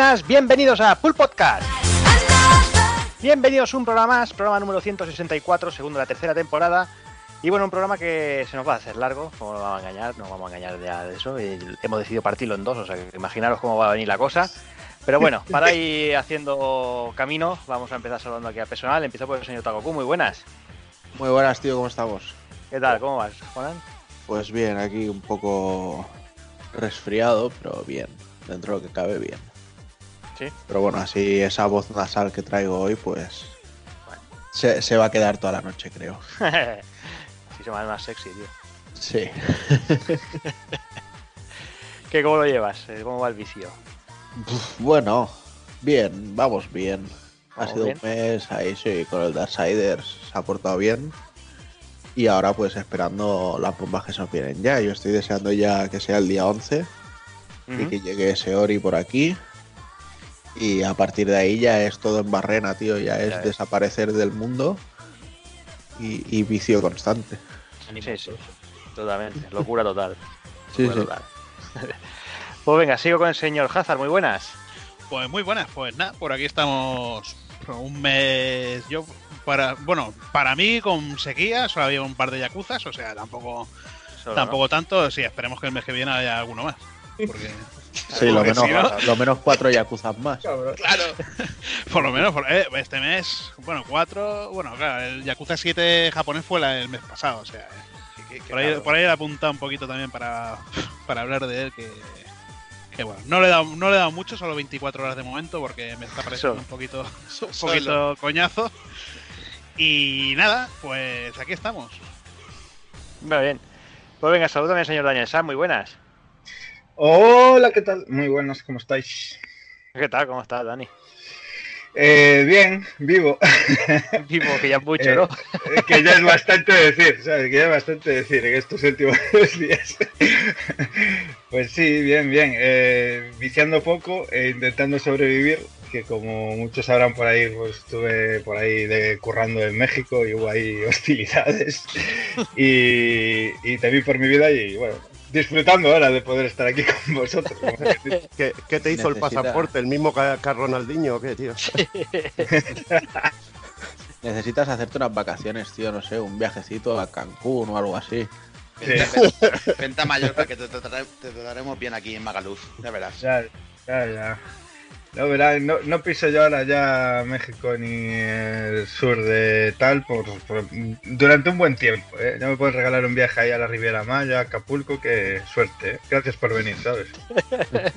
Buenas, bienvenidos a Pool Podcast. Bienvenidos a un programa más, programa número 164, segundo de la tercera temporada. Y bueno, un programa que se nos va a hacer largo, como nos vamos a engañar, no vamos a engañar ya de eso. Y hemos decidido partirlo en dos, o sea que imaginaros cómo va a venir la cosa. Pero bueno, para ir haciendo camino, vamos a empezar saludando aquí al personal. Empiezo por el señor Tagoku, muy buenas. Muy buenas, tío, ¿cómo estamos? ¿Qué tal? ¿Cómo vas, Juan? Pues bien, aquí un poco resfriado, pero bien, dentro de lo que cabe bien. Sí. Pero bueno, así esa voz nasal que traigo hoy, pues se, se va a quedar toda la noche, creo. Así se hace más sexy, tío. Sí. ¿Qué, ¿Cómo lo llevas? Eh, ¿Cómo va el vicio? Bueno, bien, vamos bien. Ha sido bien. un mes ahí, sí, con el Darksiders se ha portado bien. Y ahora pues esperando las bombas que se nos vienen ya. Yo estoy deseando ya que sea el día 11 y que llegue ese Ori por aquí. Y a partir de ahí ya es todo en barrena, tío. Ya es Ya es. desaparecer del mundo y, y vicio constante. Sí, sí, totalmente. Locura total. Sí, Locura sí. total. Pues venga, sigo con el señor Hazard, muy buenas. Pues muy buenas, pues nada, por aquí estamos un mes. Yo, para, bueno, para mí con sequía solo había un par de yacuzas, o sea, tampoco, Solo, tampoco tanto. Sí, esperemos que el mes que viene haya alguno más. Porque, Sí, lo menos, si no- lo menos cuatro yakuzas más. claro, por lo menos por- eh, este mes, bueno, cuatro. Bueno, claro, el Yakuza 7 japonés fue la- el mes pasado, o sea, eh, por ahí, por ahí he apuntado un poquito también para, para hablar de él, que, que bueno, no le, he dado, no le he dado mucho, solo 24 horas de momento, porque me está pareciendo un poquito, un poquito coñazo. Y nada, pues aquí estamos. Muy bien. Pues venga, salúdame al señor Daniel Sam, muy buenas. Hola, ¿qué tal? Muy buenas, ¿cómo estáis? ¿Qué tal? ¿Cómo estás, Dani? Eh, bien, vivo. Vivo, que ya es mucho, Eh, ¿no? Eh, que ya es bastante decir, ¿sabes? Que ya es bastante decir en estos últimos días. Pues sí, bien, bien. Eh, viciando poco e intentando sobrevivir, que como muchos sabrán por ahí, pues estuve por ahí de, currando en México y hubo ahí hostilidades. Y, y temí por mi vida y bueno, disfrutando ahora de poder estar aquí con vosotros. ¿Qué, qué te hizo el pasaporte? ¿El mismo que, que a Ronaldinho o qué, tío? Necesitas hacerte unas vacaciones, tío, no sé, un viajecito a Cancún o algo así. Sí. Venta, venta Mallorca que te trataremos bien aquí en Magaluf, ya verás. Ya, ya, ya. No, verás, no, no piso yo ahora ya México ni el sur de tal por, por- durante un buen tiempo. ¿eh? Ya me puedes regalar un viaje ahí a la Riviera Maya, a Acapulco, que suerte. ¿eh? Gracias por venir, ¿sabes?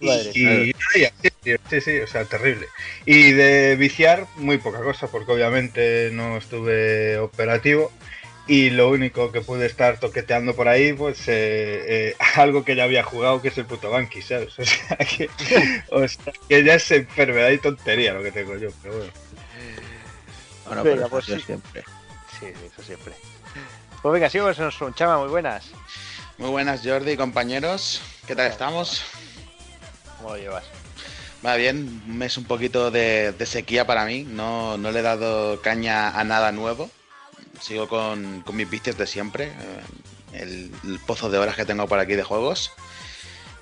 Madre Y, sí, sí, o sea, terrible. Y de viciar, muy poca cosa, porque obviamente no estuve operativo. Y lo único que pude estar toqueteando por ahí, pues eh, eh, algo que ya había jugado, que es el puto Banqui, ¿sabes? O sea, que, o sea, que ya es enfermedad y tontería lo que tengo yo, pero bueno. Bueno, pero eso pues sí. siempre. Sí, sí, eso siempre. Pues venga, sigo con el señor Chama, muy buenas. Muy buenas Jordi, compañeros. ¿Qué tal estamos? ¿Cómo lo llevas? Va bien, un mes un poquito de, de sequía para mí. No, no le he dado caña a nada nuevo. Sigo con, con mis vicios de siempre. eh, El, el pozo de horas que tengo por aquí de juegos.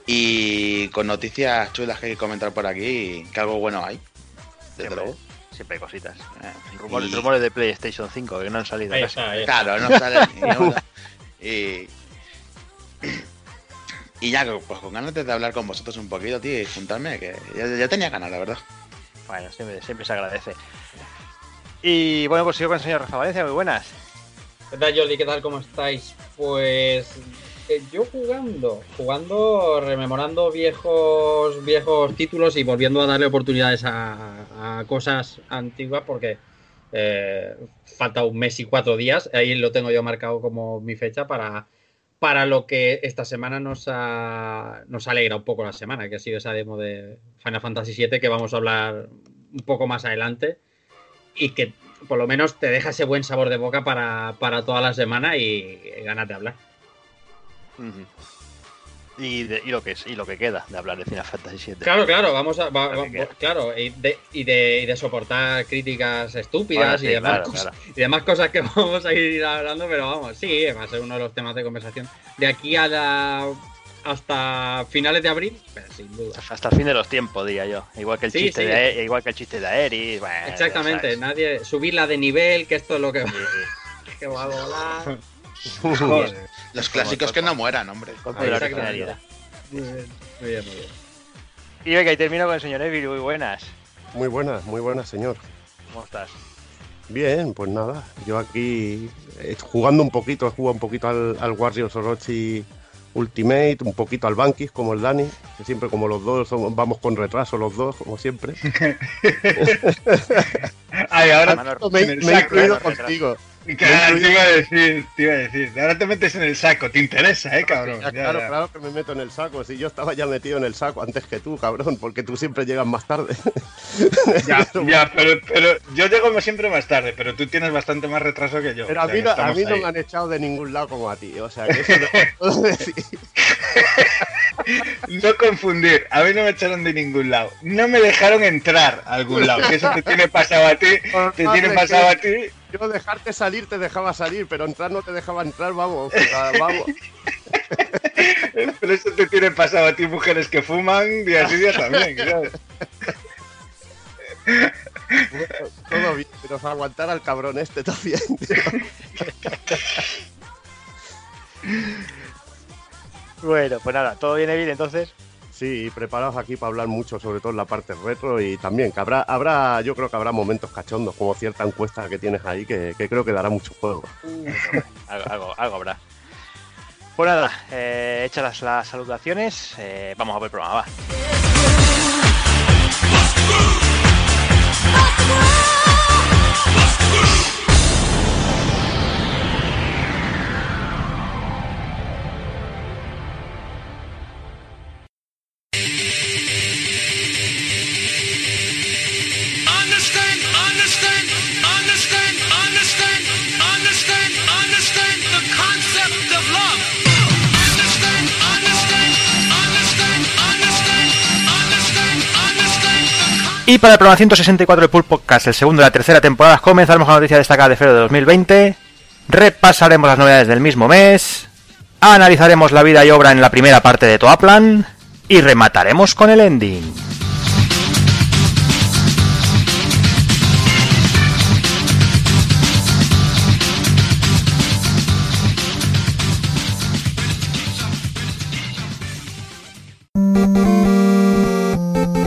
Y con noticias chulas que hay que comentar por aquí, que algo bueno hay. Desde Siempre, luego. siempre hay cositas. Eh, Rumores, y- rumores de PlayStation 5 que no han salido. Ahí casi. está, ahí está. Claro, no sale ni una. Y, y ya, pues con ganas de hablar con vosotros un poquito, tío, y juntarme, que ya, ya tenía ganas, la verdad. Bueno, siempre, siempre se agradece. Y bueno, pues sigo con el señor Rafa Valencia, muy buenas. ¿Qué tal, Jordi? ¿Qué tal? ¿Cómo estáis? Pues eh, yo jugando, jugando, rememorando viejos viejos títulos y volviendo a darle oportunidades a, cosas antiguas porque eh, falta un mes y cuatro días. Ahí lo tengo yo marcado como mi fecha para, para lo que esta semana nos, ha, nos alegra un poco la semana, que ha sido esa demo de Final Fantasy VII que vamos a hablar un poco más adelante y que por lo menos te deja ese buen sabor de boca para, para toda la semana y ganas de hablar. y, de- y lo que es, y lo que queda de hablar de Final Fantasy VII. Claro, claro, vamos a. va- va- claro, y de, y, de, y de soportar críticas estúpidas Ahora y, demás claro, cosas, claro. y demás cosas que vamos a ir hablando, pero vamos, sí, va a ser uno de los temas de conversación. De aquí a la, hasta finales de abril, pero sin duda. Hasta el fin de los tiempos, diría yo. Igual que el Sí, chiste sí. de igual que el chiste de Aeris. bueno, Exactamente, nadie subirla de nivel, que esto es lo que, que va a volar. Los clásicos que no mueran, hombre. Exactamente. Muy bien, muy bien, muy bien. Y venga, y termino con el señor Evil, muy buenas. Muy buenas, muy buenas, señor. ¿Cómo estás? Bien, pues nada, yo aquí eh, jugando un poquito, he jugado un poquito al, al Warriors Orochi Ultimate, un poquito al Bankis como el Dani, que siempre como los dos somos- vamos con retraso los dos, como siempre. Ay, ahora Mano- me, he incluido contigo. Claro, te iba a decir, te iba a decir. Ahora te metes en el saco, te interesa, eh, cabrón. Ya, Ya, claro, ya. claro que me meto en el saco. Si yo estaba ya metido en el saco antes que tú, cabrón, porque tú siempre llegas más tarde. Ya, ya, pero, pero yo llego siempre más tarde, pero tú tienes bastante más retraso que yo. Pero o a mí, no, a mí no me han echado de ningún lado como a ti. O sea, que eso no puedo decir. No confundir, a mí no me echaron de ningún lado. No me dejaron entrar a algún lado. Que eso te tiene pasado a ti, te tiene pasado a ti. Yo dejarte salir te dejaba salir, pero entrar no te dejaba entrar, vamos. vamos. Pero eso te tiene pasado a ti, mujeres que fuman día sí día también. ¿sabes? Todo bien, pero aguantar al cabrón este también. tío. Bueno, pues nada, ¿todo bien, Evil, entonces? Sí, preparados aquí para hablar mucho, sobre todo en la parte retro y también que habrá, habrá, yo creo que habrá momentos cachondos, como cierta encuesta que tienes ahí que, que creo que dará mucho juego. Algo, algo, algo habrá. Pues nada, eh, hechas las, las saludaciones, eh, vamos a ver el programa, va. Y para el programa 164 de Pulp Podcast, el segundo de la tercera temporada, comenzaremos con la noticia destacada de febrero de 2020. Repasaremos las novedades del mismo mes. Analizaremos la vida y obra en la primera parte de Toaplan. Y remataremos con el ending.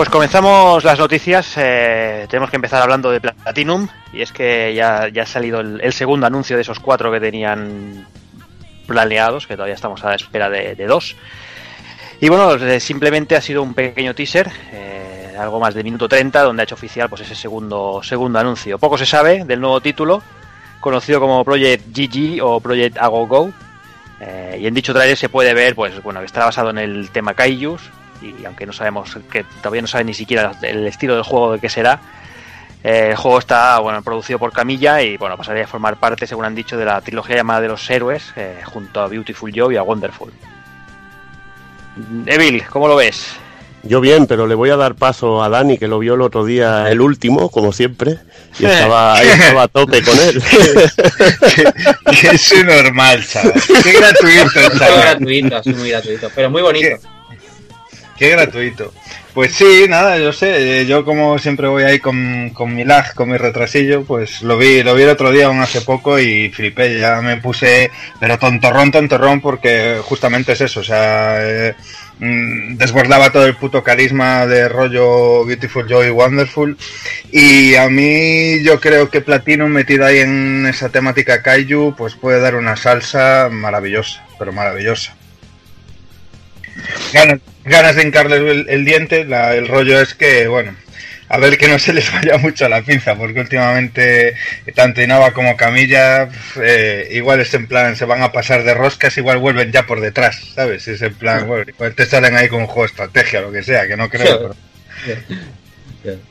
Pues comenzamos las noticias. eh, tenemos que empezar hablando de Platinum. Y es que ya, ya ha salido el, segundo anuncio de esos cuatro que tenían planeados, que todavía estamos a la espera de, dos. Y bueno, eh, simplemente ha sido un pequeño teaser, eh, algo más de minuto 30, donde ha hecho oficial pues ese segundo, segundo anuncio. Poco se sabe del nuevo título, conocido como Project GG o Project Agogo. Y en dicho trailer se puede ver, pues bueno, que está basado en el tema Kaijus, y aunque no sabemos que todavía no sabe ni siquiera el estilo del juego de qué será, eh, el juego está bueno producido por Camilla y bueno pasaría a formar parte, según han dicho, de la trilogía llamada de los héroes, eh, junto a Beautiful Joe y a Wonderful. Evil, ¿cómo lo ves? Yo bien, pero le voy a dar paso a Dani, que lo vio el otro día, el último, como siempre, y estaba, estaba a tope con él. Es normal, chaval. Qué gratuito, Muy chaval. gratuito, así muy gratuito, pero muy bonito. Qué gratuito. Pues sí, nada, yo sé, eh, yo como siempre voy ahí con, con mi lag, con mi retrasillo, pues lo vi, lo vi el otro día aún hace poco y flipé, ya me puse, pero tontorrón, tontorrón, porque justamente es eso, o sea, eh, mm, desbordaba todo el puto carisma de rollo Beautiful Joy Wonderful y a mí yo creo que Platinum metido ahí en esa temática kaiju pues puede dar una salsa maravillosa, pero maravillosa. Ganas, ganas de hincarle el, el diente, la- el rollo es que, bueno, a ver que no se les vaya mucho la pinza, porque últimamente tanto Inaba como Camilla, eh, igual es en plan, se van a pasar de roscas, igual vuelven ya por detrás, ¿sabes? Es en plan, bueno, igual te salen ahí con un juego de estrategia lo que sea, que no creo. pero-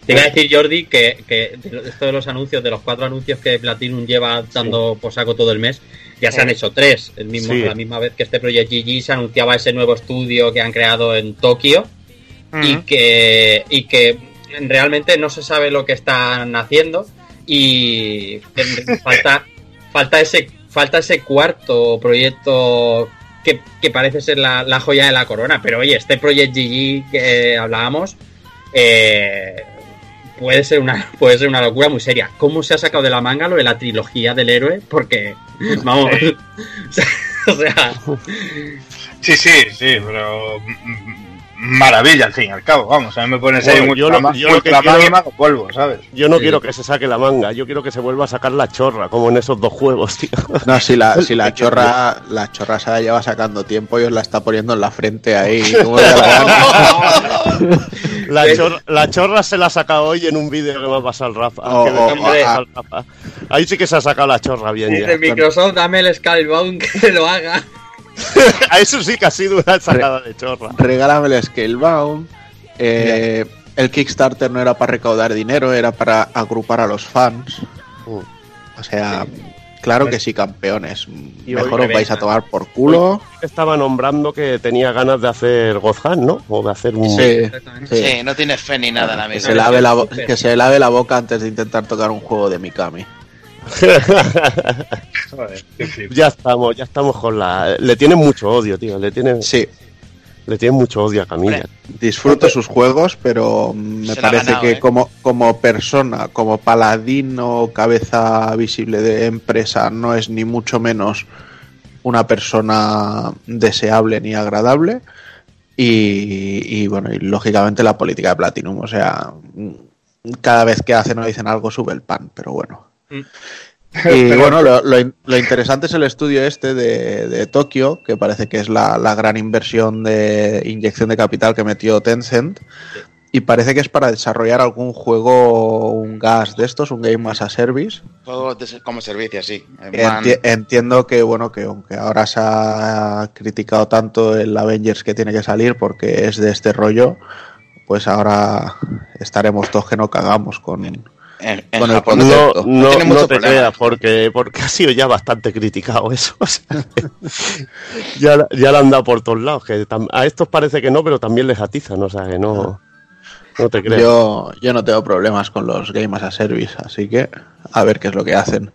Te iba a decir, Jordi, que, que esto de los anuncios, de los cuatro anuncios que Platinum lleva dando por saco todo el mes, ya se han hecho tres. El mismo, Sí. La misma vez que este Project GG se anunciaba ese nuevo estudio que han creado en Tokio y, que, y que realmente no se sabe lo que están haciendo y falta, falta, ese, falta ese cuarto proyecto que, que parece ser la, la joya de la corona. Pero oye, este Project GG que hablábamos eh, puede ser una puede ser una locura muy seria. ¿Cómo se ha sacado de la manga lo de la trilogía del héroe? Porque, vamos, o sea, Sí, sí, sí, pero mm, maravilla al fin y al cabo, vamos, a mí me pones ahí muy, yo lo- clama- yo muy lo que clamado quiero- y me hago polvo, ¿sabes? Yo no Sí. quiero que se saque la manga, yo quiero que se vuelva a sacar la chorra, como en esos dos juegos, tío. No, si la, si la chorra, la chorra se la lleva sacando tiempo y os la está poniendo en la frente ahí. como la gana. La, chor- la chorra se la ha sacado hoy en un vídeo que me ha pasado el Rafa. Oh, que oh, ah. el Rafa. Ahí sí que se ha sacado la chorra bien ya. dice Microsoft, dame el Skullbound que lo haga. A eso sí que ha sido una sacada de chorra. Regálame el Scalebound. Eh, el Kickstarter no era para recaudar dinero, era para agrupar a los fans. Uh. O sea, claro que sí, campeones. Y Mejor os vais a tomar por culo. Estaba nombrando que tenía ganas de hacer Gozhan, ¿no? O de hacer un... Sí, Exactamente. sí. Sí, no tienes fe ni nada, Que amigo. se, lave la, que se lave la boca antes de intentar tocar un juego de Mikami. Joder, qué flip. ya estamos, ya estamos con la... Le tienen mucho odio, tío. Le tienen, Sí, le tienen mucho odio a Camilla. Hombre, disfruto sus juegos, pero me Se parece ganado, que ¿eh? como, como persona, como paladín o cabeza visible de empresa, no es ni mucho menos una persona deseable ni agradable. Y, y, bueno, y lógicamente la política de Platinum, o sea, cada vez que hacen o dicen algo sube el pan, pero bueno. Mm. Y bueno, lo, lo in- lo interesante es el estudio este de, de Tokio, que parece que es la, la gran inversión de inyección de capital que metió Tencent. Y parece que es para desarrollar algún juego, un gas de estos, un Game as a Service. De- como servicio, sí. Enti- entiendo que, bueno, que aunque ahora se ha criticado tanto el Avengers que tiene que salir porque es de este rollo, pues ahora estaremos todos que no cagamos con... en, en Japón. No, no, tiene no mucho te problema. creas, porque, porque ha sido ya bastante criticado eso. o sea, ya, ya lo han dado por todos lados. Que tam- a estos parece que no, pero también les atizan, o sea que no, no te creas. Yo, yo no tengo problemas con los Game as a Service, así que a ver qué es lo que hacen.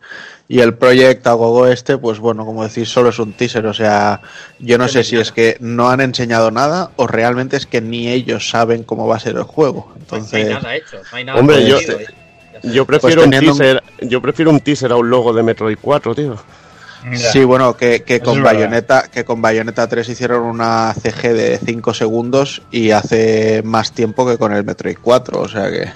Y el proyecto Agogo este, pues bueno, como decís, solo es un teaser, o sea, yo no sé si es que no han enseñado nada o realmente es que ni ellos saben cómo va a ser el juego. No hay Entonces, nada hecho, no hay nada Hombre, yo- Yo prefiero, Pues un teniendo un- teaser, yo prefiero un teaser a un logo de Metroid 4, tío. Sí, bueno, que, con. Bayonetta, que con Bayonetta 3 hicieron una CG de 5 segundos y hace más tiempo que con el Metroid 4, o sea que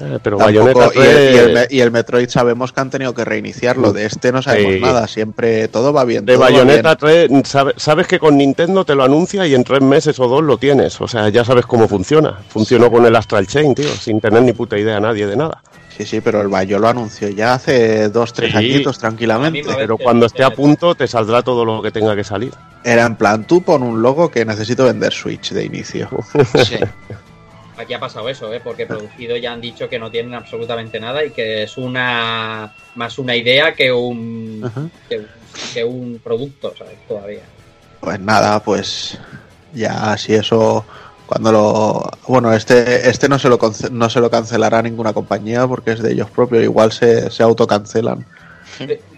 Eh, pero Tampoco- Bayonetta y, el, y el 3, Me- y el Metroid sabemos que han tenido que reiniciarlo. De este no sabemos Sí. nada. Siempre todo va bien. de Bayonetta 3, sabe- sabes que con Nintendo te lo anuncia y en tres meses o dos lo tienes. O sea, ya sabes cómo funciona. Funcionó con el Astral Chain, tío, sin tener ni puta idea nadie de nada. Sí, sí, pero el Bayo lo anunció ya hace dos, tres Sí. añitos tranquilamente. Pero cuando esté a punto te saldrá todo lo que tenga que salir. Era en plan, tú pon un logo que necesito vender Switch de inicio. Sí. Aquí ha pasado eso, ¿eh? porque producido ya han dicho que no tienen absolutamente nada y que es una más una idea que un que, un- que un producto, ¿sabes? Todavía. Pues nada, pues ya si eso cuando lo bueno este este no se lo no se lo cancelará ninguna compañía porque es de ellos propios igual se, se autocancelan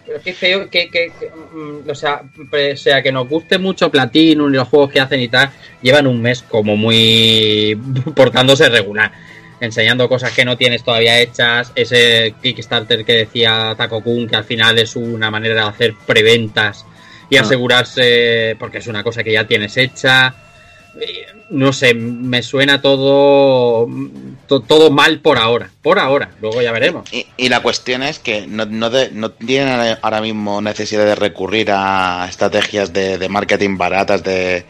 Pero qué feo que, que- que, mm, o sea, o sea, que nos guste mucho Platinum y los juegos que hacen y tal, llevan un mes como muy portándose regular, enseñando cosas que no tienes todavía hechas, ese Kickstarter que decía Taco Kun, que al final es una manera de hacer preventas y Ah. asegurarse, porque es una cosa que ya tienes hecha. No sé, me suena todo, to- todo mal por ahora, por ahora, luego ya veremos. Y, y la cuestión es que no, no, de- no tienen ahora mismo necesidad de recurrir a estrategias de, de marketing baratas de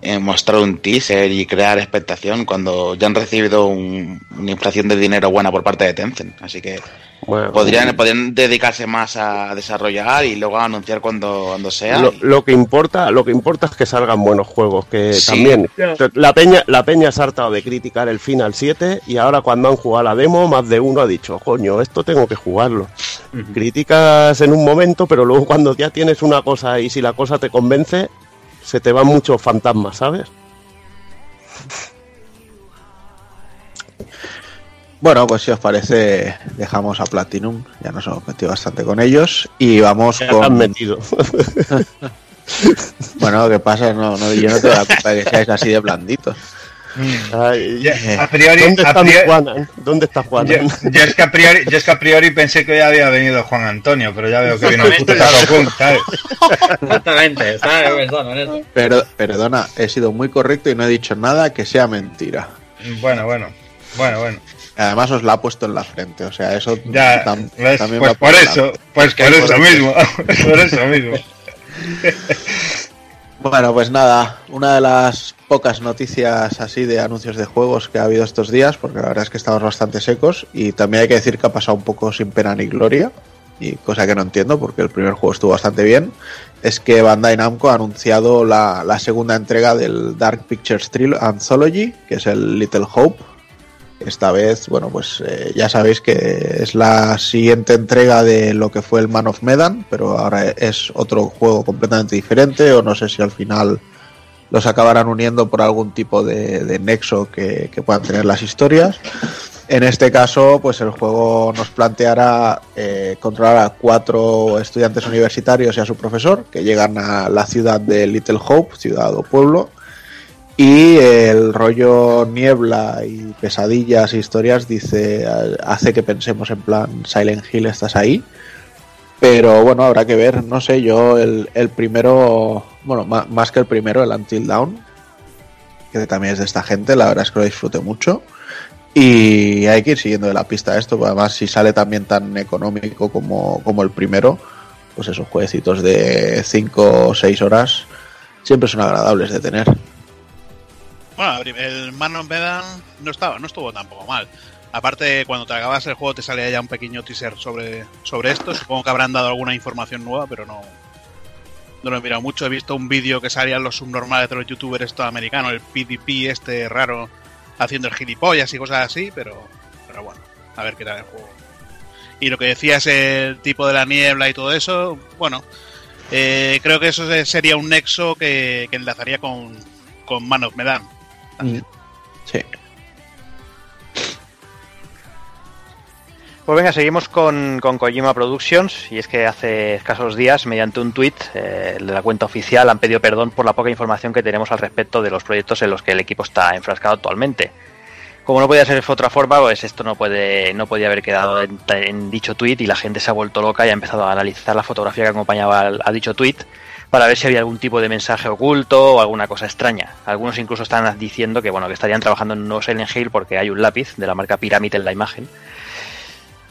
eh, mostrar un teaser y crear expectación cuando ya han recibido un- una inflación de dinero buena por parte de Tencent. Así que Bueno, podrían, podrían dedicarse más a desarrollar y luego a anunciar cuando, cuando sea. Lo, Y- lo que importa, lo que importa es que salgan buenos juegos, que Sí. también la peña, la peña se ha hartado de criticar el Final 7 y ahora cuando han jugado la demo, más de uno ha dicho, coño, esto tengo que jugarlo. Criticas en un momento, pero luego cuando ya tienes una cosa y si la cosa te convence, se te van muchos fantasmas, ¿sabes? Bueno, pues si os parece, dejamos a Platinum. Ya nos hemos metido bastante con ellos. Y vamos Ya te han con. metido. Bueno, ¿qué pasa? No, no, yo no te doy la culpa de que seáis así de blanditos. Ay, Ya, a priori, ¿Dónde a priori- Juanan? ¿Dónde está Juanan? yo, yo es que a priori, yo es que a priori pensé que hoy había venido Juan Antonio, pero ya veo que vino el puto Kun, ¿sabes? Exactamente, eso. Pero, perdona, he sido muy correcto y no he dicho nada que sea mentira. Bueno, bueno, bueno, bueno. Además os la ha puesto en la frente, o sea, eso Ya, tam- ¿ves? también pues por eso, pues por eso mismo, por eso mismo. Bueno, pues nada, una de las pocas noticias así de anuncios de juegos que ha habido estos días, porque la verdad es que estamos bastante secos y también hay que decir que ha pasado un poco sin pena ni gloria, y cosa que no entiendo porque el primer juego estuvo bastante bien, es que Bandai Namco ha anunciado la, la segunda entrega del Dark Pictures Trilogy Anthology, que es el Little Hope. Esta vez, bueno, pues eh, ya sabéis que es la siguiente entrega de lo que fue el Man of Medan, pero ahora es otro juego completamente diferente, o no sé si al final los acabarán uniendo por algún tipo de, nexo que, que puedan tener las historias. En este caso, pues el juego nos planteará eh, controlar a cuatro estudiantes universitarios y a su profesor que llegan a la ciudad de Little Hope, ciudad o pueblo, y el rollo niebla y pesadillas historias dice hace que pensemos en plan Silent Hill estás ahí pero bueno habrá que ver no sé yo el, el primero bueno más que el primero el Until Dawn que también es de esta gente la verdad es que lo disfruté mucho. Y hay que ir siguiendo de la pista esto porque además si sale también tan económico como, como el primero pues esos jueguecitos de 5 o 6 horas siempre son agradables de tener Bueno, el Man of Medan no estaba, no estuvo tampoco mal. Aparte, cuando te acabas el juego te salía ya un pequeño teaser sobre, sobre esto. Supongo que habrán dado alguna información nueva, pero no, no lo he mirado mucho. He visto un vídeo que salían los subnormales de los youtubers estos americanos, el PDP este raro, haciendo el gilipollas y cosas así, pero, pero bueno, a ver qué tal el juego. Y lo que decías, el tipo de la niebla y todo eso, bueno, eh, creo que eso sería un nexo que, que enlazaría con, con Man of Medan. Sí. Pues venga, seguimos con, con Kojima Productions y es que hace escasos días, mediante un tuit de la cuenta oficial, han pedido perdón por la poca información que tenemos al respecto de los proyectos en los que el equipo está enfrascado actualmente. Como no podía ser de otra forma, pues esto no puede no podía haber quedado en, en dicho tuit y la gente se ha vuelto loca y ha empezado a analizar la fotografía que acompañaba a dicho tuit para ver si había algún tipo de mensaje oculto o alguna cosa extraña. Algunos incluso están diciendo que bueno que estarían trabajando en un nuevo Silent Hill porque hay un lápiz de la marca Pyramid en la imagen.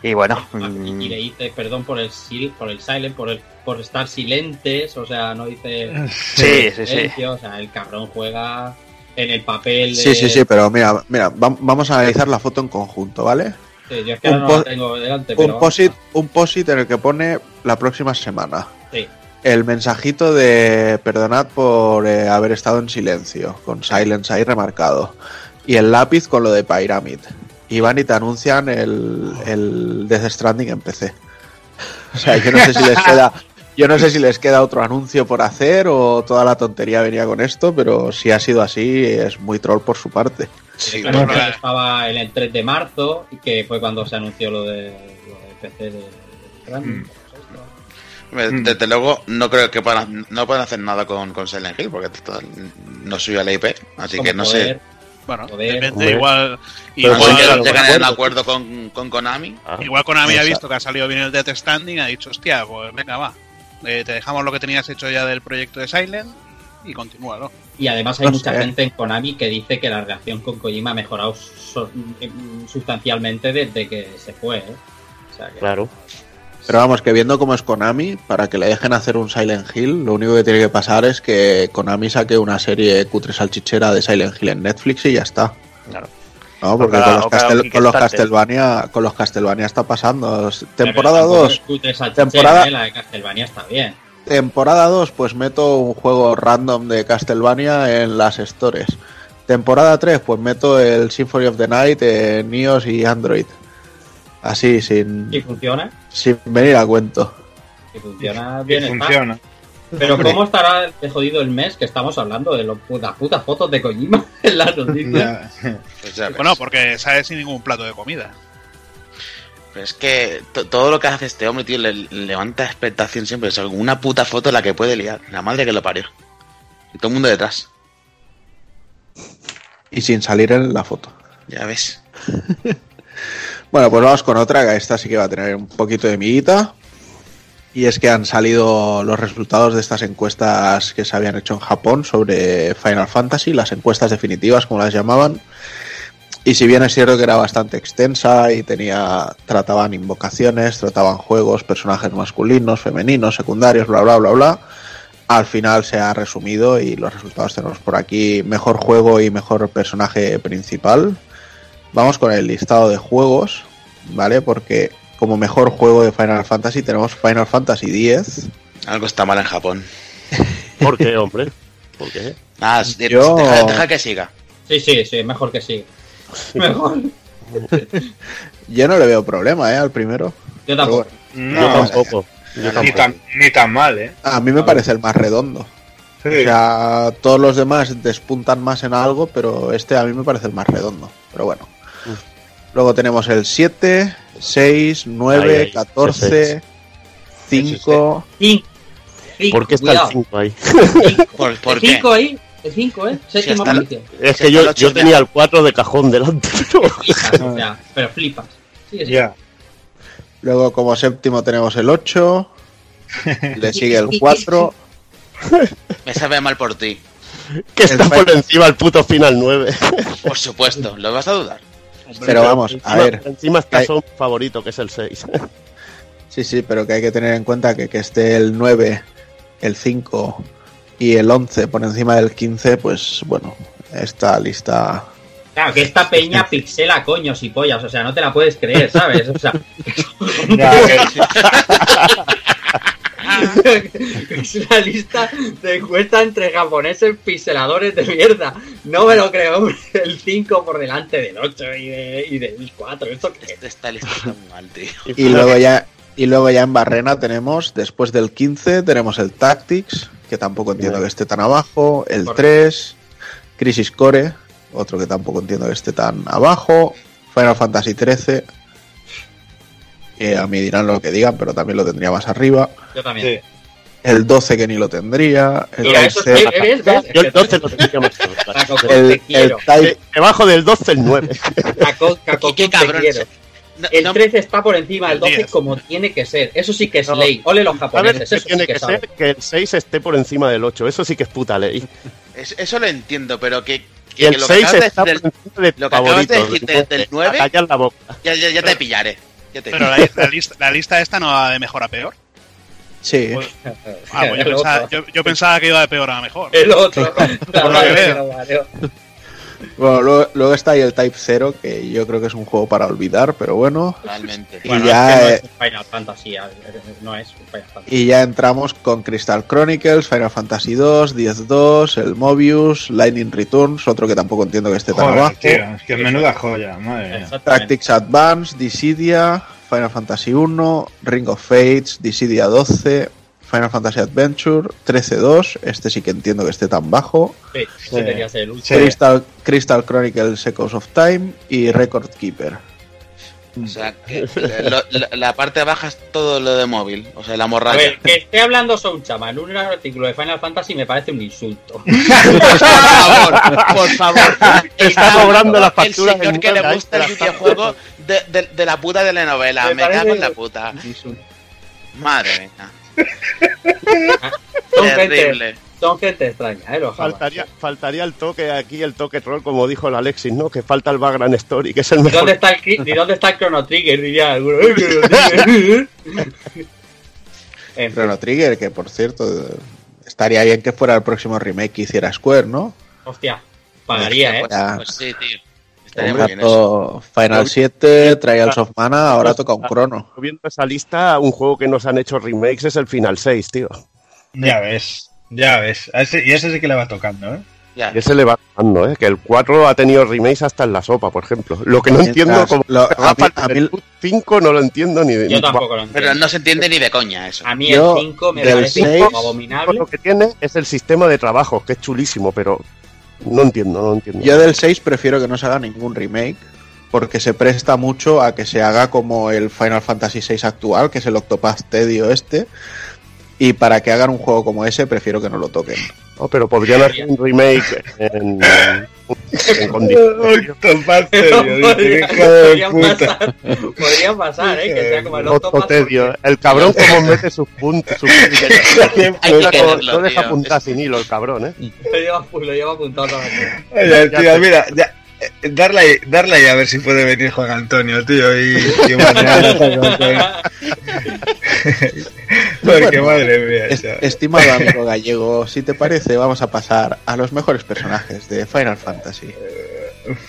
Y bueno, Y mm, le dice perdón por el sil, por el silent, por el por estar silentes, o sea, no dice sí, sí, sí. silencio, o sea, el cabrón juega en el papel de... Sí, sí, sí, pero mira, mira, vam- vamos a analizar la foto en conjunto, ¿vale? Sí, yo es que ahora no la tengo delante, pero Un posit, un posit en el que pone la próxima semana. sí. El mensajito de perdonad por eh, haber estado en silencio, con silence ahí remarcado. Y el lápiz con lo de Pyramid. Y van y te anuncian el, el Death Stranding en PC. O sea, yo no sé si les queda. Yo no sé si les queda otro anuncio por hacer o toda la tontería venía con esto, pero si ha sido así, es muy troll por su parte. Sí, Claro, estaba en el 3 de marzo, y que fue cuando se anunció lo de, lo de PC de, de Stranding, Mm. Esto. Hombre, Desde luego, no creo que puedan, no puedan hacer nada con, con Silent Hill, porque no suyo la IP, así Como que no poder- sé. Bueno, depende, igual. Pero Igual que llegan de en acuerdo. acuerdo con, con Konami. Ah, igual Konami ha visto que ha salido bien el Death Standing, ha dicho, hostia, pues venga, va. Eh, te dejamos lo que tenías hecho ya del proyecto de Silent y continúa, ¿no? Y además hay No mucha sé. gente en Konami que dice que la relación con Kojima ha mejorado so- mm, sustancialmente desde que se fue, ¿eh? O sea que- Claro. Pero vamos, que viendo cómo es Konami, para que le dejen hacer un Silent Hill, lo único que tiene que pasar es que Konami saque una serie cutre salchichera de Silent Hill en Netflix y ya está. Claro. No, porque cada- con, los Castel- con los Kickstarter. Castlevania, con los Castlevania está pasando. Temporada tampoco 2, es cutre salchichera, temporada- ¿eh? La de Castlevania está bien. temporada 2, pues meto un juego random de Castlevania en las stores. Temporada 3, pues meto el Symphony of the Night en iOS y Android. Así, sin, Si funciona, sin venir a cuento. si funciona Y bien. está. funciona. Pero Hombre. ¿cómo estará de jodido el mes que estamos hablando de los putas putas fotos de Kojima en las noticias? Ya. Pues ya. Bueno, porque sale sin ningún plato de comida. Pero es que to- todo lo que hace este hombre, tío, le, le levanta expectación siempre. Es una puta foto la que puede liar. La madre que lo parió. Y todo el mundo detrás. Y sin salir en la foto. Ya ves. Bueno, pues vamos con otra, que esta sí que va a tener un poquito de miguita. Y es que han salido los resultados de estas encuestas que se habían hecho en Japón sobre Final Fantasy, las encuestas definitivas, como las llamaban. Y si bien es cierto que era bastante extensa y tenía trataban invocaciones, trataban juegos, personajes masculinos, femeninos, secundarios, bla bla bla bla, al final se ha resumido y los resultados tenemos por aquí mejor juego y mejor personaje principal. Vamos con el listado de juegos, ¿vale? Porque como mejor juego de Final Fantasy tenemos Final Fantasy X. Algo está mal en Japón. ¿Por qué, hombre? ¿Por qué? Ah, Yo- deja, deja que siga. Sí, sí, sí, mejor que sí. Mejor. Yo no le veo problema, ¿eh? Al primero. Yo tampoco. Yo No, tampoco. Yo ni tampoco. tan, ni tan mal, ¿eh? A mí me parece el más redondo. Sí. O sea, todos los demás despuntan más en algo, pero este a mí me parece el más redondo. Pero bueno. Luego tenemos el 7, 6, 9, Ay, ay, 14, 5. Cinco. Cinco, ¿Por qué está cuidado. el 5 ahí? Cinco. ¿Por, por el qué? 5 ahí, el 5, ¿eh? Séptima la- posición. Es Sí, que yo, yo tenía el 4 de cajón delante, pero... Flipas, o sea, pero flipas. Sigue, sigue. Ya. Luego como séptimo tenemos el 8. Le sigue el 4. Me sabe mal por ti. que está por encima el puto final 9. Por supuesto. ¿Lo vas a dudar? Pero vamos, a ver. Encima está Hay- su favorito, que es el 6. Sí, sí, pero que hay que tener en cuenta que que esté el 9, el 5 y el 11 por encima del 15, pues bueno, esta lista... Claro, que esta peña pixela coños y pollas, o sea, no te la puedes creer, ¿sabes? O sea, que- es una lista de encuesta entre japoneses pixeladores de mierda. No me lo creo, hombre. El 5 por delante del 8 y, de- y del 4. ¿Esto qué es? Este está muy mal, tío. Y luego ya y luego ya en Barrena tenemos, después del 15, tenemos el Tactics, que tampoco entiendo que esté tan abajo, el Correcto. 3, Crisis Core, otro que tampoco entiendo que esté tan abajo, Final Fantasy 13, que a mí dirán lo que digan, pero también lo tendría más arriba, Yo también. sí. el 12 que ni lo tendría, el Mira, eso 11, es, ¿ves? Yo el 12 lo tendría más. Caco, el, te el quiero. Type Debajo del 12 el 9. Caco, Caco, ¿Qué, cabrón? No, El no- 13 está por encima del El 12 10. como tiene que ser. Eso sí que es No. ley. Ole los ¿Sabes japoneses. qué Eso tiene sí que, que ser? Que el 6 esté por encima del 8. Eso sí que es puta ley. es- eso lo entiendo, pero que, que el lo que 6 acabas de está decir por del- encima de lo que acabas de decir de- del 9. Callar la boca. ya, ya, ya te pillaré. Ya te Pero la, la lista, la lista esta no va de mejor a peor. sí, Pues- Ah, pues yo, pensaba, yo, yo pensaba que iba de peor a mejor. El otro. La Por lo que veo. Bueno, luego, luego está ahí el Type 0, que yo creo que es un juego para olvidar, pero bueno. Realmente. Y Bueno, ya, es que no eh, es Final Fantasy. No es un Final Fantasy. Y ya entramos con Crystal Chronicles, Final Fantasy 2, 10-2, el Mobius, Lightning Returns, otro que tampoco entiendo que esté tan Joder, abajo. tío, es que es menuda joya, madre mía. Tactics Advance, Dissidia, Final Fantasy 1, Ring of Fates, Dissidia 12, Final Fantasy Adventure, 13-2, este sí que entiendo que esté tan bajo, Sí, Sí. debería ser el. Crystal, Crystal Chronicles Echoes of Time y Record Keeper. O sea, que lo- la, la parte baja es todo lo de móvil. O sea, la A morralla. ver, que esté hablando Souchama en un artículo de Final Fantasy me parece un insulto. por favor, por favor. Te está cobrando la El factura señor que le gusta el videojuego de, de, de la puta telenovela. Me Me, cago en la puta. Madre mía. Son gente, Terrible. son gente extraña, ¿eh? Los. Faltaría, faltaría el toque aquí, el toque troll, como dijo el Alexis, ¿no? Que falta el background story, que es el ¿Y mejor. dónde está el, ¿Y dónde está el Chrono Trigger? Diría alguno. ¡Eh, Chrono Trigger! En fin, Chrono Trigger, que por cierto, eh, estaría bien que fuera el próximo remake que hiciera Square, ¿no? hostia, pagaría, ¿eh? Pues, Ya. pues sí, tío. Estaría Un muy bien eso. rato Final 7, Trials of Mana, ahora toca un crono. Viendo esa lista, un juego que nos han hecho remakes es el Final 6, tío. Ya ves, ya ves. A ese- y ese sí que le va tocando, ¿eh? Ya. Y ese le va dando, ¿eh? Que el 4 ha tenido remakes hasta en la sopa, por ejemplo. Lo que no Mientras entiendo, como lo- a mí- a mí- el 5 no lo entiendo ni de Yo tampoco lo Pero entiendo. no se entiende ni de coña eso. A mí Yo, el 5 me parece seis- como abominable. Lo que tiene es el sistema de trabajo, que es chulísimo, pero no entiendo, no entiendo. Yo del 6 prefiero que no se haga ningún remake, porque se presta mucho a que se haga como el Final Fantasy VI actual, que es el Octopath Tedio este. Y para que hagan un juego como ese, prefiero que no lo toquen. No, pero podrían hacer un remake en, en condiciones. Podría- hijo de podría puta. pasar, podría pasar, ¿eh? Que sea como el Otto Octopath. Tedio. El cabrón como mete sus puntos. Sus no, deja tío. puntar sin hilo el cabrón, ¿eh? Lo lleva, lo lleva apuntado toda la vida. Oye, Ya tío, te- mira, ya, eh, darle ahí, darle ahí a ver si puede venir Juan Antonio, tío, y, y mañana. Porque Bueno, madre mía, Es- estimado amigo gallego, si te parece, vamos a pasar a los mejores personajes de Final Fantasy.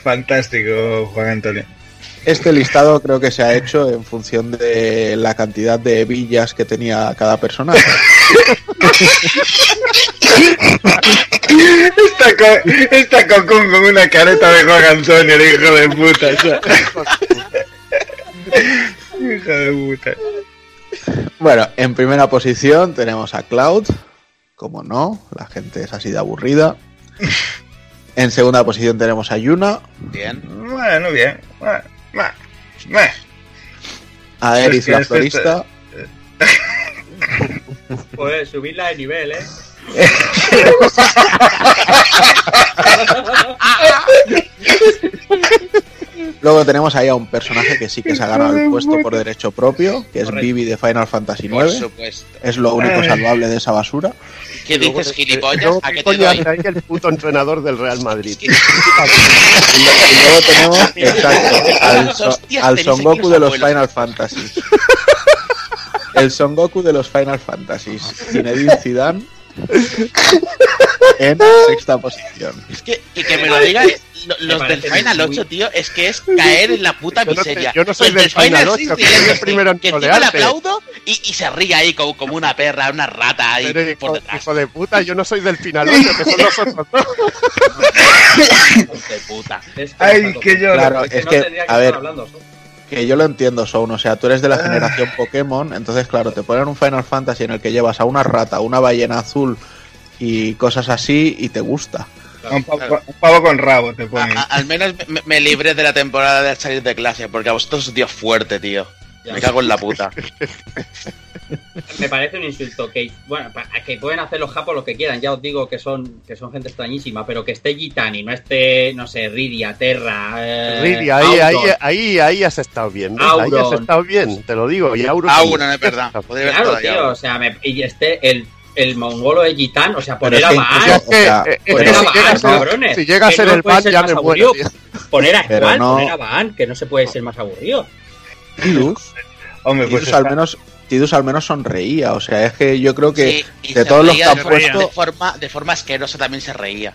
fantástico, Juan Antonio. Este listado creo que se ha hecho en función de la cantidad de villas que tenía cada personaje. Está, co está Cocún con una careta de Juan Antonio, el hijo de puta. hijo de puta. Bueno, en primera posición tenemos a Cloud, como no, la gente es así de aburrida. En segunda posición tenemos a Yuna, Bien. Bueno, bien. Bueno, bueno, bueno. a Eris la florista, Pues subirla de nivel, ¿eh? luego tenemos ahí a un personaje que sí que se ha ganado el puesto por derecho propio, que es Correcto. Vivi de Final Fantasy Por IX. supuesto. Es lo único salvable de esa basura. ¿Qué dices, gilipollas? ¿A ¿Qué te doy? el puto entrenador del Real Madrid? Y, luego tenemos exacto, al, so- Son Goku de los. Final Fantasy. El Son Goku de los Final Fantasy. Zinedine Zidane en sexta posición. Es que, que, que me lo digan lo- los del Final muy- 8, tío, es que es caer en la puta Yo no sé- miseria. yo no soy Los del Final 8, 6 que soy el primero en que encima le aplaudo y, y se ríe ahí como, como una perra, una rata ahí Pero, por hijo, detrás. hijo de puta, yo no soy del final 8, que son los otros dos. De puta. Es Ay, que yo- Claro, que es no que, a ver, hablando, ¿no? Que yo lo entiendo, Son. O sea, tú eres de la generación Pokémon, entonces, claro, te ponen un Final Fantasy en el que llevas a una rata, una ballena azul y cosas así y te gusta. Un pavo, un pavo con rabo te A- ponen. a- al menos me, me libré de la temporada de salir de clase, porque a vosotros os dio fuerte, tío. Me cago en la puta. Me parece un insulto que, bueno, que pueden hacer los japos lo que quieran, ya os digo que son que son gente extrañísima, pero que esté Gitani, no esté, no sé, Ridia, Terra, eh, Riri, ahí, ahí, ahí, ahí has estado bien. Ahí has estado bien, te lo digo. Y Auron. Ah, es verdad. Claro, tío, ahora. o sea, me, y esté el, el mongolo de Gitán, o sea, poner a Baal, poner a Baal, cabrones. si llega a que ser no el ser ya me muero, poner a no- poner a Baan, que no se puede ser más aburrido. Tidus, Hombre, pues Tidus al menos, Tidus al menos sonreía. O sea, es que yo creo que Sí, de todos los que han puesto- de forma, de forma asquerosa también se reía.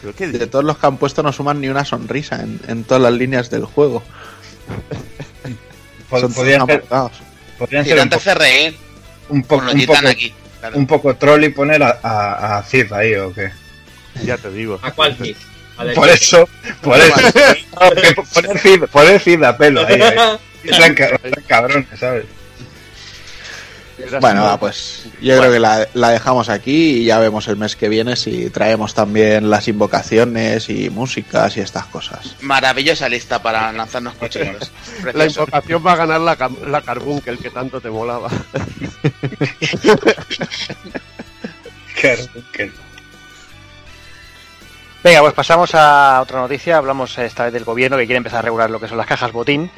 Pero qué de todos los que han puesto no suman ni una sonrisa en, en todas las líneas del juego. podrían ser, podrían ser un, po- un, poco, un, aquí. Claro. un poco troll y poner a, a, a Cid ahí, ¿o qué? Ya te digo. ¿A cuál Cid? Por eso, por eso. Poner Cid, poner Cid a pelo ahí. ahí. Eran, ca- eran cabrones, ¿sabes? Bueno, va, pues yo creo que la, la dejamos aquí y ya vemos el mes que viene si traemos también las invocaciones y músicas y estas cosas. Maravillosa lista para lanzarnos cuchillos. La invocación va a ganar la, la Carbunkel que tanto te molaba. Que- Venga, pues pasamos a otra noticia. Hablamos esta vez del gobierno que quiere empezar a regular lo que son las cajas botín.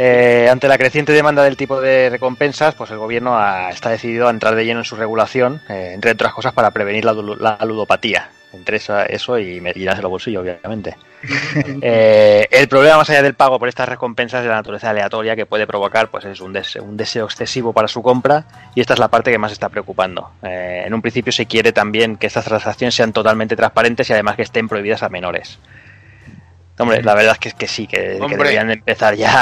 Eh, ante la creciente demanda del tipo de recompensas, pues el gobierno ha- está decidido a entrar de lleno en su regulación, eh, entre otras cosas para prevenir la, lu- la ludopatía. Entre esa- eso y me llenarse los bolsillos, obviamente. Eh, el problema más allá del pago por estas recompensas de la naturaleza aleatoria que puede provocar pues es un, deseo, un deseo excesivo para su compra y esta es la parte que más está preocupando. Eh, en un principio se quiere también que estas transacciones sean totalmente transparentes y además que estén prohibidas a menores. Hombre, la verdad es que, que sí, que, que deberían de empezar ya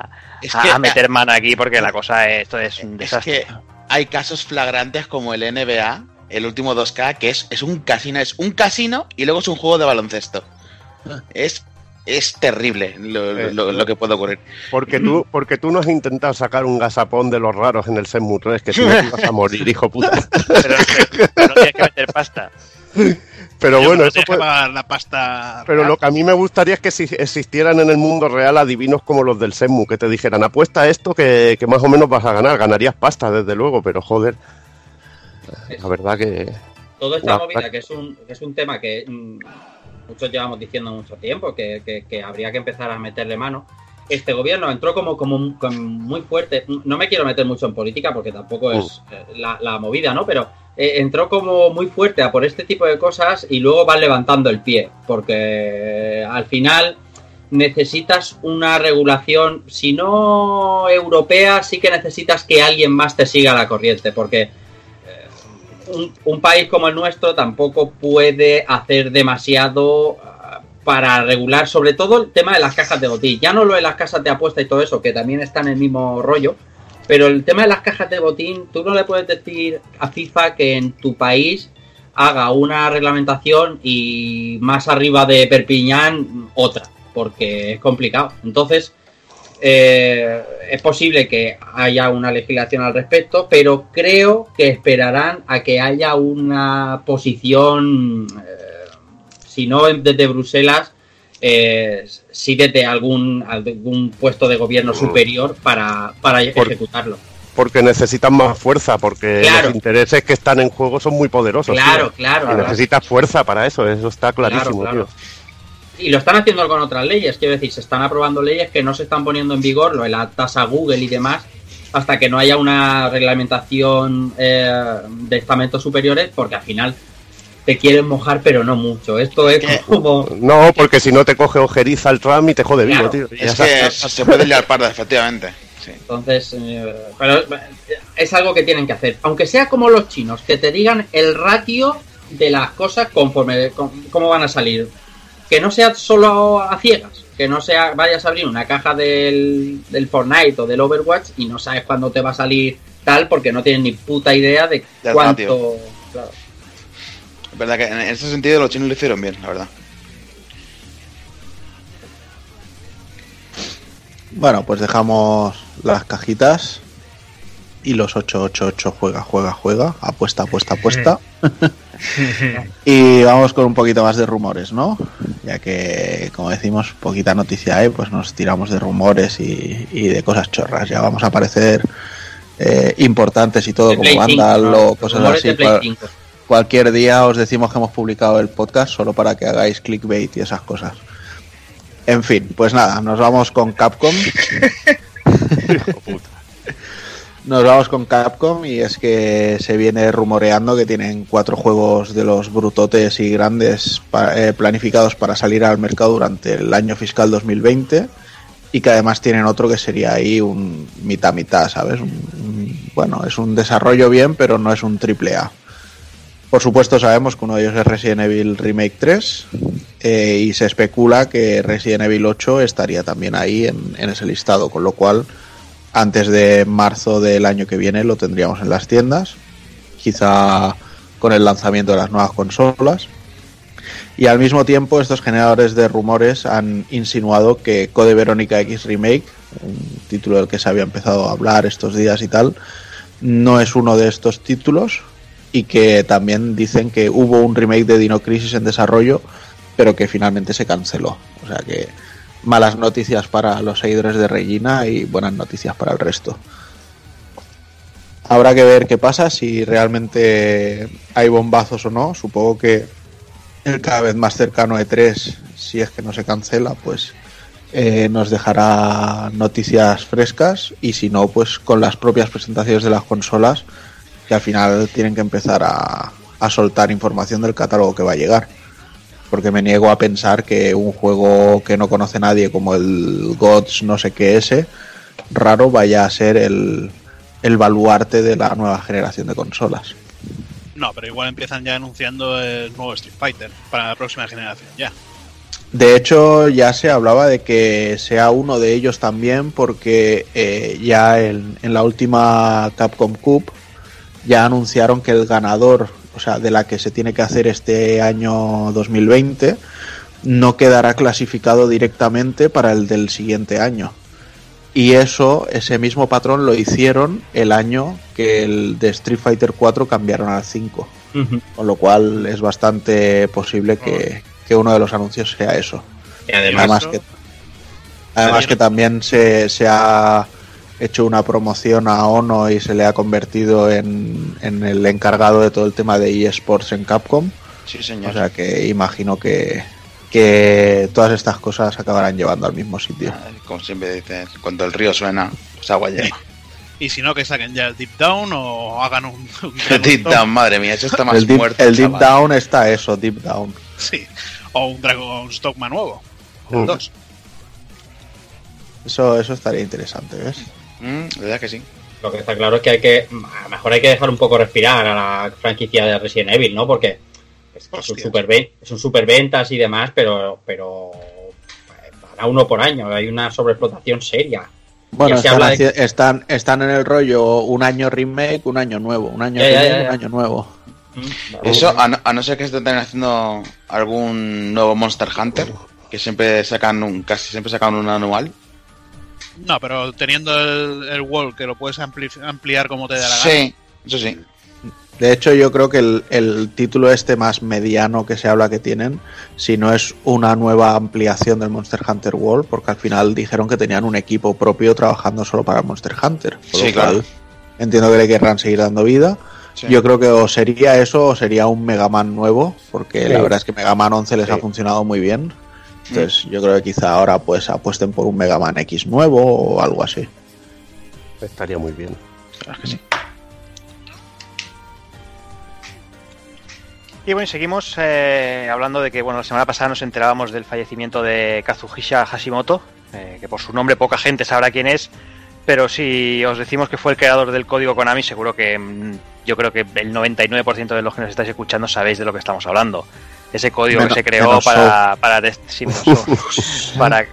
a, Es a- que- a meter mano aquí porque la cosa es, esto es un Es desastre. que hay casos flagrantes como el NBA, el último 2K, que es, es un casino, es un casino y luego es un juego de baloncesto. Es, es terrible lo, lo- lo que puede ocurrir. Porque tú, porque tú no has intentado sacar un gasapón de los raros en el Senmu 3, que si no te vas a morir, hijo puta. Pero, pero no tienes que meter pasta. Pero Yo bueno, no eso puede- pagar la pasta. Pero real. lo que a mí me gustaría es que si existieran en el mundo real adivinos como los del Senmu, que te dijeran, apuesta a esto que, que más o menos vas a ganar. Ganarías pasta, desde luego, pero joder. La verdad que... Toda esta La- movida, que es un, que es un tema que mm, muchos llevamos diciendo mucho tiempo, que, que- que habría que empezar a meterle mano. Este gobierno entró como, como, como muy fuerte. No me quiero meter mucho en política porque tampoco es eh, la, la movida, ¿no? Pero eh, entró como muy fuerte a por este tipo de cosas y luego van levantando el pie. Porque eh, al final necesitas una regulación, si no europea, sí que necesitas que alguien más te siga la corriente. Porque un, un país como el nuestro tampoco puede hacer demasiado para regular, sobre todo el tema de las cajas de botín. Ya no lo de las casas de apuesta y todo eso, que también está en el mismo rollo. Pero el tema de las cajas de botín, tú no le puedes decir a FIFA que en tu país haga una reglamentación y más arriba de Perpiñán otra, porque es complicado. Entonces, eh, es posible que haya una legislación al respecto, pero creo que esperarán a que haya una posición, eh, si no desde Bruselas, eh, sí desde algún, algún puesto de gobierno superior para, para Por- ejecutarlo. Porque necesitan más fuerza, porque Claro. los intereses que están en juego son muy poderosos. Claro, tío. claro, Y claro. necesitas fuerza para eso, eso está clarísimo, Claro, claro. tío. Y lo están haciendo con otras leyes, quiero decir, se están aprobando leyes que no se están poniendo en vigor, lo de la tasa Google y demás, hasta que no haya una reglamentación eh, de estamentos superiores, porque al final te quieren mojar, pero no mucho. Esto es que- como. No, porque si no te coge ojeriza el tram y te jode vivo, Claro. tío. Ya Es que se puede liar parda, efectivamente. Sí. Entonces, eh, pero eh, es algo que tienen que hacer. Aunque sea como los chinos, que te digan el ratio de las cosas conforme con- cómo van a salir. Que no sea solo a ciegas. Que no sea vayas a abrir una caja del, del Fortnite o del Overwatch y no sabes cuándo te va a salir tal porque no tienes ni puta idea de cuánto. claro. Es verdad que en ese sentido los chinos lo hicieron bien, la verdad. Bueno, pues dejamos las cajitas y los 888 juega, juega, juega, apuesta, apuesta, apuesta. y vamos con un poquito más de rumores, ¿no? Ya que, como decimos, poquita noticia hay, pues nos tiramos de rumores y, y de cosas chorras. Ya vamos a aparecer eh, importantes y todo, como Play 5, Vandal o cosas así. de Play cual- 5. Cualquier día os decimos que hemos publicado el podcast solo para que hagáis clickbait y esas cosas. En fin, pues nada, nos vamos con Capcom. Nos vamos con Capcom y es que se viene rumoreando que tienen cuatro juegos de los brutotes y grandes eh, planificados para salir al mercado durante el año fiscal 2020 y que además tienen otro que sería ahí un mitad mitad, ¿sabes? Un- un- bueno, es un desarrollo bien, pero no es un triple A. Por supuesto sabemos que uno de ellos es Resident Evil Remake 3 eh, y se especula que Resident Evil 8 estaría también ahí en, en ese listado, con lo cual antes de marzo del año que viene lo tendríamos en las tiendas, quizá con el lanzamiento de las nuevas consolas. Y al mismo tiempo estos generadores de rumores han insinuado que Code Verónica X Remake, un título del que se había empezado a hablar estos días y tal, no es uno de estos títulos y que también dicen que hubo un remake de Dino Crisis en desarrollo, pero que finalmente se canceló. O sea que malas noticias para los seguidores de Regina y buenas noticias para el resto. Habrá que ver qué pasa, si realmente hay bombazos o no. Supongo que el cada vez más cercano E3, si es que no se cancela, pues eh, nos dejará noticias frescas y si no, pues con las propias presentaciones de las consolas que al final tienen que empezar a, a soltar información del catálogo que va a llegar. Porque me niego a pensar que un juego que no conoce nadie como el Gods no sé qué ese, raro vaya a ser el, el baluarte de la nueva generación de consolas. No, pero igual empiezan ya anunciando el nuevo Street Fighter para la próxima generación ya. De hecho, ya se hablaba de que sea uno de ellos también, porque eh, ya en, en la última Capcom Cup ya anunciaron que el ganador, o sea, de la que se tiene que hacer este año 2020, no quedará clasificado directamente para el del siguiente año. Y eso, ese mismo patrón lo hicieron el año que el de Street Fighter 4 cambiaron al 5. Con lo cual es bastante posible que, que uno de los anuncios sea eso. Y además, Además que, además que también se, se ha hecho una promoción a Ono y se le ha convertido en, en el encargado de todo el tema de eSports en Capcom. Sí, señor. O sea que imagino que, que todas estas cosas acabarán llevando al mismo sitio. Ah, Como siempre dices, cuando el río suena, pues agua lleva. Y si no, que saquen ya el Deep Down o hagan un. un El Deep Down, madre mía, eso está más El deep, muerto. el deep chaval. Down está eso, Deep Down. Sí. O un Dragon Stockman nuevo. El 2. Eso, eso estaría interesante, ¿ves? Mm, la verdad que sí. lo que está claro es que hay que. A lo mejor hay que dejar un poco respirar a la franquicia de Resident Evil, ¿no? Porque es, que Hostia. super es un superventas y demás, pero. pero para uno por año, hay una sobreexplotación seria. Bueno, están, habla de- haci- están, están en el rollo un año remake, un año nuevo, un año Ya, ya, remake, ya, un año nuevo. Eso, a no, a no ser que estén haciendo algún nuevo Monster Hunter, que siempre sacan un, casi siempre sacan un anual. No, pero teniendo el, el wall que lo puedes ampli- ampliar como te dé la gana. Sí, eso sí. De hecho, yo creo que el, el título este más mediano que se habla que tienen, si no es una nueva ampliación del Monster Hunter World, porque al final dijeron que tenían un equipo propio trabajando solo para Monster Hunter. Por Sí, lo cual, claro. entiendo que le querrán seguir dando vida. Sí. Yo creo que o sería eso o sería un Mega Man nuevo, porque Sí. la verdad es que Mega Man 11 les Sí. ha funcionado muy bien. Entonces, yo creo que quizá ahora pues apuesten por un Mega Man X nuevo o algo así. Estaría muy bien. Que sí. Y bueno, seguimos eh, hablando de que bueno, la semana pasada nos enterábamos del fallecimiento de Kazuhisa Hashimoto, eh, que por su nombre poca gente sabrá quién es, pero si os decimos que fue el creador del código Konami, seguro que mm, yo creo que el 99% de los que nos estáis escuchando sabéis de lo que estamos hablando. Ese código Menos- que se creó menos para, para, test- sí, para, para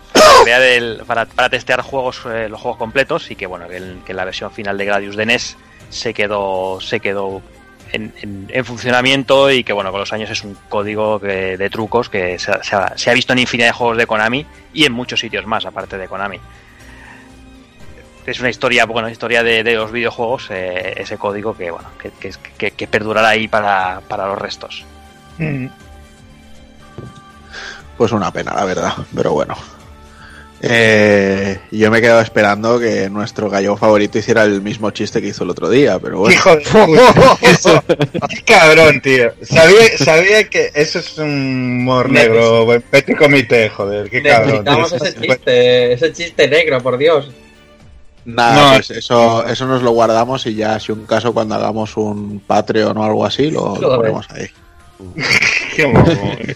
crear el- para, para testear juegos eh, los juegos completos y que bueno que, el- que la versión final de Gradius de NES se quedó se quedó en, en- en funcionamiento y que bueno con los años es un código que- de trucos que se, ha- se ha, se ha visto en infinidad de juegos de Konami y en muchos sitios más aparte de Konami. Es una historia bueno historia de, de los videojuegos eh, ese código que bueno que, que, que- que perdurará ahí para, para los restos Pues una pena, la verdad, pero bueno. Eh, yo me he quedado esperando que nuestro gallego favorito hiciera el mismo chiste que hizo el otro día, pero bueno. Hijo de puta. Eso, qué cabrón, tío. Sabía, sabía que eso es un humor negro. Petit comité, joder, qué cabrón. Necesitamos ese chiste, ese chiste negro, por Dios. Nada, No, pues eso, eso nos lo guardamos y ya, si un caso, cuando hagamos un Patreon o algo así, lo, lo ponemos ahí. Qué.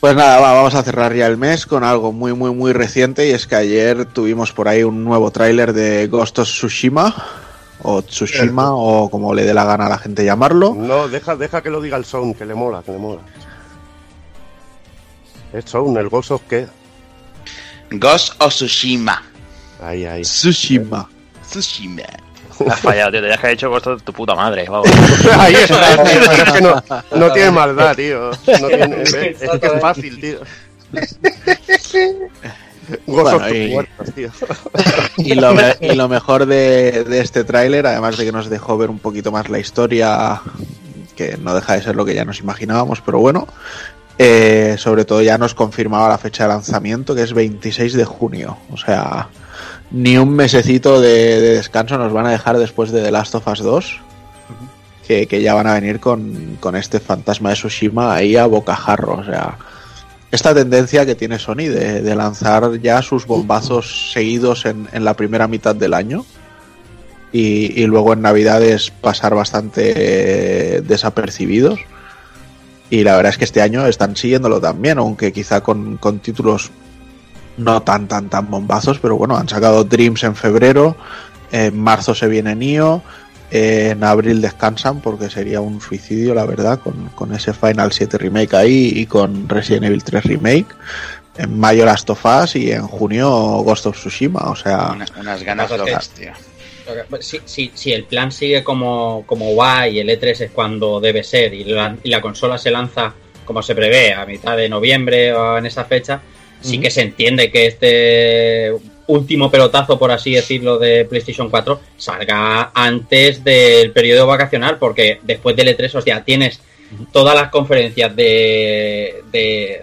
Pues nada, va, vamos a cerrar ya el mes con algo muy, muy, muy reciente y es que ayer tuvimos por ahí un nuevo tráiler de Ghost of Tsushima o Tsushima o como le dé la gana a la gente llamarlo. No, deja, deja que lo diga el Sound, que le mola, que le mola. Es Sound, el Ghost of qué? Ghost of Tsushima. Ahí, ahí. Tsushima. Tsushima. has fallado tío que haber hecho esto de tu puta madre vamos. Ahí está, es que no, no tiene maldad, tío. No tiene, es, es que es fácil, tío. Bueno, of y- Muertos, tío. Y lo, me- y lo mejor de, de este tráiler, además de que nos dejó ver un poquito más la historia, que no deja de ser lo que ya nos imaginábamos, pero bueno, eh, sobre todo ya nos confirmaba la fecha de lanzamiento, que es 26 de junio. O sea, ni un mesecito de, de descanso nos van a dejar después de The Last of Us 2. Que, ya van a venir con, este fantasma de Tsushima ahí a bocajarro. O sea, esta tendencia que tiene Sony de, lanzar ya sus bombazos seguidos en, la primera mitad del año y, luego en Navidades pasar bastante eh, desapercibidos. Y la verdad es que este año están siguiéndolo también, aunque quizá con títulos no tan tan tan bombazos, pero bueno, han sacado Dreams en febrero, en marzo se viene Nio, en abril descansan porque sería un suicidio, la verdad, con, con ese Final 7 Remake ahí y con Resident Evil 3 Remake. En mayo Last of Us y en junio Ghost of Tsushima, o sea, Una- unas ganas locas, tío. Si, si, si el plan sigue como, como va y el E3 es cuando debe ser y la, y la consola se lanza como se prevé a mitad de noviembre o en esa fecha, sí que se entiende que este último pelotazo, por así decirlo, de PlayStation 4 salga antes del periodo vacacional, porque después del E3, o sea, tienes todas las conferencias de, de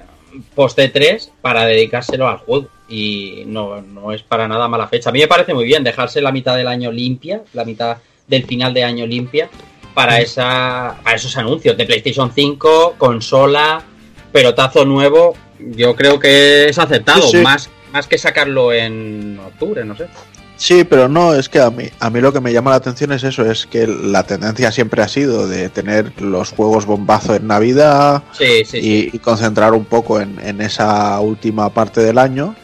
post E3 para dedicárselo al juego. Y no, no es para nada mala fecha. A mí me parece muy bien dejarse la mitad del año limpia, la mitad del final de año limpia, para, esa, para esos anuncios de PlayStation 5, consola, pelotazo nuevo. Yo creo que es Sí, sí. Más, más que sacarlo en octubre, no sé. Sí, pero no, es que a mí, a mí lo que me llama la atención es eso, es que la tendencia siempre ha sido de tener los juegos bombazo en Navidad Sí, sí, y, sí. y concentrar un poco en, en esa última parte del año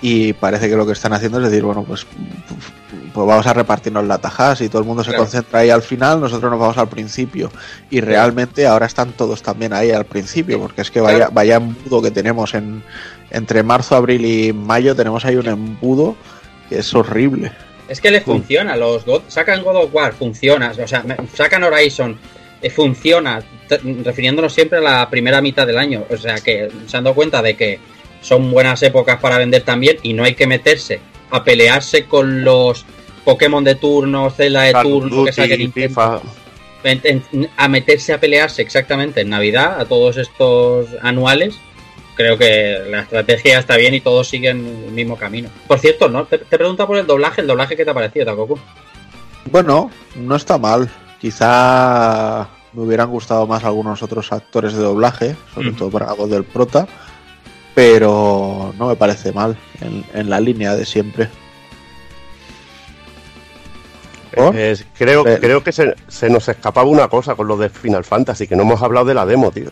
y parece que lo que están haciendo es decir, bueno, pues, pues vamos a repartirnos la tajas y todo el mundo se Claro. concentra ahí al final, nosotros nos vamos al principio y realmente ahora están todos también ahí al principio, porque es que vaya, Claro. vaya embudo que tenemos en entre marzo, abril y mayo tenemos ahí un embudo que es horrible. Es que le funciona, los God, sacan God of War, funciona, o sea, sacan Horizon, eh, funciona, refiriéndonos siempre a la primera mitad del año, o sea que se han dado cuenta de que son buenas épocas para vender también y no hay que meterse a pelearse con los Pokémon de turno, Zelda de Call turno, que Duty. FIFA. En- en- a meterse a pelearse exactamente en Navidad, a todos estos anuales, creo que la estrategia está bien y todos siguen el mismo camino. Por cierto, ¿no? Te, te pregunta por el doblaje, el doblaje que te ha parecido, Takoku. Bueno, no está mal. Quizá me hubieran gustado más algunos otros actores de doblaje, sobre todo para la voz del prota, pero no me parece mal en, en la línea de siempre. ¿Por? Es- creo, Pero- creo que se, se nos escapaba una cosa con lo de Final Fantasy, que no hemos hablado de la demo, tío.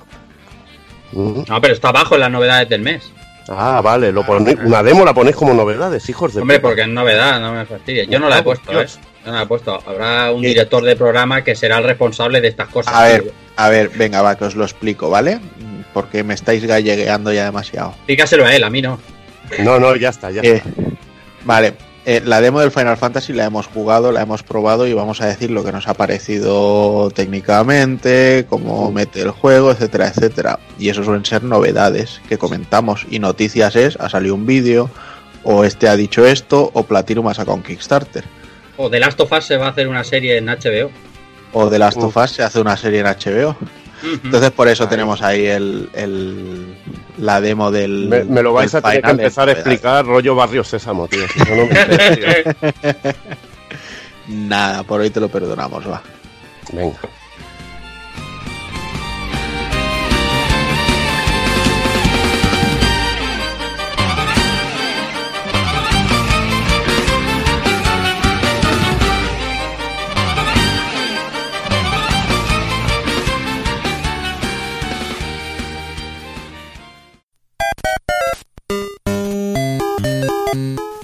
Mm. No, pero está abajo en las novedades del mes. Ah, vale, lo ponéis- una demo la ponéis como novedades, hijos de Hombre, puta. porque es novedad, no me fastidies. Yo no la he puesto, ¿eh? Dios. Yo no la he puesto. Habrá un ¿Qué? director de programa que será el responsable de estas cosas. A ver, a ver, venga, va, que os lo explico, ¿vale? Porque me estáis gallegueando ya demasiado. Explícaselo a él, a mí no. No, no, ya está, ya Eh, está. vale, eh, la demo del Final Fantasy la hemos jugado, la hemos probado y vamos a decir lo que nos ha parecido técnicamente, cómo mete el juego, etcétera, etcétera. Y eso suelen ser novedades que comentamos. Y noticias es, ha salido un vídeo, o este ha dicho esto, o Platinum ha sacado un Kickstarter. O The Last of Us se va a hacer una serie en HBO. O de Last Uf. of Us se hace una serie en HBO. Entonces por eso Ahí. tenemos ahí el, el- la demo del... Me, me lo vais a tener que empezar a explicar rollo Barrio Sésamo, tío. si no, no me. Nada, por hoy te lo perdonamos, va. Venga.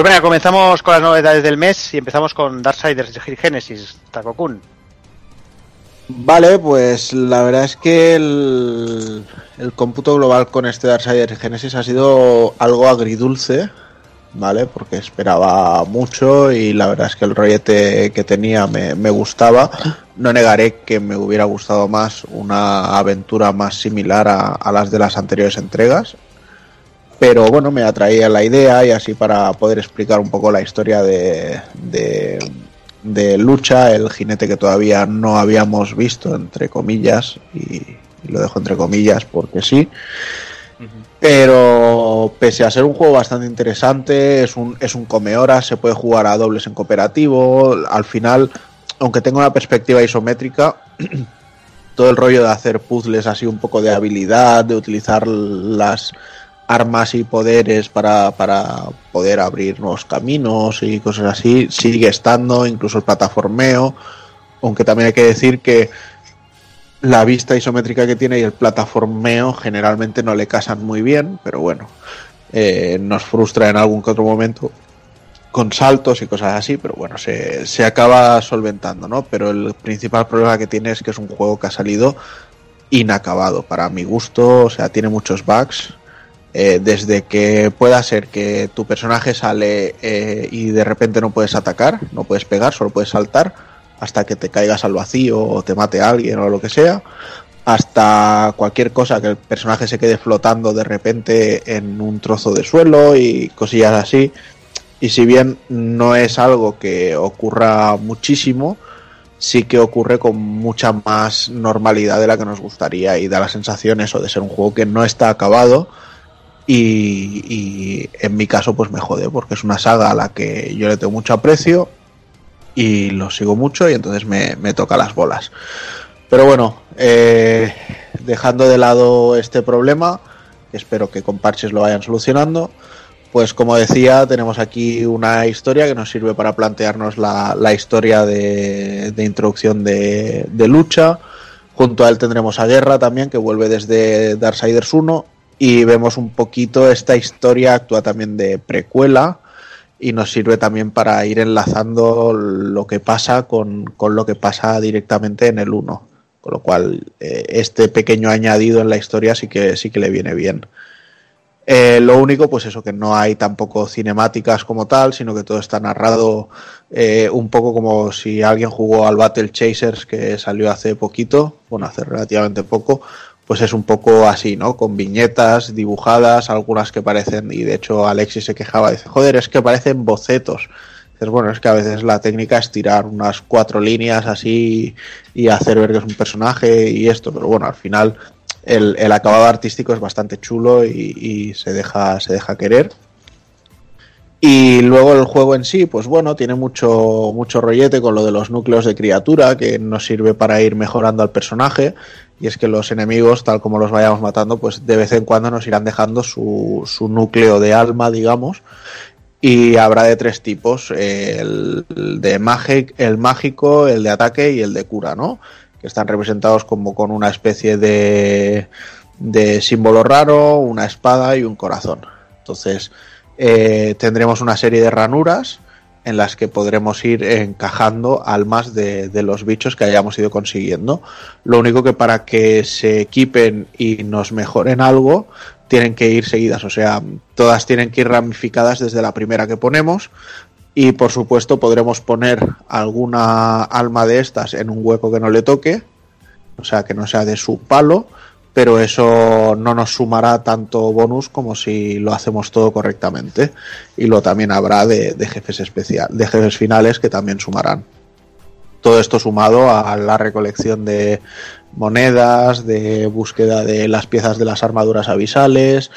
Pues venga, comenzamos con las novedades del mes y empezamos con Darksiders Genesis, Takokun. Vale, pues la verdad es que el, el cómputo global con este Darksiders Genesis ha sido algo agridulce, ¿vale? Porque esperaba mucho y la verdad es que el rollete que tenía me, gustaba. No negaré que me hubiera gustado más una aventura más similar a las de las anteriores entregas. Pero bueno, me atraía la idea y así para poder explicar un poco la historia de, de, de Lucha, el jinete que todavía no habíamos visto, entre comillas, y, y lo dejo entre comillas porque sí. Pero pese a ser un juego bastante interesante, es un, es un come horas, se puede jugar a dobles en cooperativo. Al final, aunque tenga una perspectiva isométrica, todo el rollo de hacer puzzles así un poco de habilidad, de utilizar las armas y poderes para, para poder abrir nuevos caminos y cosas así, sigue estando, incluso el plataformeo, aunque también hay que decir que la vista isométrica que tiene y el plataformeo generalmente no le casan muy bien, pero bueno, eh, nos frustra en algún que otro momento con saltos y cosas así, pero bueno, se, se acaba solventando, ¿no? Pero el principal problema que tiene es que es un juego que ha salido inacabado para mi gusto, o sea, tiene muchos bugs. Eh, desde que pueda ser que tu personaje sale eh, y de repente no puedes atacar, no puedes pegar, solo puedes saltar hasta que te caigas al vacío o te mate alguien o lo que sea, hasta cualquier cosa que el personaje se quede flotando de repente en un trozo de suelo y cosillas así. Y si bien no es algo que ocurra muchísimo, sí que ocurre con mucha más normalidad de la que nos gustaría y da la sensación eso de ser un juego que no está acabado y, en mi caso pues me jode porque es una saga a la que yo le tengo mucho aprecio y lo sigo mucho y entonces me, me toca las bolas. Pero bueno, eh, dejando de lado este problema, espero que con parches lo vayan solucionando. Pues como decía, tenemos aquí una historia que nos sirve para plantearnos la, la historia de, de introducción de, de, lucha. Junto a él tendremos a Guerra también, que vuelve desde Darksiders 1. Y vemos un poquito esta historia, actúa también de precuela. Y nos sirve también para ir enlazando lo que pasa con, con lo que pasa directamente en el 1. Con lo cual, eh, este pequeño añadido en la historia sí que, sí que le viene bien. Eh, lo único, pues eso, que no hay tampoco cinemáticas como tal, sino que todo está narrado eh, un poco como si alguien jugó al Battle Chasers que salió hace poquito, bueno, hace relativamente poco, pues es un poco así, ¿no? Con viñetas dibujadas, algunas que parecen, y de hecho Alexis se quejaba, dice, joder, es que parecen bocetos. Dices, bueno, es que a veces la técnica es tirar unas cuatro líneas así y hacer ver que es un personaje y esto, pero bueno, al final el, el, acabado artístico es bastante chulo y, y, se deja se deja querer y luego el juego en sí pues bueno tiene mucho mucho rollete con lo de los núcleos de criatura que nos sirve para ir mejorando al personaje. Y es que los enemigos tal como los vayamos matando pues de vez en cuando nos irán dejando su, su núcleo de alma digamos. Y habrá de tres tipos el de magic, el mágico el de ataque y el de cura no que están representados como con una especie de, de símbolo raro, una espada y un corazón. Entonces eh, tendremos una serie de ranuras en las que podremos ir encajando almas de, de, los bichos que hayamos ido consiguiendo. Lo único que para que se equipen y nos mejoren algo, tienen que ir seguidas, o sea, todas tienen que ir ramificadas desde la primera que ponemos, y por supuesto podremos poner alguna alma de estas en un hueco que no le toque, o sea que no sea de su palo, pero eso no nos sumará tanto bonus como si lo hacemos todo correctamente. Y lo también habrá de, de jefes especial, de jefes finales que también sumarán. Todo esto sumado a la recolección de monedas, de búsqueda de las piezas de las armaduras avisales,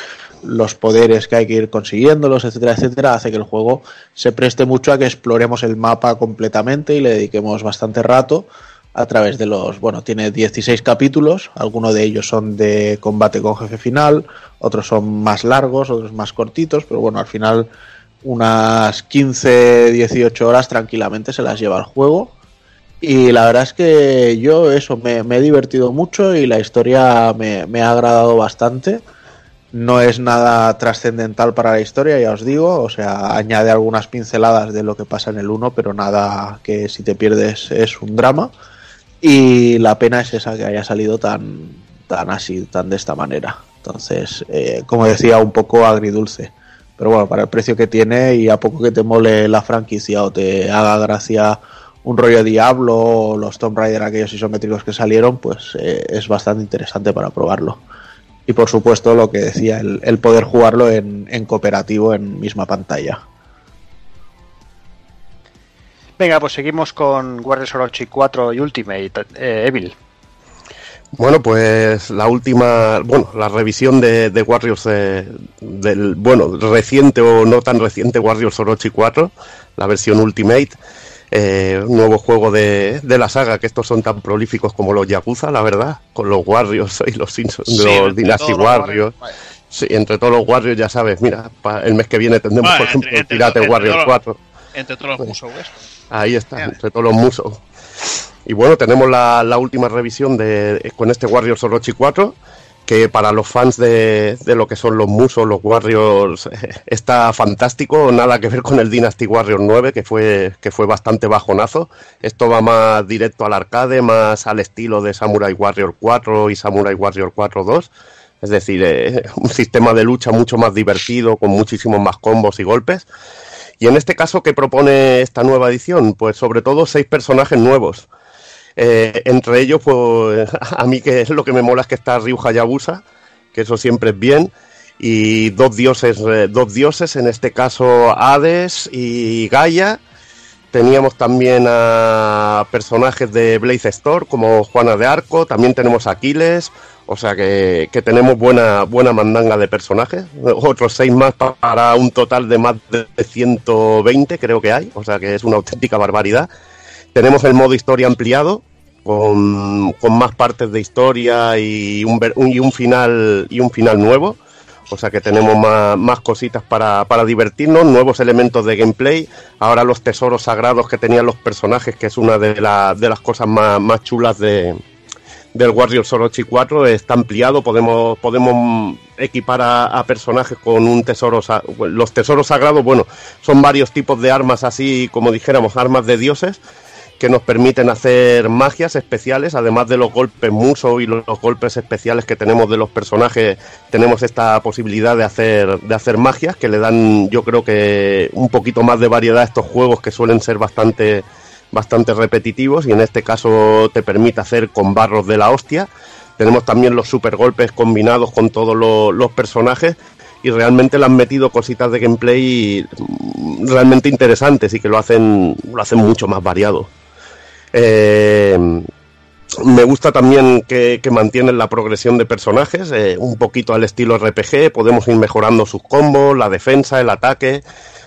los poderes que hay que ir consiguiéndolos, etcétera, etcétera, hace que el juego se preste mucho a que exploremos el mapa completamente y le dediquemos bastante rato a través de los, bueno, tiene 16 capítulos, algunos de ellos son de combate con jefe final, otros son más largos, otros más cortitos, pero bueno, al final unas 15, 18 horas tranquilamente se las lleva el juego. Y la verdad es que yo eso me, he divertido mucho y la historia me, me ha agradado bastante no es nada trascendental para la historia, ya os digo, o sea, añade algunas pinceladas de lo que pasa en el 1, pero nada que si te pierdes es un drama. Y la pena es esa que haya salido tan, tan así, tan de esta manera. Entonces, eh, como decía, un poco agridulce. Pero bueno, para el precio que tiene y a poco que te mole la franquicia o te haga gracia un rollo Diablo o los Tomb Raider aquellos isométricos que salieron, pues eh, es bastante interesante para probarlo. Y por supuesto, lo que decía, el, el poder jugarlo en, en cooperativo en misma pantalla. Venga, pues seguimos con Warriors Orochi 4 y Ultimate. Eh, Evil. Bueno, pues la última, bueno, la revisión de, de Warriors eh, del, bueno, reciente o no tan reciente Warriors Orochi 4, la versión Ultimate, eh, un nuevo juego de, de la saga, que estos son tan prolíficos como los Yakuza, la verdad, con los Warriors y los, Simpsons- Sí, los entre Dynasty los Warriors. Warriors, Sí, entre todos los Warriors ya sabes, mira, pa- el mes que viene tendremos, Bueno, por ejemplo, entre- Pirate entre Warriors todos- 4. Entre todos los musos estos. Ahí está, entre todos los musos. Y bueno, tenemos la, la última revisión de, con este Warriors Orochi 4, que para los fans de, de lo que son los musos, los Warriors, está fantástico. Nada que ver con el Dynasty Warriors 9, que fue, que fue bastante bajonazo. Esto va más directo al arcade, más al estilo de Samurai Warrior 4 y Samurai Warrior 4 2. Es decir, eh, un sistema de lucha mucho más divertido, con muchísimos más combos y golpes. Y en este caso, ¿qué propone esta nueva edición? Pues sobre todo seis personajes nuevos. Eh, entre ellos, pues a mí que es lo que me mola es que está Ryu Hayabusa, que eso siempre es bien, y dos dioses, eh, dos dioses, en este caso Hades y Gaia. Teníamos también a personajes de Blaze Store como Juana de Arco, también tenemos a Aquiles, o sea que, que tenemos buena, buena mandanga de personajes. Otros seis más pa- para un total de más de 120 creo que hay, o sea que es una auténtica barbaridad. Tenemos el modo historia ampliado, con, con más partes de historia y un- y un final y un final nuevo. O sea que tenemos más, más cositas para, para divertirnos, nuevos elementos de gameplay. Ahora los tesoros sagrados que tenían los personajes, que es una de, la- de las cosas más, más chulas de, del Warriors Orochi 4 está ampliado, podemos, podemos equipar a, personajes con un tesoro, los tesoros sagrados, bueno, son varios tipos de armas así, como dijéramos, armas de dioses, que nos permiten hacer magias especiales, además de los golpes muso y los, los golpes especiales que tenemos de los personajes, tenemos esta posibilidad de hacer, de hacer magias que le dan, yo creo que un poquito más de variedad a estos juegos que suelen ser bastante bastante repetitivos y en este caso te permite hacer con barros de la hostia. Tenemos también los super golpes combinados con todos lo- los personajes y realmente le han metido cositas de gameplay realmente interesantes y que lo hacen, lo hacen mucho más variado. Eh, me gusta también que, que mantienen la progresión de personajes, eh, un poquito al estilo RPG, podemos ir mejorando sus combos, la defensa, el ataque.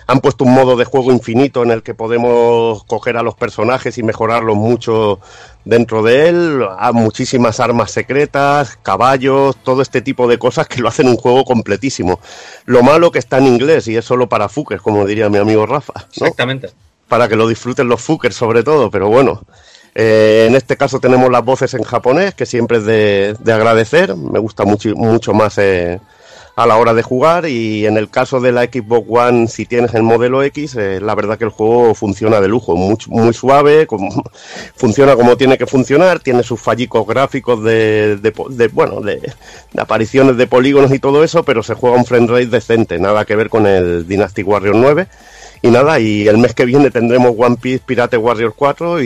Han puesto un modo de juego infinito en el que podemos coger a los personajes y mejorarlos mucho dentro de él. Hay muchísimas armas secretas, caballos, todo este tipo de cosas que lo hacen un juego completísimo. Lo malo que está en inglés y es solo para fuckers, como diría mi amigo Rafa. ¿no? Exactamente. para que lo disfruten los fuckers sobre todo, pero bueno. eh, en este caso tenemos las voces en japonés, que siempre es de, de agradecer, me gusta mucho, mucho más eh, a la hora de jugar y en el caso de la Xbox One, si tienes el modelo X, eh, la verdad que el juego funciona de lujo, muy, muy suave, funciona como tiene que funcionar, tiene sus fallicos gráficos de, bueno, de, apariciones de polígonos y todo eso, pero se juega un frame rate decente, nada que ver con el Dynasty Warrior 9. Y nada, y el mes que viene tendremos One Piece Pirate Warrior 4 y,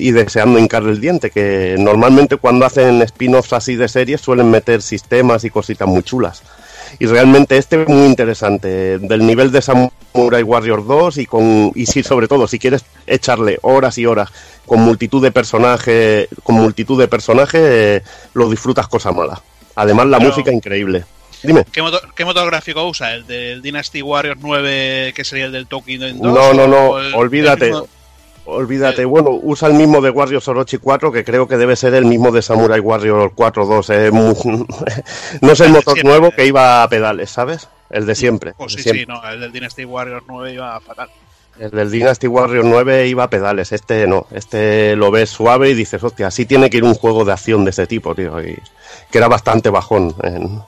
y deseando hincarle el diente, que normalmente cuando hacen spin-offs así de series suelen meter sistemas y cositas muy chulas. Y realmente este es muy interesante, del nivel de Samurai Warrior 2 y con y sí, sobre todo si quieres echarle horas y horas con multitud de personajes, con multitud de personajes, eh, lo disfrutas cosa mala. Además la Pero- música increíble. Dime. ¿Qué, motor, ¿Qué motor gráfico usa? ¿El del Dynasty Warriors 9, que sería el del Tolkien 2? No, no, no, ¿O el- olvídate. el mismo- Olvídate, bueno, usa el mismo de Warriors Orochi 4, que creo que debe ser el mismo de Samurai Warrior 4.2. eh, mu- no es el motor nuevo que iba a pedales, ¿sabes? El de siempre. Pues el sí, sí, no, el del Dynasty Warriors 9 iba fatal. El del Dynasty Warrior 9 iba a pedales, este no. Este lo ves suave y dices, hostia, así tiene que ir un juego de acción de ese tipo, tío. Y, que era bastante bajón en,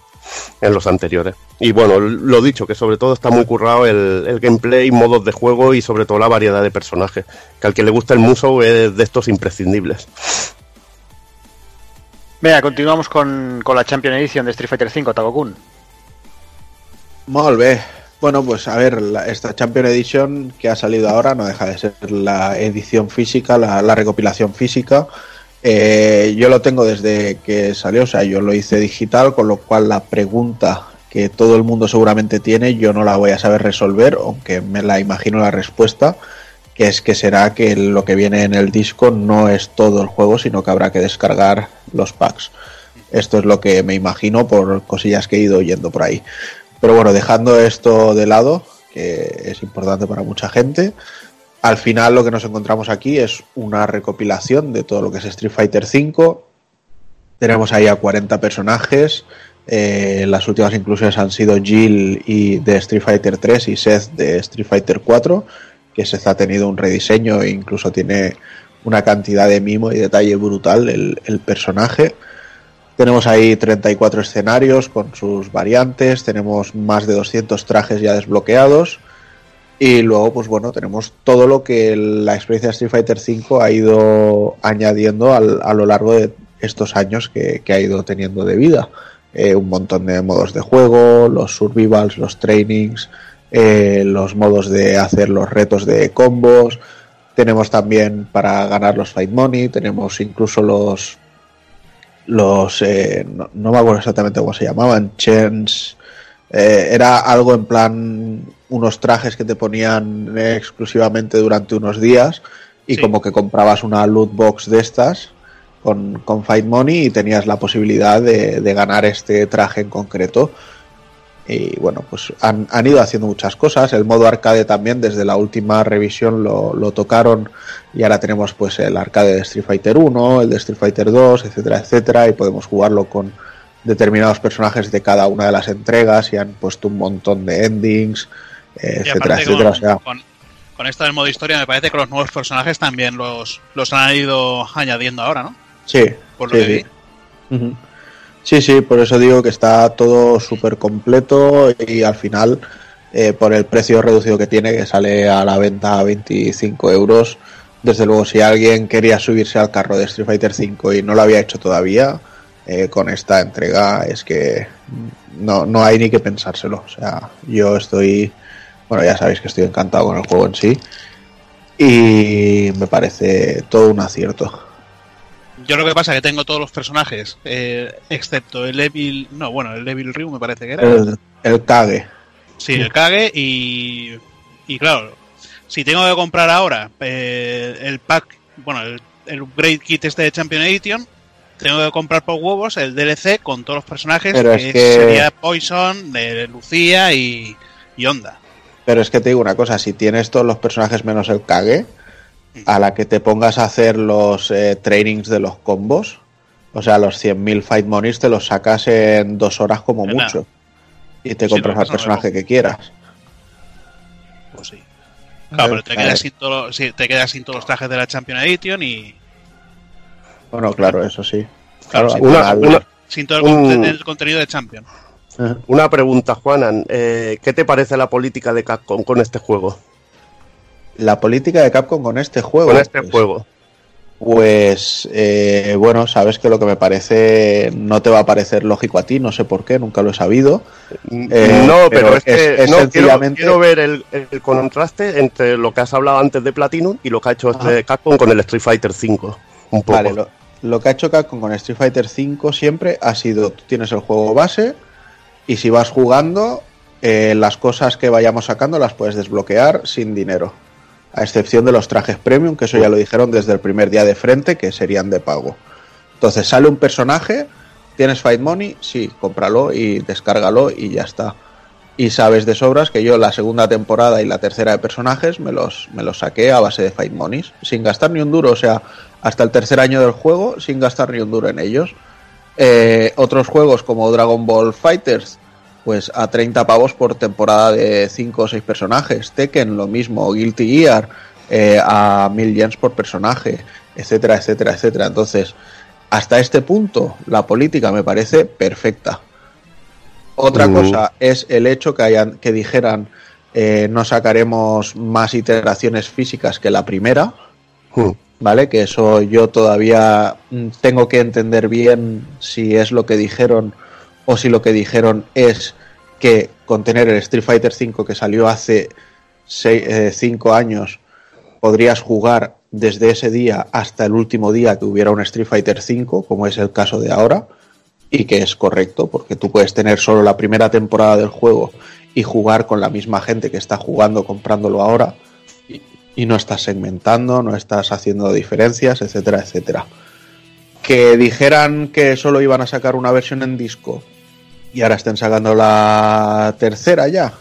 en los anteriores. Y bueno, lo dicho, que sobre todo está muy currado el, el gameplay, modos de juego y sobre todo la variedad de personajes. Que al que le gusta el Musou es de estos imprescindibles. Venga, continuamos con, con la Champion Edition de Street Fighter V, Tagokun. Molt bé. Bueno, pues a ver, la- esta Champion Edition que ha salido ahora no deja de ser la edición física, la, la recopilación física. Eh, yo lo tengo desde que salió, o sea, yo lo hice digital, con lo cual la pregunta que todo el mundo seguramente tiene, yo no la voy a saber resolver, aunque me la imagino la respuesta, que es que será que lo que viene en el disco no es todo el juego, sino que habrá que descargar los packs. Esto es lo que me imagino por cosillas que he ido oyendo por ahí. Pero bueno, dejando esto de lado, que es importante para mucha gente, al final lo que nos encontramos aquí es una recopilación de todo lo que es Street Fighter V. Tenemos ahí a 40 personajes. Eh, las últimas inclusiones han sido Jill y de Street Fighter 3 y Seth de Street Fighter 4, que Seth ha tenido un rediseño e incluso tiene una cantidad de mimo y detalle brutal el, el personaje. Tenemos ahí 34 escenarios con sus variantes, tenemos más de 200 trajes ya desbloqueados y luego pues bueno, tenemos todo lo que la experiencia de Street Fighter V ha ido añadiendo al- a lo largo de estos años que, que ha ido teniendo de vida. Eh, un montón de modos de juego, los survivals, los trainings, eh, los modos de hacer los retos de combos. Tenemos también para ganar los fight money, tenemos incluso los los eh, no, me acuerdo exactamente cómo se llamaban, chens eh, era algo en plan unos trajes que te ponían exclusivamente durante unos días y Sí. como que comprabas una loot box de estas con, con Fight Money y tenías la posibilidad de, de ganar este traje en concreto. Y bueno, pues han, han ido haciendo muchas cosas. El modo arcade también, desde la última revisión lo, lo tocaron y ahora tenemos pues el arcade de Street Fighter 1, el de Street Fighter 2, etcétera, etcétera, y podemos jugarlo con determinados personajes de cada una de las entregas y han puesto un montón de endings, eh, Y etcétera, aparte etcétera. con, O sea, con- con esto del modo historia me parece que los nuevos personajes también los, los han ido añadiendo ahora, ¿no? sí, Por lo sí, que sí. Ujú. Sí, sí, por eso digo que está todo súper completo y al final, eh, por el precio reducido que tiene, que sale a la venta a 25 euros, desde luego si alguien quería subirse al carro de Street Fighter V y no lo había hecho todavía, eh, con esta entrega es que no, no hay ni que pensárselo. O sea, yo estoy, bueno, ya sabéis que estoy encantado con el juego en sí y me parece todo un acierto. Yo lo que pasa es que tengo todos los personajes, eh, excepto el Evil. No, bueno, el Evil Ryu me parece que era. El, el Kage. Sí, el Kage y. Y claro, si tengo que comprar ahora eh, el pack, bueno, el, el upgrade kit este de Champion Edition, tengo que comprar por huevos el DLC con todos los personajes, Pero que, es que- sería Poison, de Lucía y, y Onda. Pero es que te digo una cosa, si tienes todos los personajes menos el Kage, a la que te pongas a hacer los eh, trainings de los combos, o sea, los 100.000 fight monies te los sacas en dos horas como mucho. Y te Sí, compras no, al personaje que quieras. Pues sí. Claro, pero te quedas, sin todo- sí, te quedas sin todos los trajes de la Champion Edition y Bueno, claro, eso sí. Claro, Claro, sí. al Una- sin todo el, Un- conten- el contenido de Champion. Una pregunta, Juanan. eh, ¿Qué te parece la política de Capcom con este juego? La política de Capcom con este juego. Con este pues, juego. Pues eh, bueno, sabes que lo que me parece no te va a parecer lógico a ti, no sé por qué, nunca lo he sabido. Eh, no, pero, pero es que es- es no, quiero, sencillamente- quiero ver el, el contraste entre lo que has hablado antes de Platinum y lo que ha hecho este. Capcom con el Street Fighter V. Un poco. Vale, lo, lo que ha hecho Capcom con Street Fighter V siempre ha sido, tú tienes el juego base y si vas jugando, eh, las cosas que vayamos sacando las puedes desbloquear sin dinero. A excepción de los trajes premium, que eso ya lo dijeron desde el primer día de frente, que serían de pago. Entonces sale un personaje, tienes Fight Money, sí, cómpralo y descárgalo y ya está. Y sabes de sobras que yo la segunda temporada y la tercera de personajes me los, me los saqué a base de Fight Monies, sin gastar ni un duro, o sea, hasta el tercer año del juego sin gastar ni un duro en ellos. Eh, otros juegos como Dragon Ball Fighters, pues a 30 pavos por temporada de 5 o 6 personajes. Tekken, lo mismo. Guilty Gear, eh, a 1000 yens por personaje, etcétera, etcétera, etcétera. Entonces, hasta este punto, la política me parece perfecta. Otra cosa es el hecho que, hayan, que dijeran eh, no sacaremos más iteraciones físicas que la primera. ¿Vale? Que eso yo todavía mm, tengo que entender bien si es lo que dijeron o si lo que dijeron es que con tener el Street Fighter V que salió hace 5 años podrías jugar desde ese día hasta el último día que hubiera un Street Fighter V, como es el caso de ahora, y que es correcto, porque tú puedes tener solo la primera temporada del juego y jugar con la misma gente que está jugando comprándolo ahora, y no estás segmentando, no estás haciendo diferencias, etcétera, etcétera. Que dijeran que solo iban a sacar una versión en disco y ahora estén sacando la tercera ya,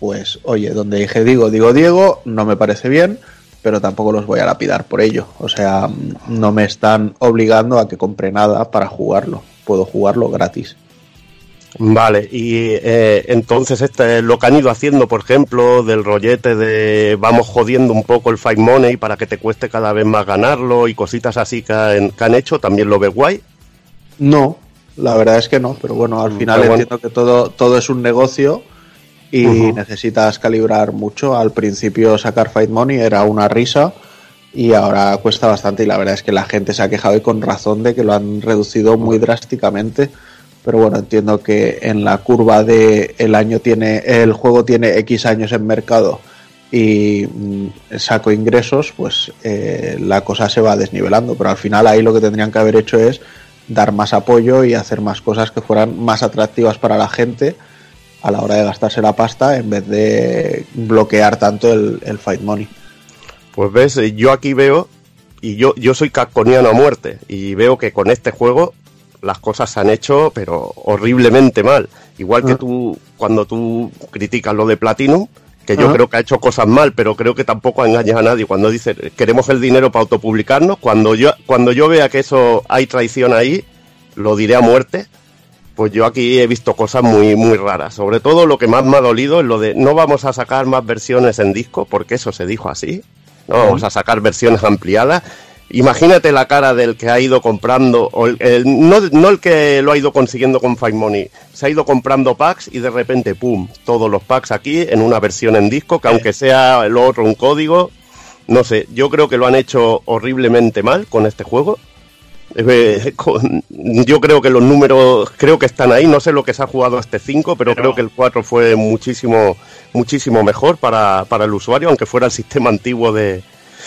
pues oye, donde dije digo, digo Diego, no me parece bien, pero tampoco los voy a lapidar por ello. O sea, no me están obligando a que compre nada para jugarlo. Puedo jugarlo gratis. Vale, y eh, entonces este, lo que han ido haciendo, por ejemplo, del rollete de vamos jodiendo un poco el Fight Money para que te cueste cada vez más ganarlo y cositas así que han, que han hecho, ¿también lo ves guay? No, la verdad es que no, pero bueno, al final Pero bueno. entiendo que todo, todo es un negocio y necesitas calibrar mucho. Al principio sacar Fight Money era una risa y ahora cuesta bastante y la verdad es que la gente se ha quejado y con razón de que lo han reducido muy drásticamente. Pero bueno, entiendo que en la curva de el año tiene, el juego tiene X años en mercado y mm, saco ingresos, pues eh, la cosa se va desnivelando. Pero al final ahí lo que tendrían que haber hecho es dar más apoyo y hacer más cosas que fueran más atractivas para la gente a la hora de gastarse la pasta en vez de bloquear tanto el, fight money. Pues ves, eh, yo aquí veo, y yo, yo soy capconiano a muerte, y veo que con este juego las cosas se han hecho, pero horriblemente mal. Igual que Ah. tú, cuando tú criticas lo de Platinum, que yo Ah. creo que ha hecho cosas mal, pero creo que tampoco engañas a nadie. Cuando dice queremos el dinero para autopublicarnos, cuando yo, cuando yo vea que eso hay traición ahí, lo diré a muerte. Pues yo aquí he visto cosas muy, muy raras. Sobre todo lo que más me ha dolido es lo de no vamos a sacar más versiones en disco, porque eso se dijo así. No vamos a sacar versiones ampliadas. Imagínate la cara del que ha ido comprando, o el- el- no, no el que lo ha ido consiguiendo con Five Money, se ha ido comprando packs y de repente, ¡pum! Todos los packs aquí en una versión en disco, que aunque sea lo otro un código, no sé, yo creo que lo han hecho horriblemente mal con este juego. Eh, con- yo creo que los números creo que están ahí, no sé lo que se ha jugado este 5, pero, Pero- creo que el 4 fue muchísimo muchísimo mejor para, para el usuario, aunque fuera el sistema antiguo de,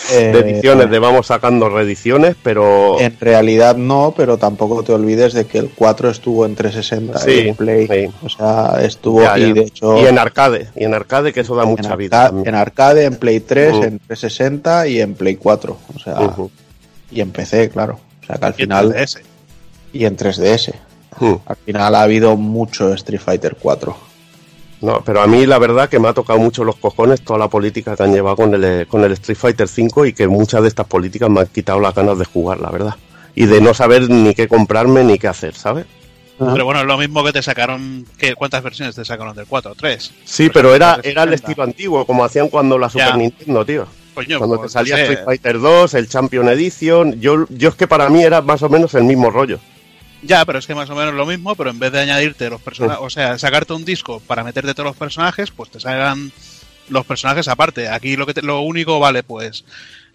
de Eh, ediciones, de vamos sacando reediciones, pero En realidad no, pero tampoco te olvides de que el 4 estuvo en 360 Sí, y en Play. sí. O sea, estuvo Ya, y ya. de hecho y en arcade, y en arcade que eso da en, mucha arca- vida. también. en arcade, en Play 3, Mm. en 360 y en Play 4. O sea, Ujú. y en PC, claro. O sea que al Y en final 3DS. y en 3DS. Ujú. Al final ha habido mucho Street Fighter 4. No, pero a mí la verdad que me ha tocado mucho los cojones toda la política que han llevado con el, con el Street Fighter 5 y que muchas de estas políticas me han quitado las ganas de jugar, la verdad. Y de no saber ni qué comprarme ni qué hacer, ¿sabes? Pero bueno, es lo mismo que te sacaron. ¿qué, ¿Cuántas versiones te sacaron del 4? ¿Tres? Sí, pero era, era el 60. estilo antiguo, como hacían cuando la Super Ya. Nintendo, tío. Coño, Cuando pues, te salía no sé. Street Fighter 2, el Champion Edition, yo, yo es que para mí era más o menos el mismo rollo. Ya, pero es que más o menos lo mismo, pero en vez de añadirte los personajes, o sea, sacarte un disco para meterte todos los personajes, pues te salgan los personajes aparte. Aquí lo que te- lo único vale, pues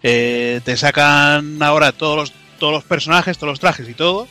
eh, te sacan ahora todos los todos los personajes, todos los trajes y todo.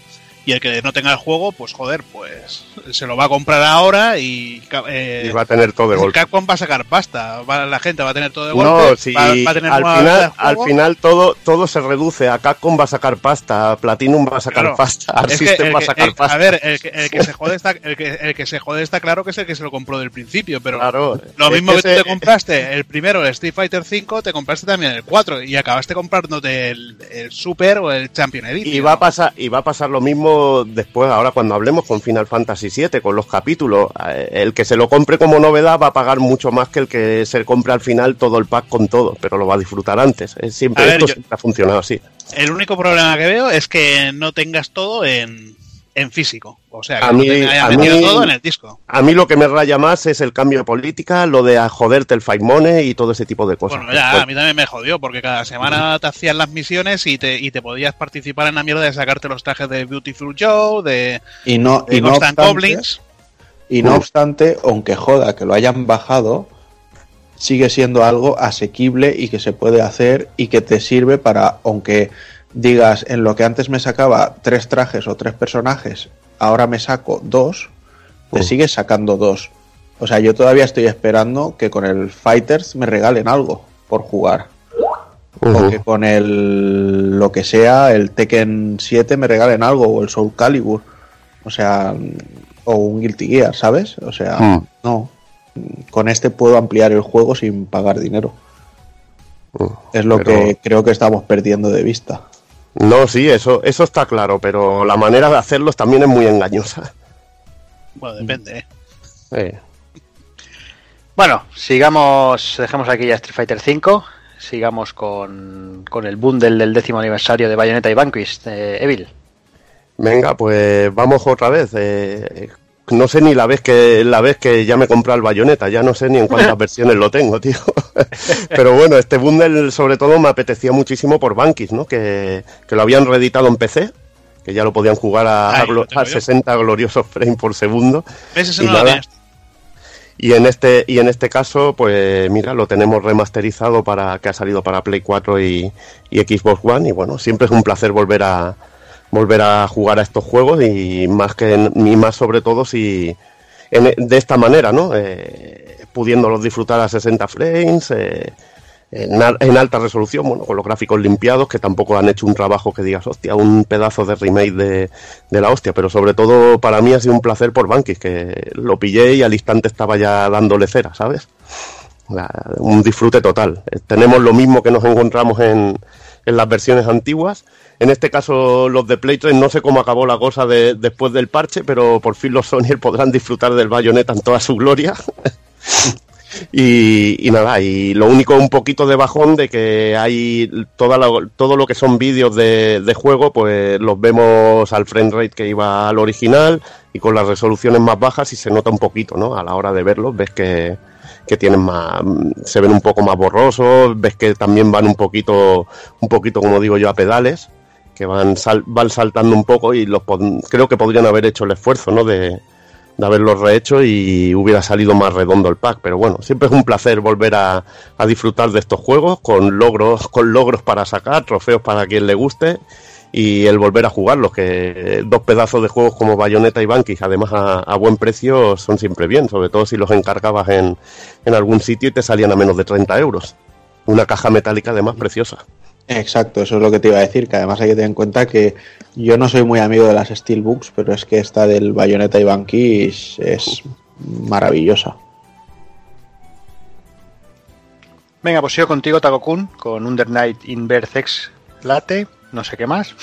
Y el que no tenga el juego, pues joder, pues se lo va a comprar ahora y, eh, va a tener todo de el golpe. Capcom va a sacar pasta, va- la gente va a tener todo de golpe, No, si va, va a tener al final, al final todo, todo se reduce. A Capcom va a sacar pasta, a Platinum va a sacar Claro. pasta, que System va a sacar el- pasta. A ver, el que, el que se jode está, el que, el que se jode está claro que es el que se lo compró del principio, pero Claro, lo es mismo que, tú te compraste el primero, el Street Fighter 5, te compraste también el 4 y acabaste comprándote el, el Super o el Champion Edition. Y va a pasar, y va a pasar lo mismo después, ahora cuando hablemos con Final Fantasy VII, con los capítulos. Eh, El que se lo compre como novedad va a pagar mucho más que el que se compre al final todo el pack con todo, pero lo va a disfrutar antes. Es siempre, ver, esto yo- siempre ha funcionado así. El único problema que veo es que no tengas todo en, en físico. O sea, que A no mí- a todo en el disco. A mí lo que me raya más es el cambio de política, lo de a joderte el fight money y todo ese tipo de cosas. Bueno, ya, a mí también me jodió, porque cada semana te hacían las misiones y te, y te podías participar en la mierda de sacarte los trajes de Beautiful Joe, de, Y no, de y no obstante, Goblins. y no obstante, aunque joda que lo hayan bajado, sigue siendo algo asequible y que se puede hacer y que te sirve para, aunque digas en lo que antes me sacaba tres trajes o tres personajes, ahora me saco dos, te sigues sacando dos. O sea, yo todavía estoy esperando que con el Fighters me regalen algo por jugar. o que con el lo que sea, el Tekken 7 me regalen algo, o el Soul Calibur, o sea, o un Guilty Gear, ¿sabes? O sea, Mm. no. Con este puedo ampliar el juego sin pagar dinero. Es lo Pero- que creo que estamos perdiendo de vista. No, sí, eso, eso está claro, pero la manera de hacerlos también es muy engañosa. Bueno, depende, ¿eh? Eh, Bueno, sigamos, dejemos aquí ya Street Fighter V, sigamos con, con el bundle del décimo aniversario de Bayonetta y Vanquish, eh, Evil. Venga, pues vamos otra vez. No sé ni la vez que la vez que ya me compré el bayoneta, ya no sé ni en cuántas versiones lo tengo, tío. Pero bueno, este bundle sobre todo me apetecía muchísimo por Bankis, ¿no? Que, que lo habían reeditado en PC, que ya lo podían jugar a, a Ahí lo glo- tengo a yo. 60 gloriosos frames por segundo. Y no nada. Y en este y en este caso, pues mira, lo tenemos remasterizado para que ha salido para Play 4 y, y Xbox One y bueno, siempre es un placer volver a volver a jugar a estos juegos y más que y más sobre todo si en- de esta manera, ¿no? Eh, pudiéndolos disfrutar a 60 frames, eh, en, al- en alta resolución, bueno, con los gráficos limpiados, que tampoco han hecho un trabajo que digas, hostia, un pedazo de remake de, de la hostia, pero sobre todo para mí ha sido un placer por Bankis, que lo pillé y al instante estaba ya dándole cera, ¿sabes? Un disfrute total. Eh, Tenemos lo mismo que nos encontramos en, en las versiones antiguas. En este caso, los de Play 3, no sé cómo acabó la cosa de- después del parche, pero por fin los Sony podrán disfrutar del Bayonetta en toda su gloria. Y, y nada, y lo único un poquito de bajón de que hay toda la- todo lo que son vídeos de, de juego, pues los vemos al frame rate que iba al original y con las resoluciones más bajas y se nota un poquito, ¿no? A la hora de verlos ves que, que tienen más, se ven un poco más borrosos, ves que también van un poquito, un poquito como digo yo, a pedales, que van, sal- van saltando un poco y los creo que podrían haber hecho el esfuerzo, ¿no? De, de haberlo rehecho y hubiera salido más redondo el pack. Pero bueno, siempre es un placer volver a, a disfrutar de estos juegos con logros, con logros para sacar, trofeos para quien le guste y el volver a jugarlos, que dos pedazos de juegos como Bayonetta y Bankis, además a, a buen precio, son siempre bien, sobre todo si los encargabas en, en algún sitio y te salían a menos de 30 euros. Una caja metálica además preciosa. Exacto, eso es lo que te iba a decir, que además hay que tener en cuenta que yo no soy muy amigo de las Steelbooks, pero es que esta del Bayonetta y Banquis es maravillosa. Venga, pues sigo contigo, Takokun, con Under Night Inverse X Late, no sé qué más.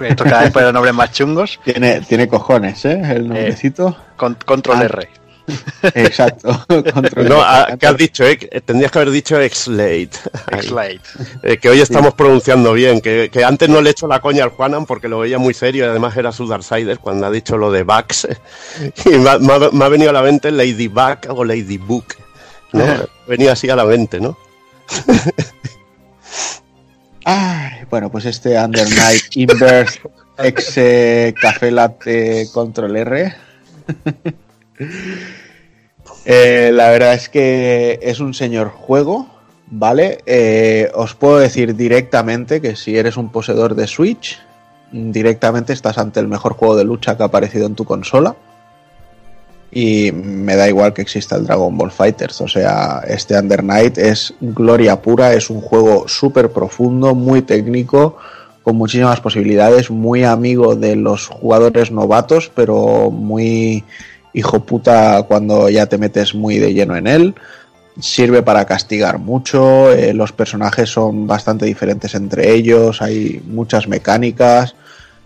Esto cada vez puede nombres más chungos. Tiene, tiene cojones, ¿eh? El nombrecito. Con, control Ah. R. Exacto. Control No, ah, ¿qué has dicho? eh? Tendrías que haber dicho X-Late. X Late. Eh, que hoy estamos pronunciando bien, que, que antes no le he hecho la coña al Juanan porque lo veía muy serio y además era su Darksider cuando ha dicho lo de Bugs. Y me ha, me ha- me ha venido a la mente Ladybug o Ladybook. ¿no? Venía así a la mente, ¿no? Ay, bueno, pues este Under Night Inverse X eh, Café Latte Control R. Eh, la verdad es que es un señor juego, ¿vale? Eh, os puedo decir directamente que si eres un poseedor de Switch, directamente estás ante el mejor juego de lucha que ha aparecido en tu consola. Y me da igual que exista el Dragon Ball Fighters. O sea, este Under Night es gloria pura, es un juego súper profundo, muy técnico, con muchísimas posibilidades, muy amigo de los jugadores novatos, pero muy hijo puta cuando ya te metes muy de lleno en él. Sirve para castigar mucho, eh, los personajes son bastante diferentes entre ellos, hay muchas mecánicas.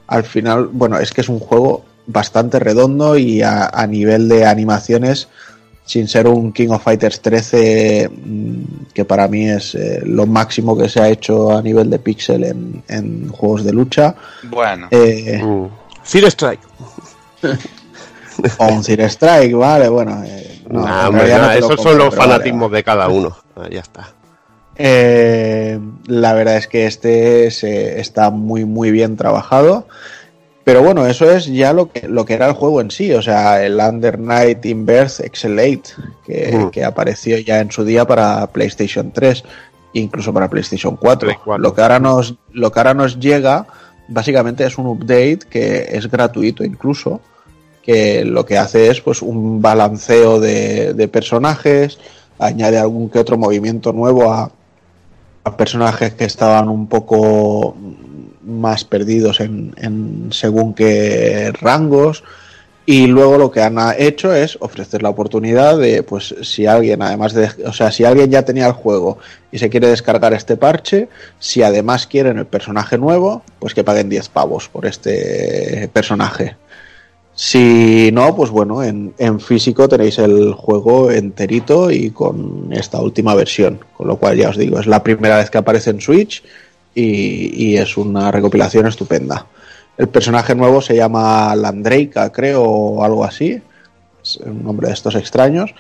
Al final, bueno, es que es un juego bastante redondo y a, a nivel de animaciones, sin ser un King of Fighters 13, mm, que para mí es eh, lo máximo que se ha hecho a nivel de pixel en, en juegos de lucha. Bueno, Eh, Mm. Fear Strike. o un Zero Strike, vale, bueno. eh, no, Nah, hombre, esos compro, son los vale, fanatismos de cada uno. Ah, ya está. Eh, la verdad es que este se- está muy muy bien trabajado. Pero bueno, eso es ya lo que, lo que era el juego en sí, o sea, el Under Night Inverse Excel que, que apareció ya en su día para PlayStation 3, incluso para PlayStation 4. Play 4. Lo, que ahora nos, lo que ahora nos llega básicamente es un update que es gratuito incluso, que lo que hace es pues un balanceo de, de personajes, añade algún que otro movimiento nuevo a, personajes que estaban un poco más perdidos en, según qué rangos. Y luego lo que han hecho es ofrecer la oportunidad de, pues, si alguien, además de, o sea, si alguien ya tenía el juego y se quiere descargar este parche, si además quieren el personaje nuevo, pues que paguen 10 pavos por este personaje. Si no, pues bueno, en, en físico tenéis el juego enterito y con esta última versión. Con lo cual ya os digo, es la primera vez que aparece en Switch y, y es una recopilación estupenda. El personaje nuevo se llama Landreika, creo, o algo así. Es un nombre de estos extraños.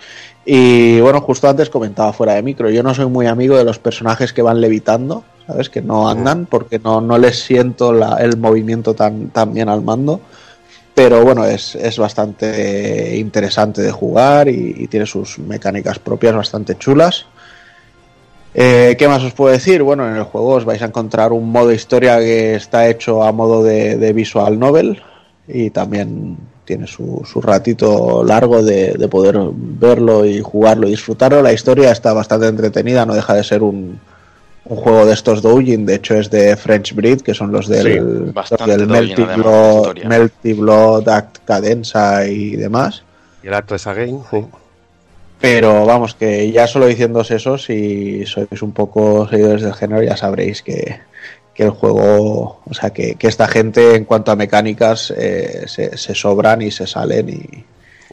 Y bueno, justo antes comentaba fuera de micro, yo no soy muy amigo de los personajes que van levitando, ¿sabes? Que no andan porque no, no les siento la- el movimiento tan, tan bien al mando. Pero bueno, es, es bastante interesante de jugar y, y tiene sus mecánicas propias bastante chulas. Eh, ¿Qué más os puedo decir? Bueno, en el juego os vais a encontrar un modo historia que está hecho a modo de, de visual novel y también tiene su, su ratito largo de, de poder verlo y jugarlo y disfrutarlo. La historia está bastante entretenida, no deja de ser un, un juego de estos doujin, de hecho es de French Breed, que son los del, Sí, los del Melty, Blood, historia. Melty Blood, Act Cadenza y demás. Y el Acto Again, sí. Pero vamos, que ya solo diciéndose eso, si sois un poco seguidores del género, ya sabréis que, que el juego, o sea, que, que esta gente en cuanto a mecánicas eh, se, se sobran y se salen y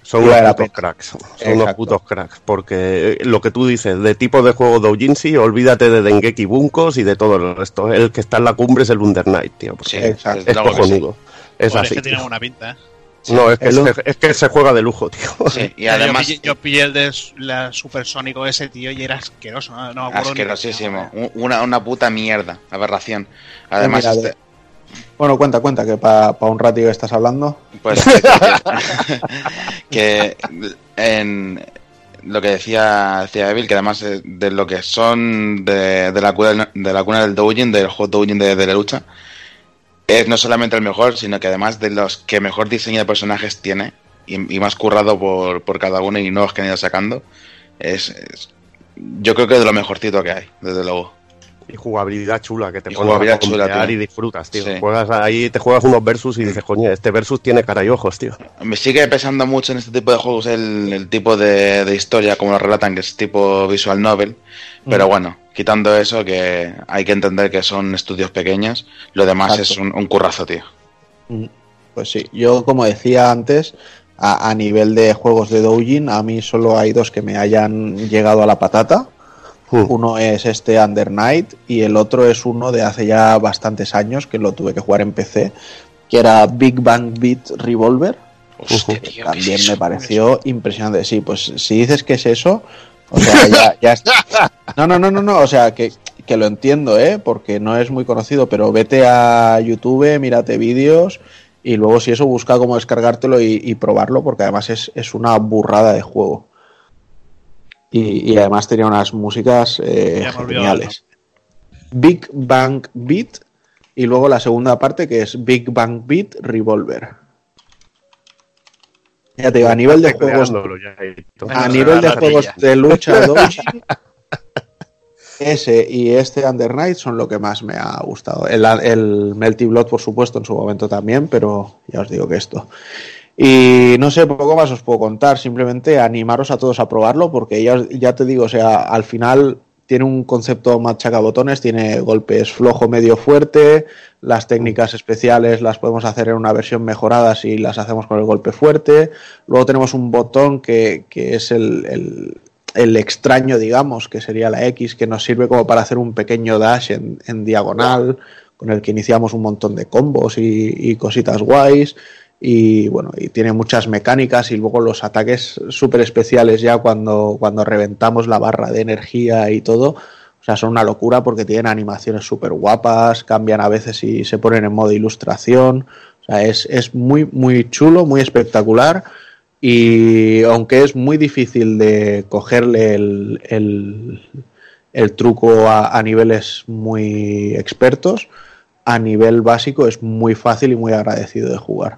Son unos putos cracks. Son unos Exacto. putos cracks. Porque eh, lo que tú dices, de tipo de juego doujinshi, olvídate de Dengeki Bunkos y de todo el resto. El que está en la cumbre es el Under Night, tío. porque Sí, Exacto. es cojonudo. Es Joder, así. es que tiene buena pinta, ¿eh? No, es que, El se, un- es que se juega de lujo, tío. Sí, y Yo además pillé- yo pillé el de la supersónico ese, tío, y era asqueroso. No, no ni asquerosísimo. Un- Una, una puta mierda, aberración. Además, Mira, este- Bueno, cuenta, cuenta, que para un ratito que estás hablando. Pues que en lo que decía, decía Evil, que además eh, de lo que son de, de la, cuna, de la cuna del doujin, del juego doujin de, de la lucha, es no solamente el mejor, sino que además de los que mejor diseño de personajes tiene y, y más currado por, por cada uno y nuevos que han ido sacando, es, es- yo creo que es de lo mejorcito que hay, desde luego. Y jugabilidad chula, que te compear tío. y disfrutas, tío. Sí. Juegas ahí, te juegas unos versus y dices, coño, este versus tiene cara y ojos, tío. Me sigue pesando mucho en este tipo de juegos el, el tipo de, de historia, como lo relatan, que es tipo visual novel. Pero Mm. bueno, quitando eso, que hay que entender que son estudios pequeños, lo demás Exacto. es un, un currazo, tío. Mm, Pues sí, yo como decía antes, a, a nivel de juegos de Doujin, a mí solo hay dos que me hayan llegado a la patata. Hmm. Uno es este Under Night y el otro es uno de hace ya bastantes años que lo tuve que jugar en PC, que era Big Bang Beat Revolver. Hostia, que tío, ¿qué es también me pareció impresionante. Sí, pues si dices que es eso, o sea, ya, ya es- No, no, no, no, no, o sea, que, que lo entiendo, ¿eh? Porque no es muy conocido, pero vete a YouTube, mírate vídeos y luego si eso busca cómo descargártelo y, y probarlo, porque además es, es una burrada de juego. Y, y además tenía unas músicas eh, geniales. Big Bang Beat y luego la segunda parte que es Big Bang Beat Revolver. Ya te digo, a nivel de juegos a nivel de juegos de lucha ese y este Under Night son lo que más me ha gustado. El, el Melty Blood, por supuesto, en su momento también, pero ya os digo que esto. Y no sé, poco más os puedo contar. Simplemente animaros a todos a probarlo, porque ya, os- ya te digo, o sea, al final tiene un concepto machacabotones, tiene golpes flojo, medio, fuerte. Las técnicas especiales las podemos hacer en una versión mejorada si las hacemos con el golpe fuerte. Luego tenemos un botón que, que es el, el- extraño, digamos, que sería la X, que nos sirve como para hacer un pequeño dash en, en diagonal, con el que iniciamos un montón de combos y, y cositas guays. Y bueno, y tiene muchas mecánicas y luego los ataques súper especiales ya cuando, cuando reventamos la barra de energía y todo. O sea, son una locura porque tienen animaciones súper guapas, cambian a veces y se ponen en modo ilustración. O sea, es, es muy, muy chulo, muy espectacular. Y aunque es muy difícil de cogerle el, el, truco a niveles muy expertos, a nivel básico es muy fácil y muy agradecido de jugar.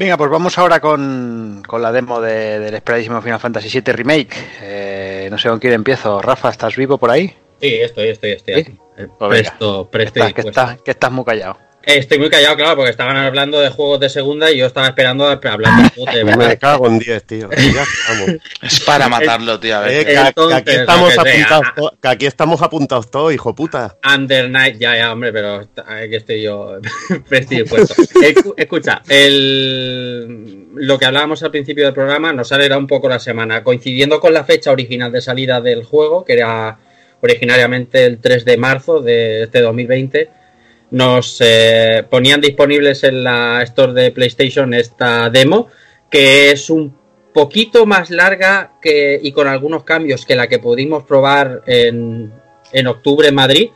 Venga, pues vamos ahora con, con la demo de- del esperadísimo Final Fantasy VII Remake. Eh, no sé con quién empiezo. Rafa, ¿estás vivo por ahí? Sí, estoy, estoy, estoy ¿Sí? aquí. Eh, Pues. Presto, presto y Estás- que, estás, que estás muy callado. Eh, Estoy muy callado, claro, porque estaban hablando de juegos de segunda y yo estaba esperando a hablar de juegos de Me cago en 10, tío. Ya estamos. Es para matarlo, tío. A ver. Eh, que, que aquí estamos que apuntados to- que aquí estamos apuntados todos, hijo puta. Under Night, ya, ya, hombre, pero aquí estoy yo Escucha, el, lo que hablábamos al principio del programa nos alegra un poco la semana, coincidiendo con la fecha original de salida del juego, que era originariamente el 3 de marzo de este 2020. Nos eh, ponían disponibles en la Store de PlayStation esta demo, que es un poquito más larga que, y con algunos cambios que la que pudimos probar en, en octubre en Madrid,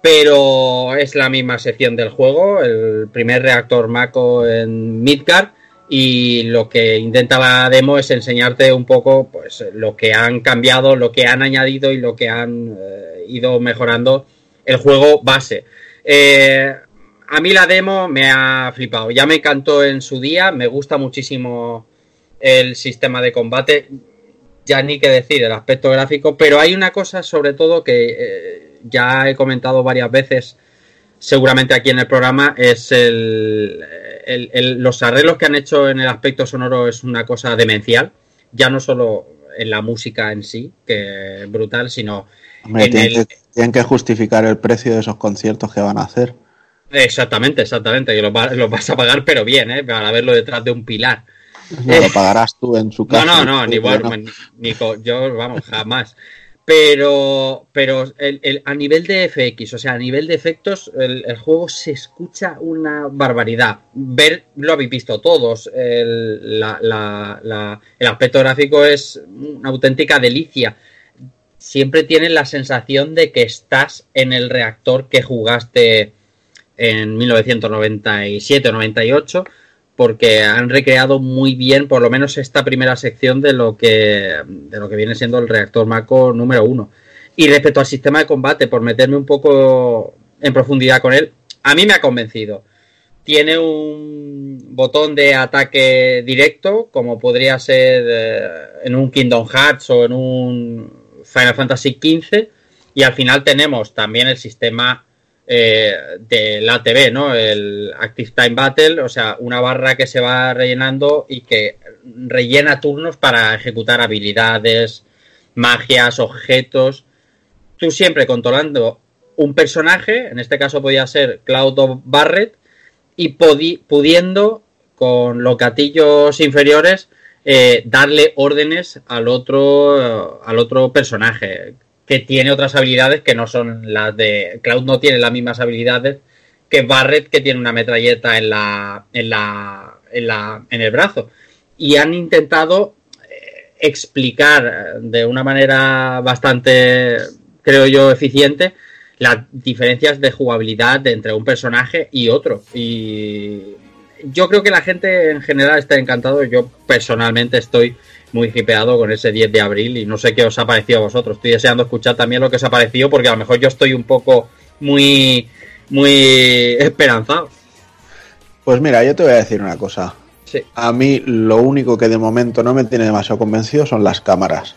pero es la misma sección del juego, el primer reactor Mako en Midgard y lo que intenta la demo es enseñarte un poco pues lo que han cambiado, lo que han añadido y lo que han eh, ido mejorando el juego base. Eh, a mí la demo me ha flipado, ya me encantó en su día, me gusta muchísimo el sistema de combate, ya ni que decir el aspecto gráfico, pero hay una cosa sobre todo que eh, ya he comentado varias veces, seguramente aquí en el programa, es los arreglos que han hecho en el aspecto sonoro es una cosa demencial, ya no solo en la música en sí, que es brutal, sino Hombre, tienen, el- que, tienen que justificar el precio de esos conciertos que van a hacer. Exactamente, exactamente, que los, va- los vas a pagar, pero bien, ¿eh? para verlo detrás de un pilar. No lo pagarás tú en su No, casa. no, no, ni, bueno, ni co- yo, vamos, jamás. Pero, pero el- el- a nivel de FX, o sea, a nivel de efectos, el, el juego se escucha una barbaridad. Ver, lo habéis visto todos, el, la- la- la- el aspecto gráfico es una auténtica delicia. Siempre tienes la sensación de que estás en el reactor que jugaste en 1997 o 98 porque han recreado muy bien por lo menos esta primera sección de lo que de lo que viene siendo el reactor Mako número uno. Y respecto al sistema de combate, por meterme un poco en profundidad con él, a mí me ha convencido. Tiene un botón de ataque directo, como podría ser eh, en un Kingdom Hearts o en un Final Fantasy XV, y al final tenemos también el sistema eh, del ATB, ¿no? El Active Time Battle, o sea, una barra que se va rellenando y que rellena turnos para ejecutar habilidades, magias, objetos. Tú siempre controlando un personaje, en este caso podía ser Cloud Barret, y pudiendo con los gatillos inferiores eh, darle órdenes al otro, al otro personaje que tiene otras habilidades que no son las de Cloud no tiene las mismas habilidades que Barret que tiene una metralleta en la en la en, la, en el brazo. Y han intentado eh, explicar de una manera bastante creo yo eficiente las diferencias de jugabilidad entre un personaje y otro. Y yo creo que la gente en general está encantado yo personalmente estoy muy hipeado con ese 10 de abril y no sé qué os ha parecido a vosotros. Estoy deseando escuchar también lo que os ha parecido porque a lo mejor yo estoy un poco muy muy esperanzado. Pues mira, yo te voy a decir una cosa. Sí. A mí lo único que de momento no me tiene demasiado convencido son las cámaras.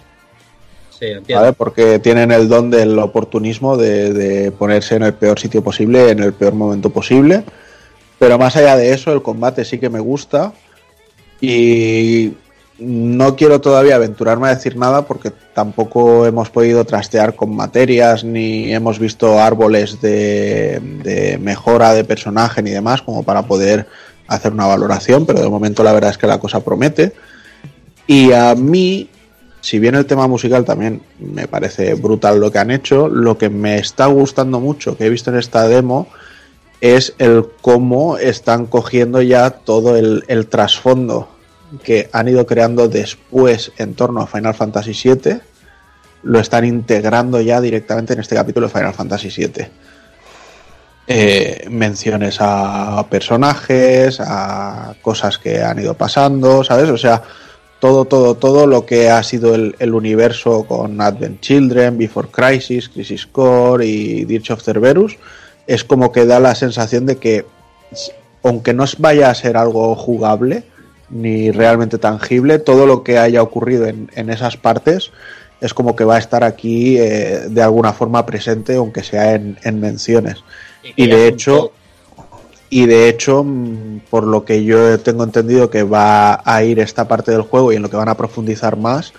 Sí, entiendo. ¿vale? Porque tienen el don del oportunismo de, de ponerse en el peor sitio posible, en el peor momento posible. Pero más allá de eso, el combate sí que me gusta. Y no quiero todavía aventurarme a decir nada porque tampoco hemos podido trastear con materias ni hemos visto árboles de, de mejora de personaje ni demás como para poder hacer una valoración, pero de momento la verdad es que la cosa promete. Y a mí, si bien el tema musical también me parece brutal lo que han hecho, lo que me está gustando mucho que he visto en esta demo es el cómo están cogiendo ya todo el, trasfondo que han ido creando después en torno a Final Fantasy VII, lo están integrando ya directamente en este capítulo de Final Fantasy VII. Eh, menciones a personajes, a cosas que han ido pasando, ¿sabes? O sea, todo, todo, todo lo que ha sido el, el universo con Advent Children, Before Crisis, Crisis Core y Dirge of Cerberus, es como que da la sensación de que, aunque no vaya a ser algo jugable, ni realmente tangible, todo lo que haya ocurrido en, en esas partes es como que va a estar aquí eh, de alguna forma presente, aunque sea en, en menciones. Y ya de hecho, y de hecho, mm, por lo que yo tengo entendido que va a ir esta parte del juego y en lo que van a profundizar más,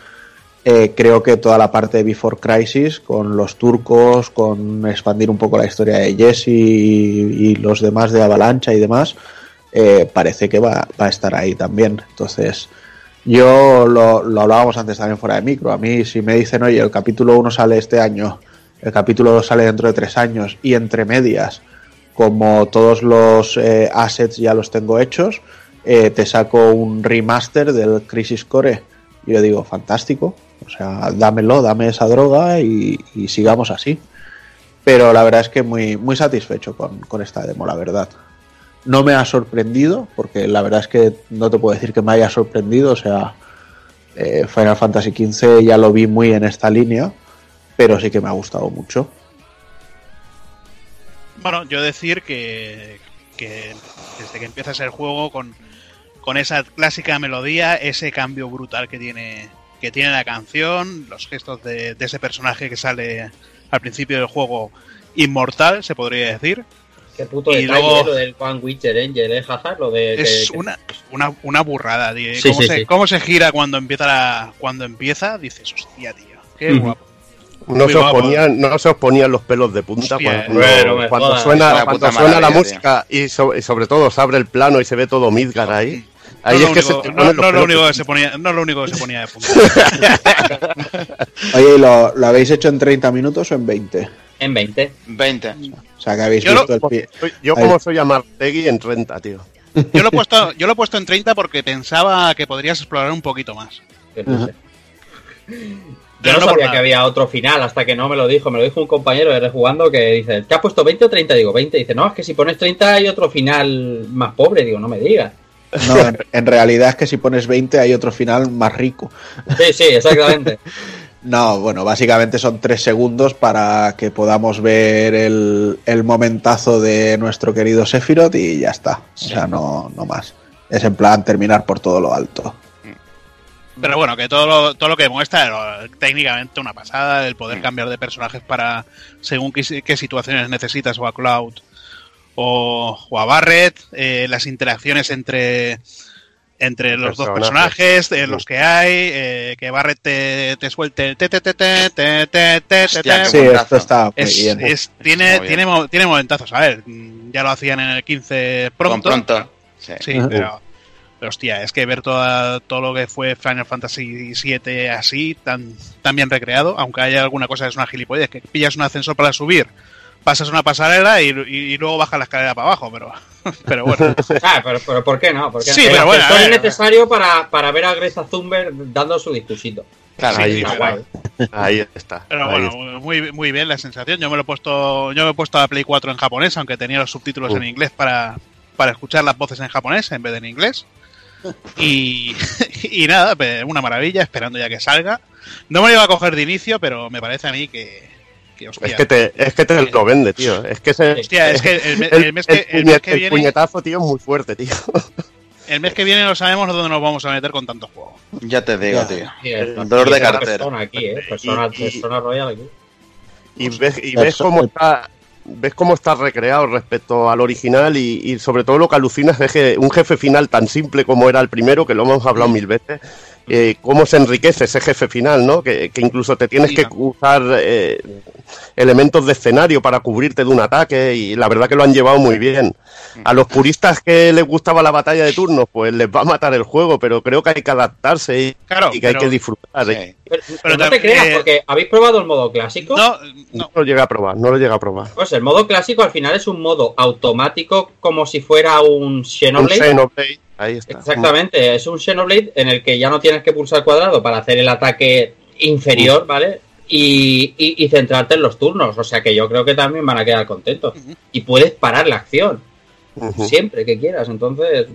eh, creo que toda la parte de Before Crisis, con los turcos, con expandir un poco la historia de Jesse y, los demás de Avalancha y demás, eh, parece que va, a estar ahí también. Entonces, yo lo, lo hablábamos antes también fuera de micro. A mí, si me dicen, oye, el capítulo 1 sale este año, el capítulo 2 sale dentro de tres años, y entre medias, como todos los eh, assets ya los tengo hechos, te saco un remaster del Crisis Core. Yo digo, fantástico. O sea, dámelo, dame esa droga y, sigamos así. Pero la verdad es que muy, muy satisfecho con, con esta demo, la verdad. No me ha sorprendido, porque la verdad es que no te puedo decir que me haya sorprendido. O sea, eh, Final Fantasy XV ya lo vi muy en esta línea, pero sí que me ha gustado mucho. Bueno, yo decir que, que desde que empiezas el juego con, con esa clásica melodía, ese cambio brutal que tiene, que tiene la canción, los gestos de, de ese personaje que sale al principio del juego inmortal, se podría decir. Qué puto y detalle luego- lo del One Witcher Angel, ¿eh, Hazard? Lo de, Es que- una, una, una burrada, tío. Sí, ¿Cómo, sí, se, sí. cómo se gira cuando empieza la, cuando empieza? Dices, hostia, tío. Qué guapo. No se, os ponían, no se os ponían los pelos de punta Hostia, cuando, bueno, me cuando jodas. suena, cuando suena la música y, so- y sobre todo se abre el plano y se ve todo Midgar ahí. Ahí no, es lo que se único, no- no lo único que se ponía, no lo único que se ponía de punta. Oye, ¿y ¿lo, lo habéis hecho en 30 minutos o en 20? En 20. 20. O sea, que habéis Yo lo- visto el pie. Soy- Yo Ahí. como soy Amartegui en 30, tío. Yo lo he puesto, yo lo he puesto en 30 porque pensaba que podrías explorar un poquito más. Ajá. Yo no no sabía que había otro final hasta que no me lo dijo. Me lo dijo un compañero de jugando que dice, ¿te has puesto 20 o 30? Digo, 20. Dice, no, es que si pones 30 hay otro final más pobre. Digo, no me digas. No, en, en realidad es que si pones 20 hay otro final más rico. Sí, sí, exactamente. No, bueno, básicamente son tres segundos para que podamos ver el, el momentazo de nuestro querido Sephiroth y ya está. O sea, no, no más. Es en plan terminar por todo lo alto. Pero bueno, que todo lo, todo lo que muestra es técnicamente una pasada, el poder cambiar de personajes para según qué, qué situaciones necesitas o a Cloud o, o a Barret, eh, las interacciones entre entre los dos Personajes. personajes, eh, los que hay, eh, que Barret te, te suelte el te te te te te te te Hostia, te. Sí, esto está muy Es, bien. es- tiene, Muy bien. tiene, mo- tiene momentazos. A ver, ya lo hacían en el 15 pronto. Con pronto. Sí. Sí, Ajá. pero, pero hostia, es que ver toda, todo lo que fue Final Fantasy VII así, tan, tan bien recreado, aunque haya alguna cosa que es una gilipollez, que pillas un ascensor para subir, pasas una pasarela y, y- y luego bajas la escalera para abajo, pero, pero bueno. Ah, pero, pero ¿por qué no? Porque Sí, pero bueno, es necesario para, para ver a Greta Thunberg dando su discursito. Claro, Sí, ahí, ahí está. Pero ahí bueno, está. muy, muy bien la sensación. Yo me lo he puesto, yo me he puesto a la Play 4 en japonés, aunque tenía los subtítulos Uh. en inglés para, para escuchar las voces en japonés en vez de en inglés. Y, y nada, una maravilla, esperando ya que salga. No me lo iba a coger de inicio, pero me parece a mí que, que hostia, Es que, te, es que te lo vende, tío. Es que ese, hostia, es que el, me- el, el mes que, el el mes viene, puñetazo, tío, es muy fuerte, tío. el mes que viene no sabemos dónde nos vamos a meter con tantos juegos. Ya te digo, Ya. tío. El dolor de cartera. Persona aquí, ¿eh? Persona, Y- y- persona royal aquí. Y ves, y Eso- ves cómo está ves cómo está recreado respecto al original y, y sobre todo lo que alucinas es que un jefe final tan simple como era el primero, que lo hemos hablado mil veces, eh, cómo se enriquece ese jefe final, ¿no? Que, que incluso te tienes que usar eh, elementos de escenario para cubrirte de un ataque y la verdad que lo han llevado muy bien. A los puristas que les gustaba la batalla de turnos, pues les va a matar el juego, pero creo que hay que adaptarse y, Claro, y que hay que disfrutar. Sí. Pero, pero no te creas, eh, porque ¿habéis probado el modo clásico? No, No no. lo llega a probar, no lo llega a probar. Pues el modo clásico al final es un modo automático como si fuera un Un Xenoblade. Xenoblade, ahí está. Exactamente, es un Xenoblade en el que ya no tienes que pulsar cuadrado para hacer el ataque inferior, ¿vale? Y, y- y centrarte en los turnos, o sea que yo creo que también van a quedar contentos. Y puedes parar la acción siempre que quieras, entonces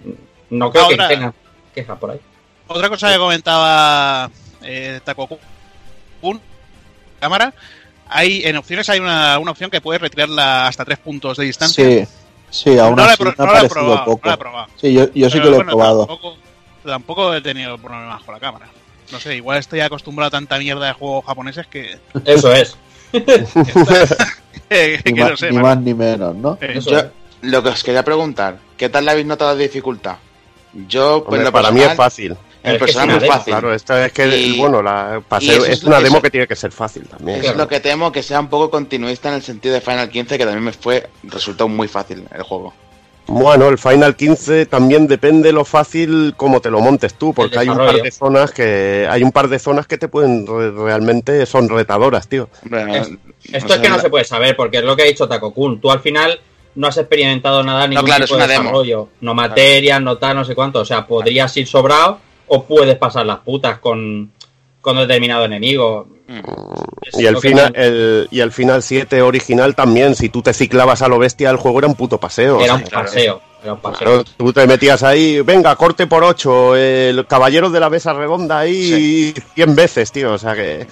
no creo Ahora- que tengas queja por ahí. Otra cosa que comentaba eh, Takoku Kun, cámara, hay en opciones hay una, una opción que puedes retirarla hasta tres puntos de distancia. Sí, sí, aún no la he, así ha no la he parecido probado, poco. no la he probado. Sí, yo, yo sí que lo he bueno, probado. Tampoco, tampoco he tenido problemas con la cámara. No sé, igual estoy acostumbrado a tanta mierda de juegos japoneses que. Eso es. que, que Ni, no más, sé, ni man. más ni menos, ¿no? Eh, Eso Yo, es. lo que os quería preguntar, ¿qué tal le habéis notado de dificultad? Yo, pues Hombre, lo para mí personal- es fácil. Es que personal es muy demo, fácil. Claro, esto es que, Y- bueno, la, es es- una demo eso- que tiene que ser fácil también. Es Claro. lo que temo que sea un poco continuista en el sentido de Final 15, que también me fue, resultó muy fácil el juego. Bueno, el Final 15 también depende lo fácil como te lo montes tú, porque hay un par de zonas que hay un par de zonas que te pueden re- realmente son retadoras, tío. Es- no- Esto no es que no la- se puede saber, porque es lo que ha dicho Taco Kun. Tú al final no has experimentado nada, ningún claro, tipo es una de demo. desarrollo. No materias, no tal, no sé cuánto. O sea, podrías ir sobrado o puedes pasar las putas con, con determinado enemigo. Y que final, el, y el final 7 original también, si tú te ciclabas a lo bestia, el juego era un puto paseo. era un paseo. Era un paseo. Claro, tú te metías ahí, venga, corte por 8, el caballero de la mesa redonda ahí 100 veces, tío. O sea que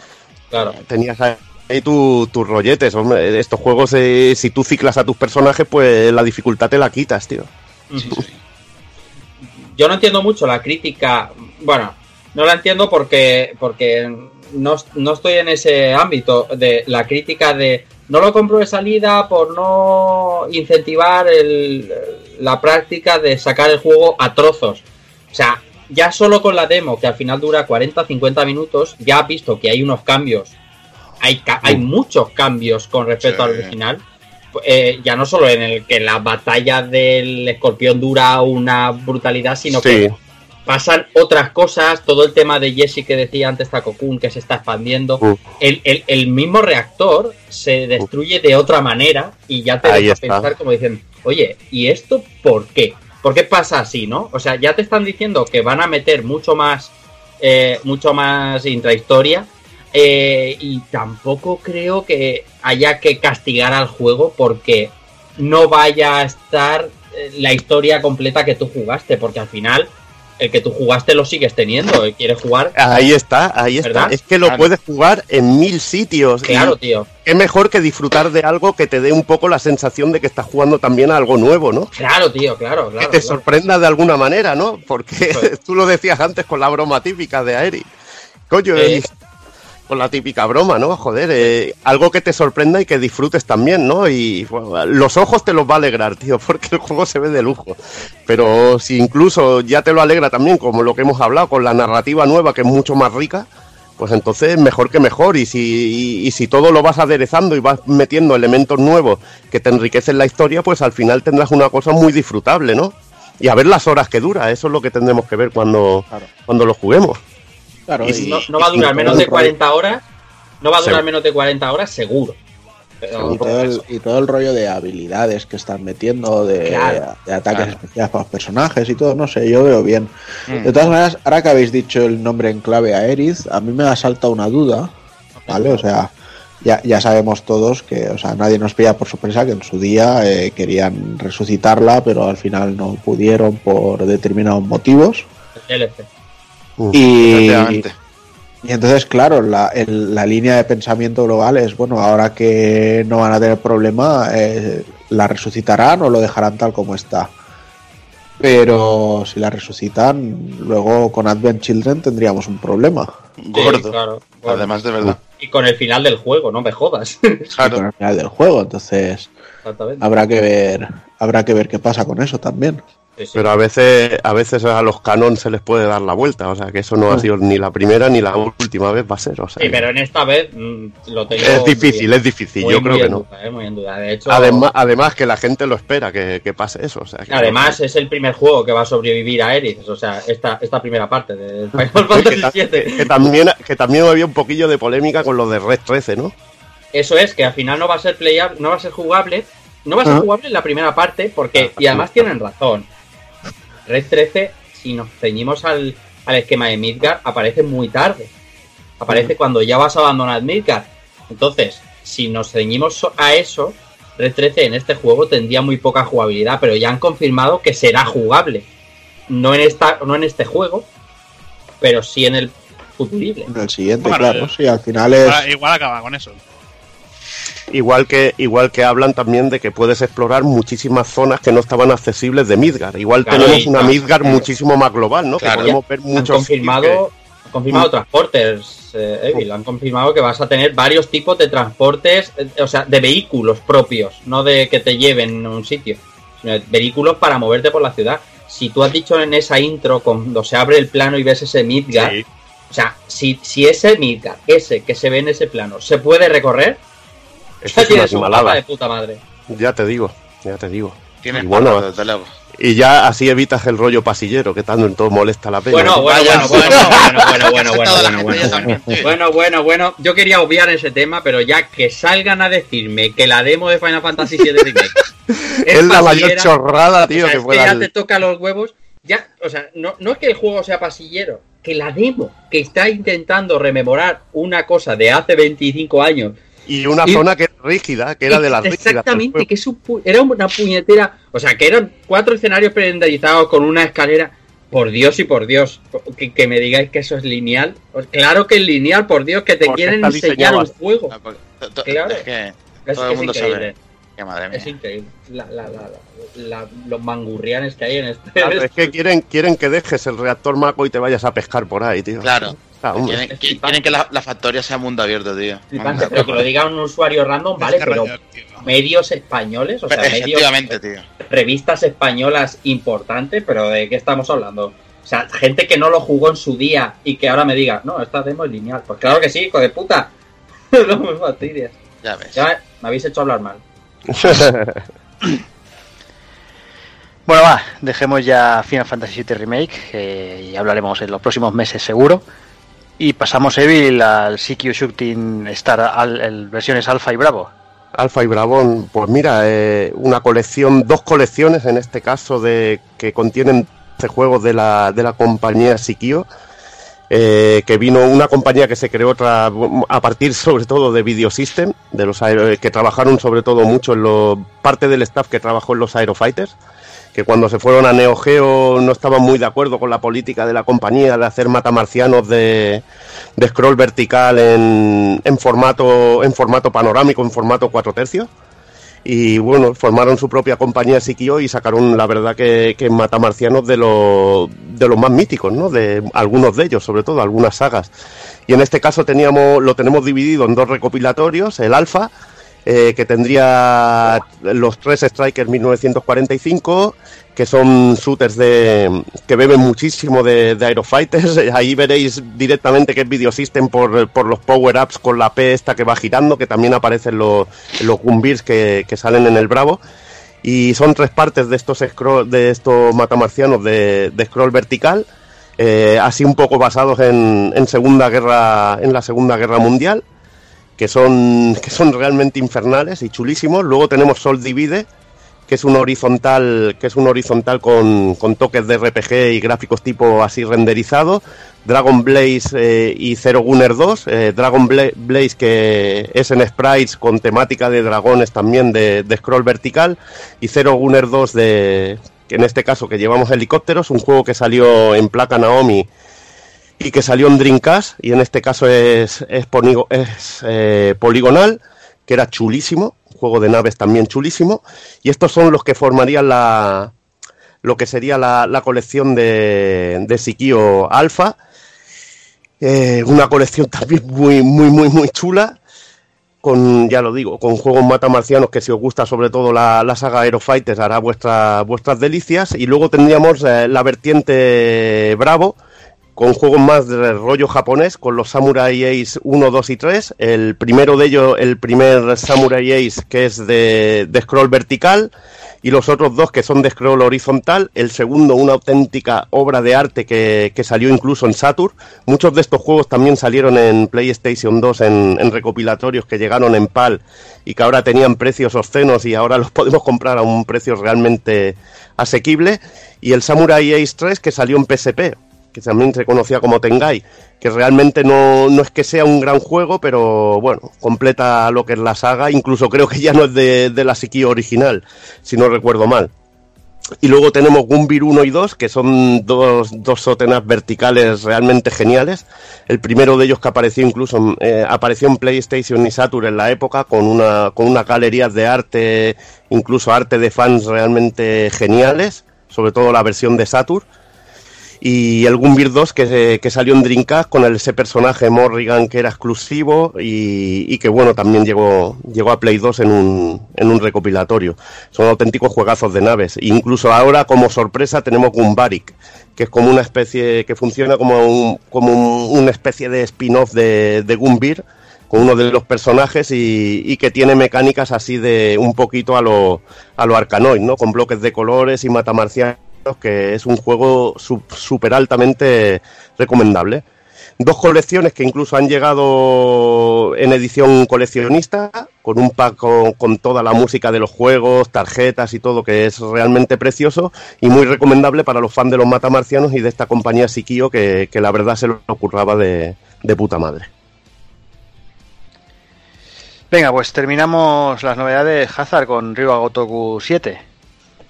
Claro. tenías ahí tu- tus rolletes. Hombre, estos juegos, eh, si tú ciclas a tus personajes, pues la dificultad te la quitas, tío. Ujú. Yo no entiendo mucho la crítica. Bueno, no la entiendo porque, porque no, no estoy en ese ámbito de la crítica de no lo compro de salida por no incentivar el- la práctica de sacar el juego a trozos. O sea, ya solo con la demo, que al final dura 40-50 minutos, ya has visto que hay unos cambios. Hay, ca- hay muchos cambios con respecto Sí. al original. Eh, ya no solo en el que la batalla del escorpión dura una brutalidad, sino Sí. que pasan otras cosas, todo el tema de Jesse que decía antes Takokun, que se está expandiendo, el, el- el mismo reactor se destruye de otra manera y ya te Ahí deja está. pensar como dicen, oye, ¿y esto por qué? ¿Por qué pasa así, no? O sea, ya te están diciendo que van a meter mucho más, eh, mucho más intrahistoria eh, y tampoco creo que haya que castigar al juego porque no vaya a estar eh, la historia completa que tú jugaste, porque al final el que tú jugaste lo sigues teniendo, el quiere jugar. Ahí está, ahí está. ¿Verdad? Es que lo Claro. puedes jugar en mil sitios. Claro, tío. qué mejor que disfrutar de algo que te dé un poco la sensación de que estás jugando también a algo nuevo, ¿no? Claro, tío, claro, claro. que te claro. sorprenda de alguna manera, ¿no? Porque Pues- tú lo decías antes con la broma típica de Aeri. Coño, Eh. Con la típica broma, ¿no? Joder, eh, algo que te sorprenda y que disfrutes también, ¿no? Y bueno, los ojos te los va a alegrar, tío, porque el juego se ve de lujo. Pero si incluso ya te lo alegra también, como lo que hemos hablado, con la narrativa nueva que es mucho más rica, pues entonces mejor que mejor. Y si, y, y si todo lo vas aderezando y vas metiendo elementos nuevos que te enriquecen la historia, pues al final tendrás una cosa muy disfrutable, ¿no? Y a ver las horas que dura, eso es lo que tendremos que ver cuando, Claro. cuando lo juguemos. Claro, Y No, no va a durar menos de rollo- 40 horas. No va a durar Seguro. menos de 40 horas, seguro. Pero, Y todo, el, y todo el rollo de habilidades que están metiendo, de, Claro, de ataques claro. especiales para los personajes y todo, no sé, yo veo bien. Mm. De todas maneras, ahora que habéis dicho el nombre en clave a Eriz, a mí me ha saltado una duda, ¿vale? O sea, ya, ya sabemos todos que, o sea, nadie nos pilla por sorpresa que en su día eh, querían resucitarla, pero al final no pudieron por determinados motivos. DLC. Y, y entonces, claro, la, el- la línea de pensamiento global es, bueno, ahora que no van a tener problema, eh, ¿la resucitarán o lo dejarán tal como está? Pero si la resucitan, luego con Advent Children tendríamos un problema. Gordo. Sí, claro. Bueno, Además de verdad. Y con el final del juego, no me jodas. Claro. Con el final del juego, entonces Exactamente. habrá que ver, habrá que ver qué pasa con eso también. Sí, sí. Pero a veces, a veces a los canon se les puede dar la vuelta, o sea que eso no ha sido ni la primera ni la última vez va a ser. O sea, Sí, pero en esta vez mm, lo tengo. es difícil, es difícil, muy- yo creo que no. duda, eh, muy en duda. De hecho, Además, además que la gente lo espera que, que pase eso. O sea, que- además es el primer juego que va a sobrevivir a Eris. O sea, esta, esta primera parte de Final que, Fantasy VII. que- que también, que también había un poquillo de polémica con los de Red 13, ¿no? Eso es, que al final no va a ser playable, no va a ser jugable. No va a ser Ah. jugable en la primera parte, porque, Ah, y además tienen razón. Red 13, si nos ceñimos al, al esquema de Midgar, aparece muy tarde. Aparece cuando ya vas a abandonar Midgar. Entonces, si nos ceñimos a eso, Red 13 en este juego tendría muy poca jugabilidad, pero ya han confirmado que será jugable. No en, esta, no en este juego, pero sí en el futurible. En el siguiente, Bueno, claro, eh, sí, al final es... Igual, igual acaba con eso. Igual que, igual que hablan también de que puedes explorar muchísimas zonas que no estaban accesibles de Midgar. Igual Claro, tenemos una Midgar claro. muchísimo más global, ¿no? Claro. Que podemos ver Han muchos confirmado, confirmado transportes, eh, Evil. Han confirmado que vas a tener varios tipos de transportes, eh, o sea, de vehículos propios, no de que te lleven a un sitio, sino de vehículos para moverte por la ciudad. Si tú has dicho en esa intro, cuando se abre el plano y ves ese Midgard, Sí. o sea, si, si ese Midgard, ese que se ve en ese plano, se puede recorrer, Esto es una tienes de puta madre. Ya te digo, ya te digo. Tienes Y bueno, luego. Y ya así evitas el rollo pasillero, que tanto en todo molesta la pena. Bueno, bueno, bueno, bueno, bueno, bueno, bueno, bueno, bueno, bueno, ya. Bueno, bueno, bueno, yo quería obviar ese tema, pero ya que salgan a decirme que la demo de Final Fantasy VII Remake es la mayor chorrada, o tío, sea, que es que pueda. ya te toca los huevos, ya, o sea, no, no es que el juego sea pasillero, que la demo que está intentando rememorar una cosa de hace 25 años Y una Y- zona que era rígida, que era de las Exactamente, que es un pu- era una puñetera. O sea, que eran cuatro escenarios prenderizados con una escalera. Por Dios y por Dios, que, que me digáis que eso es lineal. Pues claro que es lineal, por Dios, que te Porque quieren enseñar un juego. Ah, to- Claro. Es que Es, todo el es mundo increíble. sabe. que madre mía. Es increíble. La- la- la- la- los mangurrianes que hay en este. Claro, es que quieren, quieren que dejes el reactor Mako y te vayas a pescar por ahí, tío. Claro. Ah. Quieren, Es flipante. quieren que la, la factoría sea mundo abierto, tío. Flipante, pero que lo diga un usuario random, vale, Es pero medios españoles, o sea, medios, Efectivamente, tío. revistas españolas importantes, pero ¿de qué estamos hablando? O sea, gente que no lo jugó en su día y que ahora me diga, no, esta demo es lineal. Pues claro que sí, hijo de puta. no me fastidies. Ya ves. Ya me habéis hecho hablar mal. Bueno, va, dejemos ya Final Fantasy VII Remake, que ya hablaremos en los próximos meses seguro. Y pasamos Evil al CQ Shooting Star, al, el versiones Alpha y Bravo. Alfa y Bravón, pues mira, eh, una colección, dos colecciones en este caso de que contienen 12 juegos de la, de la compañía Sikio, eh, que vino una compañía que se creó tra- a partir sobre todo de Videosystem, de los que trabajaron sobre todo mucho en lo, parte del staff que trabajó en los Aerofighters, que cuando se fueron a Neo Geo no estaban muy de acuerdo con la política de la compañía de hacer matamarcianos de, de scroll vertical en, formato en formato panorámico, en formato 4 tercios. Y bueno, formaron su propia compañía Sikio y sacaron la verdad que, que matamarcianos de, los de los más míticos, ¿no? De algunos de ellos, sobre todo, algunas sagas. Y en este caso teníamos, lo tenemos dividido en dos recopilatorios, el alfa, eh, que tendría los tres Strikers 1945, que son shooters de que beben muchísimo de, Aerofighters. Ahí veréis directamente que es Videosystem por, por los power-ups con la P esta que va girando, que también aparecen los, los Gumbirs que, que salen en el Bravo. Y son tres partes de estos scroll, de estos matamarcianos de, de scroll vertical, eh, así un poco basados en, en Segunda Guerra, en la Segunda Guerra Mundial que son, que son realmente infernales y chulísimos. Luego tenemos Sol Divide, que es un horizontal, que es un horizontal con, con toques de RPG y gráficos tipo así renderizado. Dragon Blaze eh, y Zero Gunner 2. eh, Dragon Bla- Blaze que es en sprites con temática de dragones también de, de scroll vertical. Y Zero Gunner 2 de, que en este caso que llevamos helicópteros, un juego que salió en placa Naomi y que salió en Dreamcast y en este caso es, es, eh, poligonal, que era chulísimo, juego de naves también chulísimo, y estos son los que formarían la, lo que sería la, colección de, de Sikio Alpha, Eh, una colección también muy, muy, muy, muy chula, con, ya lo digo, con juegos matamarcianos que si os gusta sobre todo la, saga Aerofighters hará vuestra, vuestras delicias, y luego tendríamos eh, la vertiente Bravo, con juegos más de rollo japonés, con los Samurai Ace 1, 2 y 3. El primero de ellos, el primer Samurai Ace, que es de, scroll vertical, y los otros dos que son de scroll horizontal. El segundo, una auténtica obra de arte que, que salió incluso en Saturn. Muchos de estos juegos también salieron en PlayStation 2 en, en recopilatorios que llegaron en PAL y que ahora tenían precios obscenos y ahora los podemos comprar a un precio realmente asequible. Y el Samurai Ace 3 que salió en PSP que también se conocía como Tengai, que realmente no, no es que sea un gran juego, pero bueno, completa lo que es la saga, incluso creo que ya no es de, de la Sikio original, si no recuerdo mal. Y luego tenemos Gumbir 1 y 2, que son dos, dos sótenas verticales realmente geniales. El primero de ellos que apareció incluso eh, apareció en PlayStation y Saturn en la época, con una, con una galería de arte, incluso arte de fans realmente geniales, sobre todo la versión de Saturn. Y el Gumbir 2 que, que salió en Dreamcast con ese personaje Morrigan que era exclusivo y, que bueno también llegó llegó a Play 2 en un, en un recopilatorio son auténticos juegazos de naves incluso ahora como sorpresa tenemos Gumbarik que es como una especie que funciona como un, como un- una especie de spin-off de, de con uno de los personajes y, que tiene mecánicas así de un poquito a lo, a lo Arkanoid, ¿no? Con bloques de colores y matamarcianos, que es un juego súper altamente recomendable. Dos colecciones que incluso han llegado en edición coleccionista, con un pack con, toda la música de los juegos, tarjetas y todo, que es realmente precioso y muy recomendable para los fans de los matamarcianos y de esta compañía Sikio, que, que la verdad se lo ocurraba de, de puta madre. Venga, pues terminamos las novedades Hazard con Ryuga Gotoku 7.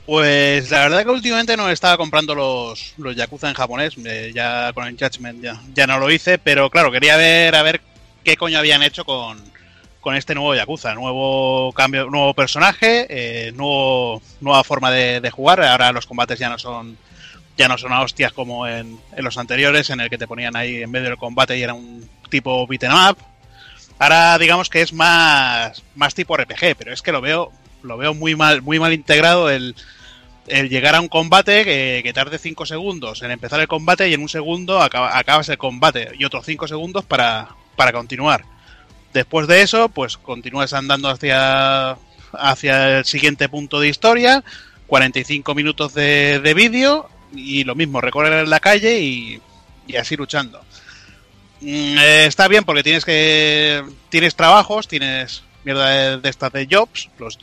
Pues la verdad que últimamente no estaba comprando los, los Yakuza en japonés, eh, ya con el Judgment ya, ya no lo hice, pero claro, quería ver a ver qué coño habían hecho con, con este nuevo Yakuza, nuevo cambio, nuevo personaje, eh, nuevo, nueva forma de, de jugar, ahora los combates ya no son ya no son a hostias como en, en los anteriores, en el que te ponían ahí en medio del combate y era un tipo beat'em up. Ahora digamos que es más, más tipo RPG, pero es que lo veo, lo veo muy mal, muy mal integrado el, el llegar a un combate que, tarde 5 segundos en empezar el combate y en un segundo acaba- acabas el combate y otros 5 segundos para, para continuar. Después de eso, pues continúas andando hacia, hacia el siguiente punto de historia, 45 minutos de, de vídeo y lo mismo, recorrer la calle y, y así luchando. Mm, eh, está bien porque tienes que tienes trabajos, tienes mierda de, de estas de jobs, los,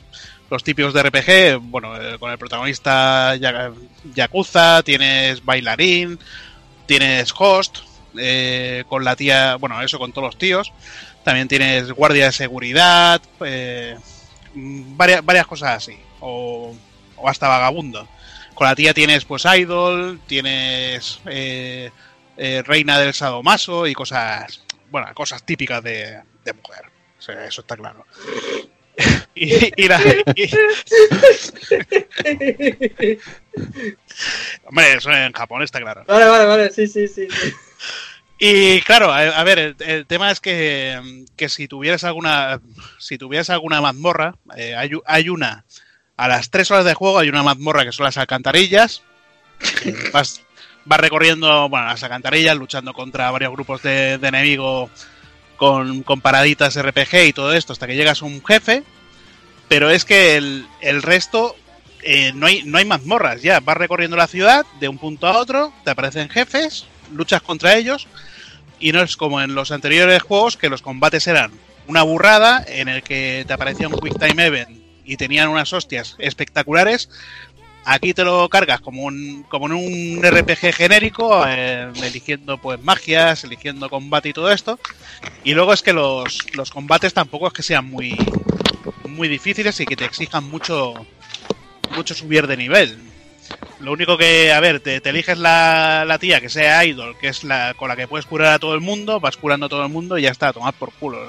los típicos de RPG, bueno, eh, con el protagonista ya- Yakuza, tienes bailarín, tienes host, eh, con la tía, bueno, eso con todos los tíos, también tienes guardia de seguridad, eh, mm, varias, varias cosas así, o, o hasta vagabundo. Con la tía tienes pues idol, tienes eh, reina del sadomaso y cosas, bueno, cosas típicas de, de mujer. Eso está claro. Y, y la, y- Hombre, eso en Japón está claro. Vale, vale, vale, sí, sí, sí. sí. Y claro, a, a ver, el, el tema es que, que si tuvieras alguna si tuvieras alguna mazmorra, eh, hay, hay una a las tres horas de juego hay una mazmorra que son las alcantarillas. Vas, vas recorriendo bueno, las alcantarillas, luchando contra varios grupos de, de enemigos con, con paraditas RPG y todo esto hasta que llegas a un jefe. Pero es que el, el resto eh, no, hay, no hay mazmorras ya. Vas recorriendo la ciudad de un punto a otro, te aparecen jefes, luchas contra ellos y no es como en los anteriores juegos que los combates eran una burrada en el que te aparecía un Quick Time Event y tenían unas hostias espectaculares. Aquí te lo cargas como un como en un RPG genérico, eh, eligiendo pues magias, eligiendo combate y todo esto. Y luego es que los, los combates tampoco es que sean muy muy difíciles y que te exijan mucho mucho subir de nivel. Lo único que, a ver, te, eliges la, la tía que sea idol, que es la con la que puedes curar a todo el mundo, vas curando a todo el mundo y ya está, a tomar por culo.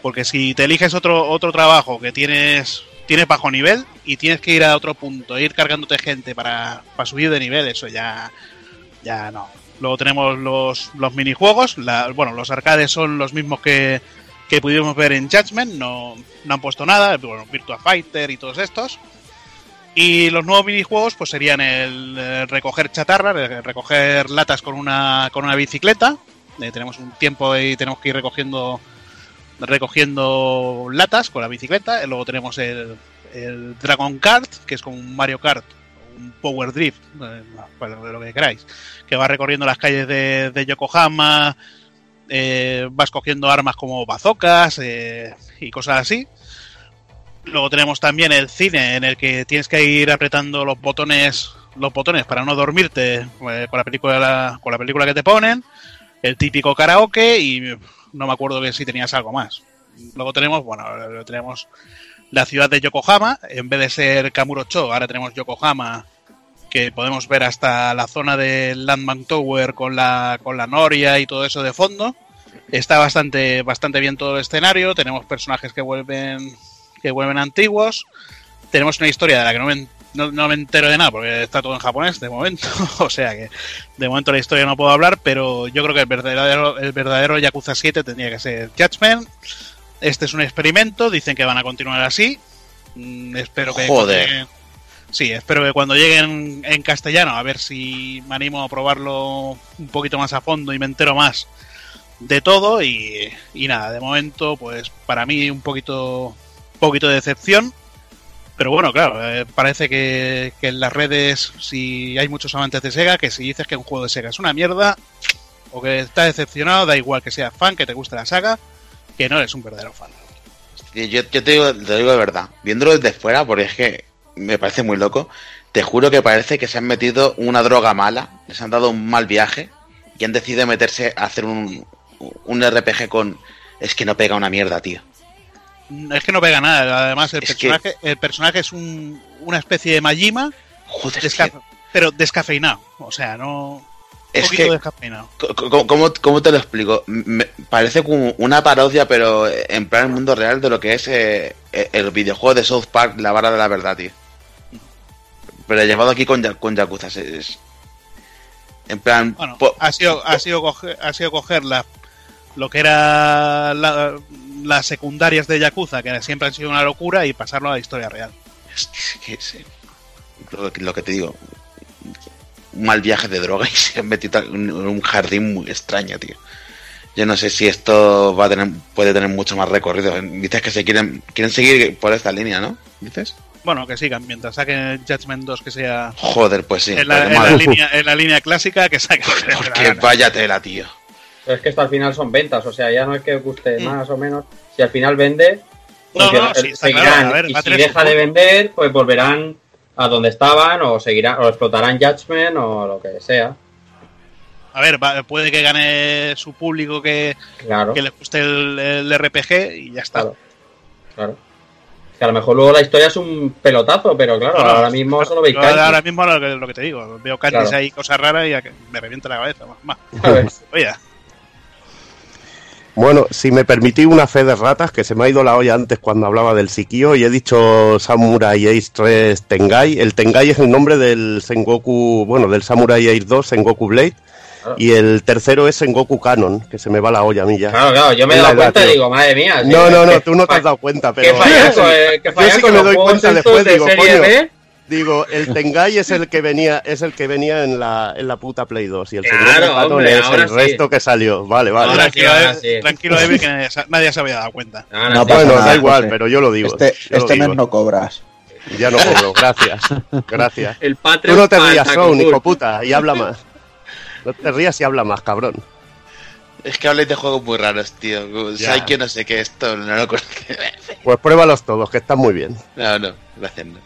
Porque si te eliges otro, otro trabajo que tienes, tienes bajo nivel y tienes que ir a otro punto, ir cargándote gente para, para subir de nivel, eso ya, ya no. Luego tenemos los, los minijuegos, la, bueno, los arcades son los mismos que, que pudimos ver en Judgment, no, no han puesto nada, bueno, Virtua Fighter y todos estos. Y los nuevos minijuegos pues serían el, recoger chatarra, recoger latas con una, con una bicicleta. Eh, tenemos un tiempo y tenemos que ir recogiendo recogiendo latas con la bicicleta. Luego tenemos el, Dragon Kart, que es como un Mario Kart, un Power Drift, eh, lo que queráis, que va recorriendo las calles de, de Yokohama, eh, vas cogiendo armas como bazocas eh, y cosas así. Luego tenemos también el cine en el que tienes que ir apretando los botones los botones para no dormirte eh, con la película con la película que te ponen, el típico karaoke y no me acuerdo que si tenías algo más. Luego tenemos, bueno, tenemos la ciudad de Yokohama, en vez de ser Kamurocho, ahora tenemos Yokohama que podemos ver hasta la zona del Landmark Tower con la con la noria y todo eso de fondo. Está bastante bastante bien todo el escenario, tenemos personajes que vuelven que vuelven antiguos. Tenemos una historia de la que no me, no, no me entero de nada porque está todo en japonés de momento. o sea que de momento la historia no puedo hablar, pero yo creo que el verdadero, el verdadero Yakuza 7 tendría que ser Judgment. Este es un experimento, dicen que van a continuar así. Mm, espero que. Joder. Sí, espero que cuando lleguen en castellano, a ver si me animo a probarlo un poquito más a fondo y me entero más de todo. Y, y nada, de momento, pues para mí un poquito, poquito de decepción. Pero bueno, claro, eh, parece que, que en las redes, si hay muchos amantes de Sega, que si dices que un juego de Sega es una mierda, o que estás decepcionado, da igual que seas fan, que te guste la saga, que no eres un verdadero fan. Yo, yo te, digo, te digo de verdad, viéndolo desde fuera, porque es que me parece muy loco, te juro que parece que se han metido una droga mala, les han dado un mal viaje y han decidido meterse a hacer un, un RPG con... Es que no pega una mierda, tío. Es que no pega nada, además el Es que- personaje, el personaje es un- una especie de Majima, Joder, es desca- que- pero descafeinado, o sea, no... Es que- descafeinado. ¿Cómo, cómo te lo explico? Me- parece como una parodia, pero en plan el mundo real de lo que es eh, el videojuego de South Park, La Vara de la Verdad, tío. Pero llevado aquí con, con Yakuza. es- es- en plan... Bueno, po- ha sido, ha sido coger, ha sido coger la, lo que era la- las secundarias de Yakuza, que siempre han sido una locura, y pasarlo a la historia real. es lo, que- te digo. Un mal viaje de droga y se han metido en un jardín muy extraño, tío. Yo no sé si esto va a tener, puede tener mucho más recorrido. Dices que se quieren, quieren seguir por esta línea, ¿no? ¿Dices? Bueno, que sigan, mientras saquen el Judgment 2 que sea Joder, pues sí. en, la, porque en la madre- línea, en la línea clásica, que saquen. porque vaya tela, tío. Pero es que esto al final son ventas, o sea, ya no es que guste Mm. más o menos. Si al final vende, No, funciona- no, sí, está seguirán. claro, a ver, y va a si deja de vender, pues volverán a donde estaban o seguirán o explotarán Judgment o lo que sea. A ver, va- puede que gane su público que, Claro, que le guste el, el RPG y ya está. claro. Claro. Que a lo mejor luego la historia es un pelotazo, pero claro, No, ahora mismo solo veis kanjis. ahora mismo lo que, lo que te digo, veo candies Claro. ahí, cosas raras y me revienta la cabeza. más, más. Oye, Bueno, si me permití una fe de ratas, que se me ha ido la olla antes cuando hablaba del Sikio y he dicho Samurai Ace 3 Tengai. El Tengai es el nombre del Sengoku, bueno, del Samurai Ace 2 Sengoku Blade. Claro. Y el tercero es Sengoku Canon, que se me va la olla a mí ya. Claro, claro, yo me he dado cuenta y digo, madre mía. sí, No, no, no, qué tú no te has dado cuenta, Qué pero... fallazo, eh, qué Yo fallazo sí que me doy cuenta después, de digo, serie coño, B. Digo, el Tengai es el que venía, es el que venía en la, en la puta Play 2 y el Claro, hombre, es el sí. resto que salió. Vale, vale. Ahora sí, tranquilo, ahora eh, sí. tranquilo, Evi, que nadie, se- nadie se había dado cuenta. Ahora No sí. Bueno, nada, da igual, José. pero yo lo digo. Este, yo este mes digo. no cobras. Ya no cobro, gracias. Gracias. El Tú no te rías, Son, hijo puta, y habla más. No te rías y habla más, cabrón. Es que habléis de juegos muy raros, tío. Ya. Hay que no sé qué esto, no lo. Pues pruébalos todos, que están muy bien. No, no, gracias. No.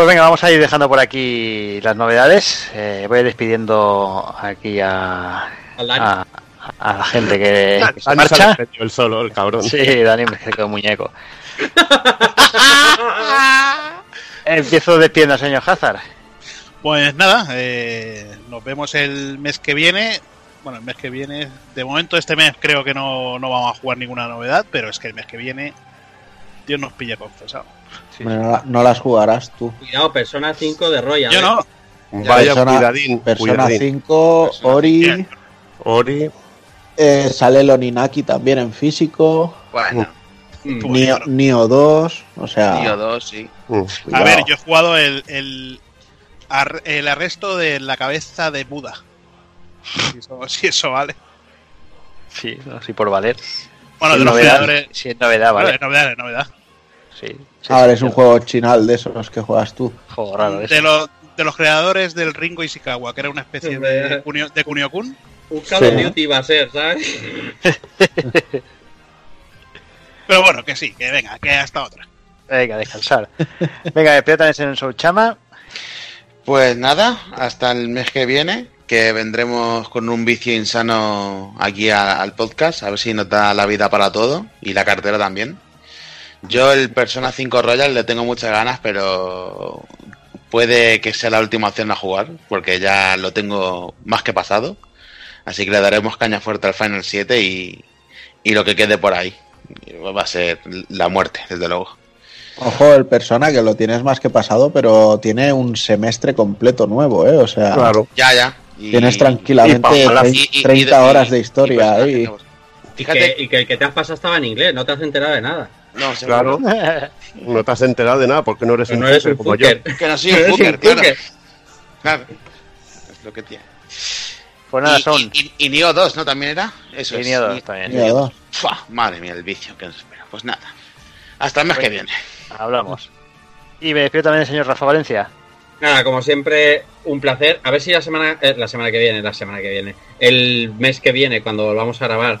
Pues venga, vamos a ir dejando por aquí las novedades. Eh, voy despidiendo aquí a, la gente que, que se marcha. el solo, el cabrón. Sí, Dani me quedo muñeco. Empiezo despidiendo al señor Hazard. Pues nada, eh, nos vemos el mes que viene. Bueno, el mes que viene, de momento este mes creo que no, no vamos a jugar ninguna novedad, pero es que el mes que viene Dios nos pilla confesado. Hombre, No, la- no las jugarás tú. Cuidado, Persona 5 de Royal. Yo eh. no, Vaya, Persona- cuidadín, Persona cuidadín. 5, Persona Ori, Bien. Ori, eh, sale el Oninaki también en físico, Bueno, Mm. Nio, Nio 2, o sea, tío, dos, sí. mm, A ver, yo he jugado el, el, ar- el arresto de la cabeza de Buda. Si eso, si eso vale. Sí, así por valer. Bueno, Si de los novedad, creadores. si es novedad, Bueno, vale. es novedad, es novedad. Sí, sí, Ahora sí, es un juego chinal de esos que juegas tú. Juego raro. De, los de los creadores del Ringo Ishikawa, que era una especie de, kunio, de Kunio-kun. Un Call of. Duty va a ser, ¿sabes? Pero bueno, que sí, que venga, que hasta otra. Venga, descansar. Venga, despierta en el Souchama. Pues nada, hasta el mes que viene, que vendremos con un vicio insano aquí a- al podcast, a ver si nos da la vida para todo y la cartera también. Yo el Persona 5 Royal le tengo muchas ganas, pero puede que sea la última opción a jugar, porque ya lo tengo más que pasado. Así que le daremos caña fuerte al Final 7 y, y lo que quede por ahí. Va a ser la muerte, desde luego. Ojo, el persona que lo tienes más que pasado, pero tiene un semestre completo nuevo, ¿eh? O sea, Claro. Ya, ya. Y- tienes tranquilamente y- y- y- 30 y- horas de y historia personajes ahí. Fíjate, y que el que te has pasado estaba en inglés, no te has enterado de nada. No, seguro. Claro. No te has enterado de nada porque no eres Pero un no eres fucker un como yo. Que no soy No un fucker, un claro. fucker. Claro. Es lo que tiene. Pues nada, y, son. y, y, y Neo 2, ¿no? También era. Eso Y es. Neo 2 Ni- también. Dos. Fua, madre mía, el vicio que nos espera. Pues nada. Hasta el mes que viene. Hablamos. Y me despido también el señor Rafa Valencia. Nada, como siempre, un placer. A ver si la semana, eh, la semana que viene, la semana que viene, el mes que viene, cuando volvamos a grabar,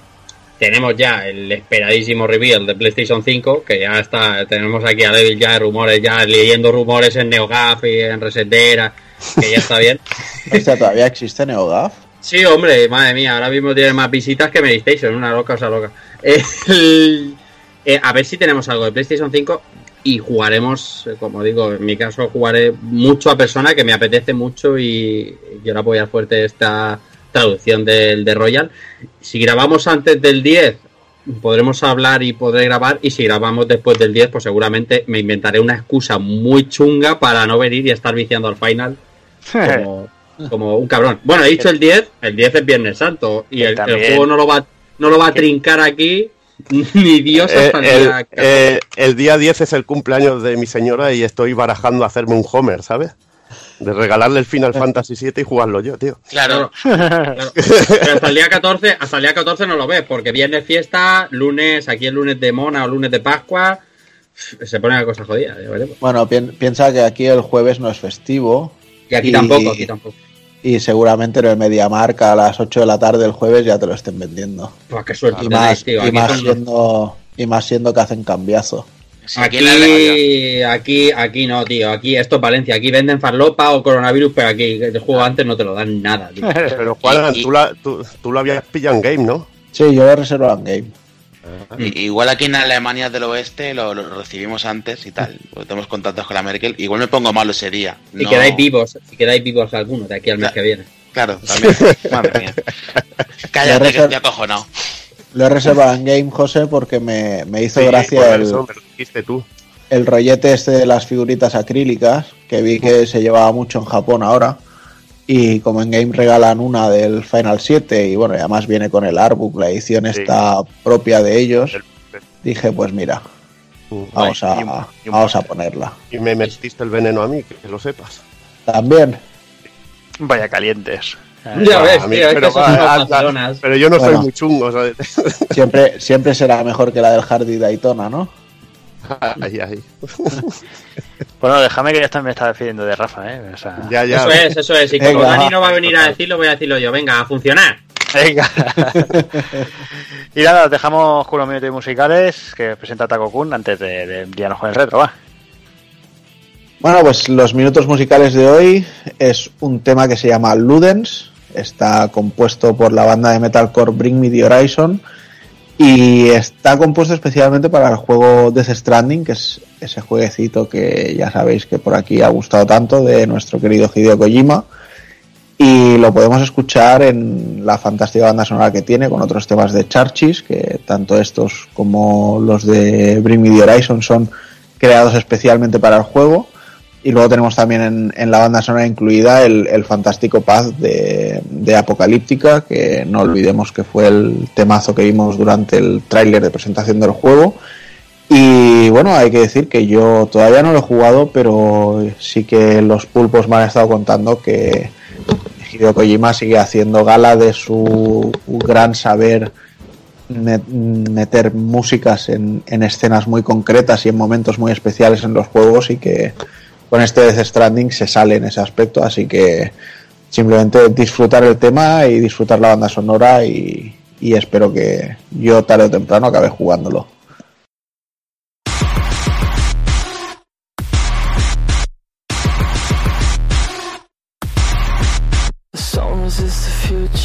tenemos ya el esperadísimo reveal de PlayStation 5, que ya está, tenemos aquí a Devil ya rumores, ya leyendo rumores en NeoGAF y en Resetera, que ya está bien. Hostia, ¿todavía existe NeoGAF? Sí, hombre, madre mía, ahora mismo tiene más visitas que PlayStation, una loca, o sea, loca. El- eh, a ver si tenemos algo de PlayStation 5 y jugaremos, eh, como digo, en mi caso jugaré mucho a persona que me apetece mucho y quiero apoyar fuerte esta traducción del de Royal. Si grabamos antes del 10, podremos hablar y podré grabar y si grabamos después del 10, pues seguramente me inventaré una excusa muy chunga para no venir y estar viciando al final como, como un cabrón. Bueno, he dicho el 10, el 10 es Viernes Santo y Que el, juego no lo va no lo va a trincar aquí ni Dios Eh, hasta el el, día eh, el día 10 es el cumpleaños de mi señora y estoy barajando hacerme un Homer, ¿sabes? De regalarle el Final Fantasy VII y jugarlo yo, tío. Claro. Claro. Pero hasta el día 14, hasta el día 14 no lo ves, porque viernes fiesta, lunes, aquí el lunes de Mona o lunes de Pascua, se pone la cosa jodida. Bueno, pi- piensa que aquí el jueves no es festivo. Y aquí Y- tampoco, aquí tampoco. Y seguramente en el MediaMark a las 8 de la tarde el jueves ya te lo estén vendiendo. Pues qué suerte Y tenéis, más, tío. y más y más siendo que hacen cambiazo. Aquí aquí, aquí, aquí no, tío. Aquí esto es Valencia. Aquí venden farlopa o coronavirus, pero aquí el juego antes no te lo dan nada, tío. Pero Juan, Y- y- tú, la- tú, tú lo habías pillado en game, ¿no? Sí, yo lo reservo en game. Igual aquí en Alemania del Oeste lo, lo recibimos antes y tal. porque tenemos contactos con la Merkel. Igual me pongo malo ese día. Si No- quedáis vivos, si quedáis vivos algunos de aquí al mes Claro. que viene. Claro, también. Madre mía. Cállate, que estoy acojonado. Lo he reservado en game, José, porque me, me hizo Sí, gracia el, eso me lo dijiste tú. el rollete este de las figuritas acrílicas, que vi que se llevaba mucho en Japón ahora. Y como en game regalan una del Final 7, y bueno, y además viene con el artbook, la edición Sí. está propia de ellos, El- dije, pues mira, vamos a, vamos a ponerla. Y me metiste el veneno a mí, que lo sepas. También, Vaya calientes. Ya Ah, ves, tío, pero yo no Bueno. soy muy chungo, ¿sabes? siempre, siempre será mejor que la del Hardy Daytona, ¿no? ay, ay. Bueno, déjame que ya está, me está despidiendo de Rafa, ¿eh? O sea, Ya, ya. Eso es, eso es. Y como Venga. Dani no va a venir a decirlo, voy a decirlo yo. Venga, a funcionar. Venga. y nada, os dejamos con los minutos musicales que presenta Taco Kun antes de, de enviarnos con el retro, va. Bueno, pues los minutos musicales de hoy es un tema que se llama Ludens, está compuesto por la banda de metalcore Bring Me the Horizon y está compuesto especialmente para el juego Death Stranding, que es ese jueguecito que ya sabéis que por aquí ha gustado tanto de nuestro querido Hideo Kojima y lo podemos escuchar en la fantástica banda sonora que tiene con otros temas de Charchis, que tanto estos como los de Bring Me the Horizon son creados especialmente para el juego. Y luego tenemos también en, en la banda sonora incluida el, el fantástico Path de, de Apocalíptica, que no olvidemos que fue el temazo que vimos durante el tráiler de presentación del juego. Y bueno, hay que decir que yo todavía no lo he jugado, pero sí que los pulpos me han estado contando que Hideo Kojima sigue haciendo gala de su gran saber met- meter músicas en, en escenas muy concretas y en momentos muy especiales en los juegos y que con este Death Stranding se sale en ese aspecto, así que simplemente disfrutar el tema y disfrutar la banda sonora y, espero que yo tarde o temprano acabe jugándolo.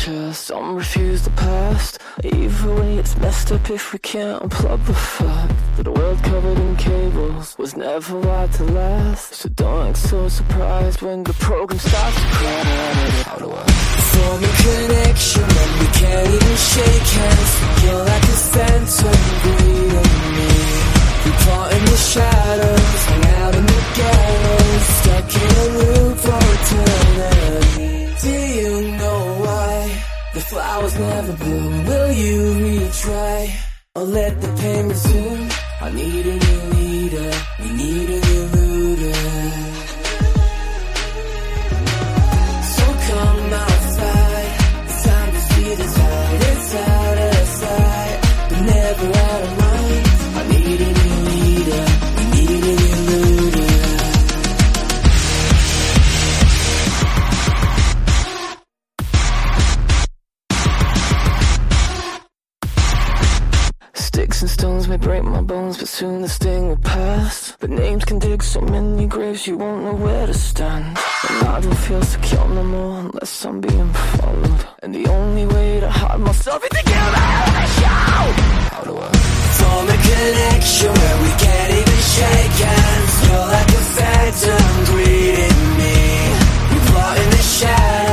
pictures. Don't refuse the past, even when it's messed up. If we can't unplug the fact that a world covered in cables was never right to last. So don't act so surprised when the program starts to crash. How do I form a connection when we can't even shake hands? You're like a phantom greeting me. We part in the shadows, hang out in the gallows, stuck in a loop for eternity. Do you know? Flowers never bloom. Will you retry or let the pain resume? I need a new leader. We need a new looter. Sticks and stones may break my bones, but soon the sting will pass. But names can dig so many graves, you won't know where to stand. And I don't feel secure no more unless I'm being followed. And the only way to hide myself is to give out the show. How do I? Form a connection where we can't even shake hands. You're like a phantom greeting me. We plot in the shadows,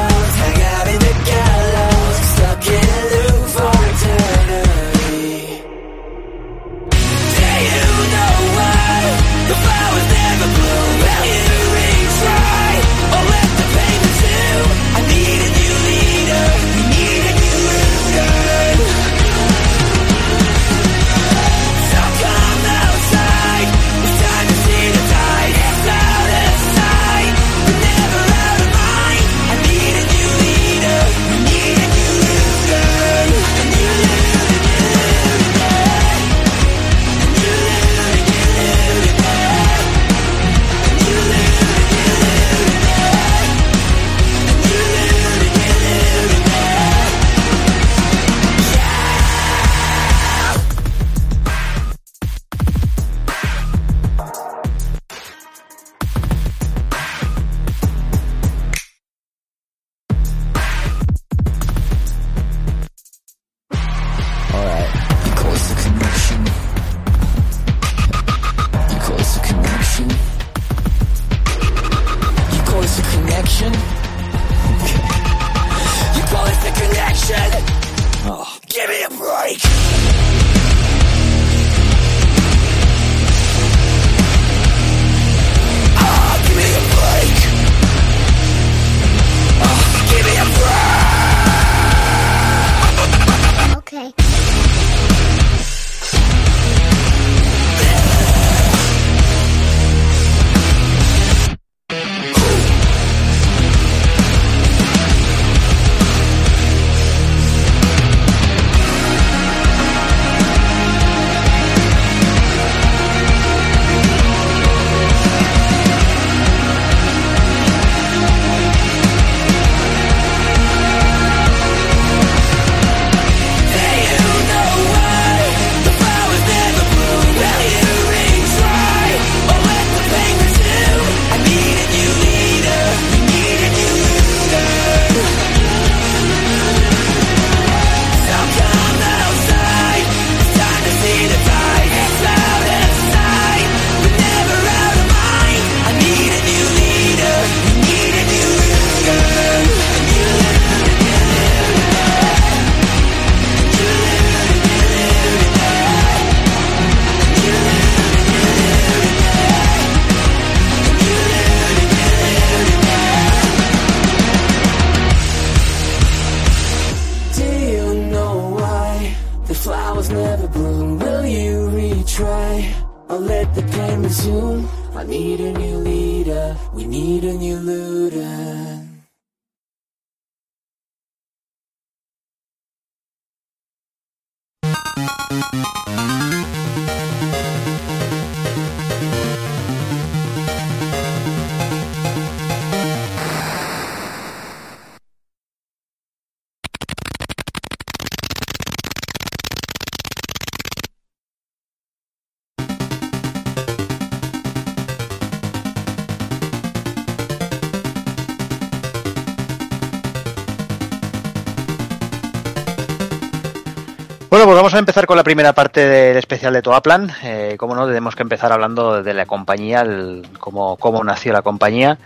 vamos a empezar con la primera parte del especial de Toaplan. Eh, como no, tenemos que empezar hablando de la compañía, el- cómo, nació la compañía.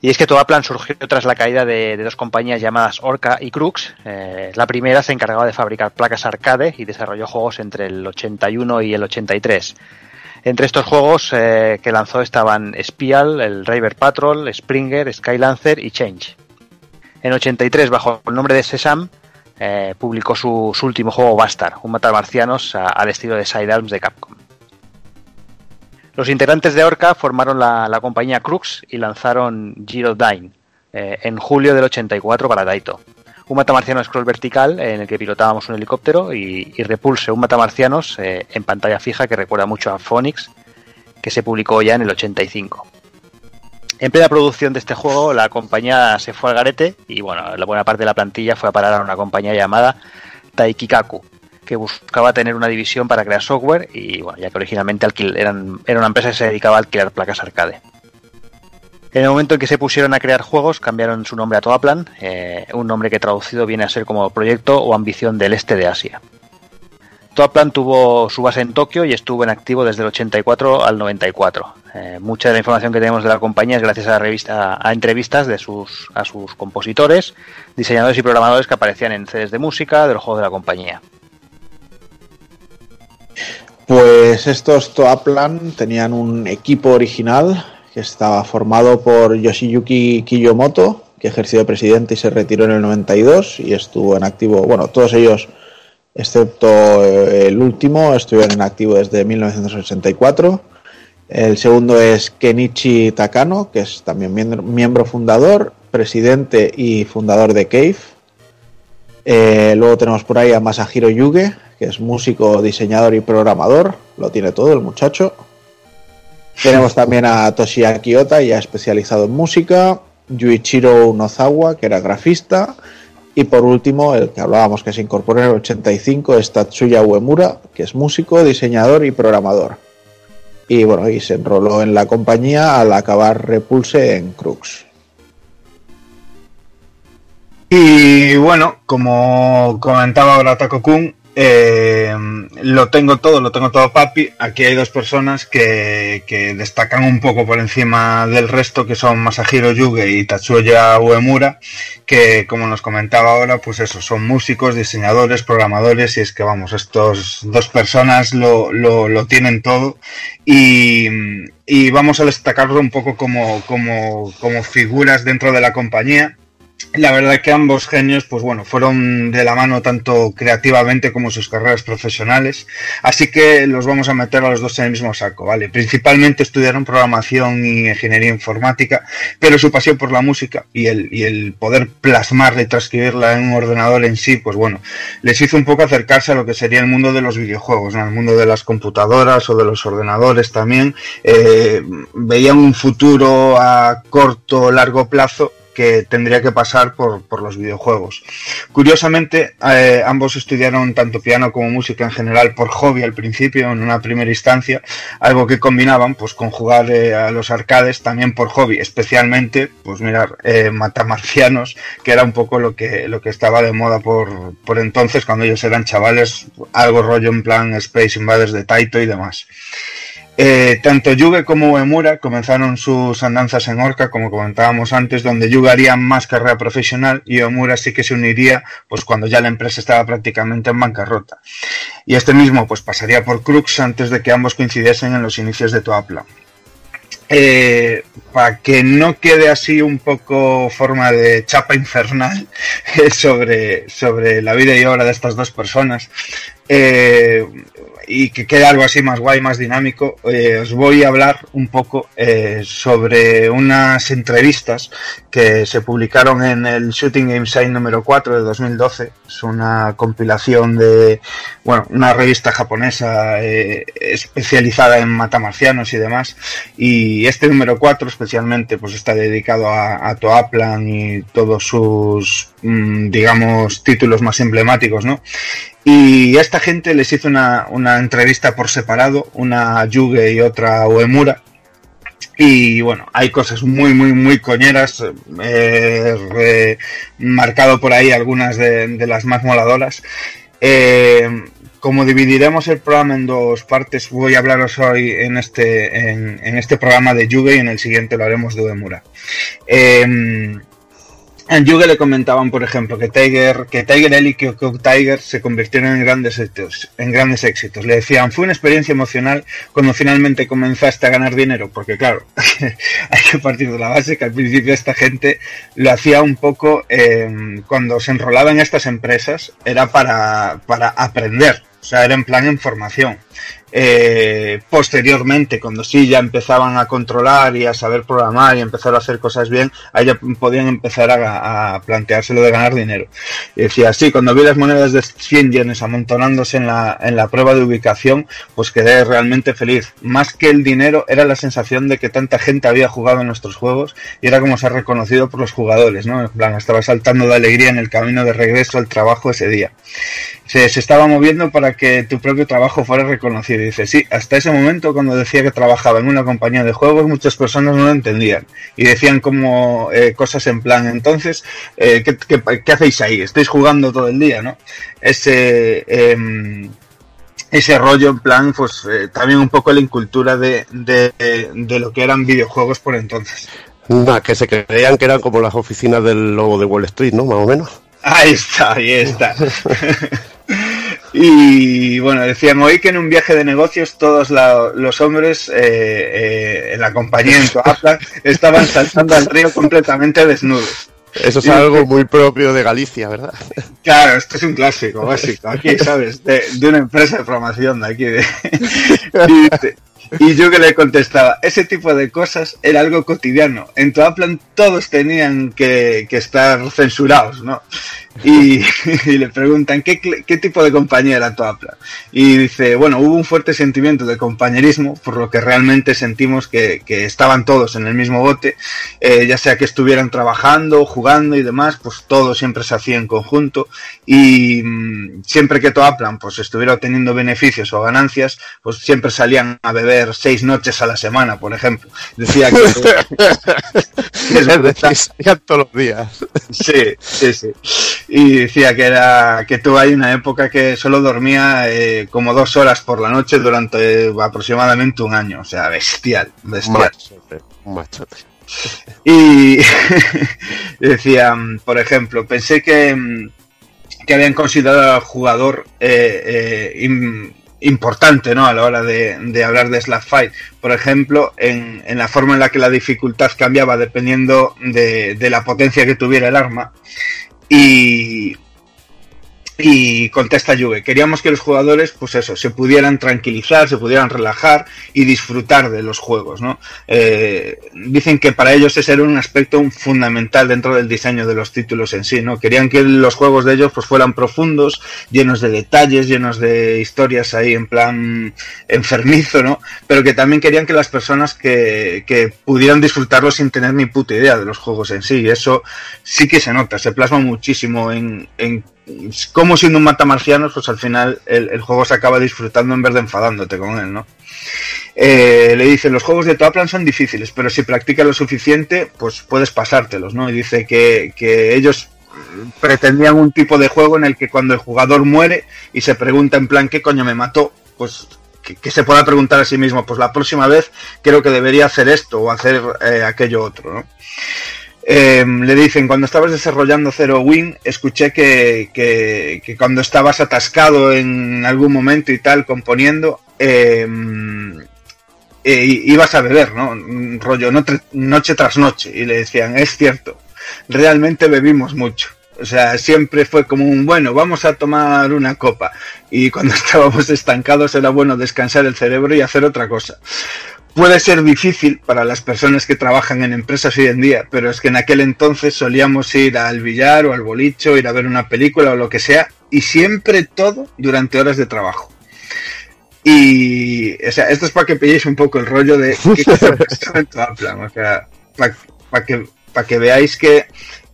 Y es que Toaplan surgió tras la caída de, dos compañías llamadas Orca y Crux. Eh, la primera se encargaba de fabricar placas arcade y desarrolló juegos entre el 81 y el 83. Entre estos juegos eh, que lanzó estaban Spial, el River Patrol, Springer, Skylancer y Change. En 83, bajo el nombre de Sesam, eh, publicó su, último juego Bastard, un matamarcianos a- al estilo de Sidearms de Capcom. Los integrantes de Orca formaron la, la compañía Crux y lanzaron Gyrodyne eh, en julio del 84 para Taito. Un matamarciano scroll vertical en el que pilotábamos un helicóptero y, y Repulse, un matamarcianos eh, en pantalla fija que recuerda mucho a Phoenix, que se publicó ya en el 85. En plena producción de este juego, la compañía se fue al garete y bueno, la buena parte de la plantilla fue a parar a una compañía llamada Taikikaku, que buscaba tener una división para crear software y bueno, ya que originalmente era una empresa que se dedicaba a alquilar placas arcade. En el momento en que se pusieron a crear juegos, cambiaron su nombre a Toaplan, eh, un nombre que traducido viene a ser como proyecto o ambición del este de Asia. Toaplan tuvo su base en Tokio y estuvo en activo desde el 84 al 94. Eh, mucha de la información que tenemos de la compañía es gracias a, revista, a entrevistas de sus, a sus compositores, diseñadores y programadores que aparecían en CDs de música de los juegos de la compañía. Pues estos Toaplan tenían un equipo original que estaba formado por Yoshiyuki Kiyomoto, que ejerció de presidente y se retiró en el 92 y estuvo en activo, bueno, todos ellos, excepto eh, el último, estuvieron en activo desde 1984. El segundo es Kenichi Takano, que es también miembro, fundador, presidente y fundador de Cave. Eh, luego tenemos por ahí a Masahiro Yuge, que es músico, diseñador y programador. Lo tiene todo el muchacho. Tenemos también a Toshiaki Ota, ya especializado en música. Yuichiro Nozawa, que era grafista. Y por último, el que hablábamos que se incorporó en el 85 es Tatsuya Uemura, que es músico, diseñador y programador. Y bueno, y se enroló en la compañía al acabar Repulse en Crux. Y bueno, como comentaba ahora Taco Kun, eh, lo tengo todo, lo tengo todo papi. Aquí hay dos personas que, que destacan un poco por encima del resto, que son Masahiro Yuge y Tatsuya Uemura, que como nos comentaba ahora, pues eso, son músicos, diseñadores, programadores, y es que vamos, estos dos personas lo, lo, tienen todo. Y, y vamos a destacarlo un poco como, como, como figuras dentro de la compañía. La verdad que ambos genios, pues bueno, fueron de la mano tanto creativamente como sus carreras profesionales, así que los vamos a meter a los dos en el mismo saco, ¿vale? Principalmente estudiaron programación y ingeniería informática, pero su pasión por la música y el, y el poder plasmarla y transcribirla en un ordenador en sí, pues bueno, les hizo un poco acercarse a lo que sería el mundo de los videojuegos, ¿no? El mundo de las computadoras o de los ordenadores también. Eh, veían un futuro a corto, largo plazo que tendría que pasar por, por los videojuegos. Curiosamente, eh, ambos estudiaron tanto piano como música en general por hobby al principio, en una primera instancia, algo que combinaban pues con jugar eh, a los arcades también por hobby, especialmente, pues mirar, eh, matamarcianos, que era un poco lo que, lo que estaba de moda por, por entonces, cuando ellos eran chavales, algo rollo en plan Space Invaders de Taito y demás. Eh, tanto Yuge como Uemura comenzaron sus andanzas en Orca, como comentábamos antes, donde Yuge haría más carrera profesional y Uemura sí que se uniría pues cuando ya la empresa estaba prácticamente en bancarrota. Y este mismo pues pasaría por Crux antes de que ambos coincidiesen en los inicios de Toapla. Eh, para que no quede así un poco forma de chapa infernal sobre, sobre la vida y obra de estas dos personas, eh, y que quede algo así más guay, más dinámico, eh, os voy a hablar un poco eh, sobre unas entrevistas que se publicaron en el Shooting Game Site número 4 de 2012. Es una compilación de, bueno, una revista japonesa eh, especializada en matamarcianos y demás. Y este número 4 especialmente pues está dedicado a, a Toaplan y todos sus, mm, digamos, títulos más emblemáticos, ¿no? Y esta gente les hizo una, una entrevista por separado, una a Yuge y otra a Uemura. Y bueno, hay cosas muy, muy, muy coñeras, eh, re- marcado por ahí algunas de, las más moladoras. Eh, como dividiremos el programa en dos partes, voy a hablaros hoy en este, en, en este programa de Yuge y en el siguiente lo haremos de Uemura. Eh, A Yuge le comentaban, por ejemplo, que Tiger, que Tiger L y Coke Tiger se convirtieron en grandes éxitos, en grandes éxitos. Le decían, fue una experiencia emocional cuando finalmente comenzaste a ganar dinero, porque claro, hay que partir de la base que al principio esta gente lo hacía un poco eh, cuando se enrolaba en estas empresas, era para, para aprender, o sea, era en plan en formación. Eh, posteriormente, cuando sí ya empezaban a controlar y a saber programar y empezar a hacer cosas bien, ahí ya podían empezar a, a planteárselo de ganar dinero. Y decía, sí, cuando vi las monedas de 100 yenes amontonándose en la, en la prueba de ubicación, pues quedé realmente feliz. Más que el dinero, era la sensación de que tanta gente había jugado en nuestros juegos y era como ser reconocido por los jugadores, ¿no? En plan, estaba saltando de alegría en el camino de regreso al trabajo ese día. Se, se estaba moviendo para que tu propio trabajo fuera reconocido. Dice, sí, hasta ese momento cuando decía que trabajaba en una compañía de juegos, muchas personas no lo entendían. Y decían como eh, cosas en plan, entonces, eh, ¿qué, qué, qué hacéis ahí? Estáis jugando todo el día, ¿no? Ese... em, ese rollo en plan, pues eh, también un poco la incultura de, de, de lo que eran videojuegos por entonces. Nah, que se creían que eran como las oficinas del lobo de Wall Street, ¿no? Más o menos. Ahí está, ahí está. y bueno, decían hoy que en un viaje de negocios todos la- los hombres eh, eh, en la compañía en Toapla estaban saltando al río completamente desnudos. Eso es algo muy propio de Galicia, ¿verdad? Claro, esto es un clásico básico. Aquí, ¿sabes? De, de una empresa de programación de aquí. De... Y, y yo que le contestaba, ese tipo de cosas era algo cotidiano. En Toaplan todos tenían que, que estar censurados, ¿no? Y, y le preguntan, ¿qué, ¿qué tipo de compañía era Toaplan? Y dice, bueno, hubo un fuerte sentimiento de compañerismo, por lo que realmente sentimos que, que estaban todos en el mismo bote, eh, ya sea que estuvieran trabajando, jugando y demás, pues todo siempre se hacía en conjunto y mm, siempre que Toaplan pues estuviera obteniendo beneficios o ganancias, pues siempre salían a beber seis noches a la semana, por ejemplo. Decía que, es. Ya todos los días. Sí, sí, sí. Y decía que era que tuvo ahí una época que solo dormía eh, como dos horas por la noche durante eh, aproximadamente un año. O sea, bestial, bestial. Machote, un machote. Y decía, por ejemplo, pensé que, que habían considerado al jugador eh, eh, importante ¿no? a la hora de, hablar de Slap Fight. Por ejemplo, en, en la forma en la que la dificultad cambiaba dependiendo de, de la potencia que tuviera el arma. Y, y contesta Juve, queríamos que los jugadores, pues eso, se pudieran tranquilizar, se pudieran relajar y disfrutar de los juegos, ¿no? Eh, dicen que para ellos ese era un aspecto fundamental dentro del diseño de los títulos en sí, ¿no? Querían que los juegos de ellos pues fueran profundos, llenos de detalles, llenos de historias ahí en plan enfermizo, ¿no? Pero que también querían que las personas que, que pudieran disfrutarlo sin tener ni puta idea de los juegos en sí. Y eso sí que se nota, se plasma muchísimo en, en cómo siendo un matamarcianos, pues al final el, juego se acaba disfrutando en vez de enfadándote con él, ¿no? Eh, le dice, los juegos de Toaplan son difíciles, pero si practicas lo suficiente, pues puedes pasártelos, ¿no? Y dice que, que ellos pretendían un tipo de juego en el que cuando el jugador muere y se pregunta en plan, ¿qué coño me mató? Pues que, que se pueda preguntar a sí mismo, pues la próxima vez creo que debería hacer esto o hacer eh, aquello otro, ¿no? Eh, le dicen, cuando estabas desarrollando Zero Win, escuché que, cuando estabas atascado en algún momento y tal, componiendo, eh, eh, ibas a beber, ¿no? Rollo noche tras noche. Y le decían, es cierto, realmente bebimos mucho. O sea, siempre fue como un, bueno, vamos a tomar una copa. Y cuando estábamos estancados era bueno descansar el cerebro y hacer otra cosa puede ser difícil para las personas que trabajan en empresas hoy en día, pero es que en aquel entonces solíamos ir al billar o al bolicho, ir a ver una película o lo que sea, y siempre todo durante horas de trabajo. Y, o sea, esto es para que pilléis un poco el rollo de qué o sea, para que, pa que veáis que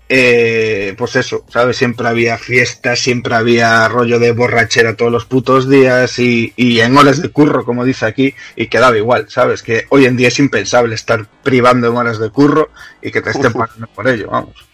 eh, pues eso, ¿sabes? Siempre había fiestas, siempre había rollo de borrachera todos los putos días y, y, en horas de curro, como dice aquí, y quedaba igual, ¿sabes? Que hoy en día es impensable estar privando en horas de curro y que te estén pagando por ello, vamos.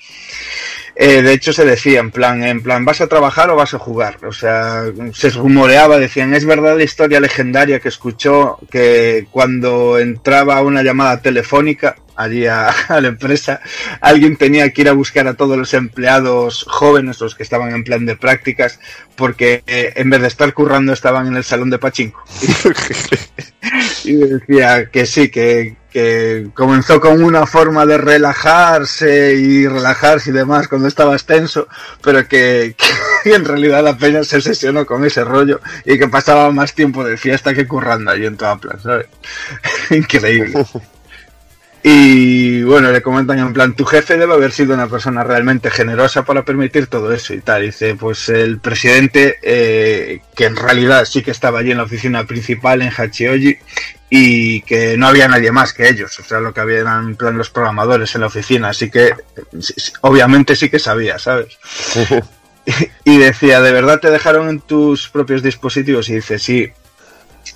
Eh, de hecho se decía en plan, en plan, ¿vas a trabajar o vas a jugar? O sea, se rumoreaba, decían, es verdad la historia legendaria que escuchó que cuando entraba una llamada telefónica allí a, a la empresa, alguien tenía que ir a buscar a todos los empleados jóvenes, los que estaban en plan de prácticas, porque eh, en vez de estar currando estaban en el salón de Pachinko. y decía que sí, que, que comenzó con una forma de relajarse y relajarse y demás cuando estaba extenso, pero que, que en realidad la peña se sesionó con ese rollo y que pasaba más tiempo de fiesta que currando allí en toda plan, ¿sabes? Increíble. Y bueno, le comentan en plan, tu jefe debe haber sido una persona realmente generosa para permitir todo eso y tal. Dice, pues el presidente, eh, que en realidad sí que estaba allí en la oficina principal en Hachioji y que no había nadie más que ellos, o sea, lo que habían en plan los programadores en la oficina, así que obviamente sí que sabía, ¿sabes? y decía, ¿de verdad te dejaron en tus propios dispositivos? Y dice, sí.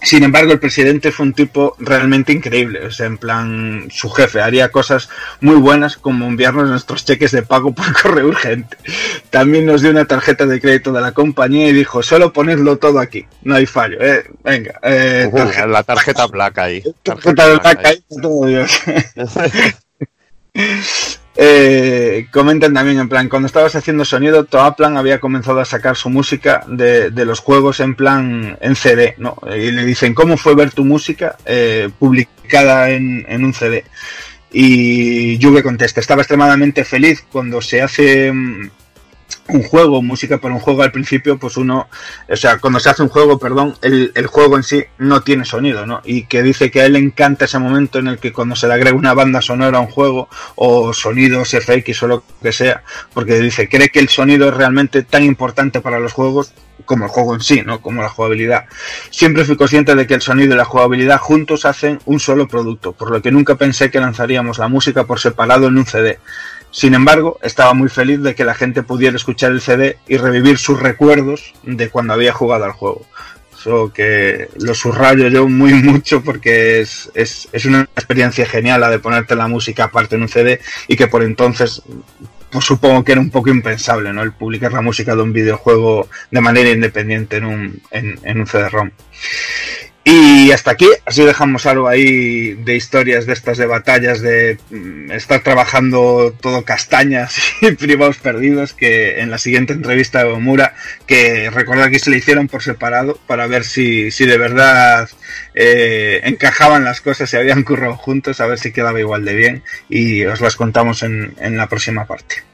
Sin embargo, el presidente fue un tipo realmente increíble. O sea, en plan, su jefe haría cosas muy buenas como enviarnos nuestros cheques de pago por correo urgente. También nos dio una tarjeta de crédito de la compañía y dijo, solo ponedlo todo aquí. No hay fallo, eh. Venga, eh, tarjeta, la tarjeta placa ahí. tarjeta de placa ahí, todo Dios. Eh, comentan también en plan, cuando estabas haciendo sonido, Toaplan había comenzado a sacar su música de, los juegos en plan en CD, ¿no? Y le dicen, ¿cómo fue ver tu música eh, publicada en, en, un CD? Y Juve contesta, estaba extremadamente feliz cuando se hace um, un juego, música para un juego al principio, pues uno, o sea, cuando se hace un juego, perdón, el, el, juego en sí no tiene sonido, ¿no? Y que dice que a él le encanta ese momento en el que cuando se le agrega una banda sonora a un juego, o sonidos FX o lo que sea, porque dice, cree que el sonido es realmente tan importante para los juegos como el juego en sí, ¿no? Como la jugabilidad. Siempre fui consciente de que el sonido y la jugabilidad juntos hacen un solo producto, por lo que nunca pensé que lanzaríamos la música por separado en un CD. Sin embargo, estaba muy feliz de que la gente pudiera escuchar el CD y revivir sus recuerdos de cuando había jugado al juego. Eso que lo subrayo yo muy mucho porque es, es, es una experiencia genial la de ponerte la música aparte en un CD y que por entonces pues supongo que era un poco impensable, ¿no? El publicar la música de un videojuego de manera independiente en un, en, en un CD-ROM. Y hasta aquí, así dejamos algo ahí de historias de estas de batallas, de mm, estar trabajando todo castañas y privados perdidos, que en la siguiente entrevista de Omura, que recordar que se le hicieron por separado para ver si, si de verdad eh, encajaban las cosas, se habían currado juntos, a ver si quedaba igual de bien, y os las contamos en, en la próxima parte.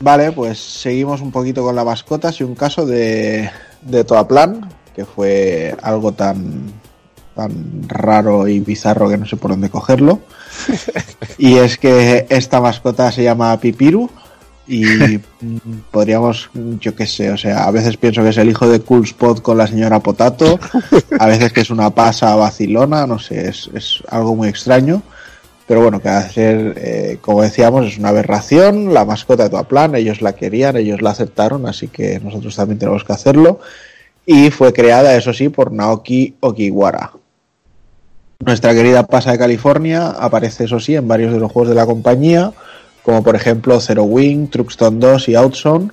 Vale, pues seguimos un poquito con las mascotas y un caso de, de Toaplan, que fue algo tan, tan raro y bizarro que no sé por dónde cogerlo. y es que esta mascota se llama Pipiru y podríamos, yo qué sé, o sea, a veces pienso que es el hijo de Cool Spot con la señora Potato, a veces que es una pasa vacilona, no sé, es, es algo muy extraño. Pero bueno, que hacer, eh, como decíamos, es una aberración. La mascota de Toaplan, ellos la querían, ellos la aceptaron, así que nosotros también tenemos que hacerlo. Y fue creada, eso sí, por Naoki Okiwara. Nuestra querida pasa de California aparece, eso sí, en varios de los juegos de la compañía, como por ejemplo Zero Wing, Truxton 2 y Outzone.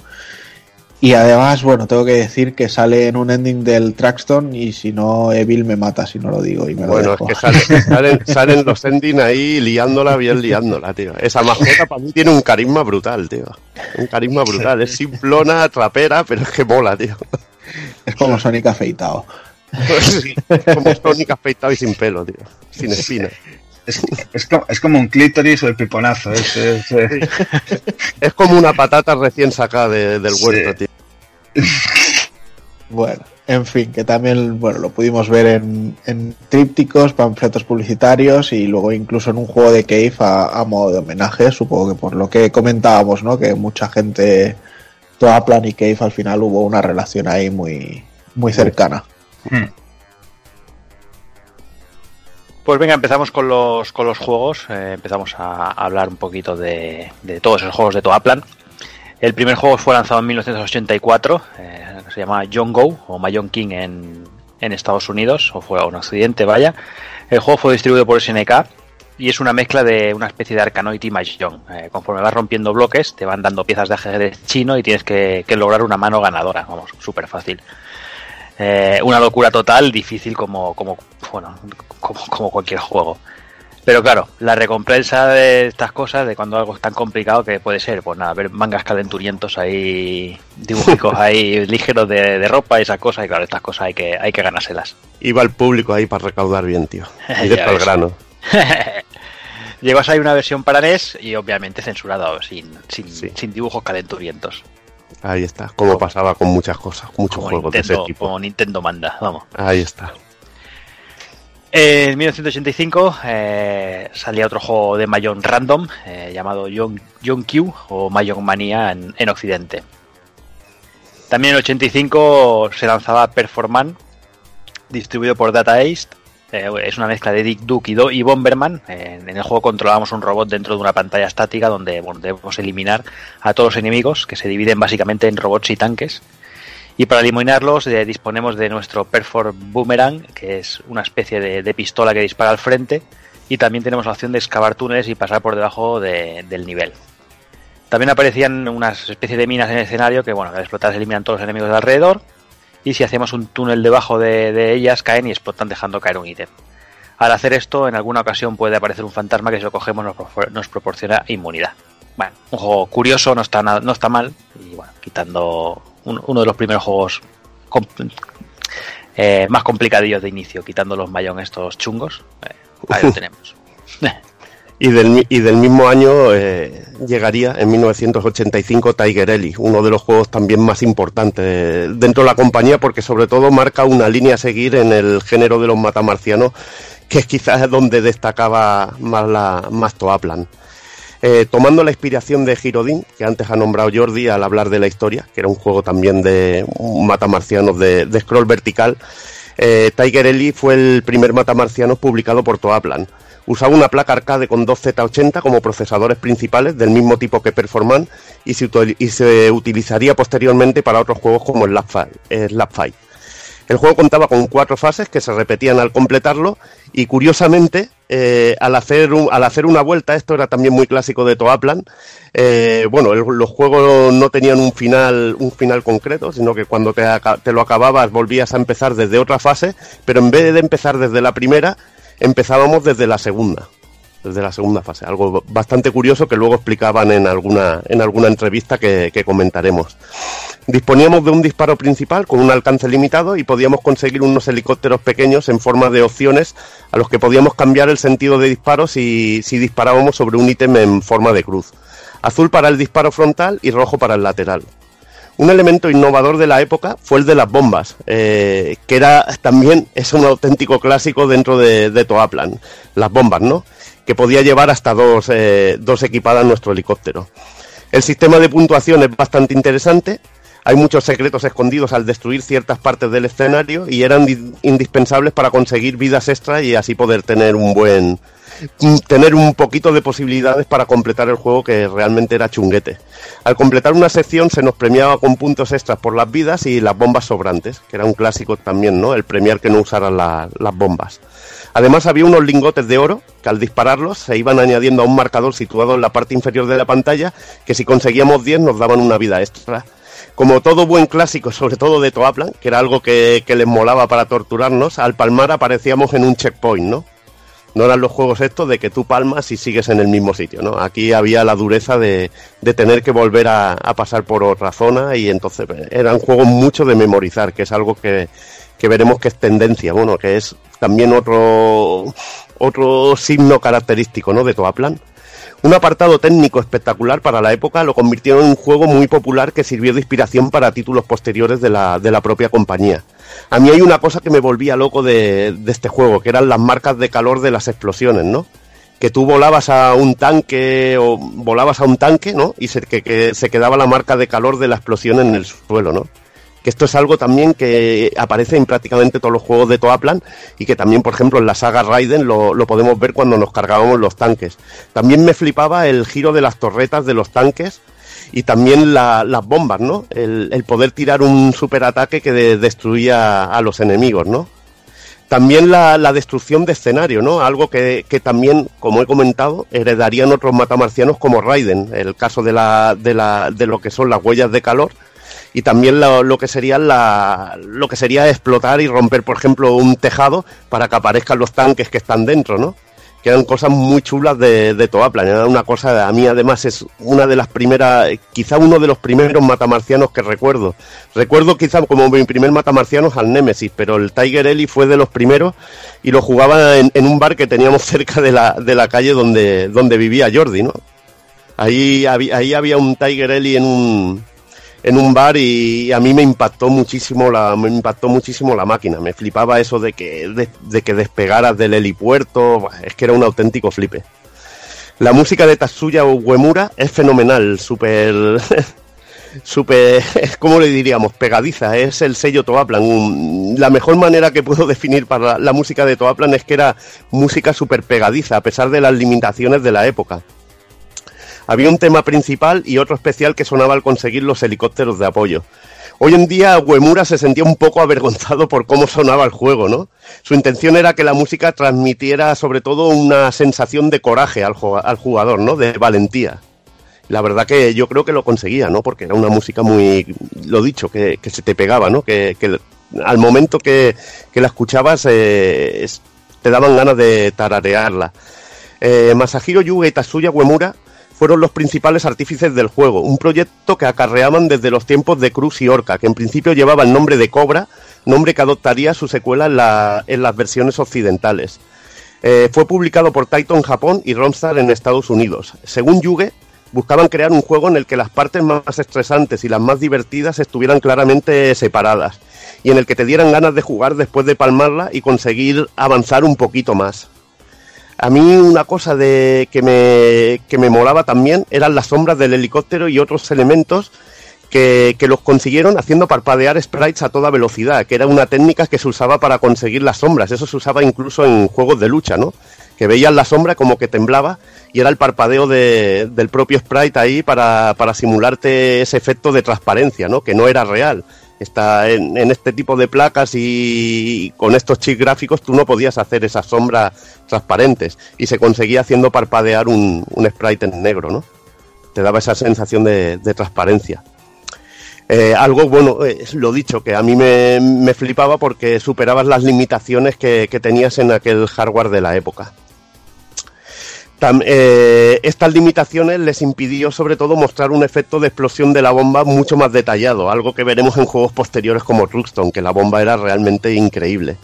Y además, bueno, tengo que decir que sale en un ending del Traxton y si no, Evil me mata si no lo digo. Y me bueno, lo dejo. es que sale, salen, salen, los ending ahí liándola, bien liándola, tío. Esa mascota para mí tiene un carisma brutal, tío. Un carisma brutal. Es simplona, trapera, pero es que mola, tío. Es como Sonic afeitado. Sí, como Sonic afeitado y sin pelo, tío. Sin espina. Es, es, como, es, como, un clítoris o el piponazo. Es, es, es como una patata recién sacada de, del huerto, sí. tío. Bueno, en fin, que también bueno, lo pudimos ver en, en, trípticos, panfletos publicitarios y luego incluso en un juego de Cave a, a, modo de homenaje, supongo que por lo que comentábamos, ¿no? Que mucha gente, toda Plan y Cave al final hubo una relación ahí muy, muy cercana. Hmm. Pues venga, empezamos con los, con los juegos. Eh, empezamos a, hablar un poquito de, de, todos esos juegos de Toaplan. El primer juego fue lanzado en 1984. Eh, se llama John Go o Mayon King en, en, Estados Unidos, o fue en Occidente, vaya. El juego fue distribuido por SNK y es una mezcla de una especie de Arkanoid y Mahjong. Eh, conforme vas rompiendo bloques, te van dando piezas de ajedrez chino y tienes que, que lograr una mano ganadora. Vamos, súper fácil. Eh, una locura total, difícil como, como, bueno, como, como cualquier juego. Pero claro, la recompensa de estas cosas, de cuando algo es tan complicado que puede ser, pues nada, ver mangas calenturientos ahí, dibujicos ahí ligeros de, de ropa y esas cosas, y claro, estas cosas hay que, hay que ganárselas. Iba el público ahí para recaudar bien, tío. Directo al grano. Llegó a salir una versión para NES y obviamente censurada, sin, sin, sin dibujos calenturientos. Ahí está, como pasaba con muchas cosas, muchos Como juegos de ese tipo. como Nintendo manda, vamos. Ahí está. En 1985 eh, salía otro juego de Mahjong random eh, llamado Young, Young Q o Mahjong Mania en, en Occidente. También en 85 se lanzaba Performan, distribuido por Data East. Eh, es una mezcla de Dick Duke y, y Bomberman. En el juego controlamos un robot dentro de una pantalla estática donde debemos eliminar a todos los enemigos, que se dividen básicamente en robots y tanques. Y para eliminarlos eh, disponemos de nuestro Perfor Boomerang, que es una especie de, pistola que dispara al frente. Y también tenemos la opción de excavar túneles y pasar por debajo de- del nivel. También aparecían unas especies de minas en el escenario que, bueno, al explotar se eliminan todos los enemigos de alrededor. Y si hacemos un túnel debajo de, de ellas, caen y explotan dejando caer un ítem. Al hacer esto, en alguna ocasión puede aparecer un fantasma que si lo cogemos nos, propor- nos proporciona inmunidad. Bueno, un juego curioso, no está, no está mal. Y bueno, quitando un- uno de los primeros juegos eh, más complicadillos de inicio, quitando los mayón estos chungos. eh, ahí lo tenemos. Y del, y del mismo año eh, llegaría en 1985 Tiger Ellie, uno de los juegos también más importantes dentro de la compañía porque sobre todo marca una línea a seguir en el género de los matamarcianos que es quizás donde destacaba más, la, más Toaplan. Eh, tomando la inspiración de Girodin, que antes ha nombrado Jordi al hablar de la historia, que era un juego también de matamarcianos de, de scroll vertical, eh, Tiger Ellie fue el primer matamarciano publicado por Toaplan. Usaba una placa arcade con dos Z80 como procesadores principales del mismo tipo que Performan y se, util- y se utilizaría posteriormente para otros juegos como Slap Fight. El juego contaba con cuatro fases que se repetían al completarlo y curiosamente eh, al, hacer un- al hacer una vuelta, esto era también muy clásico de Toaplan, eh, bueno, los juegos no tenían un final, un final concreto, sino que cuando te, te lo acababas volvías a empezar desde otra fase, pero en vez de empezar desde la primera, empezábamos desde la segunda desde la segunda fase. Algo bastante curioso que luego explicaban en alguna, en alguna entrevista que, comentaremos. Disponíamos de un disparo principal con un alcance limitado y podíamos conseguir unos helicópteros pequeños en forma de opciones a los que podíamos cambiar el sentido de disparo si, disparábamos sobre un ítem en forma de cruz. Azul para el disparo frontal y rojo para el lateral. Un elemento innovador de la época fue el de las bombas, eh, que también es un auténtico clásico dentro de, de Toaplan. Las bombas, ¿no? Que podía llevar hasta dos, eh, dos equipadas nuestro helicóptero. El sistema de puntuación es bastante interesante. Hay muchos secretos escondidos al destruir ciertas partes del escenario y eran di- indispensables para conseguir vidas extra y así poder tener un buen tener un poquito de posibilidades para completar el juego que realmente era chunguete. Al completar una sección se nos premiaba con puntos extras por las vidas y las bombas sobrantes, que era un clásico también, ¿no? El premiar que no usaran la- las bombas. Además había unos lingotes de oro que al dispararlos se iban añadiendo a un marcador situado en la parte inferior de la pantalla que si conseguíamos 10 nos daban una vida extra. Como todo buen clásico, sobre todo de Toaplan, que era algo que, que les molaba para torturarnos, al palmar aparecíamos en un checkpoint, ¿no? No eran los juegos estos de que tú palmas y sigues en el mismo sitio, ¿no? Aquí había la dureza de, de tener que volver a, pasar por otra zona y entonces eh, eran juegos mucho de memorizar, que es algo que, que veremos que es tendencia, bueno, que es también otro, otro signo característico, ¿no? De Toaplan. Un apartado técnico espectacular para la época lo convirtieron en un juego muy popular que sirvió de inspiración para títulos posteriores de la, de la propia compañía. A mí hay una cosa que me volvía loco de, este juego, que eran las marcas de calor de las explosiones, ¿no? Que tú volabas a un tanque o volabas a un tanque, ¿no? Y se, que se quedaba la marca de calor de la explosión en el suelo, ¿no? Que esto es algo también que aparece en prácticamente todos los juegos de Toaplan y que también, por ejemplo, en la saga Raiden lo, podemos ver cuando nos cargábamos los tanques. También me flipaba el giro de las torretas de los tanques y también la- las bombas, ¿no? El, poder tirar un superataque que de- destruía a los enemigos, ¿no? También la, destrucción de escenario, ¿no? Algo que, que también, como he comentado, heredarían otros matamarcianos como Raiden, el caso de, la, de, de lo que son las huellas de calor y también lo, que sería la, lo que sería explotar y romper, por ejemplo, un tejado para que aparezcan los tanques que están dentro, ¿no? Que eran cosas muy chulas de, de Toaplan. Era una cosa, a mí además es una de las primeras, quizá uno de los primeros matamarcianos que recuerdo. Recuerdo quizá como mi primer matamarciano al Nemesis, pero el Tiger Ellie fue de los primeros y lo jugaba en, en un bar que teníamos cerca de la, de la calle donde, donde vivía Jordi, ¿no? Ahí, había- ahí había un Tiger Ellie en un, en un bar y a mí me impactó muchísimo la me impactó muchísimo la máquina. Me flipaba eso de que de, que despegaras del helipuerto. Es que era un auténtico flipe. La música de Tatsuya Uemura es fenomenal súper súper cómo le diríamos pegadiza es el sello Toaplan. La mejor manera que puedo definir para la, la música de Toaplan es que era música súper pegadiza a pesar de las limitaciones de la época había un tema principal y otro especial que sonaba al conseguir los helicópteros de apoyo. Hoy en día Uemura se sentía un poco avergonzado por cómo sonaba el juego, ¿no? Su intención era que la música transmitiera sobre todo una sensación de coraje al, jugador, ¿no? De valentía. La verdad que yo creo que lo conseguía, ¿no? Porque era una música muy, lo dicho, que, se te pegaba, ¿no? Que, al momento que, que la escuchabas eh, te daban ganas de tararearla. Eh, Masahiro Yuga y Tatsuya Uemura fueron los principales artífices del juego, un proyecto que acarreaban desde los tiempos de Cruz y Orca, que en principio llevaba el nombre de Cobra, nombre que adoptaría su secuela en, la- en las versiones occidentales. Eh, fue publicado por Taito en Japón y Romstar en Estados Unidos. Según Yuge, buscaban crear un juego en el que las partes más estresantes y las más divertidas estuvieran claramente separadas y en el que te dieran ganas de jugar después de palmarla y conseguir avanzar un poquito más. A mí una cosa de que me, que me molaba también eran las sombras del helicóptero y otros elementos que, que los consiguieron haciendo parpadear sprites a toda velocidad, que era una técnica que se usaba para conseguir las sombras. Eso se usaba incluso en juegos de lucha, ¿no? Que veías la sombra como que temblaba y era el parpadeo de- del propio sprite ahí para, para simularte ese efecto de transparencia, ¿no? Que no era real. Está en, este tipo de placas y con estos chips gráficos tú no podías hacer esas sombras transparentes y se conseguía haciendo parpadear un, sprite en negro, ¿no? Te daba esa sensación de, transparencia. Eh, algo, bueno, eh, lo dicho, que a mí me, flipaba porque superabas las limitaciones que tenías en aquel hardware de la época. Eh, estas limitaciones les impidió sobre todo mostrar un efecto de explosión de la bomba mucho más detallado, algo que veremos en juegos posteriores como Truxton, que la bomba era realmente increíble.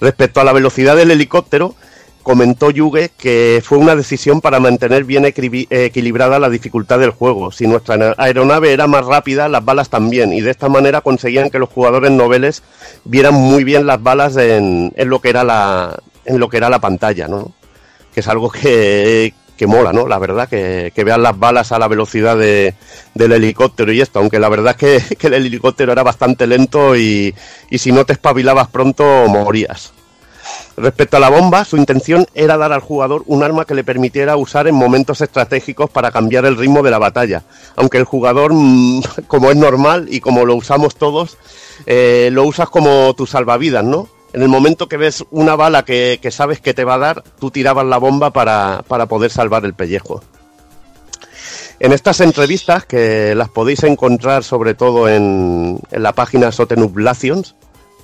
Respecto a la velocidad del helicóptero, comentó Yuge que fue una decisión para mantener bien equilibrada la dificultad del juego. Si nuestra aer- aeronave era más rápida, las balas también, y de esta manera conseguían que los jugadores noveles vieran muy bien las balas en lo que era la en lo que era la pantalla, ¿no? Que es algo que, que mola, ¿no? La verdad, que, que vean las balas a la velocidad de- del helicóptero y esto, aunque la verdad es que, que el helicóptero era bastante lento y, y si no te espabilabas pronto morías. Respecto a la bomba, su intención era dar al jugador un arma que le permitiera usar en momentos estratégicos para cambiar el ritmo de la batalla. Aunque el jugador, mm, como es normal y como lo usamos todos, eh, lo usas como tu salvavidas, ¿no? En el momento que ves una bala que, sabes que te va a dar, tú tirabas la bomba para, para poder salvar el pellejo. En estas entrevistas, que las podéis encontrar sobre todo en, la página Sotenublations,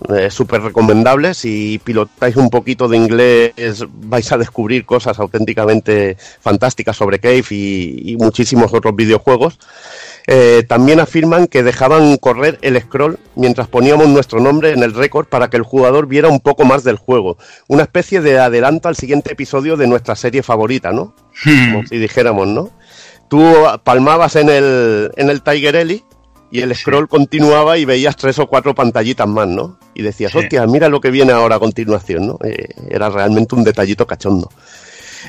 eh, súper recomendables. Si pilotáis un poquito de inglés, vais a descubrir cosas auténticamente fantásticas sobre Cave y, y muchísimos otros videojuegos. Eh, también afirman que dejaban correr el scroll mientras poníamos nuestro nombre en el récord para que el jugador viera un poco más del juego. Una especie de adelanto al siguiente episodio de nuestra serie favorita, ¿no? Como si dijéramos, ¿no? Tú palmabas en el, en el Tiger Ellie y el scroll continuaba y veías tres o cuatro pantallitas más, ¿no? Y decías, Sí. hostia, mira lo que viene ahora a continuación, ¿no? Eh, era realmente un detallito cachondo.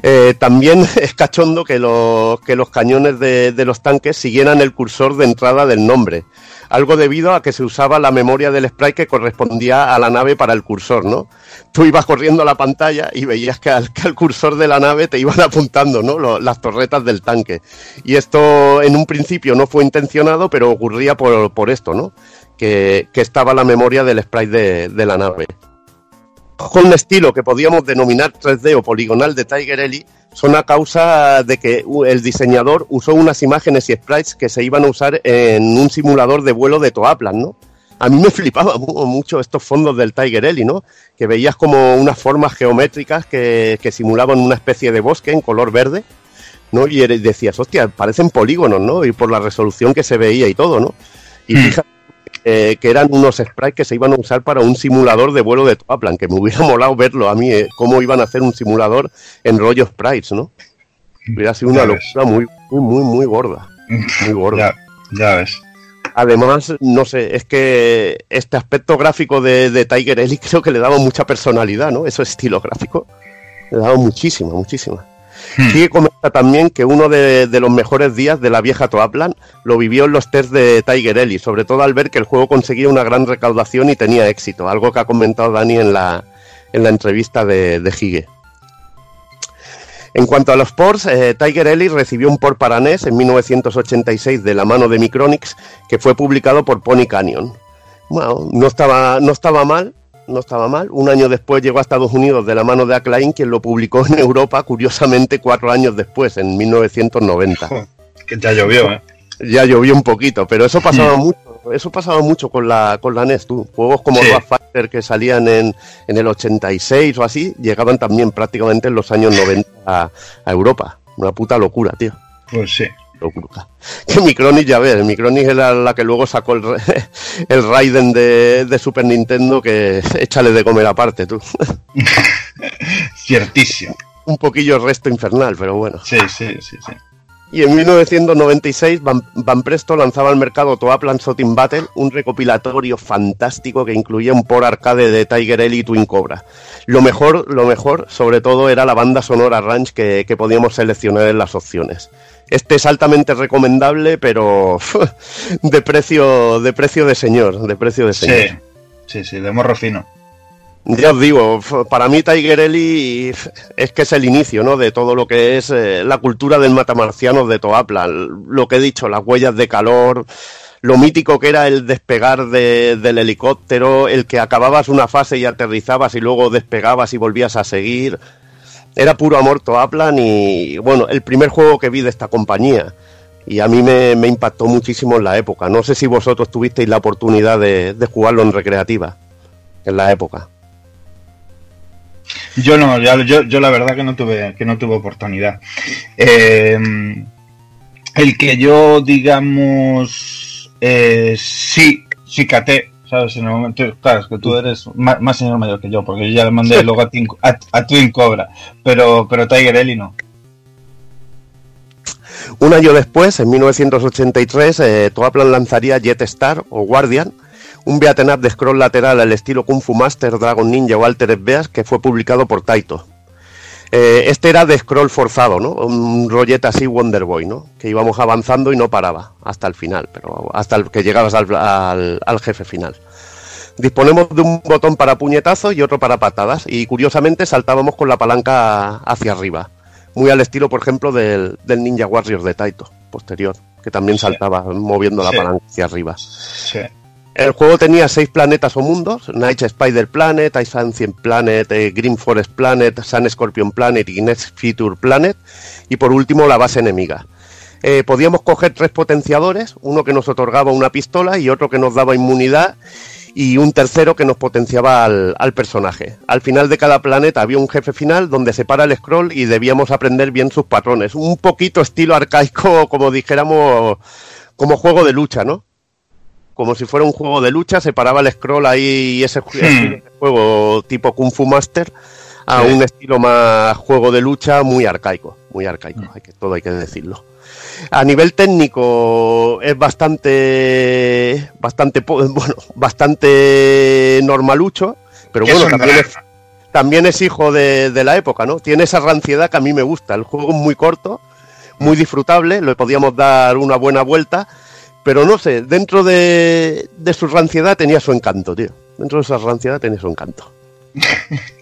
Eh, también es cachondo que, los que los cañones de, los tanques siguieran el cursor de entrada del nombre. Algo debido a que se usaba la memoria del sprite que correspondía a la nave para el cursor, ¿no? Tú ibas corriendo a la pantalla y veías que al, que cursor de la nave te iban apuntando, ¿no? Las torretas del tanque. Y esto en un principio no fue intencionado, pero ocurría por, por esto, ¿no? Que, que estaba la memoria del sprite de, de la nave. Con estilo que podíamos denominar 3D o poligonal de Tiger Ellie son a causa de que el diseñador usó unas imágenes y sprites que se iban a usar en un simulador de vuelo de Toaplan, ¿no? A mí me flipaba mu- mucho estos fondos del Tiger Ellie, ¿no? Que veías como unas formas geométricas que, que simulaban una especie de bosque en color verde, ¿no? Y decías, hostia, parecen polígonos, ¿no? Y por la resolución que se veía y todo, ¿no? Y Hmm. fíjate eh, que eran unos sprites que se iban a usar para un simulador de vuelo de Toaplan, que me hubiera molado verlo a mí, eh, cómo iban a hacer un simulador en rollo sprites, ¿no? Hubiera sido una locura muy, muy, muy, muy gorda. Muy gorda. Ya, ya ves. Además, no sé, es que este aspecto gráfico de, de Tiger Ellie creo que le daba mucha personalidad, ¿no? Ese estilo gráfico. Le daba muchísima, muchísima. Que comenta también que uno de, los mejores días de la vieja Toaplan lo vivió en los tests de Tiger Ellie, sobre todo al ver que el juego conseguía una gran recaudación y tenía éxito, algo que ha comentado Dani en la, en la entrevista de, de Hige. En cuanto a los ports, eh, Tiger Ellie recibió un port para NES en 1986 de la mano de Micronix, que fue publicado por Pony Canyon. Bueno, no estaba, no estaba mal, no estaba mal. Un año después llegó a Estados Unidos de la mano de Acclaim, quien lo publicó en Europa, curiosamente, cuatro años después, en 1990. Que ya llovió, ¿eh? Ya llovió un poquito, pero eso pasaba Hmm. mucho. Eso pasaba mucho con la, con la NES, tú. Juegos como Sí. Fighter que salían en, en el 86 o así, llegaban también prácticamente en los años 90 a, a Europa. Una puta locura, tío. Pues sí. Que Micronix, ya ves, Micronix era la que luego sacó el, el Raiden de, de Super Nintendo que échale de comer aparte, tú. Ciertísimo. Un poquillo resto infernal, pero bueno. Sí, sí, sí, sí. Y en 1996 Van, Van Presto lanzaba al mercado Toaplan Shooting Battle, un recopilatorio fantástico que incluía un por arcade de Tiger Ellie y Twin Cobra. Lo mejor, lo mejor, sobre todo, era la banda sonora Ranch que, que podíamos seleccionar en las opciones. Este es altamente recomendable, pero de precio, de precio de señor, de precio de señor. Sí, sí, sí, de morro fino. Ya os digo, para mí Tiger Ellie es que es el inicio, ¿no? De todo lo que es eh, la cultura del matamarciano de Toaplan. Lo que he dicho, las huellas de calor, lo mítico que era el despegar de- del helicóptero, el que acababas una fase y aterrizabas y luego despegabas y volvías a seguir. Era puro amor Toaplan y, bueno, el primer juego que vi de esta compañía. Y a mí me, impactó muchísimo en la época. No sé si vosotros tuvisteis la oportunidad de, jugarlo en recreativa, en la época. Yo no, yo, yo la verdad que no tuve, que no tuve oportunidad. Eh, el que yo, digamos, eh, sí, sí ¿sabes? En el momento, claro, es que tú eres más, más señor mayor que yo, porque yo ya le mandé luego a, Twin- a, a Twin Cobra, pero, pero Tiger Ellie no. Un año después, en 1983, eh, Toaplan lanzaría Jet Star o Guardian, un beat'em up de scroll lateral al estilo Kung Fu Master, Dragon Ninja o Altered Beast que fue publicado por Taito. Eh, este era de scroll forzado, ¿no? Un rollete así Wonder Boy, ¿no? Que íbamos avanzando y no paraba hasta el final, pero hasta el que llegabas al, al- al jefe final. Disponemos de un botón para puñetazos y otro para patadas, y curiosamente saltábamos con la palanca hacia arriba. Muy al estilo, por ejemplo, del, del Ninja Warriors de Taito, posterior, que también saltaba moviendo la Sí. palanca hacia arriba. Sí. El juego tenía seis planetas o mundos, Night Spider Planet, Ancient Planet, eh, Green Forest Planet, Sun Scorpion Planet y Next Future Planet, y por último la base enemiga. Eh, podíamos coger tres potenciadores, uno que nos otorgaba una pistola y otro que nos daba inmunidad y un tercero que nos potenciaba al, al personaje. Al final de cada planeta había un jefe final donde se para el scroll y debíamos aprender bien sus patrones. Un poquito estilo arcaico, como dijéramos, como juego de lucha, ¿no? Como si fuera un juego de lucha, se paraba el scroll ahí y ese, ese juego tipo Kung Fu Master a un estilo más juego de lucha muy arcaico, muy arcaico, hay que, todo hay que decirlo. A nivel técnico es bastante, bastante, bueno, bastante normalucho, pero bueno, también es, también es hijo de, de la época, ¿no? Tiene esa ranciedad que a mí me gusta. El juego es muy corto, muy disfrutable, le podíamos dar una buena vuelta, pero no sé, dentro de, de su ranciedad tenía su encanto, tío. Dentro de esa ranciedad tenía su encanto.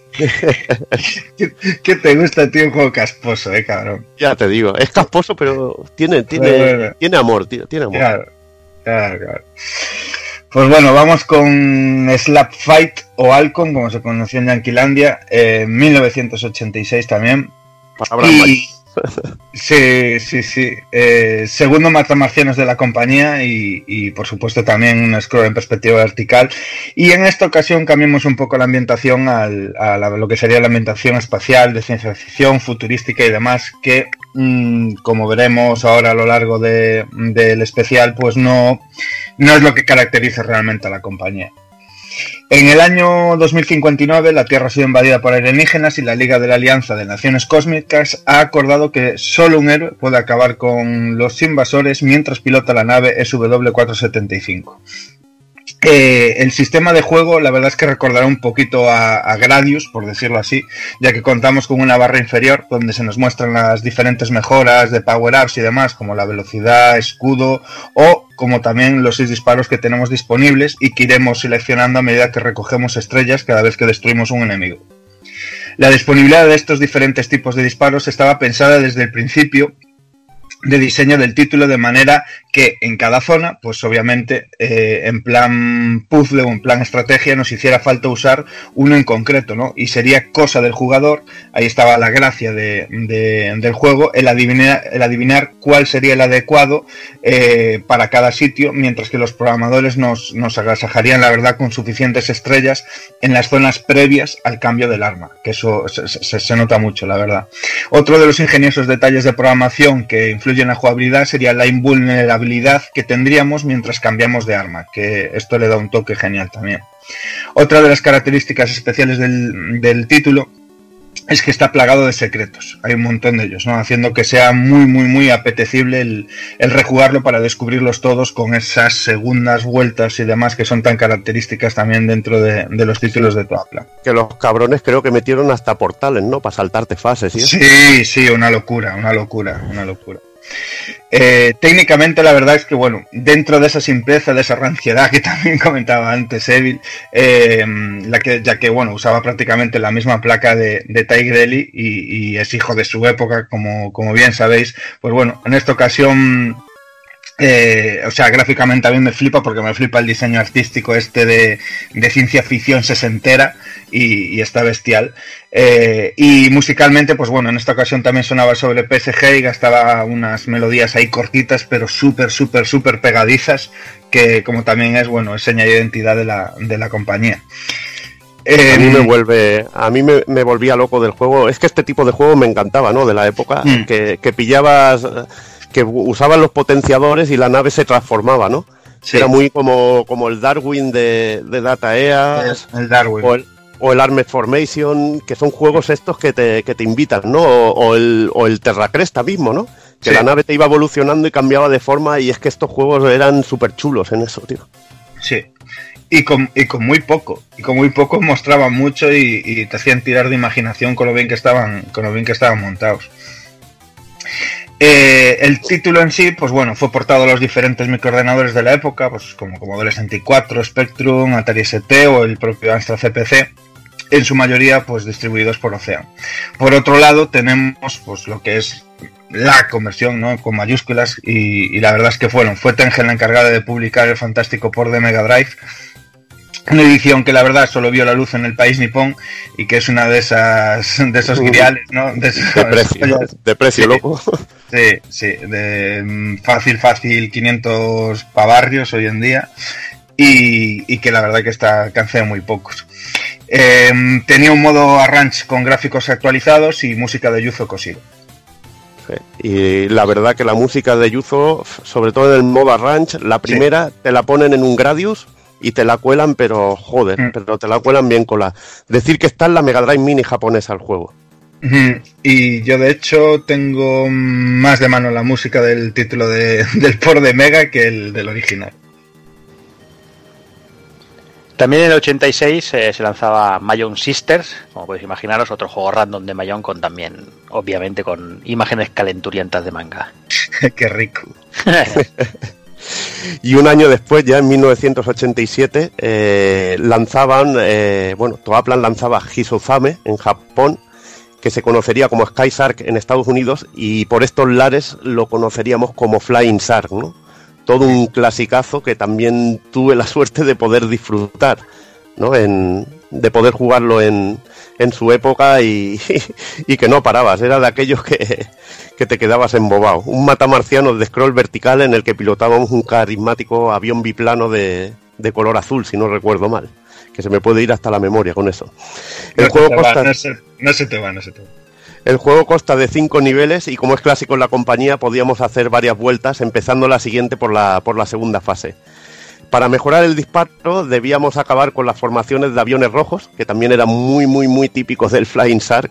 ¿Qué, te gusta, tío, un juego casposo, eh, cabrón? Ya te digo, es casposo, pero tiene, tiene, Bueno, bueno. tiene amor, tío, tiene amor. Claro, claro, claro. Pues bueno, vamos con Slap Fight o Alcon, como se conoció en Yanquilandia, en 1986 también. Palabras Y-. Sí, sí, sí. Eh, segundo Matamarcianos de la compañía y, y, por supuesto también un scroll en perspectiva vertical. Y en esta ocasión cambiamos un poco la ambientación al- a la- lo que sería la ambientación espacial de ciencia ficción, futurística y demás, que mm, como veremos ahora a lo largo de- del especial, pues no, no es lo que caracteriza realmente a la compañía. En el año 2059, la Tierra ha sido invadida por alienígenas y la Liga de la Alianza de Naciones Cósmicas ha acordado que solo un héroe puede acabar con los invasores mientras pilota la nave SW-475. El sistema de juego, la verdad es que recordará un poquito a, a Gradius, por decirlo así, ya que contamos con una barra inferior donde se nos muestran las diferentes mejoras de power-ups y demás, como la velocidad, escudo o como también los seis disparos que tenemos disponibles y que iremos seleccionando a medida que recogemos estrellas cada vez que destruimos un enemigo. La disponibilidad de estos diferentes tipos de disparos estaba pensada desde el principio de diseño del título de manera que en cada zona, pues obviamente eh, en plan puzzle o en plan estrategia nos hiciera falta usar uno en concreto, ¿no? Y sería cosa del jugador, ahí estaba la gracia de, de- del juego, el adivinar, el adivinar cuál sería el adecuado eh, para cada sitio, mientras que los programadores nos, nos agasajarían, la verdad, con suficientes estrellas en las zonas previas al cambio del arma, que eso se, se- se nota mucho, la verdad. Otro de los ingeniosos detalles de programación que influyen en la jugabilidad sería la invulnerabilidad que tendríamos mientras cambiamos de arma, que esto le da un toque genial también. Otra de las características especiales del, del título es que está plagado de secretos. Hay un montón de ellos, ¿no? Haciendo que sea muy, muy, muy apetecible el, el rejugarlo para descubrirlos todos con esas segundas vueltas y demás que son tan características también dentro de, de los títulos de Toapla. Que los cabrones creo que metieron hasta portales, ¿no? Para saltarte fases, ¿sí? Sí, sí, una locura, una locura, una locura. Eh, técnicamente la verdad es que bueno, dentro de esa simpleza, de esa ranciedad que también comentaba antes Evil, eh, la que, ya que bueno, usaba prácticamente la misma placa de, de Tigrelli y, y es hijo de su época, como, como bien sabéis, pues bueno, en esta ocasión eh, o sea, gráficamente a mí me flipa porque me flipa el diseño artístico este de, de ciencia ficción sesentera y, y está bestial. Eh, y musicalmente, pues bueno, en esta ocasión también sonaba sobre PSG y gastaba unas melodías ahí cortitas, pero súper, súper, súper pegadizas, que como también es, bueno, es seña de identidad de la, de la compañía. A mí me Em, vuelve, a mí me, me volvía loco del juego. Es que este tipo de juego me encantaba, ¿no? De la época Mm. que, que pillabas, que usaban los potenciadores y la nave se transformaba, ¿no? Sí. Era muy como, como el Darwin de, de Data el Darwin. o el, o el Armed Formation, que son juegos estos que te, que te invitan, ¿no? O, o el, o el Terracresta mismo, ¿no? Que Sí. la nave te iba evolucionando y cambiaba de forma y es que estos juegos eran súper chulos en eso, tío. Sí. Y con, y con muy poco. Y con muy poco mostraban mucho y, y te hacían tirar de imaginación con lo bien que estaban, con lo bien que estaban montados. Eh, el título en sí, pues bueno, fue portado a los diferentes microordenadores de la época, pues como Commodore 64, Spectrum, Atari ST o el propio Astra CPC, en su mayoría pues distribuidos por Ocean. Por otro lado, tenemos pues lo que es la conversión, ¿no? Con mayúsculas y, y la verdad es que fueron, fue Tengen la encargada de publicar el fantástico por de Mega Drive una edición que la verdad solo vio la luz en el país nipón y que es una de esas de esos griales, ¿no? De, precio, de precio, Sí. loco. Sí, sí, de mm, fácil, fácil 500 pavarrios hoy en día y, y que la verdad que está alcancé a muy pocos. Eh, tenía un modo arrange con gráficos actualizados y música de Yuzo Koshiro. Y la verdad que la música de Yuzo, sobre todo en el modo Ranch, la primera te la ponen en un Gradius y te la cuelan, pero joder, Mm. pero te la cuelan bien con la... Decir que está en la Mega Drive Mini japonesa el juego. Y yo de hecho tengo más de mano la música del título de- del por de Mega que el del original. También en el 86 eh, se lanzaba Mayon Sisters, como podéis imaginaros, otro juego random de Mayon con también, obviamente, con imágenes calenturientas de manga. Qué rico. Y un año después, ya en 1987, eh, lanzaban, eh, bueno, Toaplan lanzaba Hisozame en Japón, que se conocería como Sky Shark en Estados Unidos, y por estos lares lo conoceríamos como Flying Shark, ¿no? todo un clasicazo que también tuve la suerte de poder disfrutar, ¿no? En, de poder jugarlo en, en su época y, y que no parabas, era de aquellos que, que te quedabas embobado. Un matamarciano de scroll vertical en el que pilotábamos un carismático avión biplano de, de color azul, si no recuerdo mal, que se me puede ir hasta la memoria con eso. El No juego va, consta... no se- no se te va, no se te va. El juego consta de cinco niveles y como es clásico en la compañía podíamos hacer varias vueltas, empezando la siguiente por la, por la segunda fase. Para mejorar el disparo debíamos acabar con las formaciones de aviones rojos, que también eran muy, muy, muy típicos del Flying Shark,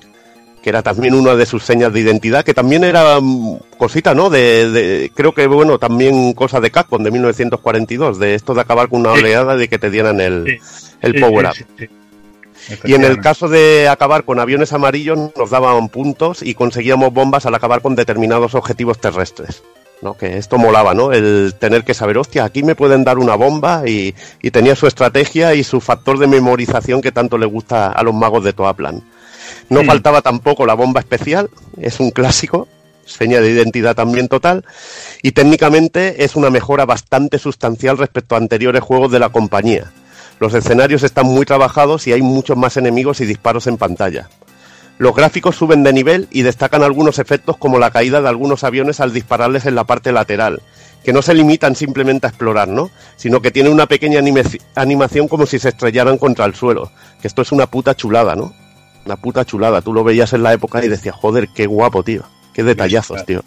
que era también una de sus señas de identidad, que también era mm, cosita, ¿no? De, de- creo que, bueno, también cosa de Capcom de 1942, de esto de acabar con una oleada de que te dieran el, el Sí, power sí, up. sí, sí. Y en el caso de acabar con aviones amarillos nos daban puntos y conseguíamos bombas al acabar con determinados objetivos terrestres. ¿No? Que esto molaba, ¿no? El tener que saber, hostia, aquí me pueden dar una bomba y, y tenía su estrategia y su factor de memorización que tanto le gusta a los magos de Toaplan. No Mm. faltaba tampoco la bomba especial, es un clásico, seña de identidad también total, y técnicamente es una mejora bastante sustancial respecto a anteriores juegos de la compañía. Los escenarios están muy trabajados y hay muchos más enemigos y disparos en pantalla. Los gráficos suben de nivel y destacan algunos efectos como la caída de algunos aviones al dispararles en la parte lateral, que no se limitan simplemente a explorar, ¿no? Sino que tiene una pequeña animación como si se estrellaran contra el suelo. Que esto es una puta chulada, ¿no? Una puta chulada. Tú lo veías en la época y decías, joder, qué guapo, tío. Qué detallazos, tío.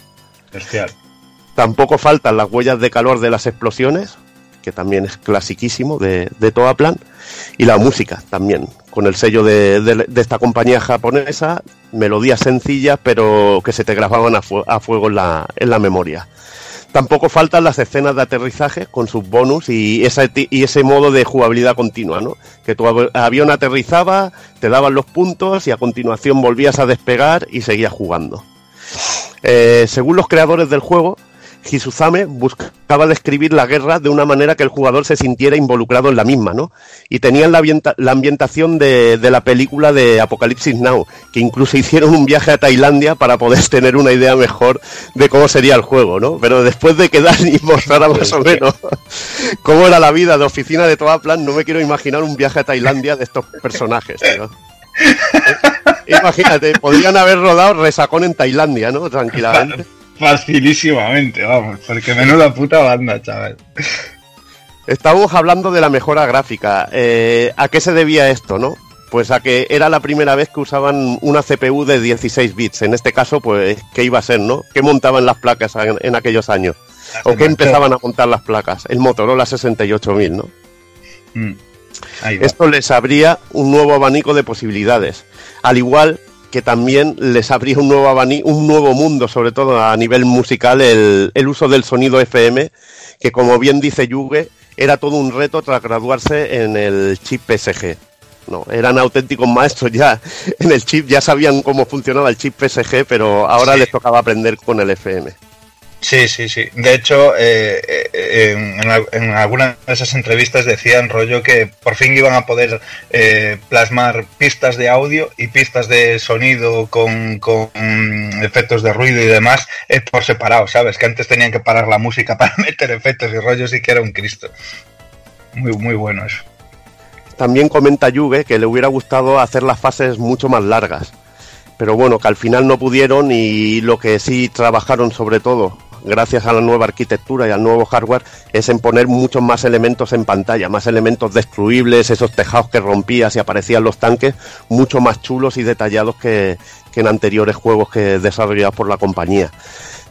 Bestial. Tampoco faltan las huellas de calor de las explosiones, que también es clasiquísimo de, de Toaplan, y la música también, con el sello de, esta compañía japonesa, melodías sencillas pero que se te grababan a, a fuego en la, memoria. Tampoco faltan las escenas de aterrizaje con sus bonus y, ese modo de jugabilidad continua, ¿no? Que tu av- avión aterrizaba, te daban los puntos y a continuación volvías a despegar y seguías jugando. Eh, según los creadores del juego, Hisuzame buscaba describir la guerra de una manera que el jugador se sintiera involucrado en la misma, ¿no? Y tenían la, la ambientación de, la película de Apocalipsis Now, que incluso hicieron un viaje a Tailandia para poder tener una idea mejor de cómo sería el juego, ¿no? Pero después de quedar y mostrar más o menos cómo era la vida de oficina de Toaplan, no me quiero imaginar un viaje a Tailandia de estos personajes, tío. Imagínate, podrían haber rodado resacón en Tailandia, ¿no? Tranquilamente. Facilísimamente, vamos, porque menuda puta banda, chaval. Estábamos hablando de la mejora gráfica. Eh, ¿A qué se debía esto, no? Pues a que era la primera vez que usaban una CPU de 16 bits. En este caso, pues, ¿qué iba a ser, no? ¿Qué montaban las placas en, en aquellos años? ¿O qué empezaban a montar las placas? El Motorola 68000, ¿no? Mm. Esto les abría un nuevo abanico de posibilidades. Al igual que también les abría un nuevo un nuevo mundo, sobre todo a nivel musical, el, el uso del sonido FM, que como bien dice Yuge, era todo un reto tras graduarse en el chip PSG. No, eran auténticos maestros ya en el chip, ya sabían cómo funcionaba el chip PSG, pero ahora les tocaba aprender con el FM. Sí, sí, sí. De hecho, eh, eh, en, en al- en algunas de esas entrevistas decían rollo que por fin iban a poder eh, plasmar pistas de audio y pistas de sonido con, con efectos de ruido y demás por separado, ¿sabes? Que antes tenían que parar la música para meter efectos y rollos y que era un Cristo. Muy, muy bueno eso. También comenta Yuge que le hubiera gustado hacer las fases mucho más largas. Pero bueno, que al final no pudieron y lo que sí trabajaron sobre todo, gracias a la nueva arquitectura y al nuevo hardware, es en poner muchos más elementos en pantalla, más elementos destruibles, esos tejados que rompías y aparecían los tanques, mucho más chulos y detallados que, en anteriores juegos que desarrollados por la compañía.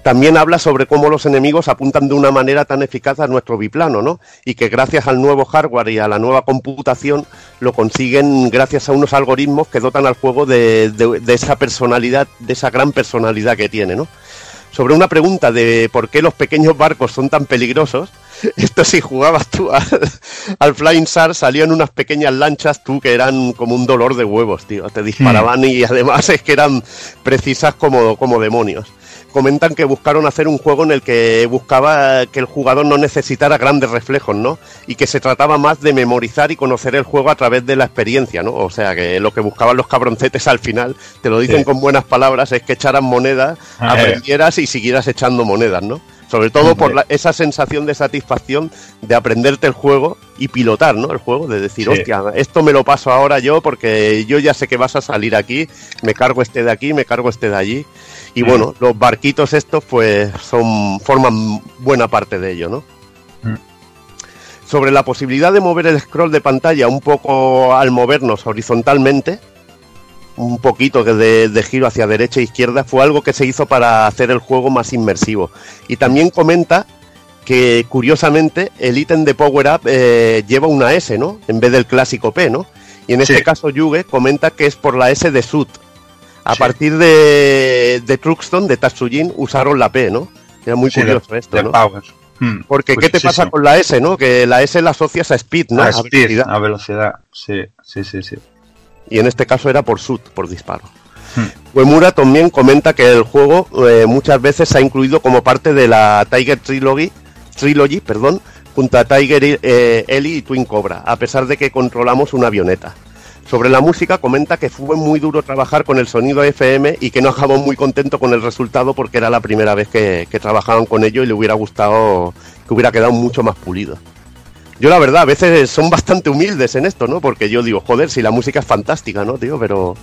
También habla sobre cómo los enemigos apuntan de una manera tan eficaz a nuestro biplano, ¿no? Y que gracias al nuevo hardware y a la nueva computación lo consiguen gracias a unos algoritmos que dotan al juego de- de esa personalidad, de esa gran personalidad que tiene, ¿no? Sobre una pregunta de por qué los pequeños barcos son tan peligrosos, esto si jugabas tú al, al Flying Sar salían unas pequeñas lanchas tú que eran como un dolor de huevos, tío. Te disparaban y además es que eran precisas como, como demonios. Comentan que buscaron hacer un juego en el que buscaba que el jugador no necesitara grandes reflejos, ¿no? Y que se trataba más de memorizar y conocer el juego a través de la experiencia, ¿no? O sea, que lo que buscaban los cabroncetes al final, te lo dicen Sí. con buenas palabras, es que echaran monedas, Ah, aprendieras y siguieras echando monedas, ¿no? Sobre todo por la- esa sensación de satisfacción de aprenderte el juego y pilotar, ¿no? El juego, de decir, Sí. hostia, esto me lo paso ahora yo porque yo ya sé que vas a salir aquí, me cargo este de aquí, me cargo este de allí. Y Mm. bueno, los barquitos estos pues son forman buena parte de ello, ¿no? Mm. Sobre la posibilidad de mover el scroll de pantalla un poco al movernos horizontalmente, un poquito de, de giro hacia derecha e izquierda, fue algo que se hizo para hacer el juego más inmersivo. Y también comenta que curiosamente el ítem de Power Up eh, lleva una S, ¿no? En vez del clásico P, ¿no? Y en este caso Yuge comenta que es por la S de Sud. A Sí. partir de, de Truxton, de Tatsujin, usaron la P, ¿no? Era muy Sí, curioso de- esto, de ¿no? Power. Hmm. Porque ¿qué te pasa con la S, no? Que la S la asocias a Speed, ¿no? A A speed, velocidad. a velocidad. Sí, sí, sí, sí. Y en este caso era por Sud, por disparo. Hmm. Uemura también comenta que el juego eh, muchas veces se ha incluido como parte de la Tiger Trilogy, Trilogy perdón, junto a Tiger eh, Ellie y Twin Cobra, a pesar de que controlamos una avioneta. Sobre la música comenta que fue muy duro trabajar con el sonido FM y que no acabó muy contento con el resultado porque era la primera vez que, que trabajaban con ello y le hubiera gustado que hubiera quedado mucho más pulido. Yo la verdad, a veces son bastante humildes en esto, ¿no? Porque yo digo, joder, si la música es fantástica, ¿no, tío? Pero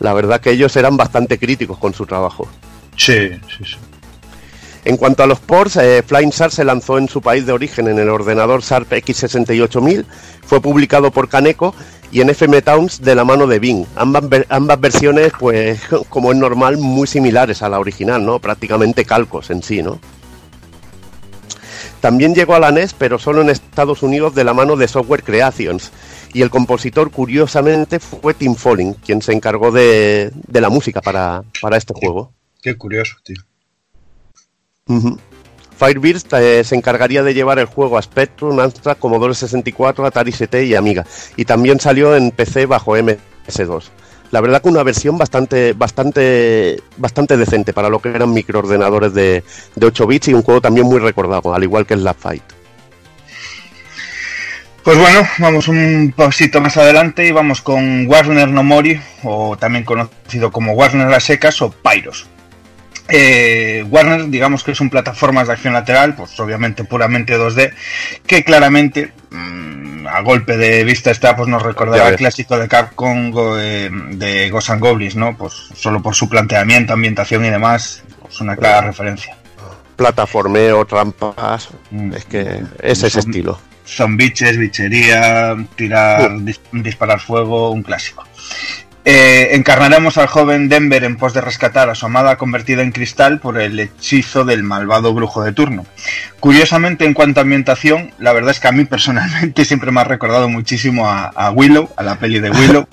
la verdad que ellos eran bastante críticos con su trabajo. Sí, sí, sí. En cuanto a los ports, eh, Flying Shark se lanzó en su país de origen en el ordenador Sharp X68000, fue publicado por Kaneko y en FM Towns de la mano de Bing. Ambas, ambas versiones, pues, como es normal, muy similares a la original, ¿no? Prácticamente calcos en sí, ¿no? También llegó a la NES, pero solo en Estados Unidos de la mano de Software Creations. Y el compositor, curiosamente, fue Tim Folling, quien se encargó de, de la música para, para este juego. Qué curioso, tío. Firebird eh, se encargaría de llevar el juego a Spectrum, Amstrad, Commodore 64, Atari ST y Amiga. Y también salió en PC bajo MS2. La verdad que una versión bastante, bastante, bastante decente para lo que eran microordenadores de, de 8 bits y un juego también muy recordado, al igual que el Lab Fight. Pues bueno, vamos un pasito más adelante y vamos con Warner No Mori, o también conocido como Warner Las Secas o Pyros. Eh, Warner, digamos que es un plataformas de acción lateral, pues obviamente puramente 2D, que claramente mm, a golpe de vista está, pues nos recordará el clásico de Capcom eh, de Ghosts and Goblins, ¿no? Pues solo por su planteamiento, ambientación y demás, pues una clara referencia. Plataformeo, trampas, Mm. es que es ese Son- estilo. Son biches, bichería, tirar, dis- disparar fuego, un clásico. Eh, encarnaremos al joven Denver en pos de rescatar a su amada convertida en cristal por el hechizo del malvado brujo de turno. Curiosamente, en cuanto a ambientación, la verdad es que a mí personalmente siempre me ha recordado muchísimo a, a Willow, a la peli de Willow.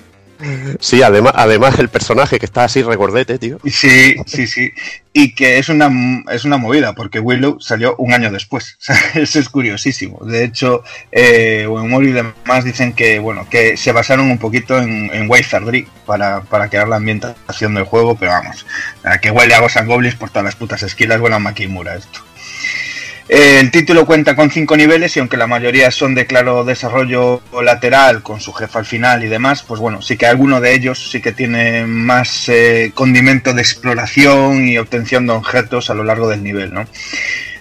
Sí, además, además el personaje que está así regordete, tío. Sí, sí, sí. Y que es una, es una movida, porque Willow salió un año después. Eso es curiosísimo. De hecho, eh, y demás dicen que, bueno, que se basaron un poquito en, en Wizardry para, para crear la ambientación del juego, pero vamos, a que huele a Ghosts Goblins por todas las putas esquilas, bueno, Makimura esto. Eh, El título cuenta con cinco niveles y aunque la mayoría son de claro desarrollo lateral con su jefa al final y demás, pues bueno, sí que alguno de ellos sí que tiene más eh, condimento de exploración y obtención de objetos a lo largo del nivel, ¿no?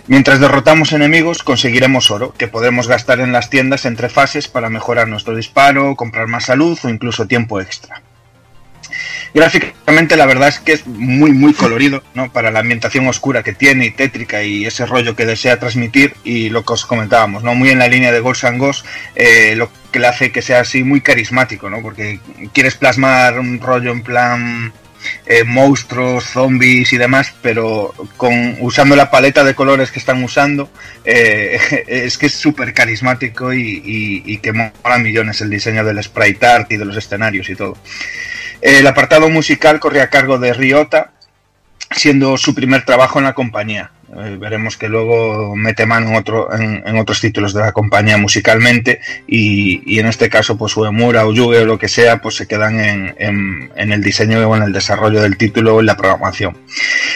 Mientras derrotamos enemigos conseguiremos oro, que podremos gastar en las tiendas entre fases para mejorar nuestro disparo, comprar más salud o incluso tiempo extra. Gráficamente la verdad es que es muy muy colorido, ¿no? Para la ambientación oscura que tiene y tétrica y ese rollo que desea transmitir y lo que os comentábamos, ¿no? Muy en la línea de Ghosts and Ghosts, eh, lo que le hace que sea así muy carismático, ¿no? Porque quieres plasmar un rollo en plan eh, monstruos, zombies y demás, pero con usando la paleta de colores que están usando, eh, es que es súper carismático y, y, y que mola millones el diseño del sprite art y de los escenarios y todo. El apartado musical corre a cargo de Ryota, siendo su primer trabajo en la compañía. Eh, veremos que luego mete mano en, otro, en, otros títulos de la compañía musicalmente y, y en este caso pues Uemura o Yuge o lo que sea pues se quedan en, en, en, el diseño o en el desarrollo del título o en la programación.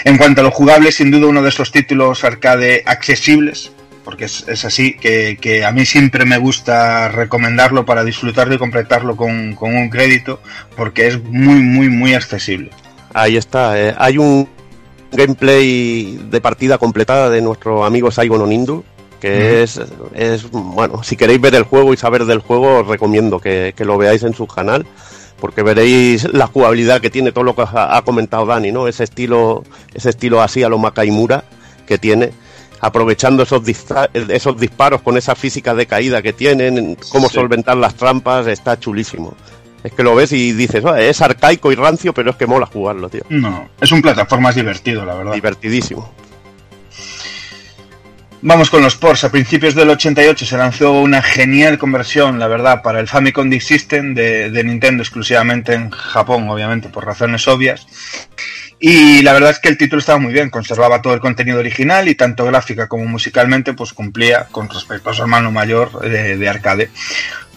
En cuanto a lo jugable, sin duda uno de estos títulos arcade accesibles, porque es, es así, que, que, a mí siempre me gusta recomendarlo para disfrutarlo y completarlo con, con un crédito, porque es muy, muy, muy accesible. Ahí está, eh, hay un gameplay de partida completada de nuestro amigo Saigon Onindu, que es, es, bueno, si queréis ver el juego y saber del juego, os recomiendo que, que lo veáis en su canal, porque veréis la jugabilidad que tiene todo lo que ha, ha comentado Dani, ¿no? Ese estilo, ese estilo así a lo Makaimura que tiene, aprovechando esos, esos disparos con esa física de caída que tienen, cómo Sí. solventar las trampas, está chulísimo. Es que lo ves y dices, "Ah, es arcaico y rancio, pero es que mola jugarlo, tío. No, es un plataformas divertido, la verdad. Divertidísimo. Vamos con los ports. A principios del 88 se lanzó una genial conversión, la verdad, para el Famicom Disk System de, de Nintendo exclusivamente en Japón, obviamente, por razones obvias. Y la verdad es que el título estaba muy bien, conservaba todo el contenido original y tanto gráfica como musicalmente pues cumplía con respecto a su hermano mayor de, de arcade.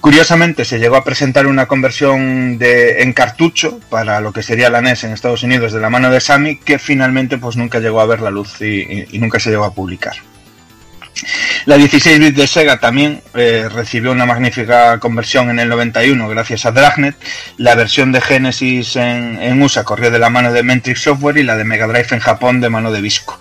Curiosamente se llegó a presentar una conversión de, en cartucho para lo que sería la NES en Estados Unidos de la mano de Sammy que finalmente pues nunca llegó a ver la luz y nunca se llegó a publicar. La 16 bit de Sega también eh, recibió una magnífica conversión en el 91 gracias a Dragnet. La versión de Genesis en, en USA corrió de la mano de Mentrix Software y la de Mega Drive en Japón de mano de Visco,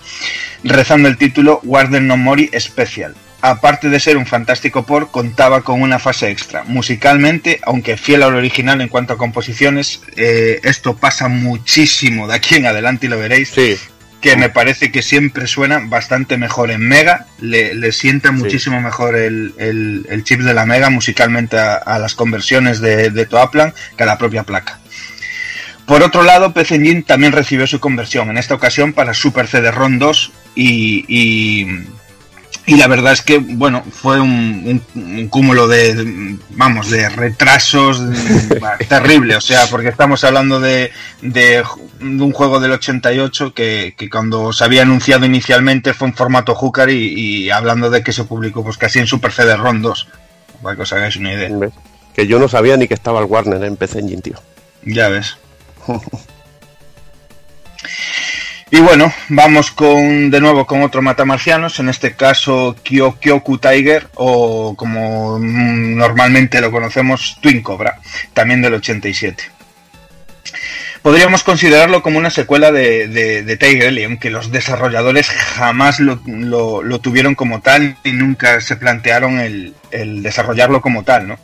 rezando el título Warden no Mori Special. Aparte de ser un fantástico port, contaba con una fase extra. Musicalmente, aunque fiel al original en cuanto a composiciones, eh, esto pasa muchísimo de aquí en adelante y lo veréis Sí, que me parece que siempre suena bastante mejor en Mega, le, le sienta muchísimo mejor el, el- el chip de la Mega musicalmente a, a las conversiones de, de Toaplan que a la propia placa. Por otro lado, PC Engine también recibió su conversión, en esta ocasión para Super CD-ROM 2 y, y, y la verdad es que, bueno, fue un, un- un cúmulo de, vamos, de retrasos terrible, o sea, porque estamos hablando de, de, de un juego del 88 que, que cuando se había anunciado inicialmente fue en formato hooker y, y hablando de que se publicó pues casi en Super CD-ROM 2, para que os hagáis una idea. que yo no sabía ni que estaba el Warner en PC Engine, tío. Ya ves. Y bueno, vamos con de nuevo con otro matamarcianos, en este caso Kyo Kyoku Tiger o como mm, normalmente lo conocemos Twin Cobra, también del 87. Podríamos considerarlo como una secuela de, Tiger y aunque los desarrolladores jamás lo- lo tuvieron como tal y nunca se plantearon el, el desarrollarlo como tal, ¿no?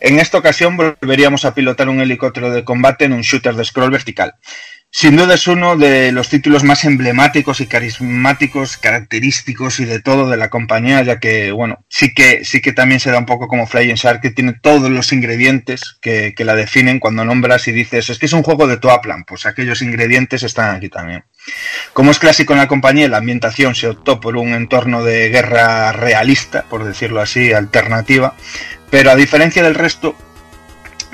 En esta ocasión volveríamos a pilotar un helicóptero de combate en un shooter de scroll vertical. Sin duda es uno de los títulos más emblemáticos y carismáticos, característicos y de todo de la compañía, ya que, bueno, sí que, sí que también se da un poco como Flying Shark, que tiene todos los ingredientes que, que la definen cuando nombras y dices, es que es un juego de Toaplan, pues aquellos ingredientes están aquí también. Como es clásico en la compañía, la ambientación se optó por un entorno de guerra realista, por decirlo así, alternativa, pero a diferencia del resto,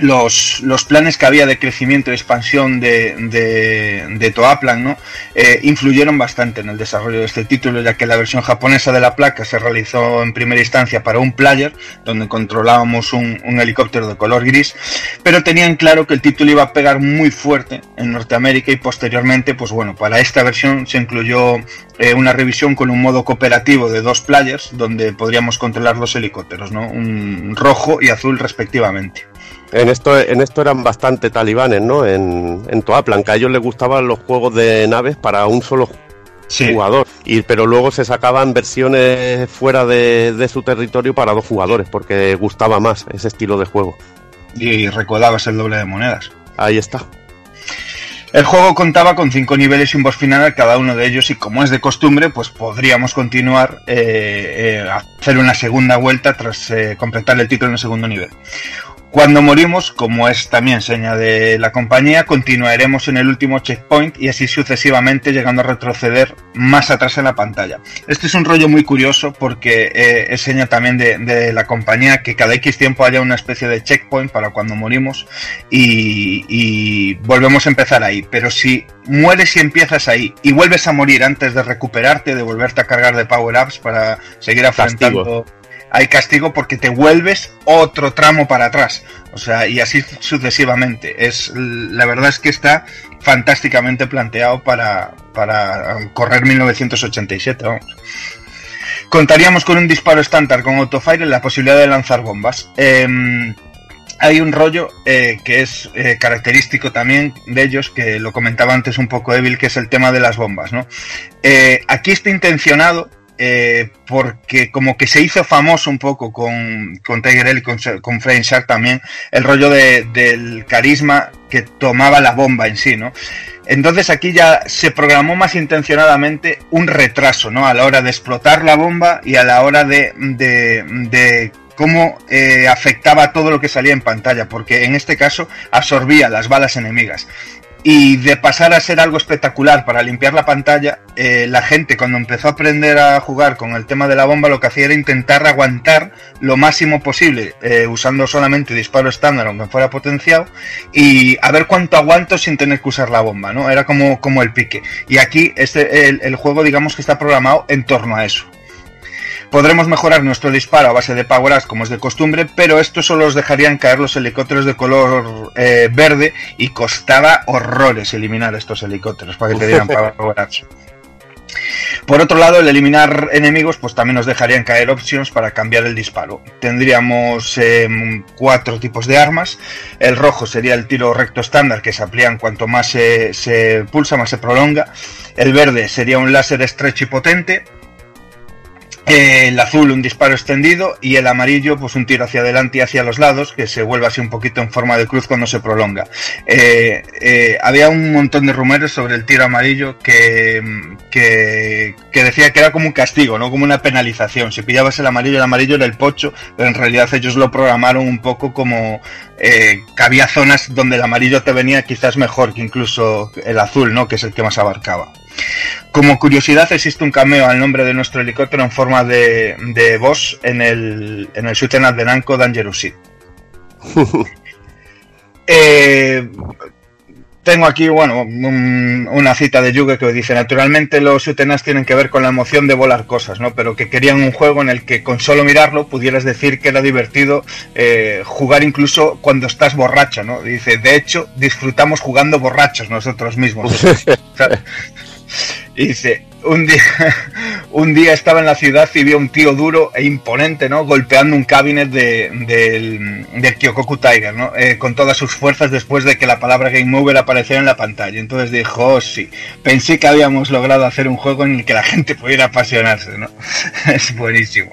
los, planes que había de crecimiento y expansión de, de, de Toaplan ¿no? Eh, influyeron bastante en el desarrollo de este título, ya que la versión japonesa de la placa se realizó en primera instancia para un player, donde controlábamos un, un helicóptero de color gris, pero tenían claro que el título iba a pegar muy fuerte en Norteamérica y posteriormente, pues bueno, para esta versión se incluyó eh, una revisión con un modo cooperativo de dos players, donde podríamos controlar los helicópteros, ¿no? un rojo y azul respectivamente. En esto, en esto eran bastante talibanes, ¿no? En, en Toaplan, que a ellos les gustaban los juegos de naves para un solo Sí. jugador. Y, pero luego se sacaban versiones fuera de, de su territorio para dos jugadores, porque gustaba más ese estilo de juego. y recaudabas el doble de monedas. Ahí está. El juego contaba con cinco niveles y un boss final a cada uno de ellos y como es de costumbre, pues podríamos continuar eh, eh, a hacer una segunda vuelta tras eh, completar el título en el segundo nivel. Cuando morimos, como es también seña de la compañía, continuaremos en el último checkpoint y así sucesivamente llegando a retroceder más atrás en la pantalla. Este es un rollo muy curioso porque eh, es seña también de, de la compañía que cada X tiempo haya una especie de checkpoint para cuando morimos y, y volvemos a empezar ahí. Pero si mueres y empiezas ahí y vuelves a morir antes de recuperarte, de volverte a cargar de power-ups para seguir afrontando... Hay castigo porque te vuelves otro tramo para atrás. O sea, y así sucesivamente. Es, la verdad es que está fantásticamente planteado para, para correr 1987. Vamos. Contaríamos con un disparo estándar con autofire y la posibilidad de lanzar bombas. Em, hay un rollo eh, que es eh, característico también de ellos, que lo comentaba antes un poco Evil, que es el tema de las bombas, ¿no? Eh, aquí está intencionado eh, porque como que se hizo famoso un poco con, con Tiger L y con, con Shark también, el rollo de- del carisma que tomaba la bomba en sí, ¿no? Entonces aquí ya se programó más intencionadamente un retraso, ¿no? A la hora de explotar la bomba y a la hora de, de, de cómo eh, afectaba todo lo que salía en pantalla, porque en este caso absorbía las balas enemigas. Y de pasar a ser algo espectacular para limpiar la pantalla, eh, la gente cuando empezó a aprender a jugar con el tema de la bomba lo que hacía era intentar aguantar lo máximo posible, eh, usando solamente disparo estándar aunque fuera potenciado, y a ver cuánto aguanto sin tener que usar la bomba, ¿no? Era como, como el pique. Y aquí este, el, el juego digamos que está programado en torno a eso. Podremos mejorar nuestro disparo a base de power ups como es de costumbre, pero esto solo os dejarían caer los helicópteros de color eh, verde y costaba horrores eliminar estos helicópteros para que te dieran power ups. Por otro lado, el eliminar enemigos, pues también nos dejarían caer options para cambiar el disparo. Tendríamos eh, cuatro tipos de armas. El rojo sería el tiro recto estándar, que se amplían cuanto más se, se pulsa, más se prolonga. El verde sería un láser estrecho y potente. El azul un disparo extendido y el amarillo pues un tiro hacia adelante y hacia los lados que se vuelve así un poquito en forma de cruz cuando se prolonga. Eh, eh, había un montón de rumores sobre el tiro amarillo que, que, que decía que era como un castigo, no como una penalización. Si pillabas el amarillo, el amarillo era el pocho, pero en realidad ellos lo programaron un poco como eh, que había zonas donde el amarillo te venía quizás mejor que incluso el azul, ¿no? que es el que más abarcaba. Como curiosidad, existe un cameo al nombre de nuestro helicóptero en forma de, de boss en el, en el Shooter de Namco Dangerous. Eh, tengo aquí, bueno, un- una cita de Yuge que dice, naturalmente los Utenas tienen que ver con la emoción de volar cosas, ¿no? Pero que querían un juego en el que con solo mirarlo pudieras decir que era divertido eh, jugar incluso cuando estás borracho, ¿no? Dice, de hecho, disfrutamos jugando borrachos nosotros mismos. Y dice, un día, un día estaba en la ciudad y vi a un tío duro e imponente, ¿no? Golpeando un cabinet de, del, Kyokoku Tiger, ¿no? Eh, con todas sus fuerzas después de que la palabra Game Over apareciera en la pantalla. Entonces dijo, oh sí, pensé que habíamos logrado hacer un juego en el que la gente pudiera apasionarse, ¿no? es buenísimo.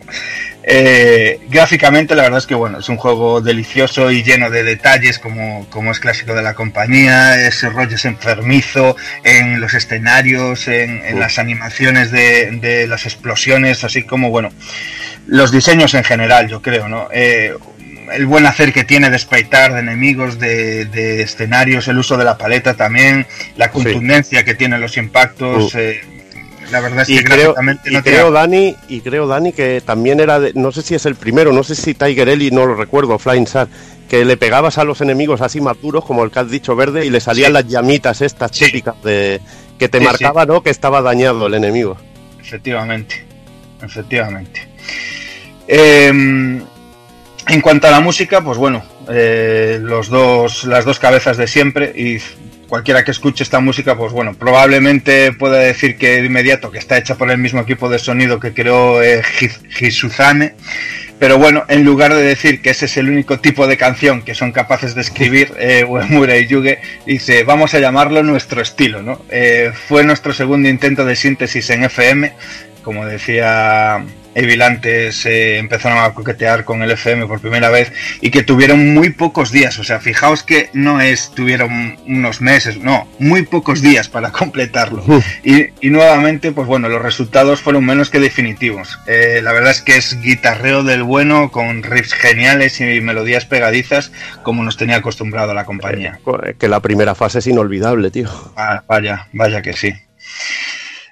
Eh, gráficamente la verdad es que bueno, es un juego delicioso y lleno de detalles como, como es clásico de la compañía, ese rollo es enfermizo en los escenarios, en, en las animaciones de, de las explosiones, así como bueno, los diseños en general yo creo, ¿no? Eh, el buen hacer que tiene de spraytar de enemigos, de, de escenarios, el uso de la paleta también, la contundencia que tienen los impactos, eh, la verdad es Y que creo, y no creo Dani, y creo Dani que también era de, no sé si es el primero, no sé si Tiger Ellie, no lo recuerdo, Flying Shark, que le pegabas a los enemigos así más duros, como el que has dicho verde, y le salían Sí. las llamitas estas típicas de que te Sí, marcaba, ¿no? Que estaba dañado el enemigo. Efectivamente, efectivamente. Eh, en cuanto a la música, pues bueno, eh, los dos, las dos cabezas de siempre y cualquiera que escuche esta música, pues bueno, probablemente pueda decir que de inmediato que está hecha por el mismo equipo de sonido que creó eh. Pero bueno, en lugar de decir que ese es el único tipo de canción que son capaces de escribir, eh, Uemura y Yuge dice, vamos a llamarlo nuestro estilo, ¿no? Eh, fue nuestro segundo intento de síntesis en FM, como decía Evil antes, eh, empezaron a coquetear con el FM por primera vez y que tuvieron muy pocos días, o sea, fijaos que no es, tuvieron unos meses, no, muy pocos días para completarlo. Y, y nuevamente, pues bueno, los resultados fueron menos que definitivos. Eh, la verdad es que es guitarreo del bueno, con riffs geniales y melodías pegadizas, como nos tenía acostumbrado la compañía. Que la primera fase es inolvidable, tío. Ah, vaya, vaya que sí.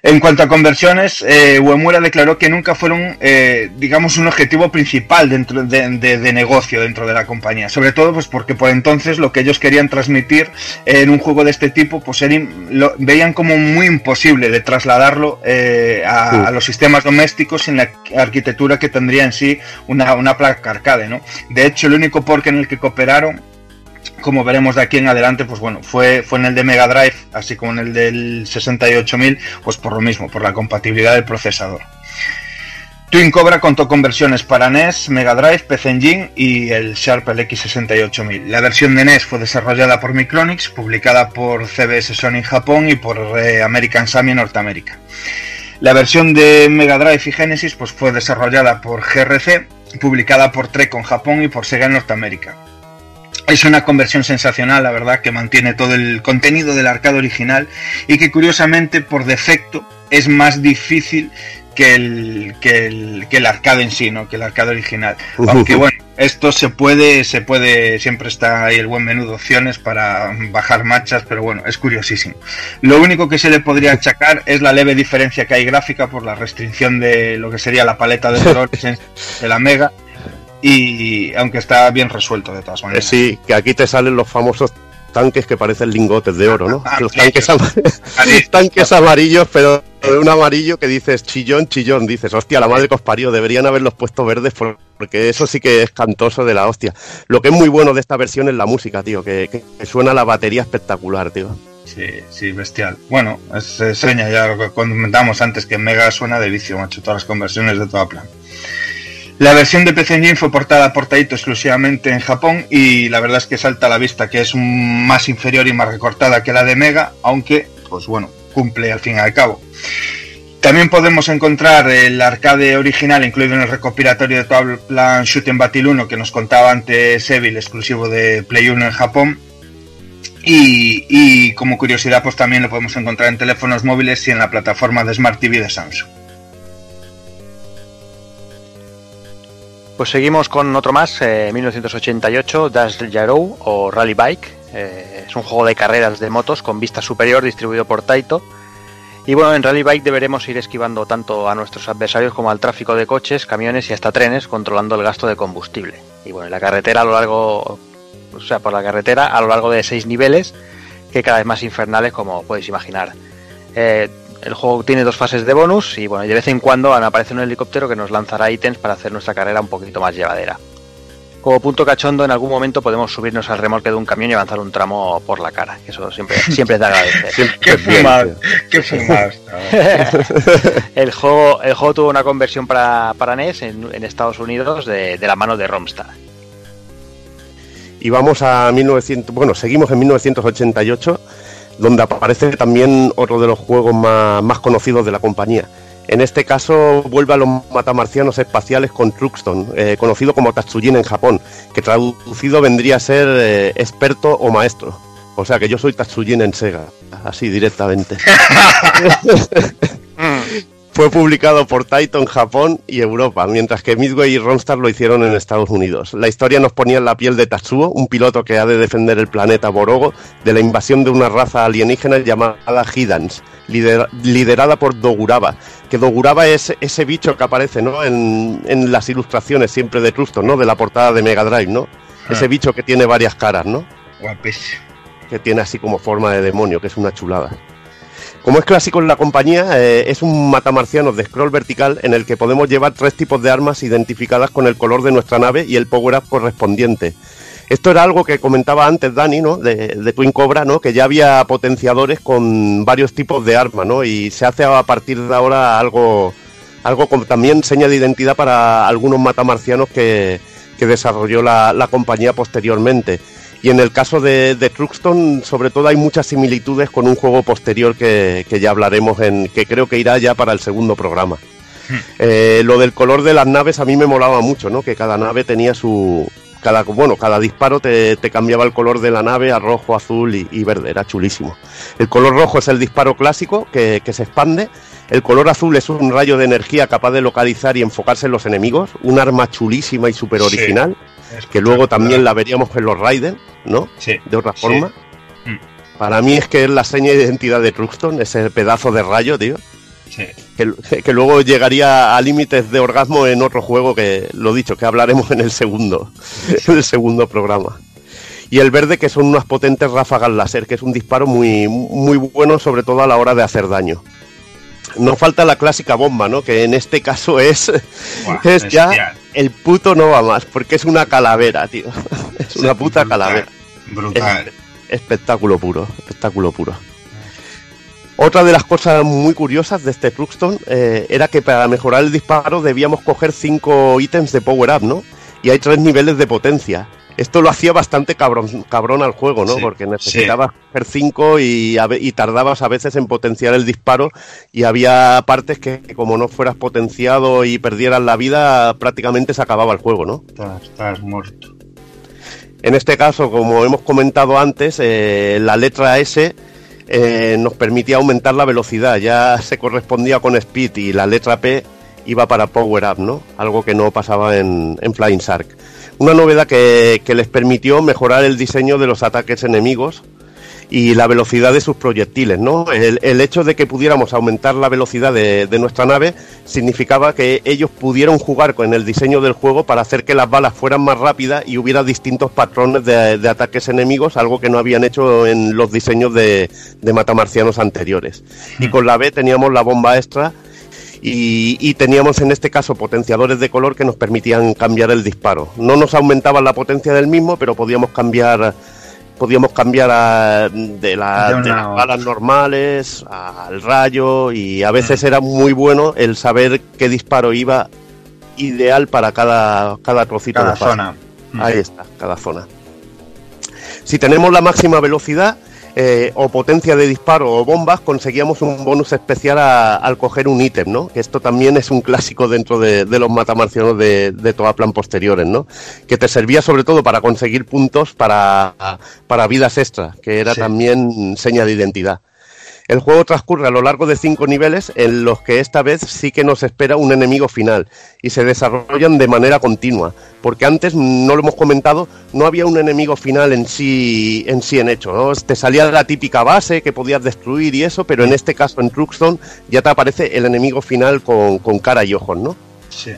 En cuanto a conversiones, eh, Uemura declaró que nunca fueron, eh, digamos, un objetivo principal dentro de, de- de negocio dentro de la compañía. Sobre todo, pues porque por entonces lo que ellos querían transmitir en un juego de este tipo, pues era lo veían como muy imposible de trasladarlo eh, a, Sí. a los sistemas domésticos sin la arquitectura que tendría en sí una, una placa arcade, ¿no? De hecho, el único port en el que cooperaron como veremos de aquí en adelante, pues bueno, fue, fue en el de Mega Drive, así como en el del 68000, pues por lo mismo, por la compatibilidad del procesador. Twin Cobra contó con versiones para NES, Mega Drive, PC Engine y el Sharp LX68000. La versión de NES fue desarrollada por Micronix, publicada por CBS Sony Japón y por eh, American Sammy en Norteamérica. La versión de Mega Drive y Genesis pues, fue desarrollada por GRC, publicada por Treco en Japón y por Sega en Norteamérica. Es una conversión sensacional, la verdad, que mantiene todo el contenido del arcade original y que curiosamente por defecto es más difícil que el, que el, que el arcade en sí, ¿no? Que el arcade original. Aunque bueno, esto se puede, se puede, siempre está ahí el buen menú de opciones para bajar marchas, pero bueno, es curiosísimo. Lo único que se le podría achacar es la leve diferencia que hay gráfica por la restricción de lo que sería la paleta de colores de la Mega. Y aunque está bien resuelto de todas Eh, maneras. sí, que aquí te salen los famosos tanques que parecen lingotes de oro, ¿no? Ah, Los tanques, ama- tanques amarillos, pero de un amarillo que dices chillón, chillón, dices, hostia, la madre que os parió, deberían haberlos puesto verdes por- porque eso sí que es cantoso de la hostia. Lo que es muy bueno de esta versión es la música, tío, que, suena la batería espectacular, tío. Sí, sí, bestial. Bueno, es eh, seña ya lo que comentábamos antes, que Mega suena de vicio, macho, todas las conversiones de toda plan. La versión de PC Engine fue portada por Taito exclusivamente en Japón y la verdad es que salta a la vista que es más inferior y más recortada que la de Mega, aunque, pues bueno, cumple al fin y al cabo. También podemos encontrar el arcade original incluido en el recopilatorio de Total Plan Shooting Battle 1 que nos contaba antes Evil, exclusivo de Play 1 en Japón. Y como curiosidad, pues también lo podemos encontrar en teléfonos móviles y en la plataforma de Smart TV de Samsung. Pues seguimos con otro más, eh, 1988, Dash Yarrow o Rally Bike. Eh, es un juego de carreras de motos con vista superior distribuido por Taito. Y bueno, en Rally Bike deberemos ir esquivando tanto a nuestros adversarios como al tráfico de coches, camiones y hasta trenes, controlando el gasto de combustible. Y bueno, en la carretera a lo largo, o sea, por la carretera a lo largo de seis niveles, que cada vez más infernales como podéis imaginar. Eh, el juego tiene dos fases de bonus y bueno, de vez en cuando aparece un helicóptero que nos lanzará ítems para hacer nuestra carrera un poquito más llevadera. Como punto cachondo, en algún momento podemos subirnos al remolque de un camión y avanzar un tramo por la cara, que eso siempre, siempre es de agradecer. ¡Qué fumado! ¡Qué fumado! el, juego, el juego tuvo una conversión para, para NES en, en Estados Unidos de, de la mano de Romstar. Y vamos a 1900, bueno, seguimos en 1988, donde aparece también otro de los juegos más, conocidos de la compañía. En este caso vuelve a los matamarcianos espaciales con Truxton, eh, conocido como Tatsujin en Japón, que traducido vendría a ser eh, experto o maestro. O sea que yo soy Tatsujin en Sega, así directamente. Fue publicado por Taito en Japón y Europa, mientras que Midway y Romstar lo hicieron en Estados Unidos. La historia nos ponía en la piel de Tatsuo, un piloto que ha de defender el planeta Borogo de la invasión de una raza alienígena llamada Hidans, lider- liderada por Doguraba. Que Doguraba es ese bicho que aparece ¿no? en, en las ilustraciones siempre de Truston, ¿no? de la portada de Mega Drive, ¿no? Ese Ah. bicho que tiene varias caras, ¿no? Guapísimo. que tiene así como forma de demonio, que es una chulada. Como es clásico en la compañía, eh, es un matamarciano de scroll vertical en el que podemos llevar tres tipos de armas identificadas con el color de nuestra nave y el power-up correspondiente. Esto era algo que comentaba antes Dani, ¿no? De, Twin Cobra, ¿no? Que ya había potenciadores con varios tipos de armas, ¿no? Y se hace a partir de ahora algo, algo también seña de identidad para algunos matamarcianos que, que desarrolló la, la compañía posteriormente. Y en el caso de, de Truxton, sobre todo hay muchas similitudes con un juego posterior que, que ya hablaremos en, que creo que irá ya para el segundo programa. Eh, lo del color de las naves a mí me molaba mucho, ¿no? Que cada nave tenía su. Cada, bueno, cada disparo te, te cambiaba el color de la nave a rojo, azul y, y verde, era chulísimo. El color rojo es el disparo clásico que, que se expande. El color azul es un rayo de energía capaz de localizar y enfocarse en los enemigos. Un arma chulísima y súper original. Que luego también la veríamos en los Raiden, ¿no? Sí. De otra Sí. forma. Mm. Para mí es que es la seña de identidad de Truxton, ese pedazo de rayo, tío. Sí. Que, que luego llegaría a límites de orgasmo en otro juego que, lo dicho, que hablaremos en el segundo, en el segundo programa. Y el verde, que son unas potentes ráfagas láser, que es un disparo muy, muy bueno, sobre todo a la hora de hacer daño. No falta la clásica bomba, ¿no? Que en este caso es, Buah, es ya el puto no va más, porque es una calavera, tío. Es una puta brutal, calavera. Brutal. Es- espectáculo puro, espectáculo puro. Otra de las cosas muy curiosas de este Truxton eh, era que para mejorar el disparo debíamos coger cinco ítems de power up, ¿no? Y hay tres niveles de potencia. Esto lo hacía bastante cabrón, cabrón al juego, ¿no? Sí, Porque necesitabas coger cinco y, a ve- y tardabas a veces en potenciar el disparo y había partes que como no fueras potenciado y perdieras la vida prácticamente se acababa el juego, ¿no? Estás, estás muerto. En este caso, como hemos comentado antes, eh, la letra S eh, nos permitía aumentar la velocidad, ya se correspondía con Speed y la letra P iba para Power Up, ¿no? Algo que no pasaba en, en Flying Shark. Una novedad que, que les permitió mejorar el diseño de los ataques enemigos y la velocidad de sus proyectiles, ¿no? El, el hecho de que pudiéramos aumentar la velocidad de, de nuestra nave significaba que ellos pudieron jugar con el diseño del juego para hacer que las balas fueran más rápidas y hubiera distintos patrones de, de ataques enemigos, algo que no habían hecho en los diseños de, de matamarcianos anteriores. Y con la B teníamos la bomba extra y, y teníamos en este caso potenciadores de color que nos permitían cambiar el disparo. No nos aumentaban la potencia del mismo, pero podíamos cambiar podíamos cambiar a- de, la- De las balas normales al rayo y a veces era muy bueno el saber qué disparo iba ideal para cada, cada trocito Cada de zona. Ahí está, cada zona. Si tenemos la máxima velocidad eh, o potencia de disparo o bombas, conseguíamos un bonus especial a- al coger un ítem, ¿no? Que esto también es un clásico dentro de, de los matamarcianos de, de Toaplan posteriores, ¿no? Que te servía sobre todo para conseguir puntos para, para vidas extra, que era Sí. también seña de identidad. El juego transcurre a lo largo de cinco niveles en los que esta vez sí que nos espera un enemigo final y se desarrollan de manera continua, porque antes no lo hemos comentado, no había un enemigo final en sí en sí en hecho, ¿no? Te salía la típica base que podías destruir y eso, pero en este caso en Truxton ya te aparece el enemigo final con, con cara y ojos, ¿no? Sí.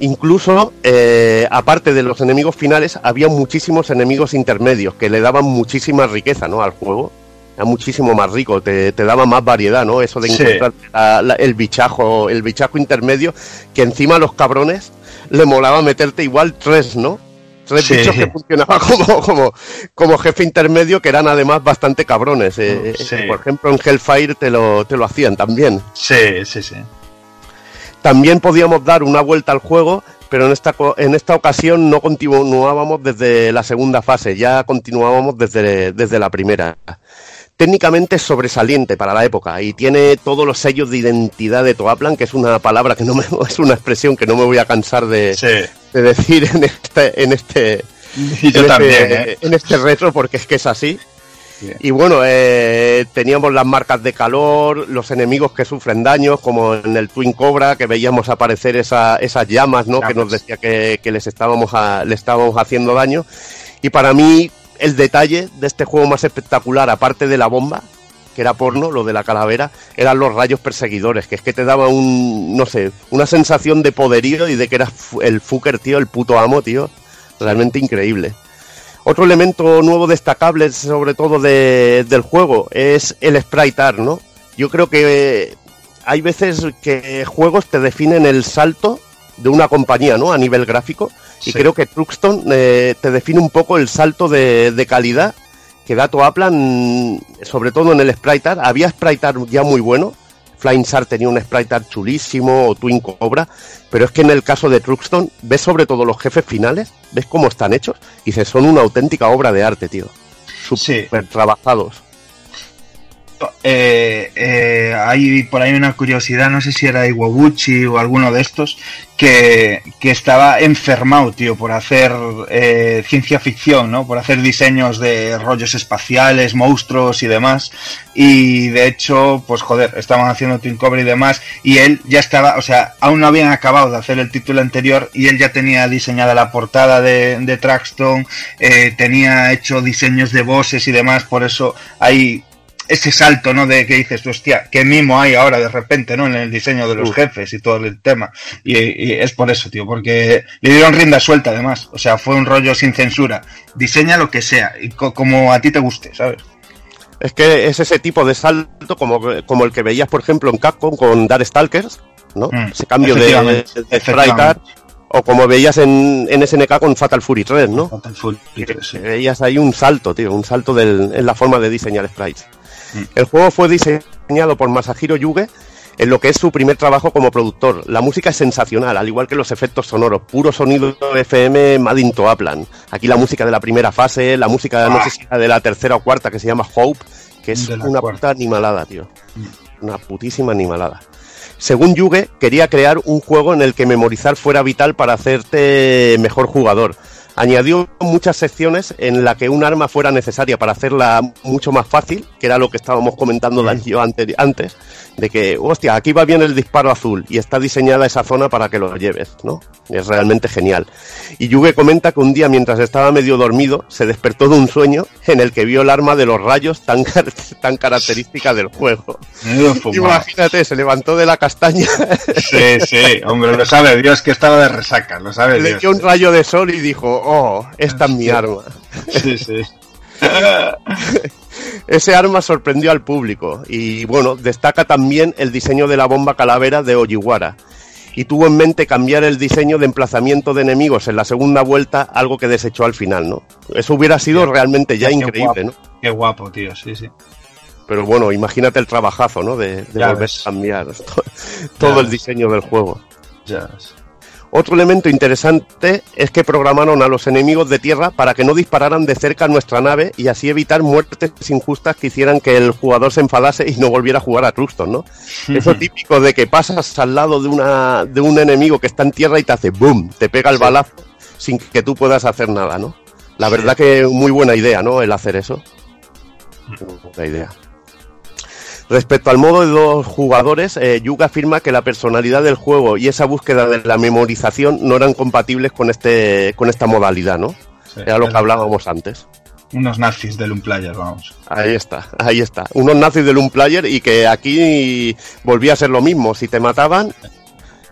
Incluso, eh, aparte de los enemigos finales, había muchísimos enemigos intermedios que le daban muchísima riqueza ¿no? al juego. Era muchísimo más rico, te, te daba más variedad, ¿no? Eso de Sí. encontrar la- la- el bichajo, el bichajo intermedio, que encima a los cabrones le molaba meterte igual tres, ¿no? Tres Sí. bichos que funcionaban como, como, como jefe intermedio, que eran además bastante cabrones. eh, Sí. eh, Por ejemplo, en Hellfire te lo, te lo hacían también. Sí, sí, sí. También podíamos dar una vuelta al juego, pero en esta, en esta ocasión no continuábamos desde la segunda fase, ya continuábamos desde, desde la primera. Técnicamente es sobresaliente para la época y tiene todos los sellos de identidad de Toaplan, que es una palabra que no me, es una expresión que no me voy a cansar de, Sí. de decir en este, en este, Y yo en, también, este, ¿eh? en este retro porque es que es así. Bien. Y bueno, eh, teníamos las marcas de calor, los enemigos que sufren daños, como en el Twin Cobra, que veíamos aparecer esa- esas llamas, ¿no? Que nos decía que, que les estábamos a- le estábamos haciendo daño. Y para mí, el detalle de este juego más espectacular, aparte de la bomba, que era porno, lo de la calavera, eran los rayos perseguidores, que es que te daba un, no sé, una sensación de poderío y de que eras el fucker, tío, el puto amo, tío. Realmente increíble. Otro elemento nuevo destacable, sobre todo de- del juego, es el sprite art, ¿no? Yo creo que hay veces que juegos te definen el salto de una compañía, ¿no? A nivel gráfico. Y Sí. creo que Truxton eh, te define un poco el salto de, de calidad que da Toaplan, sobre todo en el sprite art. Había sprite art ya muy bueno. Flying Shark tenía un sprite art chulísimo, o Twin Cobra, pero es que en el caso de Truxton, ves sobre todo los jefes finales, ves cómo están hechos, y dices, son una auténtica obra de arte, tío. Súper trabajados. Eh, eh, hay por ahí una curiosidad, no sé si era Iwabuchi o alguno de estos, que, que estaba enfermado, tío, por hacer eh, ciencia ficción, ¿no? Por hacer diseños de rollos espaciales, monstruos y demás. Y de hecho, pues joder, estaban haciendo Twin Cobra y demás, y él ya estaba, o sea, aún no habían acabado de hacer el título anterior, y él ya tenía diseñada la portada de, de Traxton, eh, tenía hecho diseños de bosses y demás, por eso hay ese salto, ¿no? De que dices, hostia, qué mimo hay ahora de repente, ¿no? En el diseño de los jefes y todo el tema. Y, y es por eso, tío, porque le dieron rienda suelta además. O sea, fue un rollo sin censura. Diseña lo que sea, y co- como a ti te guste, ¿sabes? Es que es ese tipo de salto como, como el que veías, por ejemplo, en Capcom con Darkstalkers, ¿no? Mm, ese cambio de, de art, o como veías en, en SNK con Fatal Fury 3, ¿no? Fatal Fury Que- 3, sí. que veías ahí un salto, tío, un salto del- en la forma de diseñar sprites. Mm. El juego fue diseñado por Masahiro Yuge en lo que es su primer trabajo como productor. La música es sensacional, al igual que los efectos sonoros, puro sonido FM Made in Toaplan. Aquí la música de la primera fase, la música, no sé si de la tercera o cuarta, que se llama Hope, que es una puta animalada, tío. Una putísima animalada. Según Yuge, quería crear un juego en el que memorizar fuera vital para hacerte mejor jugador. Añadió muchas secciones en la que un arma fuera necesaria para hacerla mucho más fácil, que era lo que estábamos comentando yo ante- antes, de que, hostia, aquí va bien el disparo azul y está diseñada esa zona para que lo lleves, ¿no? Es realmente genial. Y Yuge comenta que un día mientras estaba medio dormido, se despertó de un sueño en el que vio el arma de los rayos tan, car- tan característica del juego. Imagínate, se levantó de la castaña, Sí, sí, hombre, lo sabe Dios que estaba de resaca, lo sabe le Dios. dio un rayo de sol y dijo, oh, esta es mi arma. Sí, sí. Ese arma sorprendió al público y bueno, destaca también el diseño de la bomba calavera de Ojiwara. Y tuvo en mente cambiar el diseño de emplazamiento de enemigos en la segunda vuelta, algo que desechó al final, ¿no? Eso hubiera sido realmente ya increíble, ¿no? Qué guapo, tío, sí, sí. Pero bueno, imagínate el trabajazo, ¿no? De, volver ves. a cambiar to- todo el diseño del juego. Ya ves. Otro elemento interesante es que programaron a los enemigos de tierra para que no dispararan de cerca a nuestra nave y así evitar muertes injustas que hicieran que el jugador se enfadase y no volviera a jugar a Truston, ¿no? Eso típico de que pasas al lado de, una, de un enemigo que está en tierra y te hace boom, te pega el Sí. balazo sin que tú puedas hacer nada, ¿no? La verdad que muy buena idea, ¿no? El hacer eso. Muy buena idea. Respecto al modo de dos jugadores, eh, Yuga afirma que la personalidad del juego y esa búsqueda de la memorización no eran compatibles con este con esta modalidad, ¿no? Sí, Era lo que hablábamos antes. Unos nazis del Unplayer, vamos. Ahí está, ahí está. Unos nazis del un player y que aquí volvía a ser lo mismo. Si te mataban,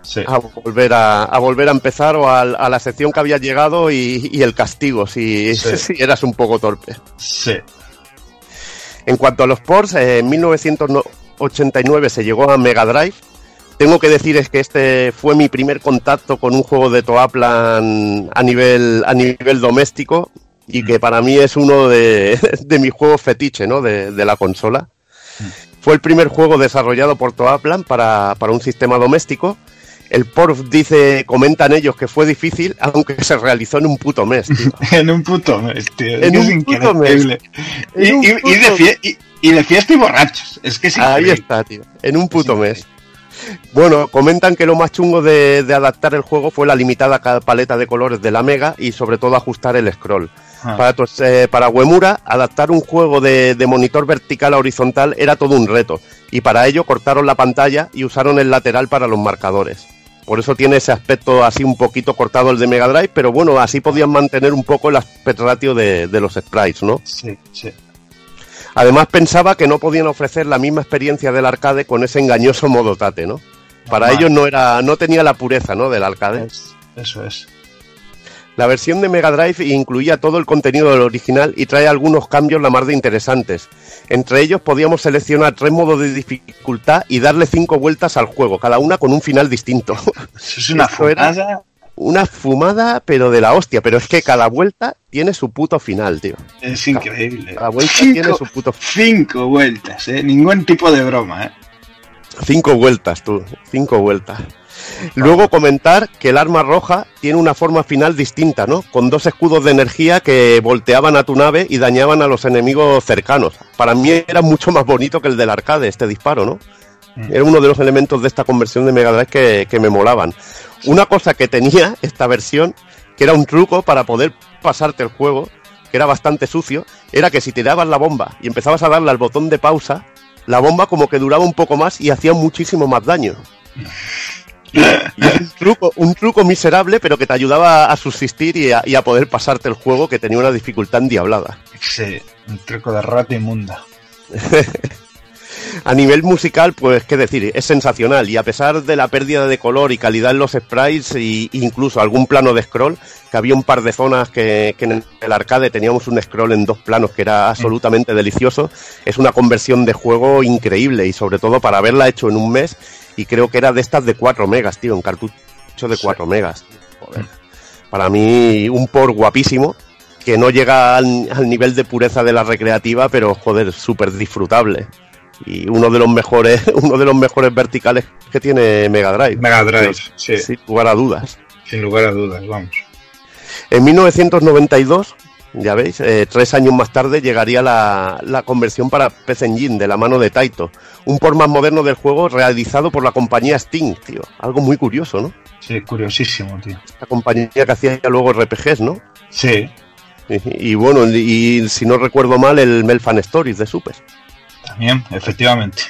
Sí. a volver a, a volver a empezar o a, la sección que había llegado y, y el castigo si, Sí. si eras un poco torpe. Sí. En cuanto a los ports, eh, en 1989 se llegó a Mega Drive. Tengo que decir es que este fue mi primer contacto con un juego de Toaplan a nivel, a nivel doméstico y que para mí es uno de, de mis juegos fetiche ¿no? de, de la consola. Fue el primer juego desarrollado por Toaplan para, para un sistema doméstico. El port dice, comentan ellos que fue difícil, aunque se realizó en un puto mes. tío. en un puto mes, tío. En es un puto mes. Y, un y- y de fie- y- y de fiesta y borrachos. Es que es Ahí está, tío. En un puto mes. Bueno, comentan que lo más chungo de, de adaptar el juego fue la limitada paleta de colores de la Mega y sobre todo ajustar el scroll. Ah. Para, eh, para Uemura, adaptar un juego de, de monitor vertical a horizontal era todo un reto, y para ello cortaron la pantalla y usaron el lateral para los marcadores. Por eso tiene ese aspecto así un poquito cortado el de Mega Drive, pero bueno, así podían mantener un poco el aspect ratio de, de los sprites, ¿no? Sí, sí. Además pensaba que no podían ofrecer la misma experiencia del arcade con ese engañoso modo tate, ¿no? Para Normal. ellos no era, no tenía la pureza, ¿no? Del arcade. Es- Eso es. La versión de Mega Drive incluía todo el contenido del original y trae algunos cambios la más de interesantes. Entre ellos podíamos seleccionar tres modos de dificultad y darle cinco vueltas al juego, cada una con un final distinto. Eso es una fumada. Una fumada, pero de la hostia. Pero es que cada vuelta tiene su puto final, tío. Es increíble. Cada vuelta tiene su puto cinco vueltas, ¿eh? Ningún tipo de broma, ¿eh? Cinco vueltas, tú. Cinco vueltas. Luego comentar que el arma roja tiene una forma final distinta, ¿no? Con dos escudos de energía que volteaban a tu nave y dañaban a los enemigos cercanos. Para mí era mucho más bonito que el del arcade, este disparo, ¿no? Era uno de los elementos de esta conversión de Mega Drive que, que me molaban. Una cosa que tenía esta versión, que era un truco para poder pasarte el juego, que era bastante sucio, era que si te dabas la bomba y empezabas a darle al botón de pausa, la bomba como que duraba un poco más y hacía muchísimo más daño. Un truco, un truco miserable, pero que te ayudaba a subsistir y a, y a poder pasarte el juego que tenía una dificultad endiablada. Sí, un truco de rata inmunda. A nivel musical, pues qué decir, es sensacional y a pesar de la pérdida de color y calidad en los sprites e incluso algún plano de scroll, que había un par de zonas que, que en el arcade teníamos un scroll en dos planos que era absolutamente delicioso, es una conversión de juego increíble y sobre todo para haberla hecho en un mes y creo que era de estas de 4 megas, tío, en cartucho de 4 megas. Joder. Para mí un por guapísimo que no llega al, al nivel de pureza de la recreativa, pero joder, súper disfrutable. Y uno de los mejores, uno de los mejores verticales que tiene Mega Drive. Mega Drive, sí. Sin lugar a dudas. Sin lugar a dudas, vamos. En 1992, ya veis, eh, tres años más tarde llegaría la, la conversión para PC Engine de la mano de Taito. Un por más moderno del juego realizado por la compañía Sting, tío. Algo muy curioso, ¿no? Sí, curiosísimo, tío. La compañía que hacía luego RPGs, ¿no? Sí, Y, y bueno, y si no recuerdo mal, el Melfan Stories de Super. También, efectivamente.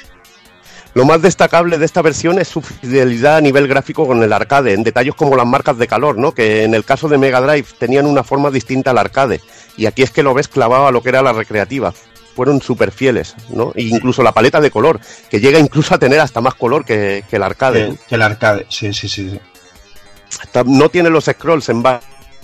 Lo más destacable de esta versión es su fidelidad a nivel gráfico con el arcade, en detalles como las marcas de calor, ¿no? Que en el caso de Mega Drive tenían una forma distinta al arcade. Y aquí es que lo ves clavado a lo que era la recreativa. Fueron súper fieles, ¿no? E incluso la paleta de color, que llega incluso a tener hasta más color que, que el arcade. Que, que el arcade, sí, sí, sí. no tiene los scrolls en va-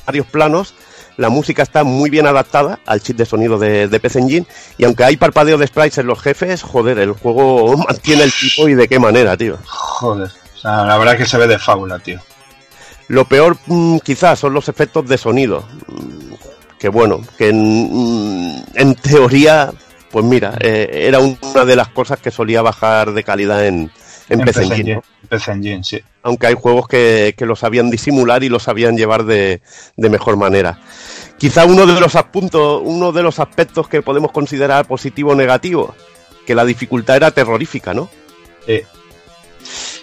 varios planos. La música está muy bien adaptada al chip de sonido de, de PC Engine. Y aunque hay parpadeo de sprites en los jefes, joder, el juego mantiene el tipo y de qué manera, tío. Joder. O sea, la verdad que se ve de fábula, tío. Lo peor mm, quizás son los efectos de sonido. Mm, Que bueno, que en, mm, en teoría, pues mira, eh, era una de las cosas que solía bajar de calidad en, en, PC Engine. ¿no? PC Engine, sí. aunque hay juegos que, que lo sabían disimular y lo sabían llevar de, de mejor manera. Quizá uno de los apuntos, uno de los aspectos que podemos considerar positivo o negativo, que la dificultad era terrorífica, ¿no? Sí.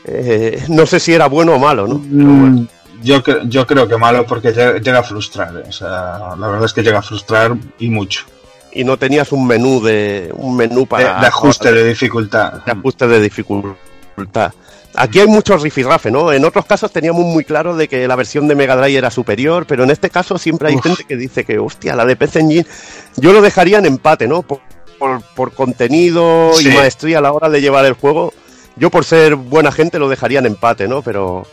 Eh, no sé si era bueno o malo, ¿no? Mm, Yo, yo creo que malo porque llega, a frustrar. eh. O sea, la verdad es que llega a frustrar y mucho. Y no tenías un menú de un menú De, para de ajuste de dificultad. de ajuste de dificultad. Aquí hay mucho rifirrafe, ¿no? En otros casos teníamos muy claro de que la versión de Mega Drive era superior, pero en este caso siempre hay Uf. gente que dice que, hostia, la de PC Engine, yo lo dejaría en empate, ¿no? Por, por- por contenido Sí. y maestría a la hora de llevar el juego. Yo por ser buena gente lo dejaría en empate, ¿no? Pero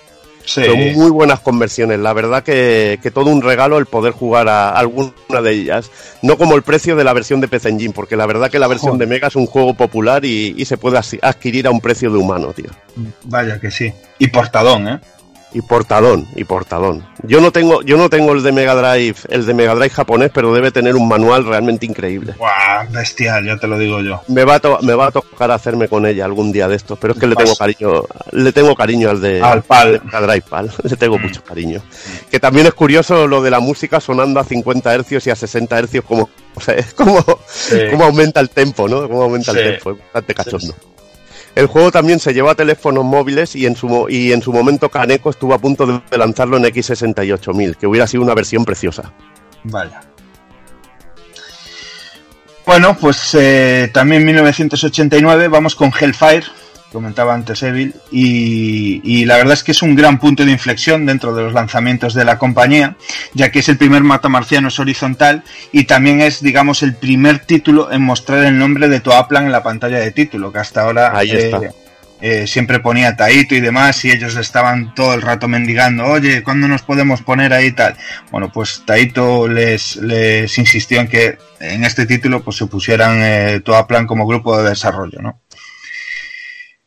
Sí. son muy buenas conversiones. La verdad que, que todo un regalo el poder jugar a alguna de ellas. No como el precio de la versión de PC Engine, porque la verdad que la versión Joder. de Mega es un juego popular y, y se puede adquirir a un precio de humano, tío. Vaya que sí. Y portadón, ¿eh? Y portadón, y portadón. Yo no tengo, yo no tengo el de Mega Drive, el de Mega Drive japonés, pero debe tener un manual realmente increíble. Guau, bestial, ya te lo digo yo. Me va, a to- me va a tocar hacerme con ella algún día de estos, pero es que le tengo cariño, le tengo cariño al de, Al PAL. de Mega Drive PAL, le tengo mucho cariño. Que también es curioso lo de la música sonando a 50 hercios y a 60 hercios como, o sea, es como, Sí. cómo aumenta el tempo, ¿no? Cómo aumenta Sí. el tempo, es bastante cachondo. El juego también se llevó a teléfonos móviles y en su, momento Kaneko estuvo a punto de lanzarlo en X68000, que hubiera sido una versión preciosa. Vaya. Bueno, pues eh, también 1989 vamos con Hellfire, comentaba antes Evil, y, y la verdad es que es un gran punto de inflexión dentro de los lanzamientos de la compañía, ya que es el primer matamarcianos horizontal y también es, digamos, el primer título en mostrar el nombre de Toaplan en la pantalla de título, que hasta ahora Ahí está. eh, siempre ponía Taito y demás, y ellos estaban todo el rato mendigando, oye, ¿cuándo nos podemos poner ahí tal? Bueno, pues Taito les, les insistió en que en este título pues se pusieran eh, Toaplan como grupo de desarrollo, ¿no?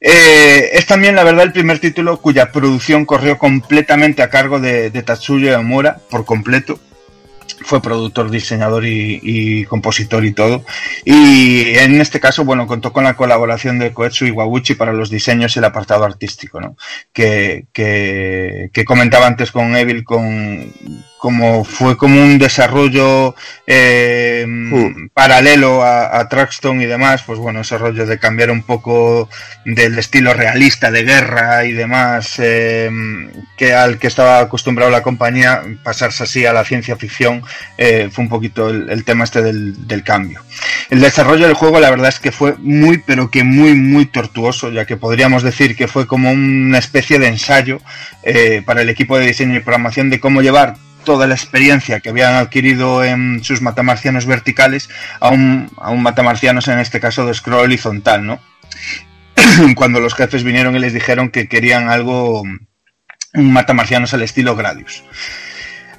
Eh, es también, la verdad, el primer título cuya producción corrió completamente a cargo de, de Tatsuya Omura, por completo. Fue productor, diseñador y, compositor y todo. Y en este caso, bueno, contó con la colaboración de Koetsu Iwabuchi para los diseños y el apartado artístico, ¿no? Que, que, que comentaba antes con Evil, con como fue como un desarrollo eh, paralelo a, a Traxton y demás, pues bueno, ese rollo de cambiar un poco del estilo realista de guerra y demás eh, que al que estaba acostumbrado la compañía, pasarse así a la ciencia ficción, eh, fue un poquito el, el tema este del, del cambio. El desarrollo del juego la verdad es que fue muy pero que muy muy tortuoso, ya que podríamos decir que fue como una especie de ensayo para el equipo de diseño y programación de cómo llevar toda la experiencia que habían adquirido en sus matamarcianos verticales a un, a un matamarcianos en este caso de scroll horizontal, ¿no? Cuando los jefes vinieron y les dijeron que querían algo, un matamarcianos al estilo Gradius.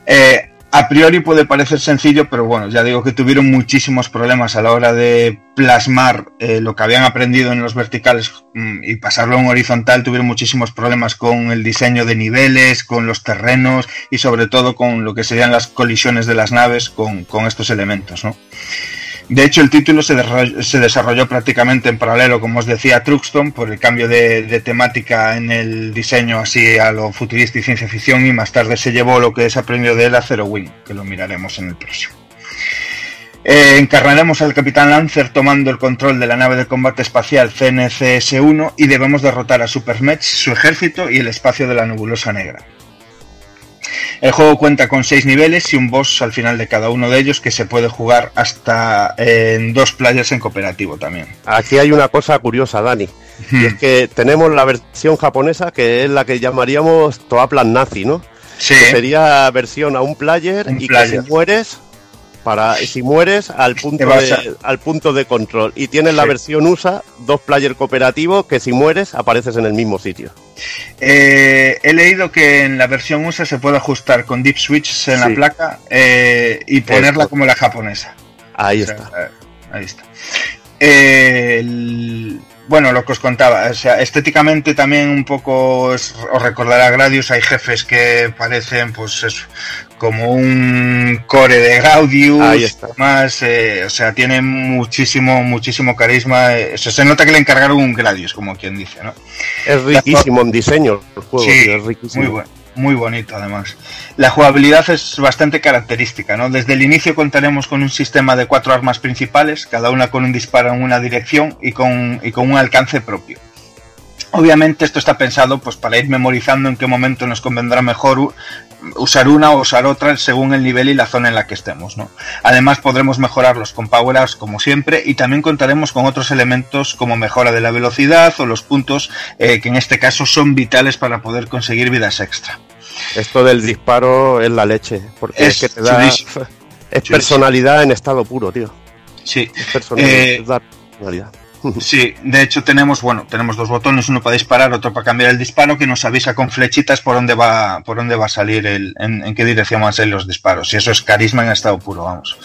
Eh, a priori puede parecer sencillo, pero bueno, ya digo que tuvieron muchísimos problemas a la hora de plasmar eh, lo que habían aprendido en los verticales mm, y pasarlo a un horizontal. Tuvieron muchísimos problemas con el diseño de niveles, con los terrenos y sobre todo con lo que serían las colisiones de las naves con, con estos elementos, ¿no? De hecho, el título se desarrolló, prácticamente en paralelo, como os decía, Truxton, por el cambio de, de temática en el diseño así a lo futurista y ciencia ficción, y más tarde se llevó lo que es aprendido de él a Zero Wing, que lo miraremos en el próximo. Eh, encarnaremos al Capitán Lancer tomando el control de la nave de combate espacial CNCS-1 y debemos derrotar a Supermatch, su ejército y el espacio de la nebulosa negra. El juego cuenta con seis niveles y un boss al final de cada uno de ellos que se puede jugar hasta en dos playas en cooperativo también. Aquí hay una cosa curiosa, Dani. Y es que tenemos la versión japonesa que es la que llamaríamos Toaplan Nazi, ¿no? Sí. Que sería versión a un player Un y player. que si mueres para si mueres al punto de, al punto de control y tienes la versión USA dos player cooperativo que si mueres apareces en el mismo sitio. Eh, he leído que en la versión USA se puede ajustar con deep switches en Sí. la placa eh, y ponerla Esto. como la japonesa. Ahí O sea, está. eh, ahí está. Eh, el- bueno, lo que os contaba, o sea, estéticamente también un poco os, os recordará Gradius, hay jefes que parecen, pues eso, como un core de está. más, eh, o sea, tiene muchísimo, muchísimo carisma, eh, o sea, se nota que le encargaron un Gradius, como quien dice, ¿no? Es riquísimo en diseño el juego, Sí, tío, es riquísimo. Muy, bu- muy bonito además. La jugabilidad es bastante característica, ¿no? Desde el inicio contaremos con un sistema de cuatro armas principales, cada una con un disparo en una dirección y con, y con un alcance propio. Obviamente esto está pensado pues para ir memorizando en qué momento nos convendrá mejor usar una o usar otra según el nivel y la zona en la que estemos, ¿no? Además podremos mejorarlos con power-ups como siempre y también contaremos con otros elementos como mejora de la velocidad o los puntos eh, que en este caso son vitales para poder conseguir vidas extra. Esto del disparo es la leche, porque es, Es que te da chulísimo. es Chulísimo. personalidad en estado puro, tío. Sí, Es personalidad, Eh, personalidad. Sí, de hecho tenemos, bueno, tenemos dos botones, uno para disparar, otro para cambiar el disparo, que nos avisa con flechitas por dónde va, por dónde va a salir el, en, qué dirección van a salir los disparos. Y eso es carisma en estado puro, vamos.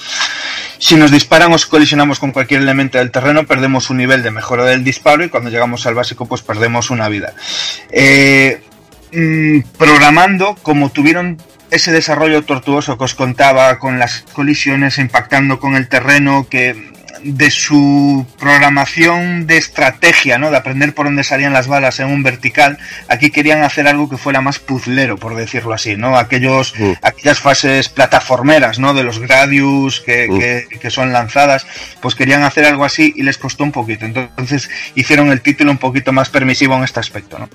Si nos disparan o colisionamos con cualquier elemento del terreno, perdemos un nivel de mejora del disparo y cuando llegamos al básico, pues perdemos una vida. Eh, mm, programando, como tuvieron ese desarrollo tortuoso que os contaba con las colisiones impactando con el terreno, que de su programación de estrategia, ¿no? De aprender por dónde salían las balas en un vertical, aquí querían hacer algo que fuera más puzlero, por decirlo así, ¿no? Aquellos, Mm. aquellas fases plataformeras, ¿no? De los Gradius que, Mm. que, que son lanzadas, pues querían hacer algo así y les costó un poquito. Entonces hicieron el título un poquito más permisivo en este aspecto, ¿no?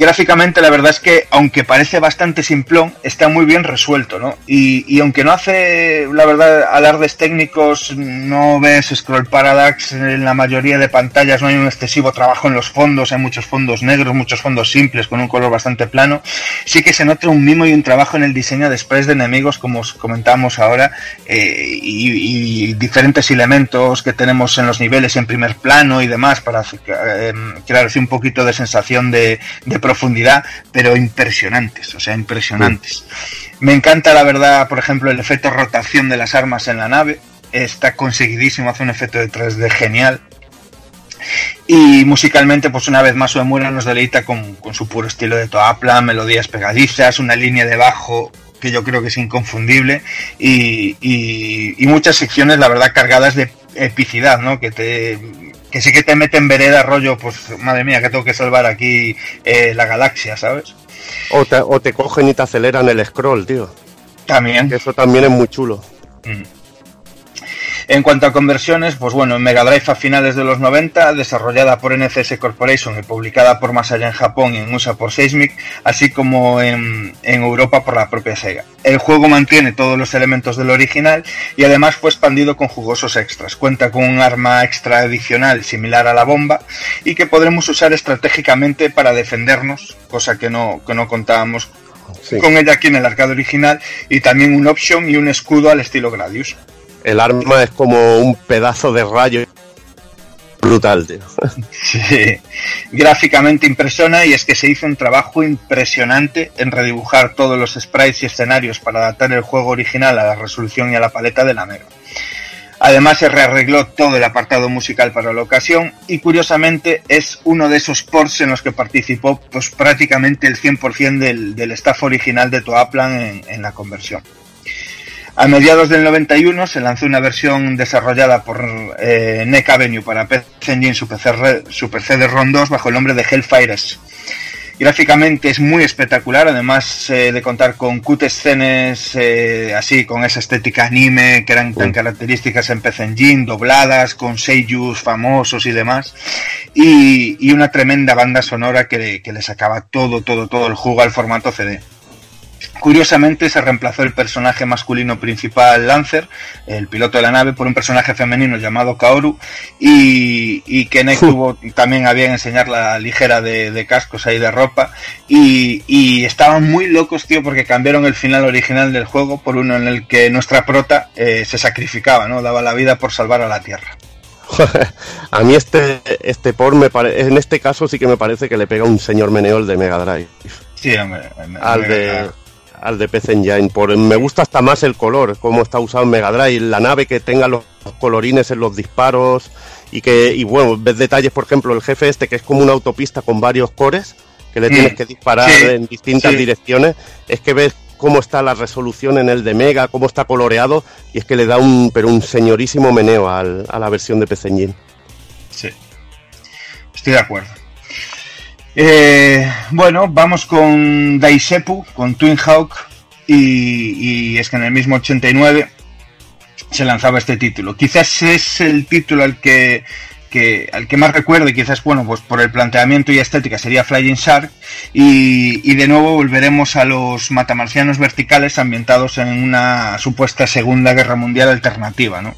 Gráficamente la verdad es que, aunque parece bastante simplón, está muy bien resuelto, ¿no? Y, y aunque no hace, la verdad, alardes técnicos, no ves scroll parallax en la mayoría de pantallas, no hay un excesivo trabajo en los fondos, hay muchos fondos negros, muchos fondos simples con un color bastante plano, sí que se nota un mimo y un trabajo en el diseño de sprays de enemigos, como os comentamos ahora, eh, y, diferentes elementos que tenemos en los niveles en primer plano y demás para eh, crear un poquito de sensación de, de profundidad, pero impresionantes, o sea, impresionantes. Me encanta, la verdad, por ejemplo, el efecto rotación de las armas en la nave. Está conseguidísimo, hace un efecto de 3D genial. Y musicalmente, pues una vez más, Uemura nos deleita con, con su puro estilo de toapla, melodías pegadizas, una línea de bajo que yo creo que es inconfundible y, y, y muchas secciones, la verdad, cargadas de epicidad, ¿no? Que te que sí que te meten vereda rollo, pues madre mía, que tengo que salvar aquí eh, la galaxia, ¿sabes? O te, o te cogen y te aceleran el scroll, tío. También. Eso también es muy chulo. Mm. En cuanto a conversiones, pues bueno, en Mega Drive a finales de los 90, desarrollada por NCS Corporation y publicada por Masaya en Japón y en USA por Seismic, así como en, en, Europa por la propia Sega. El juego mantiene todos los elementos del original y además fue expandido con jugosos extras. Cuenta con un arma extra adicional similar a la bomba y que podremos usar estratégicamente para defendernos, cosa que no, que no contábamos sí. con ella aquí en el arcade original, y también un option y un escudo al estilo Gradius. El arma es como un pedazo de rayo brutal, tío. Sí, gráficamente impresiona y es que se hizo un trabajo impresionante en redibujar todos los sprites y escenarios para adaptar el juego original a la resolución y a la paleta de la Mega. Además se rearregló todo el apartado musical para la ocasión y curiosamente es uno de esos ports en los que participó pues prácticamente el 100% del, del staff original de Toaplan en, en la conversión. A mediados del 91 se lanzó una versión desarrollada por eh, NEC Avenue para PC Engine Super, Super CD-ROM 2 bajo el nombre de Hellfires. Gráficamente es muy espectacular, además eh, de contar con cut escenas eh, así, con esa estética anime que eran tan características en PC Engine, dobladas, con seiyus famosos y demás, y, y una tremenda banda sonora que, le- que le sacaba todo, todo, todo el jugo al formato CD. Curiosamente se reemplazó el personaje masculino principal Lancer, el piloto de la nave, por un personaje femenino llamado Kaoru y, y Kenek tuvo también a bien enseñar la ligera de, de cascos ahí de ropa y, y estaban muy locos tío porque cambiaron el final original del juego por uno en el que nuestra prota eh, se sacrificaba, ¿no? daba la vida por salvar a la Tierra. A mí este, este por me pare- en este caso sí que me parece que le pega un señor Meneol de Mega Drive. Sí, hombre, al de al de PC Engine. Por, me gusta hasta más el color, cómo está usado en Mega Drive, la nave que tenga los colorines en los disparos y que y bueno, ves detalles, por ejemplo, el jefe este que es como una autopista con varios cores que le Mm, tienes que disparar sí, en distintas sí. direcciones, es que ves cómo está la resolución en el de Mega, cómo está coloreado y es que le da un pero un señorísimo meneo al- a la versión de PC Engine. Sí. Estoy de acuerdo. Eh, bueno, vamos con Daisepu, con Twin Hawk, y, es que en el mismo 89 se lanzaba este título. Quizás es el título al que, al que más recuerdo y quizás, bueno, pues por el planteamiento y estética sería Flying Shark y, y de nuevo volveremos a los matamarcianos verticales ambientados en una supuesta Segunda Guerra Mundial alternativa, ¿no?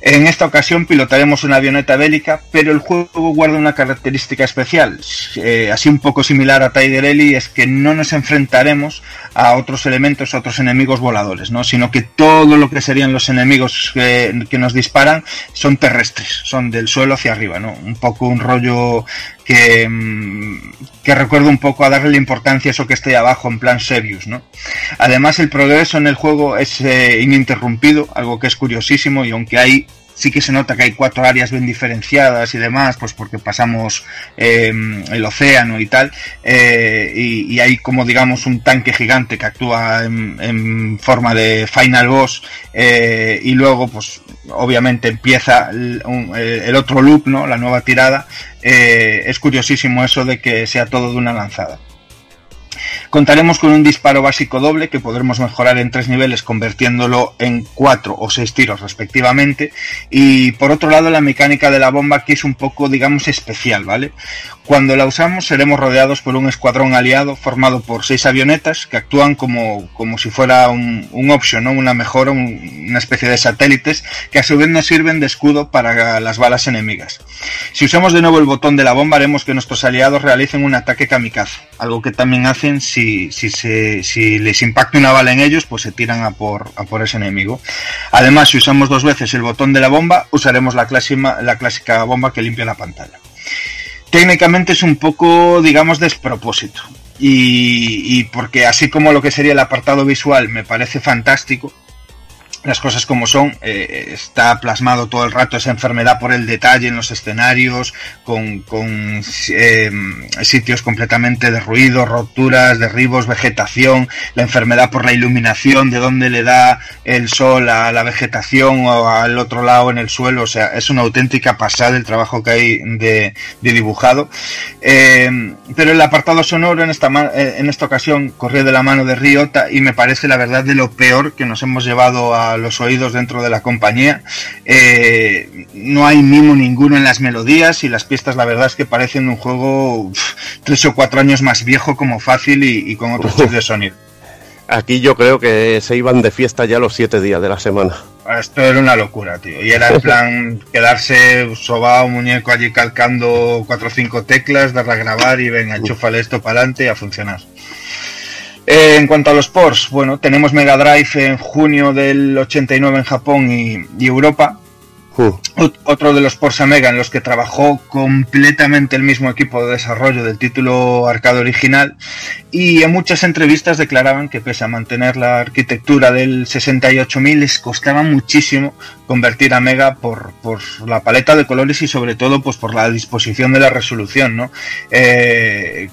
En esta ocasión pilotaremos una avioneta bélica, pero el juego guarda una característica especial, eh, así un poco similar a Tiger Ellie, es que no nos enfrentaremos a otros elementos, a otros enemigos voladores, ¿no? sino que todo lo que serían los enemigos que, que nos disparan son terrestres, son del suelo hacia arriba, ¿no? un poco un rollo que, mm, que un poco a darle importancia a eso que esté abajo en plan Sebius, ¿no? Además el progreso en el juego es eh, ininterrumpido, algo que es curiosísimo y aunque hay sí que se nota que hay cuatro áreas bien diferenciadas y demás, pues porque pasamos eh, el océano y tal, eh, y, hay como digamos un tanque gigante que actúa en, forma de final boss, eh, y luego pues obviamente empieza el, el otro loop, ¿no? La nueva tirada. Eh, es curiosísimo eso de que sea todo de una lanzada. Contaremos con un disparo básico doble que podremos mejorar en tres niveles convirtiéndolo en cuatro o seis tiros respectivamente. Y por otro lado la mecánica de la bomba que es un poco digamos especial, ¿vale? Cuando la usamos seremos rodeados por un escuadrón aliado formado por seis avionetas que actúan como, como si fuera un, un option, una mejora, un- una especie de satélites que a su vez nos sirven de escudo para las balas enemigas. Si usamos de nuevo el botón de la bomba haremos que nuestros aliados realicen un ataque kamikaze, algo que también hacen si, si, les impacta una bala en ellos, pues se tiran a por, a por ese enemigo. Además, si usamos dos veces el botón de la bomba, usaremos la la clásica bomba que limpia la pantalla técnicamente es un poco, digamos, despropósito. Y porque así como lo que sería el apartado visual me parece fantástico, las cosas como son, eh, está plasmado todo el rato esa enfermedad por el detalle en los escenarios, con, eh, sitios completamente derruidos, roturas, derribos, vegetación, la enfermedad por la iluminación, de dónde le da el sol a la vegetación o al otro lado en el suelo, o sea, es una auténtica pasada el trabajo que hay de, dibujado. Eh, pero el apartado sonoro en esta, en esta ocasión corrió de la mano de Ryota y me parece la verdad de lo peor que nos hemos llevado a los oídos dentro de la compañía. Eh, no hay mimo ninguno en las melodías y las pistas la verdad es que parecen un juego uf, tres o cuatro años más viejo como fácil y, y con otros chips de sonido. Aquí yo creo que se iban de fiesta ya los siete días de la semana. Esto era una locura, tío. Y era en plan quedarse sobao, muñeco allí calcando cuatro o cinco teclas, darle a grabar y venga, enchúfale esto para adelante y a funcionar. Eh, en cuanto a los ports, bueno, tenemos Mega Drive en junio del 89 en Japón y, y Europa. Ot- Otro de los ports a Mega en los que trabajó completamente el mismo equipo de desarrollo del título arcade original y en muchas entrevistas declaraban que pese a mantener la arquitectura del 68000 les costaba muchísimo convertir a Mega por, por la paleta de colores y sobre todo pues por la disposición de la resolución, ¿no? Eh,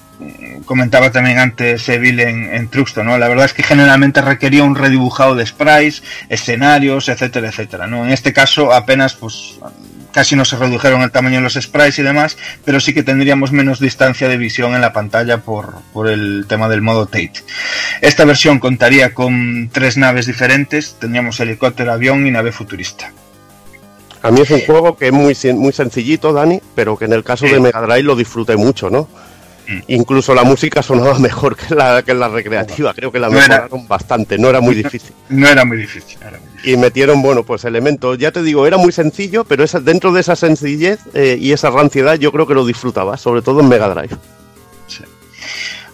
comentaba también antes Evil en, en Truxton, ¿no? La verdad es que generalmente requería un redibujado de sprites, escenarios, etcétera, etcétera, ¿no? En este caso apenas, pues, casi no se redujeron el tamaño de los sprites y demás, pero sí que tendríamos menos distancia de visión en la pantalla por, por el tema del modo Tate. Esta versión contaría con tres naves diferentes, tendríamos helicóptero, avión y nave futurista. A mí es un juego que es muy, muy sencillito, Dani, pero que en el caso de Mega Drive lo disfruté mucho, ¿no? Incluso la música sonaba mejor que la, que la recreativa, creo que la No era- mejoraron bastante, no era muy difícil. No era muy difícil. no era muy difícil. Y metieron, bueno, pues elementos, ya te digo, era muy sencillo, pero esa, dentro de esa sencillez eh, y esa ranciedad yo creo que lo disfrutaba, sobre todo en Mega Drive.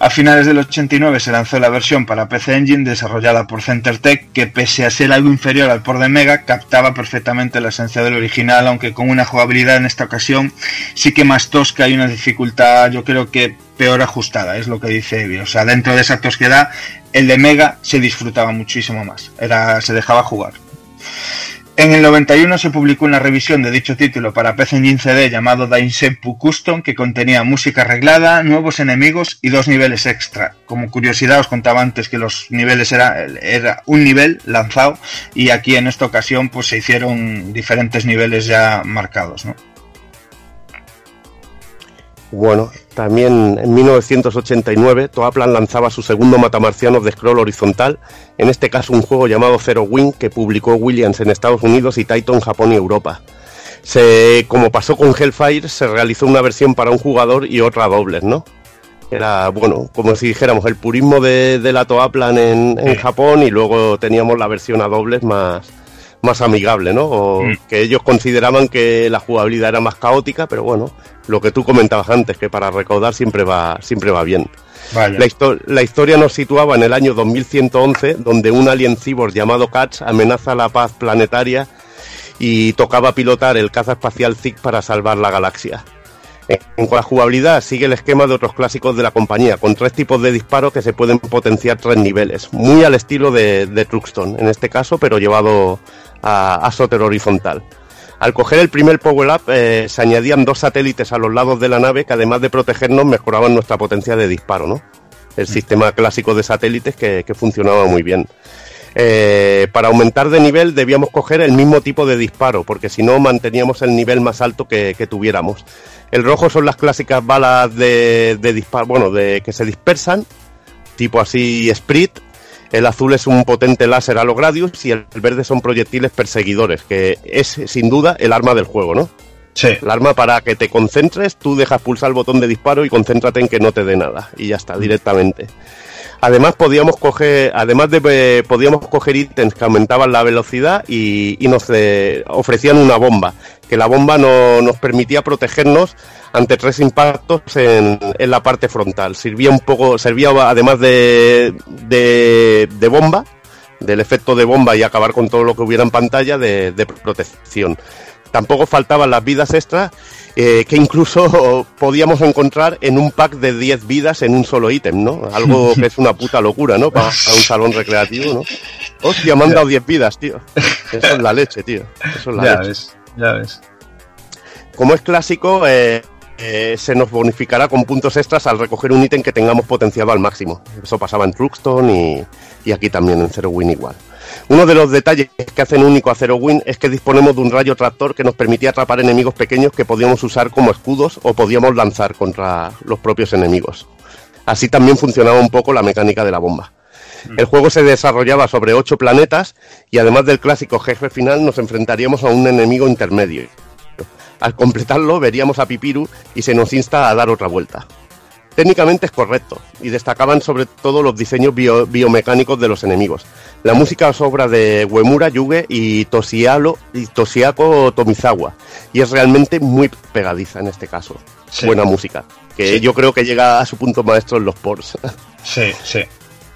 A finales del 89 se lanzó la versión para PC Engine desarrollada por CenterTech que pese a ser algo inferior al port de Mega captaba perfectamente la esencia del original aunque con una jugabilidad en esta ocasión sí que más tosca y una dificultad yo creo que peor ajustada es lo que dice Evi. O sea dentro de esa tosquedad el de Mega se disfrutaba muchísimo más. Era se dejaba jugar en el 91 se publicó una revisión de dicho título para PC Engine CD llamado Dainsenpu Custom que contenía música arreglada, nuevos enemigos y dos niveles extra. Como curiosidad os contaba antes que los niveles era, era un nivel lanzado y aquí en esta ocasión pues se hicieron diferentes niveles ya marcados. ¿no? Bueno, también en 1989 Toaplan lanzaba su segundo matamarcianos de scroll horizontal, en este caso un juego llamado Zero Wing que publicó Williams en Estados Unidos y Taito en Japón y Europa. Se, como pasó con Hellfire, se realizó una versión para un jugador y otra dobles, ¿no? Era, bueno, como si dijéramos el purismo de, de la Toaplan en, en Japón y luego teníamos la versión a dobles más, más amigable, ¿no? O Mm. que ellos consideraban que la jugabilidad era más caótica, pero bueno, lo que tú comentabas antes, que para recaudar siempre va, siempre va bien. Vaya. La, histo- la historia nos situaba en el año 2111, donde un alien cyborg llamado Katz amenaza la paz planetaria y tocaba pilotar el caza espacial Zig para salvar la galaxia. En cuanto a la jugabilidad, sigue el esquema de otros clásicos de la compañía, con tres tipos de disparos que se pueden potenciar tres niveles, muy al estilo de, de Truxton, en este caso, pero llevado a, a horizontal. Al coger el primer Power Up, eh, se añadían dos satélites a los lados de la nave que además de protegernos mejoraban nuestra potencia de disparo, ¿no? El sistema clásico de satélites que, que funcionaba muy bien. Eh, para aumentar de nivel debíamos coger el mismo tipo de disparo, porque si no manteníamos el nivel más alto que, que tuviéramos. El rojo son las clásicas balas de, de disparo, bueno, de que se dispersan, tipo así Sprit. El azul es un potente láser a los Gradius y el verde son proyectiles perseguidores, que es sin duda el arma del juego, ¿no? Sí. El arma para que te concentres, tú dejas pulsar el botón de disparo y concéntrate en que no te dé nada. Y ya está, directamente. Además podíamos coger, además de eh, podíamos coger ítems que aumentaban la velocidad y, nos eh, ofrecían una bomba, que la bomba no, nos permitía protegernos ante tres impactos en, en la parte frontal. Sirvía un poco, servía además de, de, de bomba, del efecto de bomba y acabar con todo lo que hubiera en pantalla de, de protección. Tampoco faltaban las vidas extras eh, que incluso podíamos encontrar en un pack de 10 vidas en un solo ítem, ¿no? Algo que es una puta locura, ¿no? Para, un salón recreativo, ¿no? Hostia, me han dado 10 vidas, tío. Eso es la leche, tío. Eso es la Ya leche. ves, ya ves. Como es clásico, eh, eh, se nos bonificará con puntos extras al recoger un ítem que tengamos potenciado al máximo. Eso pasaba en Truxton y, y aquí también en Zero Win igual. Uno de los detalles que hacen único a Zero Win es que disponemos de un rayo tractor que nos permitía atrapar enemigos pequeños que podíamos usar como escudos o podíamos lanzar contra los propios enemigos. Así también funcionaba un poco la mecánica de la bomba. El juego se desarrollaba sobre ocho planetas y además del clásico jefe final nos enfrentaríamos a un enemigo intermedio. Al completarlo veríamos a Pipiru y se nos insta a dar otra vuelta. Técnicamente es correcto y destacaban sobre todo los diseños bio- biomecánicos de los enemigos. La música es obra de Uemura Yuge y, Toshialo, y Toshiako Tomizawa y es realmente muy pegadiza en este caso. Sí. Buena música, que Sí. yo creo que llega a su punto maestro en los ports. Sí, sí.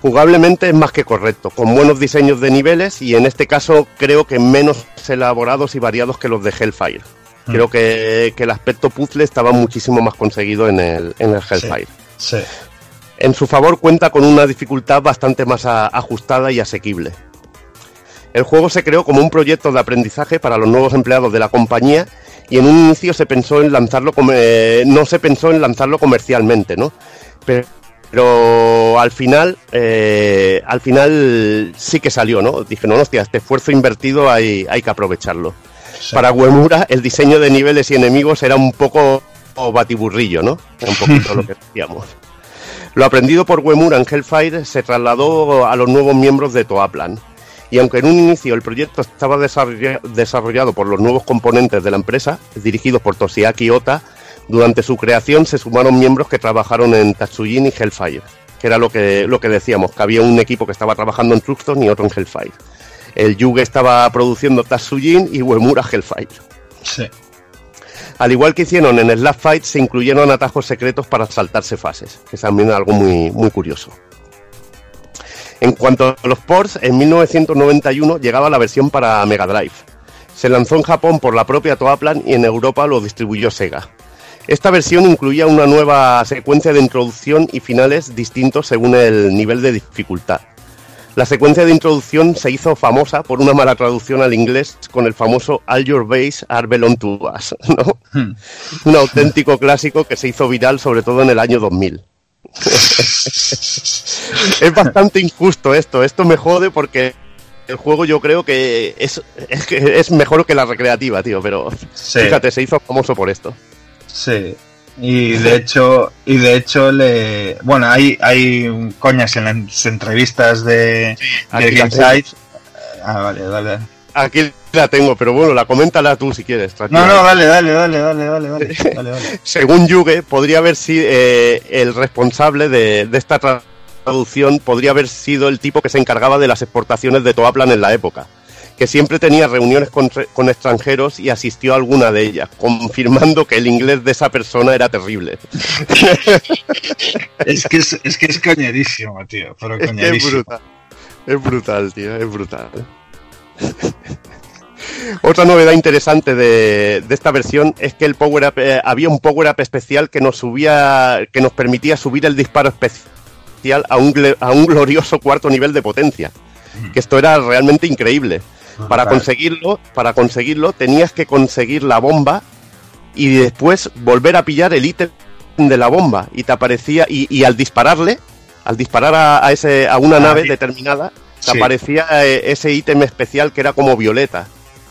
Jugablemente es más que correcto, con buenos diseños de niveles y en este caso creo que menos elaborados y variados que los de Hellfire. Mm. Creo que, que el aspecto puzzle estaba muchísimo más conseguido en el, en el Hellfire. Sí. En su favor cuenta con una dificultad bastante más a- ajustada y asequible. El juego se creó como un proyecto de aprendizaje para los nuevos empleados de la compañía y en un inicio se pensó en lanzarlo eh, no se pensó en lanzarlo comercialmente, ¿no? Pero al final, eh, al final sí que salió, ¿no? Dije, no, hostia, este esfuerzo invertido hay, hay que aprovecharlo. Para Uemura, el diseño de niveles y enemigos era un poco batiburrillo, ¿no? Era un poquito lo que decíamos. Lo aprendido por Uemura en Hellfire se trasladó a los nuevos miembros de Toaplan. Y aunque en un inicio el proyecto estaba desarrolla- desarrollado por los nuevos componentes de la empresa, dirigidos por Toshiaki Ota, durante su creación se sumaron miembros que trabajaron en Tatsujin y Hellfire, que era lo que, lo que decíamos, que había un equipo que estaba trabajando en Truxton y otro en Hellfire. El Yuge estaba produciendo Tatsujin y Uemura Hellfire. Sí. Al igual que hicieron en Slap Fight, se incluyeron atajos secretos para saltarse fases, que es también algo muy, muy curioso. En cuanto a los ports, en 1991 llegaba la versión para Mega Drive. Se lanzó en Japón por la propia Toaplan y en Europa lo distribuyó Sega. Esta versión incluía una nueva secuencia de introducción y finales distintos según el nivel de dificultad. La secuencia de introducción se hizo famosa por una mala traducción al inglés con el famoso All Your Base Are Belong to Us, ¿no? Un auténtico clásico que se hizo viral sobre todo en el año 2000. es bastante injusto esto, esto me jode porque el juego yo creo que es, es, mejor que la recreativa, tío, pero Sí. fíjate, se hizo famoso por esto. Sí. Y de hecho, y de hecho le bueno hay, hay coñas en las entrevistas de, sí, de Ah, vale, dale. Aquí la tengo, pero bueno, la coméntala tú si quieres. No, no, dale, dale, dale, dale, vale, vale, vale. Según Yuge, podría haber sido eh, el responsable de, de esta traducción podría haber sido el tipo que se encargaba de las exportaciones de Toaplan en la época que siempre tenía reuniones con, con extranjeros y asistió a alguna de ellas, confirmando que el inglés de esa persona era terrible. Es que es, es que es coñerísimo, tío, pero Es que es brutal. Es brutal, tío, es brutal. Otra novedad interesante de, de esta versión es que el power up, eh, había un power up especial que nos subía, que nos permitía subir el disparo especial a un, a un glorioso cuarto nivel de potencia. Que esto era realmente increíble. Para conseguirlo, para conseguirlo tenías que conseguir la bomba y después volver a pillar el ítem de la bomba y te aparecía y, y al dispararle, al disparar a, a ese a una Ah, nave sí. determinada, te Sí. aparecía eh, ese ítem especial que era como violeta,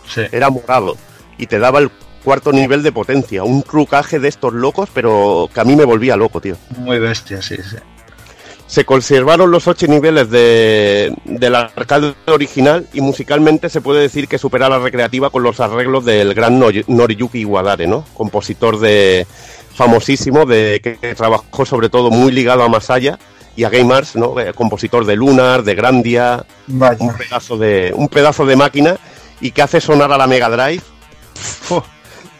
Sí. era morado y te daba el cuarto nivel de potencia, un trucaje de estos locos, pero que a mí me volvía loco, tío. Muy bestia, sí, sí. Se conservaron los ocho niveles de, del arcade original y musicalmente se puede decir que supera la recreativa con los arreglos del gran Nori- Noriyuki Iwadare, ¿no? Compositor de famosísimo de que, que trabajó sobre todo muy ligado a Masaya y a Game Arts, ¿no? Eh, Compositor de Lunar, de Grandia, Vaya. un pedazo de un pedazo de máquina y que hace sonar a la Mega Drive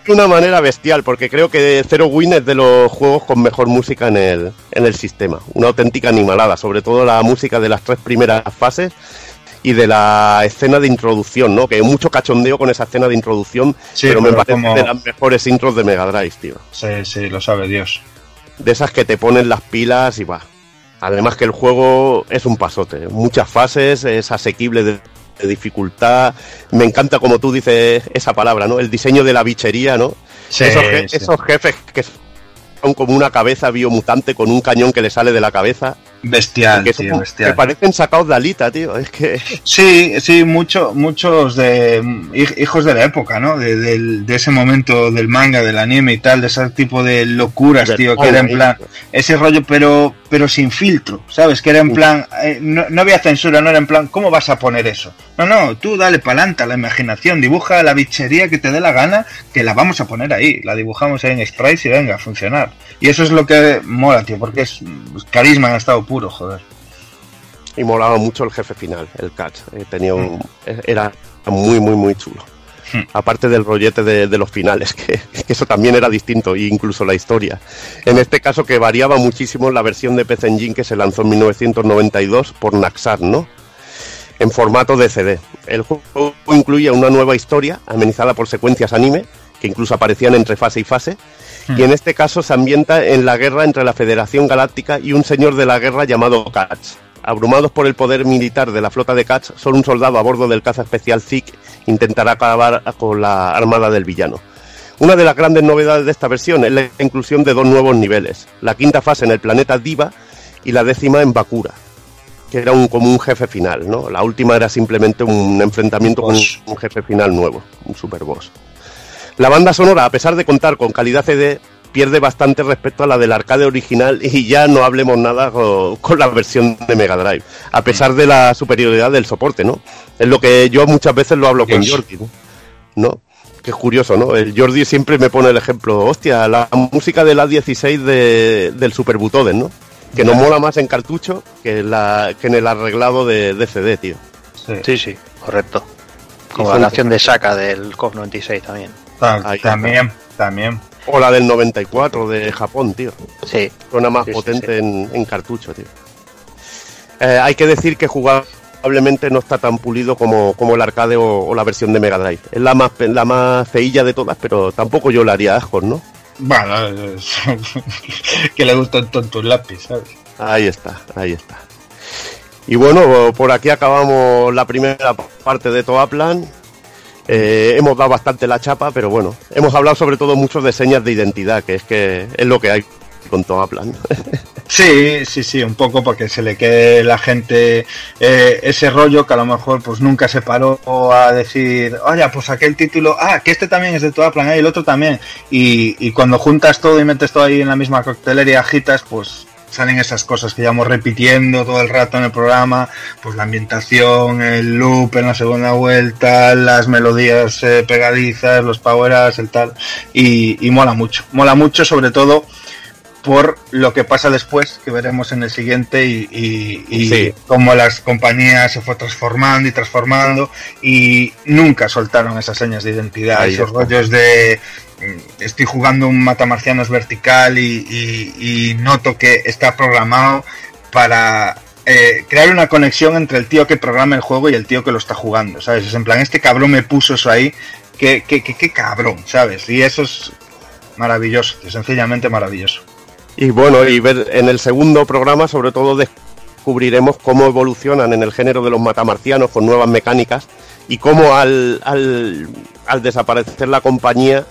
de una manera bestial, porque creo que Zero Win es de los juegos con mejor música en el, en el sistema. Una auténtica animalada, sobre todo la música de las tres primeras fases y de la escena de introducción, ¿no? Que hay mucho cachondeo con esa escena de introducción, Sí, pero me parece como- de las mejores intros de Mega Drive, tío. Sí, sí, lo sabe Dios. De esas que te ponen las pilas y va. Además que el juego es un pasote, muchas fases, es asequible de, de dificultad. Me encanta como tú dices esa palabra, ¿no? El diseño de la bichería, ¿no? Sí, esos, je- sí. esos jefes que son como una cabeza biomutante con un cañón que le sale de la cabeza. Bestial, que, tío, bestial. que parecen sacados de alita, tío. Es que Sí, sí, mucho, muchos de hij- hijos de la época, ¿no? De, del- de ese momento del manga, del anime y tal, de ese tipo de locuras, Del tío, que era en plan, ese rollo, pero, pero sin filtro, ¿sabes? Que era en plan, eh, no, no había censura, no era en plan, ¿cómo vas a poner eso? No, no, tú dale pa'lante a la imaginación, dibuja la bichería que te dé la gana, que la vamos a poner ahí, la dibujamos ahí en sprites y venga, a funcionar. Y eso es lo que mola, tío, porque es carisma en estado puro, joder. y molaba mucho el jefe final, el catch. Eh, tenía un, Mm. era muy, muy, muy chulo. Hmm. Aparte del rollete de, de los finales, que, que eso también era distinto, e incluso la historia. En este caso que variaba muchísimo la versión de PC Engine que se lanzó en 1992 por Naxar, ¿no? En formato de CD. El juego incluía una nueva historia, amenizada por secuencias anime, que incluso aparecían entre fase y fase, y en este caso se ambienta en la guerra entre la Federación Galáctica y un señor de la guerra llamado Katz. Abrumados por el poder militar de la flota de Katz, solo un soldado a bordo del caza especial Zik intentará acabar con la armada del villano. Una de las grandes novedades de esta versión es la inclusión de dos nuevos niveles. La quinta fase en el planeta Diva y la décima en Bakura, que era un, como un jefe final, ¿no? La última era simplemente un enfrentamiento con un, un jefe final nuevo, un super boss. La banda sonora, a pesar de contar con calidad CD, pierde bastante respecto a la del arcade original y ya no hablemos nada con, con la versión de Mega Drive, a pesar de la superioridad del soporte, ¿no? Es lo que yo muchas veces lo hablo con. Jordi, ¿no? ¿no? Que es curioso, ¿no? El Jordi siempre me pone el ejemplo, hostia, la música de la 16 de, del Super Butoden, ¿no? Que nos mola más en cartucho que, la, que en el arreglado de, de CD, tío. Sí, sí, correcto. Como la canción de Saka del COF 96 también. Está. también, también. O la del 94 de Japón, tío. Sí. Suena más Sí, potente sí. En, en cartucho, tío. Eh, hay que decir que jugablemente no está tan pulido como, como el arcade o, o la versión de Mega Drive. Es la más, la más feilla de todas, pero tampoco yo le haría ascos, ¿no? Bueno, es- que le gusta un tonto un lápiz, ¿sabes? Ahí está, ahí está. Y bueno, por aquí acabamos la primera parte de Toaplan. Eh, hemos dado bastante la chapa, pero bueno, hemos hablado sobre todo mucho de señas de identidad, que es que es lo que hay con Toaplan. Sí, sí, sí, un poco porque se le quede la gente eh, ese rollo que a lo mejor pues nunca se paró a decir, oye, pues aquel título, ah, que este también es de toda plan, y el otro también. Y, cuando juntas todo y metes todo ahí en la misma coctelera y agitas, pues salen esas cosas que llevamos repitiendo todo el rato en el programa, pues la ambientación, el loop en la segunda vuelta, las melodías eh, pegadizas, los power-ups, el tal, y, y mola mucho, mola mucho sobre todo por lo que pasa después, que veremos en el siguiente, y, y, y Sí. cómo las compañías se fue transformando y transformando, y nunca soltaron esas señas de identidad, Ahí esos está. rollos de mm, estoy jugando un matamarcianos vertical y, noto que está programado para eh, crear una conexión entre el tío que programa el juego y el tío que lo está jugando, ¿sabes? Es en plan, este cabrón me puso eso ahí, qué, qué, qué, qué cabrón, ¿sabes? Y eso es maravilloso, sencillamente maravilloso. Y bueno, y ver en el segundo programa, sobre todo, descubriremos cómo evolucionan en el género de los matamarcianos con nuevas mecánicas y cómo al, al, al desaparecer la compañía,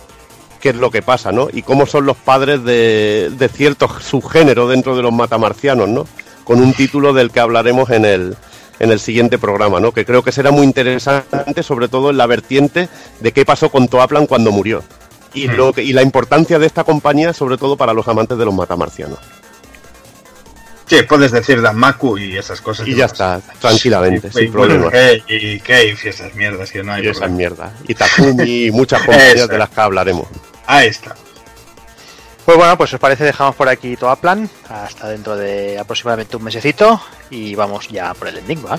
qué es lo que pasa, ¿no? Y cómo son los padres de, de ciertos subgéneros dentro de los matamarcianos, ¿no? Con un título del que hablaremos en el, en el siguiente programa, ¿no? Que creo que será muy interesante, sobre todo en la vertiente de qué pasó con Toaplan cuando murió. Y, lo que- y la importancia de esta compañía, sobre todo para los amantes de los matamarcianos. Sí, puedes decir Danmaku y esas cosas. Y ya está, tranquilamente, Y- sin y problema. Cave, Y Cave y esas mierdas que no hay Y esas mierdas. Y Takumi y muchas compañías de las que hablaremos. Ahí está. Pues bueno, pues os parece dejamos por aquí todo a plan hasta dentro de aproximadamente un mesecito y vamos ya por el ending, ¿va?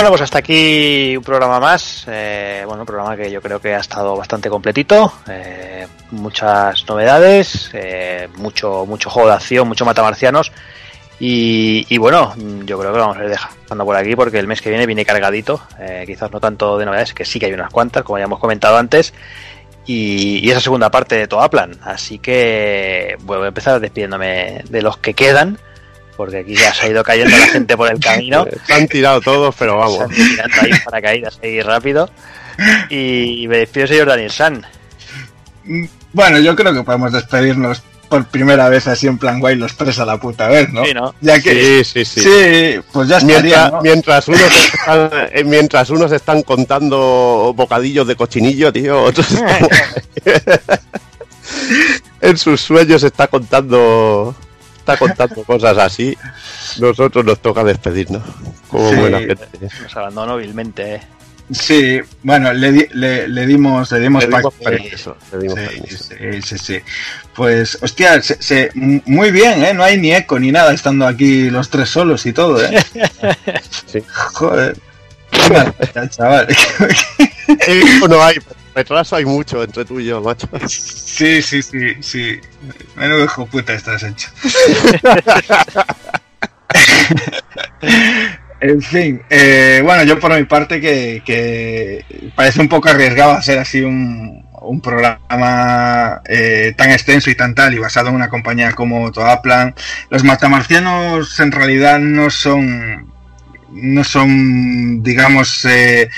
Bueno, pues hasta aquí un programa más. eh, bueno, un programa que yo creo que ha estado bastante completito. eh, muchas novedades, eh, mucho, mucho juego de acción, mucho matamarcianos. Y, y bueno, yo creo que vamos a ir dejando por aquí porque el mes que viene viene cargadito. quizás no tanto de novedades, que sí que hay unas cuantas, como ya hemos comentado antes. Y, esa segunda parte de Toaplan. Así que voy a empezar despidiéndome de los que quedan. Porque aquí ya se ha ido cayendo la gente por el camino. Se han tirado todos, pero vamos. Se han ahí para caídas ahí rápido. Y me despido, señor Daniel San. Bueno, yo creo que podemos despedirnos por primera vez así en plan guay los tres a la puta vez, ¿no? Sí, ¿no? Ya que Sí, sí, sí. sí, pues ya estaría, Mientras, ¿no? mientras, unos están, eh, mientras unos están contando bocadillos de cochinillo, tío, otros en sus sueños está contando está contando cosas así. Nosotros nos toca despedirnos como Sí. buena gente. Nos abandonó vilmente. eh. Sí, bueno, le, di- le, le dimos, le dimos, Le dimos permiso, le dimos sí, permiso. sí, sí, sí. Pues, hostia, se, se- m- muy bien, ¿eh? No hay ni eco ni nada estando aquí los tres solos y todo, ¿eh? Sí. Joder. Chaval. Eco no hay, retraso hay mucho entre tú y yo, macho. Sí, sí, sí, sí. Menudo hijo puta estás hecho. En fin, eh, bueno, yo por mi parte que, que parece un poco arriesgado hacer así un, un programa eh, tan extenso y tan tal y basado en una compañía como Toaplan. Los matamarcianos en realidad no son, no son, digamos, eh,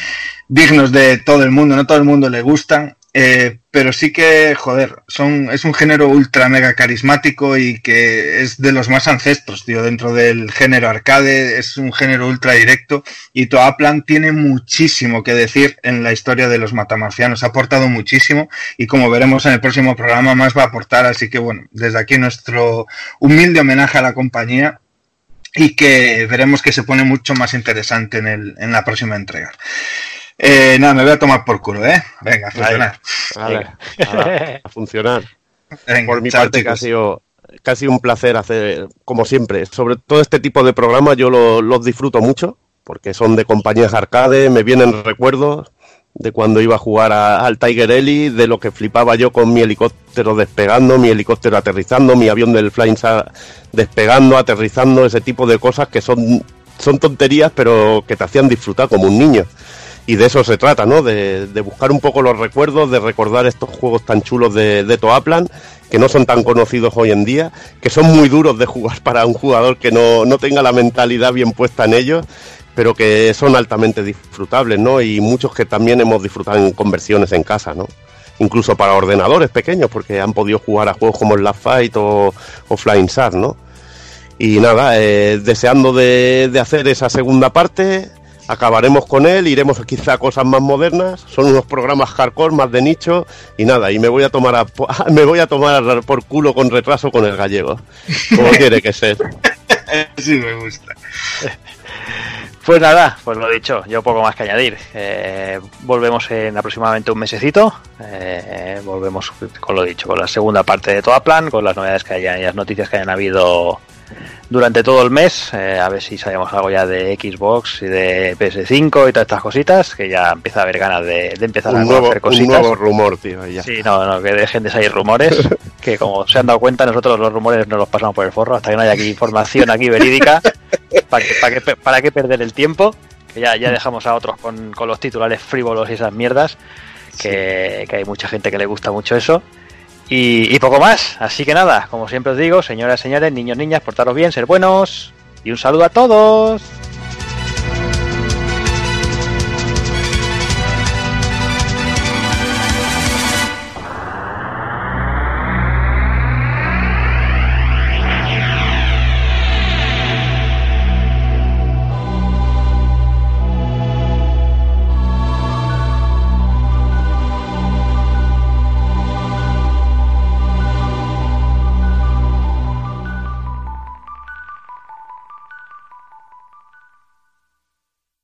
dignos de todo el mundo, no todo el mundo le gustan. Eh, pero sí que, joder, son, es un género ultra mega carismático y que es de los más ancestros, tío, dentro del género arcade, es un género ultra directo y Toaplan tiene muchísimo que decir en la historia de los matamarcianos, ha aportado muchísimo y como veremos en el próximo programa más va a aportar, así que bueno, desde aquí nuestro humilde homenaje a la compañía y que veremos que se pone mucho más interesante en, el, en la próxima entrega. Eh, nada, me voy a tomar por culo, ¿eh? Venga, a funcionar. A, a funcionar. Venga, Por mi chao, parte, que ha chicos. sido casi un placer hacer, como siempre, sobre todo este tipo de programas yo lo- los disfruto mucho, porque son de compañías arcade, me vienen recuerdos de cuando iba a jugar a- al Tiger Ellie, de lo que flipaba yo con mi helicóptero despegando, mi helicóptero aterrizando, mi avión del Flying Sa despegando, aterrizando, ese tipo de cosas que son, son tonterías, pero que te hacían disfrutar como un niño. Y de eso se trata, ¿no? De, de buscar un poco los recuerdos, de recordar estos juegos tan chulos de, de Toaplan, que no son tan conocidos hoy en día, que son muy duros de jugar para un jugador que no, no tenga la mentalidad bien puesta en ellos, pero que son altamente disfrutables, ¿no? Y muchos que también hemos disfrutado en conversiones en casa, ¿no? Incluso para ordenadores pequeños, porque han podido jugar a juegos como Last Fight o, o Flying Shark, ¿no? Y nada, eh, deseando de, de hacer esa segunda parte, acabaremos con él, iremos quizá a cosas más modernas, son unos programas hardcore más de nicho y nada, y me voy a tomar a, po- me voy a tomar por culo con retraso con el gallego, como tiene que ser. Sí, me gusta. Pues nada, pues lo dicho, yo poco más que añadir. Eh, volvemos en aproximadamente un mesecito. Eh, volvemos con lo dicho, con la segunda parte de toda plan, con las novedades que hayan y las noticias que hayan habido durante todo el mes. Eh, a ver si sabemos algo ya de Xbox y de PS5 y todas estas cositas, que ya empieza a haber ganas de, de empezar a Un nuevo, un cositas. nuevo rumor, tío, ya. Sí, no, no, que dejen de salir rumores, que como se han dado cuenta, nosotros los rumores no los pasamos por el forro hasta que no haya aquí información aquí verídica. ¿Para qué, para qué- para qué perder el tiempo? Que ya, ya dejamos a otros con, con los titulares frívolos y esas mierdas, que, que hay mucha gente que le gusta mucho eso. Y, poco más, así que nada, como siempre os digo, señoras, señores, niños, niñas, portaros bien, ser buenos y un saludo a todos.